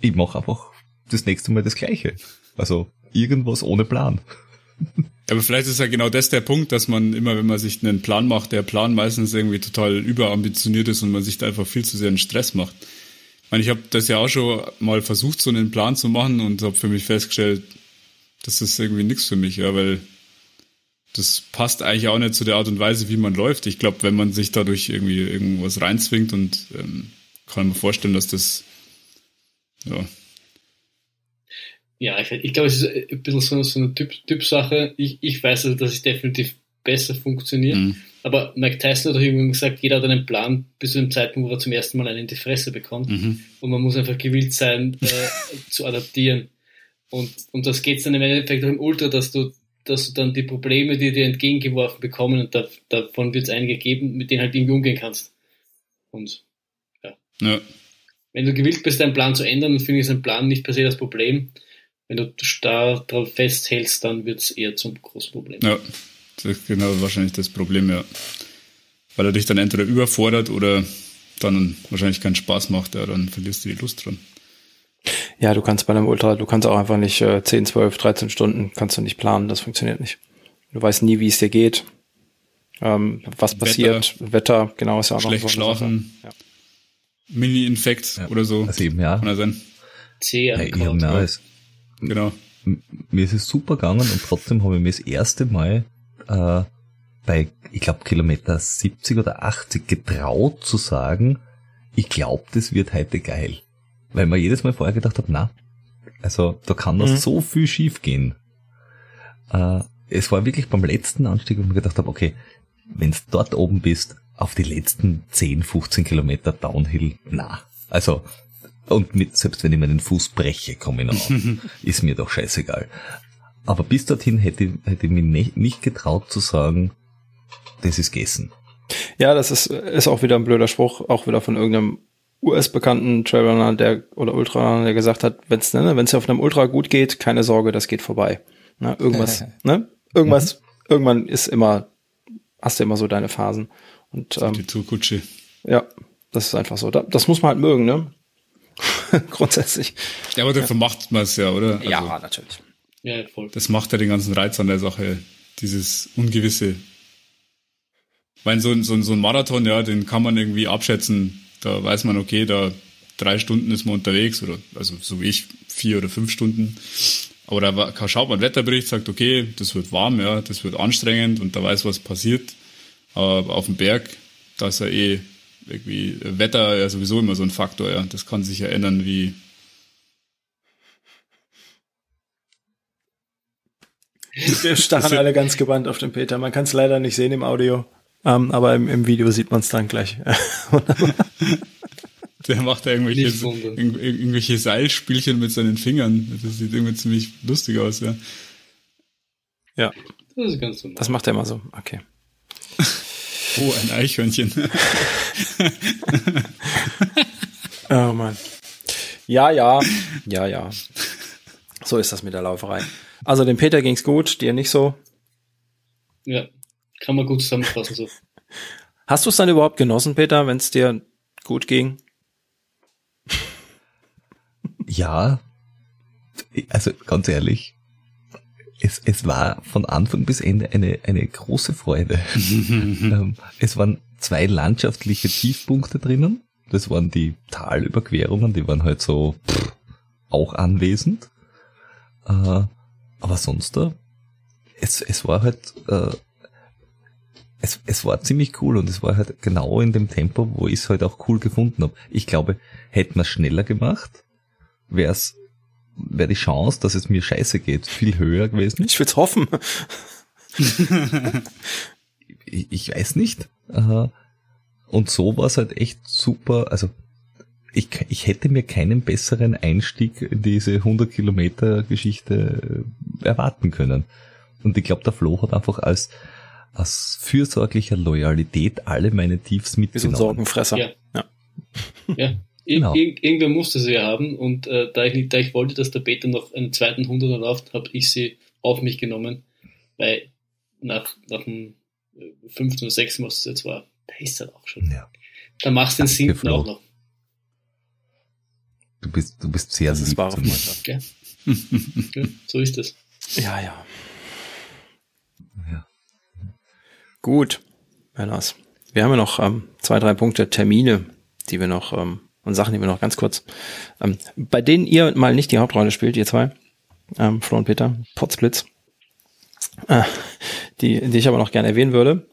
Ich mache einfach das nächste Mal das Gleiche. Also irgendwas ohne Plan. Aber vielleicht ist ja genau das der Punkt, dass man immer, wenn man sich einen Plan macht, der Plan meistens irgendwie total überambitioniert ist und man sich da einfach viel zu sehr einen Stress macht. Ich meine, ich habe das ja auch schon mal versucht, so einen Plan zu machen und habe für mich festgestellt, das ist irgendwie nichts für mich, ja, weil das passt eigentlich auch nicht zu der Art und Weise, wie man läuft. Ich glaube, wenn man sich dadurch irgendwie irgendwas reinzwingt und ähm, kann man vorstellen, dass das ja, ja, ich, ich glaube, es ist ein bisschen so, so eine Typ, Typsache. Ich, ich weiß also, dass es definitiv besser funktioniert. Mhm. Aber Mike Tyson hat auch irgendwann gesagt, jeder hat einen Plan bis zu dem Zeitpunkt, wo er zum ersten Mal einen in die Fresse bekommt. Mhm. Und man muss einfach gewillt sein, äh, zu adaptieren. Und, und das geht dann im Endeffekt auch im Ultra, dass du, dass du dann die Probleme, die dir entgegengeworfen bekommen, und da, davon wird es einige geben, mit denen halt irgendwie umgehen kannst. Und ja. ja. Wenn du gewillt bist, deinen Plan zu ändern, dann finde ich, ist ein Plan nicht per se das Problem wenn du starr drauf festhältst, dann wird es eher zum großen Problem. Ja, das ist genau wahrscheinlich das Problem, ja. Weil er dich dann entweder überfordert oder dann wahrscheinlich keinen Spaß macht, ja, dann verlierst du die Lust dran. Ja, du kannst bei einem Ultra, du kannst auch einfach nicht äh, 10, 12, 13 Stunden, kannst du nicht planen, das funktioniert nicht. Du weißt nie, wie es dir geht, ähm, was passiert, Wetter, Wetter genau, ist ja auch schlecht noch so schlafen, ja. Mini-Infekt ja. oder so. Also eben, ja. Kann er sein. C mehr als Genau. Mir ist es super gegangen und trotzdem habe ich mir das erste Mal äh, bei, ich glaube, Kilometer 70 oder 80 getraut zu sagen, ich glaube, das wird heute geil. Weil man jedes Mal vorher gedacht hat, na, also da kann noch mhm. so viel schief gehen. Äh, es war wirklich beim letzten Anstieg, wo ich mir gedacht habe, okay, wenn du dort oben bist, auf die letzten 10, 15 Kilometer Downhill, na. Also und mit, selbst wenn ich mir den Fuß breche, komme ich noch auf. Ist mir doch scheißegal. Aber bis dorthin hätte, hätte ich mich nicht, nicht getraut zu sagen, das ist gegessen. Ja, das ist, ist auch wieder ein blöder Spruch, auch wieder von irgendeinem US-bekannten Trailrunner, der oder Ultrarunner, der gesagt hat, wenn es ne, wenn's auf einem Ultra gut geht, keine Sorge, das geht vorbei. Ne, irgendwas, ne? Irgendwas, mhm. irgendwann ist immer, hast du immer so deine Phasen. Und ähm, die Tourkutsche. Ja, das ist einfach so. Das muss man halt mögen, ne? Grundsätzlich. Ja, aber dafür ja. macht man es ja, oder? Also, ja, natürlich. Ja, voll. Das macht ja den ganzen Reiz an der Sache, dieses Ungewisse. Ich meine, so, so, so ein Marathon, ja, den kann man irgendwie abschätzen. Da weiß man, okay, da drei Stunden ist man unterwegs oder also so wie ich vier oder fünf Stunden. Aber da schaut man Wetterbericht, sagt, okay, das wird warm, ja, das wird anstrengend und da weiß, was passiert. Aber auf dem Berg, da ist ja eh irgendwie Wetter ja sowieso immer so ein Faktor, ja. Das kann sich ja ändern wie. Wir starren alle ganz gebannt auf den Peter. Man kann es leider nicht sehen im Audio, ähm, aber im, im Video sieht man es dann gleich. Der macht da irgendwelche, irgendwelche Seilspielchen mit seinen Fingern. Das sieht irgendwie ziemlich lustig aus, ja. Ja. Das ist ganz normal. Das macht er immer so. Okay. Oh, ein Eichhörnchen. oh Mann. Ja, ja, ja, ja. So ist das mit der Lauferei. Also dem Peter ging's gut, dir nicht so. Ja, kann man gut zusammenfassen so. Hast du es dann überhaupt genossen, Peter, wenn es dir gut ging? Ja, also ganz ehrlich, es, es war von Anfang bis Ende eine, eine große Freude. Ähm, es waren zwei landschaftliche Tiefpunkte drinnen. Das waren die Talüberquerungen, die waren halt so pff, auch anwesend. Äh, aber sonst es, es war halt, äh, es, es war ziemlich cool und es war halt genau in dem Tempo, wo ich es halt auch cool gefunden habe. Ich glaube, hätten wir schneller gemacht, wäre es wäre die Chance, dass es mir scheiße geht, viel höher gewesen. Ich würde hoffen. ich, ich, weiß nicht. Und so war es halt echt super. Also ich, ich hätte mir keinen besseren Einstieg in diese 100 Kilometer Geschichte äh, erwarten können. Und ich glaube, der Flo hat einfach als, aus fürsorglicher Loyalität alle meine Tiefs mitgenommen. Wie so ein Sorgenfresser. Ja. ja. ja. Genau. Ir irgendwer musste sie haben und äh, da, ich, da ich wollte, dass der Peter noch einen zweiten Hunderter läuft, habe ich sie auf mich genommen, weil nach, nach dem äh, fünften oder sechsten, was es jetzt war, da ist er auch schon. Ja. Dann machst du den siebten auch noch. Du bist, du bist sehr das ist wahre Freundschaft. Okay. ja, so ist es. Ja, ja. Ja. Gut, Männers. Wir haben ja noch ähm, zwei, drei Punkte Termine, die wir noch ähm, und Sachen, die wir noch ganz kurz, ähm, bei denen ihr mal nicht die Hauptrolle spielt, ihr zwei, ähm, Flo und Peter, Potzblitz, äh, die, die ich aber noch gerne erwähnen würde,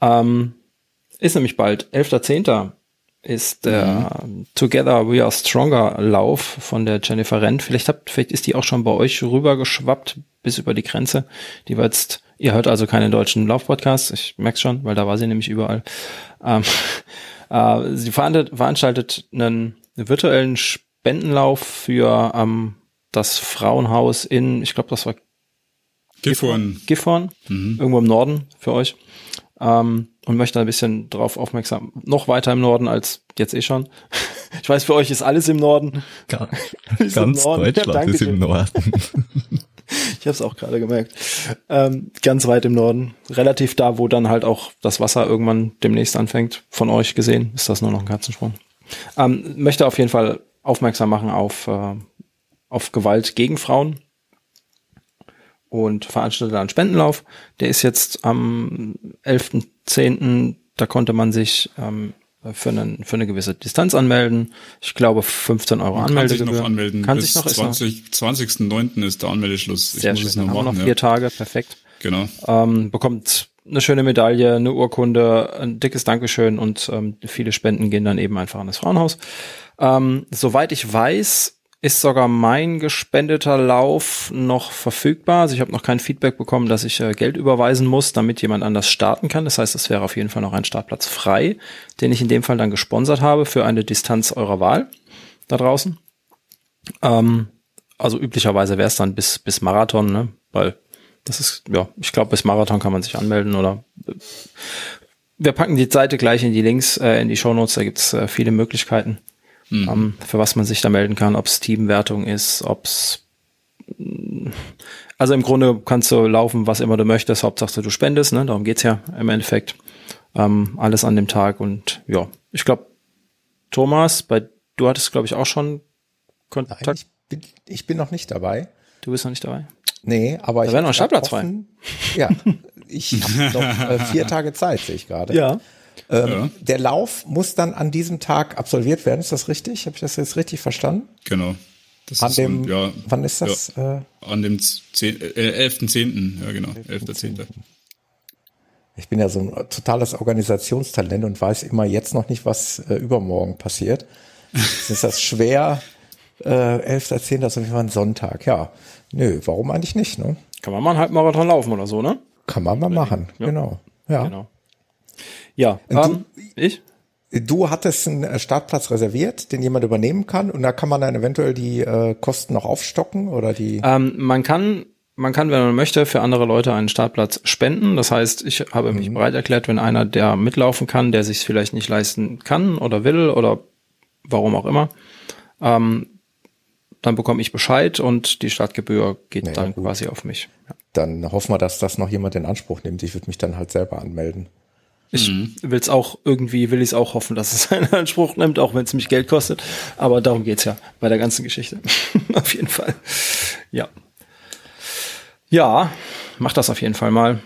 ähm, ist nämlich bald 11.10 ist der mhm. Together We Are Stronger Lauf von der Jennifer Rent. Vielleicht habt, vielleicht ist die auch schon bei euch rübergeschwappt bis über die Grenze. Die war jetzt, ihr hört also keinen deutschen Laufpodcast, ich merk's schon, weil da war sie nämlich überall. Ähm, äh, sie veranstaltet, einen virtuellen Spendenlauf für ähm, das Frauenhaus in, ich glaube, das war Gifhorn. Gifhorn, mhm. irgendwo im Norden für euch ähm, und möchte ein bisschen drauf aufmerksam, noch weiter im Norden als jetzt eh schon. Ich weiß, für euch ist alles im Norden. Ga ganz Deutschland ja, ist im Norden. Ich habe es auch gerade gemerkt. Ähm, ganz weit im Norden, relativ da, wo dann halt auch das Wasser irgendwann demnächst anfängt. Von euch gesehen ist das nur noch ein Katzensprung. Ähm, möchte auf jeden Fall aufmerksam machen auf, äh, auf Gewalt gegen Frauen und veranstaltet einen Spendenlauf. Der ist jetzt am 11.10. Da konnte man sich ähm, für, einen, für eine gewisse Distanz anmelden. Ich glaube 15 Euro man Anmeldegebühr. Kann sich noch anmelden. Kann Bis sich noch 20, 20.09. ist der Anmeldeschluss. Sehr ich muss schön. Es noch machen, noch vier ja. Tage, perfekt. Genau. Ähm, bekommt eine schöne Medaille, eine Urkunde, ein dickes Dankeschön und ähm, viele Spenden gehen dann eben einfach an das Frauenhaus. Ähm, soweit ich weiß, ist sogar mein gespendeter Lauf noch verfügbar. Also ich habe noch kein Feedback bekommen, dass ich äh, Geld überweisen muss, damit jemand anders starten kann. Das heißt, es wäre auf jeden Fall noch ein Startplatz frei, den ich in dem Fall dann gesponsert habe für eine Distanz eurer Wahl da draußen. Ähm, also üblicherweise wäre es dann bis, bis Marathon, ne? weil das ist, ja, ich glaube, bis Marathon kann man sich anmelden oder äh, wir packen die Seite gleich in die Links, äh, in die Shownotes, da gibt's äh, viele Möglichkeiten mhm. ähm, für was man sich da melden kann, ob es Teamwertung ist, ob es also im Grunde kannst du laufen, was immer du möchtest, Hauptsache du spendest, ne? darum geht's ja im Endeffekt. Ähm, alles an dem Tag und ja, ich glaube, Thomas, bei du hattest, glaube ich, auch schon Kontakt. Nein, ich, bin, ich bin noch nicht dabei. Du bist noch nicht dabei? Nee, aber da ich wäre noch ein Startplatz frei. Ja, ich habe noch äh, vier Tage Zeit, sehe ich gerade. Ja. Ähm, ja. Der Lauf muss dann an diesem Tag absolviert werden. Ist das richtig? Habe ich das jetzt richtig verstanden? Genau. Das an dem, ein, ja, wann ist das? Ja, an dem 10, äh, 11.10. Ja, genau. 11.10. Ich bin ja so ein totales Organisationstalent und weiß immer jetzt noch nicht, was äh, übermorgen passiert. ist das schwer? Äh, 11.10. das ist auf jeden Fall ein Sonntag. Ja. Nö, warum eigentlich nicht, ne? Kann man mal einen Halbmarathon laufen oder so, ne? Kann man mal machen, ja. genau. Ja. Genau. Ja, ähm, ich? Du hattest einen äh, Startplatz reserviert, den jemand übernehmen kann und da kann man dann eventuell die äh, Kosten noch aufstocken oder die? Ähm, man kann, man kann, wenn man möchte, für andere Leute einen Startplatz spenden. Das heißt, ich habe mich mhm. bereit erklärt, wenn einer, der mitlaufen kann, der sich vielleicht nicht leisten kann oder will oder warum auch immer, ähm, dann bekomme ich Bescheid und die Startgebühr geht naja, dann gut. quasi auf mich. Ja. Dann hoffen wir, dass das noch jemand in Anspruch nimmt. Ich würde mich dann halt selber anmelden. Ich mhm. will es auch irgendwie, will ich es auch hoffen, dass es einen Anspruch nimmt, auch wenn es mich Geld kostet. Aber darum geht's ja bei der ganzen Geschichte. auf jeden Fall. Ja. Ja, macht das auf jeden Fall mal.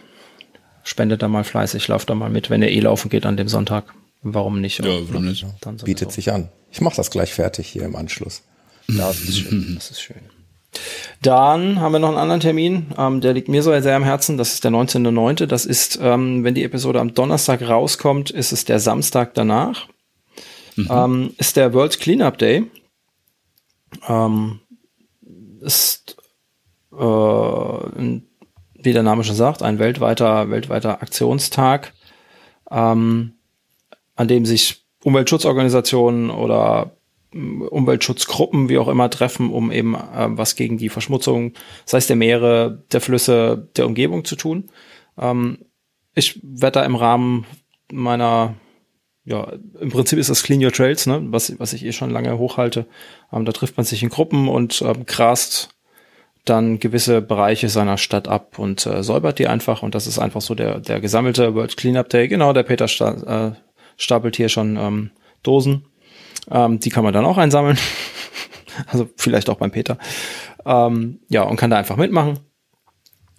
Spendet da mal fleißig, lauft da mal mit, wenn ihr eh laufen geht an dem Sonntag. Warum nicht? Ja, warum nicht? Bietet sich an. Ich mache das gleich fertig hier im Anschluss. Ja, das ist schön. Das ist schön. Dann haben wir noch einen anderen Termin, ähm, der liegt mir so sehr am Herzen. Das ist der 19.09. Das ist, ähm, wenn die Episode am Donnerstag rauskommt, ist es der Samstag danach. Mhm. Ähm, ist der World Cleanup Day. Ähm, ist, äh, wie der Name schon sagt, ein weltweiter, weltweiter Aktionstag, ähm, an dem sich Umweltschutzorganisationen oder Umweltschutzgruppen, wie auch immer, treffen, um eben äh, was gegen die Verschmutzung, sei es der Meere, der Flüsse, der Umgebung zu tun. Ähm, ich werde da im Rahmen meiner, ja, im Prinzip ist das Clean Your Trails, ne, was, was ich eh schon lange hochhalte. Ähm, da trifft man sich in Gruppen und ähm, grast dann gewisse Bereiche seiner Stadt ab und äh, säubert die einfach. Und das ist einfach so der, der gesammelte World Cleanup Day. Genau, der Peter sta äh, stapelt hier schon ähm, Dosen. Ähm, die kann man dann auch einsammeln. also vielleicht auch beim Peter. Ähm, ja, und kann da einfach mitmachen.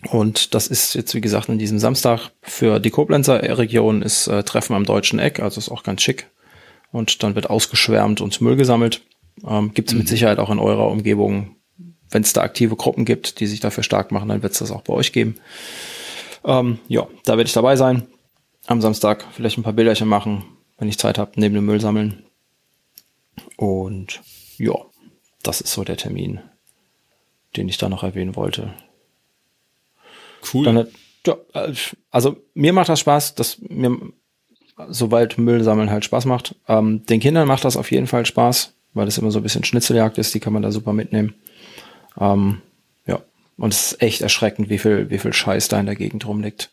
Und das ist jetzt, wie gesagt, in diesem Samstag für die Koblenzer Region ist äh, Treffen am Deutschen Eck, also ist auch ganz schick. Und dann wird ausgeschwärmt und Müll gesammelt. Ähm, gibt es mit mhm. Sicherheit auch in eurer Umgebung, wenn es da aktive Gruppen gibt, die sich dafür stark machen, dann wird es das auch bei euch geben. Ähm, ja, da werde ich dabei sein. Am Samstag vielleicht ein paar Bilderchen machen, wenn ich Zeit habe, neben dem Müll sammeln. Und ja, das ist so der Termin, den ich da noch erwähnen wollte. Cool. Dann, ja, also mir macht das Spaß, dass mir soweit Müll sammeln halt Spaß macht. Ähm, den Kindern macht das auf jeden Fall Spaß, weil das immer so ein bisschen Schnitzeljagd ist, die kann man da super mitnehmen. Ähm, ja, und es ist echt erschreckend, wie viel, wie viel Scheiß da in der Gegend rumliegt.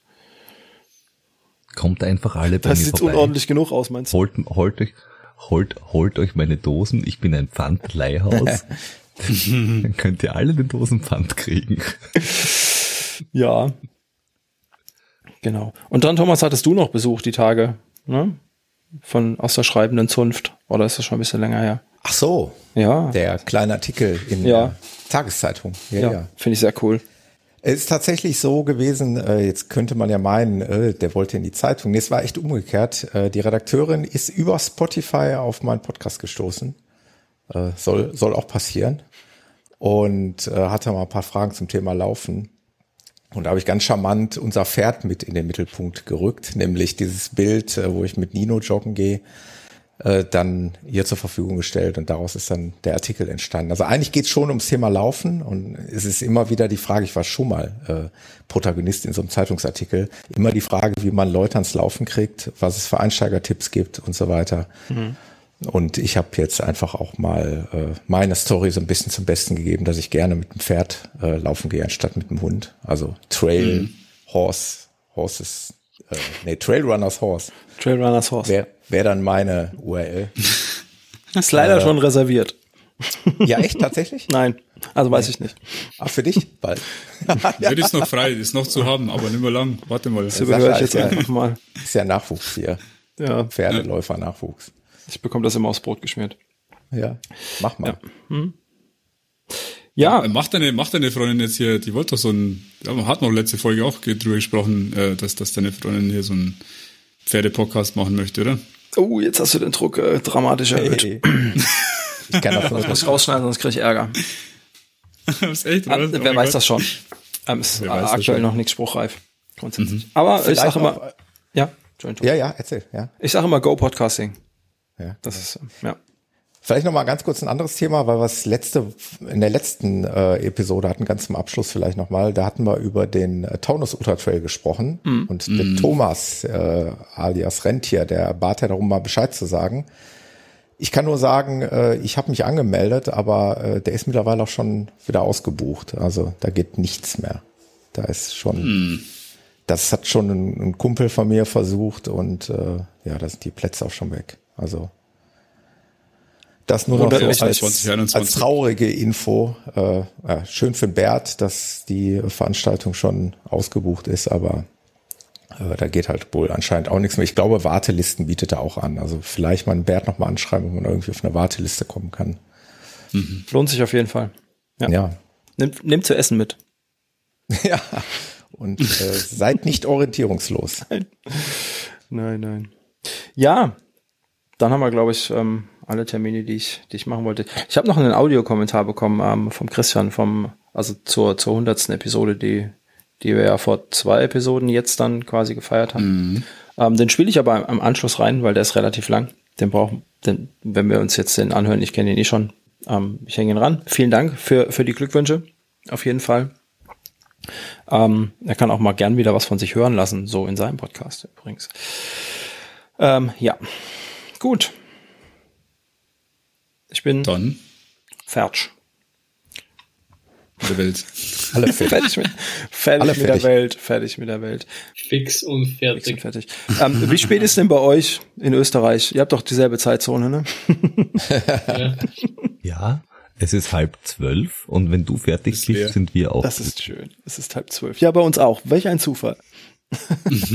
Kommt einfach alle bei das mir sieht vorbei. unordentlich genug aus, meinst du? Holt, holt euch, holt, holt euch meine Dosen. Ich bin ein Pfandleihhaus. Dann könnt ihr alle den Dosen Pfand kriegen. ja. Genau. Und dann, Thomas, hattest du noch Besuch die Tage, ne? Von aus der schreibenden Zunft. Oder ist das schon ein bisschen länger her? Ach so. Ja. Der kleine Artikel in ja. der Tageszeitung. Ja, ja. ja. finde ich sehr cool. Es ist tatsächlich so gewesen, äh, jetzt könnte man ja meinen, äh, der wollte in die Zeitung. Nee, es war echt umgekehrt. Äh, die Redakteurin ist über Spotify auf meinen Podcast gestoßen. Soll, soll auch passieren. Und hatte mal ein paar Fragen zum Thema Laufen. Und da habe ich ganz charmant unser Pferd mit in den Mittelpunkt gerückt, nämlich dieses Bild, wo ich mit Nino joggen gehe äh, dann ihr zur Verfügung gestellt und daraus ist dann der Artikel entstanden. Also eigentlich geht es schon ums Thema Laufen und es ist immer wieder die Frage, ich war schon mal äh, Protagonist in so einem Zeitungsartikel, immer die Frage, wie man Leute ans Laufen kriegt, was es für Einsteigertipps gibt und so weiter. Mhm. Und ich habe jetzt einfach auch mal äh, meine Story so ein bisschen zum Besten gegeben, dass ich gerne mit dem Pferd äh, laufen gehe, anstatt mit dem Hund. Also Trail, mhm. Horse, Horses, äh, nee, Trailrunners Horse. Trailrunners Horse. Wäre wär dann meine URL. ist leider äh, schon reserviert. Ja, echt, tatsächlich? Nein, also weiß ich nicht. Ach, für dich bald. ja, die ist noch frei, ist noch zu haben, aber nicht mehr lang. Warte mal. Das überhöre ich jetzt ja, einfach mal. Ist ja Nachwuchs hier. Ja. Pferdeläufer Nachwuchs. Ich bekomme das immer aufs Brot geschmiert. Ja, mach mal. Ja. Hm. Ja. Äh, macht deine, macht deine Freundin jetzt hier, die wollte doch so ein, ja, man hat noch letzte Folge auch drüber gesprochen, äh, dass, dass deine Freundin hier so ein Pferdepodcast machen möchte, oder? Oh, jetzt hast du den Druck äh, dramatisch erhöht. Hey. ich kann das muss rausschneiden, sonst kriege ich Ärger. ist echt, ah, wer oh weiß Gott. das schon. Ähm, ist aktuell noch nicht spruchreif. Grundsätzlich. Mhm. Aber Vielleicht ich sage immer, ja, ja, ja, erzähl, ja. Ich sage immer Go Podcasting. Ja. Das ist, ja. Vielleicht noch mal ganz kurz ein anderes Thema, weil was letzte in der letzten äh, Episode hatten, ganz zum Abschluss vielleicht noch mal, da hatten wir über den äh, Taunus Ultra Trail gesprochen mm. und mm. der Thomas äh, alias Rentier, der bat ja darum mal Bescheid zu sagen. Ich kann nur sagen, äh, ich habe mich angemeldet, aber äh, der ist mittlerweile auch schon wieder ausgebucht. Also da geht nichts mehr. Da ist schon, mm. das hat schon ein, ein, Kumpel von mir versucht und äh, ja, da sind die Plätze auch schon weg. Also das nur noch so als, als, traurige Info. Äh, ja, schön für Bert, dass die Veranstaltung schon ausgebucht ist, aber äh, da geht halt wohl anscheinend auch nichts mehr. Ich glaube, Wartelisten bietet er auch an. Also vielleicht mal einen Bert nochmal anschreiben, ob man irgendwie auf eine Warteliste kommen kann. Mhm. Lohnt sich auf jeden Fall. Ja. ja. Nimmt, nimmt zu essen mit. ja. Und äh, seid nicht orientierungslos. Nein. nein, nein. Ja, dann haben wir, glaube ich, ähm, alle Termine, die ich, die ich machen wollte. Ich habe noch einen Audiokommentar bekommen ähm, vom Christian, vom, also zur, zur hundertsten Episode, die, die wir ja vor zwei Episoden jetzt dann quasi gefeiert haben. Mhm. Ähm, den spiele ich aber am Anschluss rein, weil der ist relativ lang. Den brauchen, den, wenn wir uns jetzt den anhören, ich kenne ihn eh schon. Ähm, ich hänge ihn ran. Vielen Dank für, für die Glückwünsche. Auf jeden Fall. Ähm, er kann auch mal gern wieder was von sich hören lassen, so in seinem Podcast übrigens. Ähm, ja, gut. Ich bin Dann. fertig. Mit der Welt. Alle fertig mit, fertig Alle mit fertig. der Welt. Fertig mit der Welt. Fix und fertig. Fix und fertig. Ähm, wie spät ist denn bei euch in Österreich? Ihr habt doch dieselbe Zeitzone, ne? ja. ja. Es ist halb zwölf und wenn du fertig bist, sind wir auch. Das ist schön. Es ist halb zwölf. Ja, bei uns auch. Welch ein Zufall. das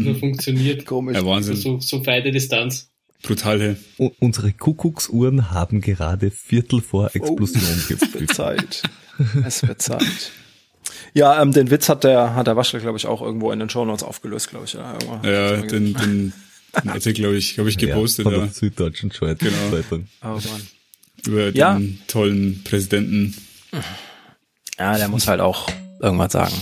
nur funktioniert. Komisch. Ja, Wahnsinn. So, so feine Distanz. Brutal, hey. U unsere Kuckucksuhren haben gerade Viertel vor Explosion Es wird gespielt. Zeit. Es wird Zeit. Ja, ähm, den Witz hat der, hat der Waschel, glaube ich, auch irgendwo in den Shownotes aufgelöst, glaube ich. Ja, irgendwo. Ja, den, den, den Artikel, glaube ich, habe ich gepostet, ja, ja, von der Süddeutschen Schweiz- Genau. Zeitung. Oh Mann. über Ja. den tollen Präsidenten. Ja, der muss halt auch irgendwas sagen.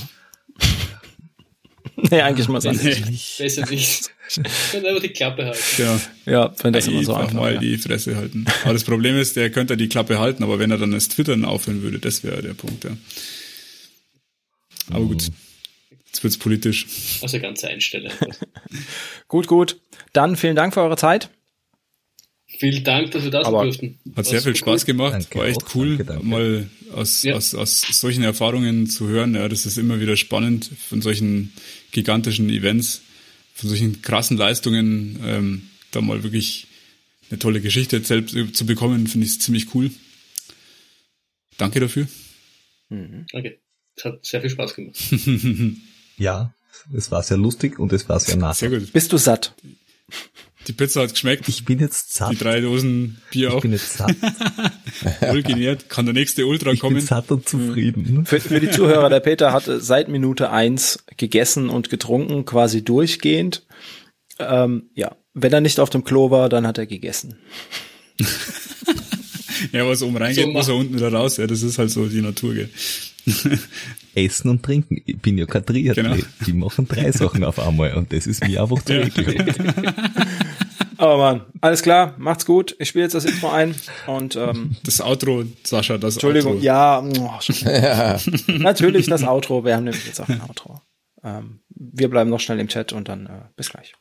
nee, eigentlich muss er nicht. Besser nicht. Kann einfach die Klappe halten. Ja, Ja, wenn das immer so einfach mal ja. die Fresse halten. Aber das Problem ist, der könnte die Klappe halten, aber wenn er dann das Twittern aufhören würde, das wäre der Punkt, ja. Aber gut, jetzt wird's politisch. Also ganz einstellen. Gut, gut. Dann vielen Dank für eure Zeit. Vielen Dank, dass wir da sein Aber durften. Hat sehr viel Spaß gemacht, Danke war echt auch, cool, danke, danke. mal aus, Ja. aus, aus solchen Erfahrungen zu hören. Ja, das ist immer wieder spannend von solchen gigantischen Events, von solchen krassen Leistungen, ähm, da mal wirklich eine tolle Geschichte erzählt zu bekommen, finde ich ziemlich cool. Danke dafür. Danke. Es hat sehr viel Spaß gemacht. Ja, es war sehr lustig und es war sehr nah. Sehr gut. Bist du satt? Die Pizza hat geschmeckt. Ich bin jetzt satt. Die drei Dosen Bier ich auch bin jetzt satt. wohl genährt. Kann der nächste Ultra Ich bin kommen? satt und zufrieden. Für, für die Zuhörer, der Peter hatte seit Minute eins gegessen und getrunken, quasi durchgehend. Ähm, ja, wenn er nicht auf dem Klo war, dann hat er gegessen. Ja, was oben reingeht, So muss er unten wieder raus. Ja, das ist halt so die Natur, gell. Essen und trinken. Ich bin ja kein Triathlet. Genau. Die machen drei Sachen auf einmal und das ist mir einfach zu Ja. Aber Mann, alles klar, macht's gut. Ich spiele jetzt das Intro ein und ähm, Das Outro, Sascha, das Entschuldigung, Outro. ja, oh, schon- natürlich das Outro. Wir haben nämlich jetzt auch ein Outro. Ähm, wir bleiben noch schnell im Chat und dann äh, bis gleich.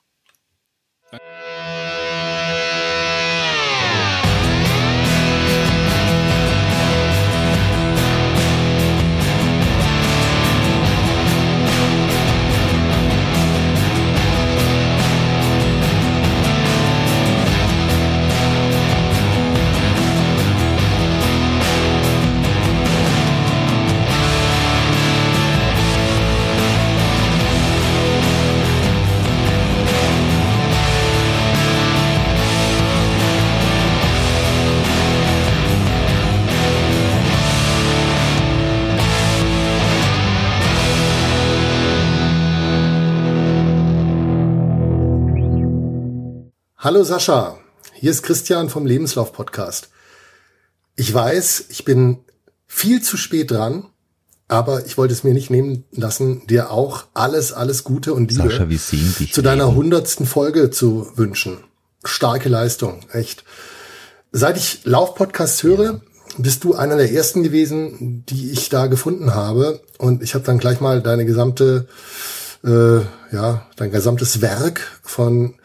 Hallo Sascha, hier ist Christian vom Lebenslauf Podcast. Ich weiß, ich bin viel zu spät dran, aber ich wollte es mir nicht nehmen lassen, dir auch alles, alles Gute und Liebe Sascha, zu deiner hundertsten Folge zu wünschen. Starke Leistung, echt. Seit ich Lauf-Podcasts höre, bist du einer der ersten gewesen, die ich da gefunden habe. Und ich habe dann gleich mal deine gesamte, äh, ja, dein gesamtes Werk von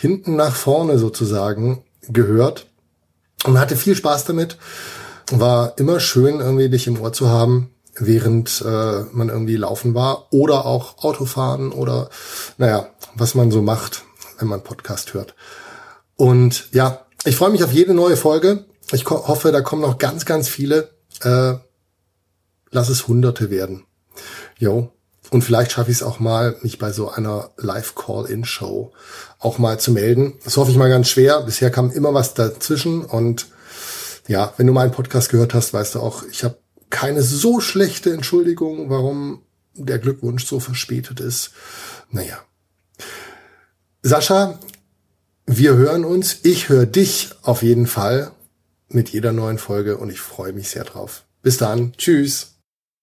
hinten nach vorne sozusagen gehört und hatte viel Spaß damit. War immer schön, irgendwie dich im Ohr zu haben, während äh, man irgendwie laufen war oder auch Autofahren oder naja, was man so macht, wenn man Podcast hört. Und ja, ich freue mich auf jede neue Folge. Ich hoffe, da kommen noch ganz, ganz viele. Äh, lass es Hunderte werden. Jo. Und vielleicht schaffe ich es auch mal, mich bei so einer Live-Call-In-Show auch mal zu melden. Das hoffe ich mal ganz schwer. Bisher kam immer was dazwischen. Und ja, wenn du meinen Podcast gehört hast, weißt du auch, ich habe keine so schlechte Entschuldigung, warum der Glückwunsch so verspätet ist. Naja. Sascha, wir hören uns. Ich höre dich auf jeden Fall mit jeder neuen Folge und ich freue mich sehr drauf. Bis dann. Tschüss.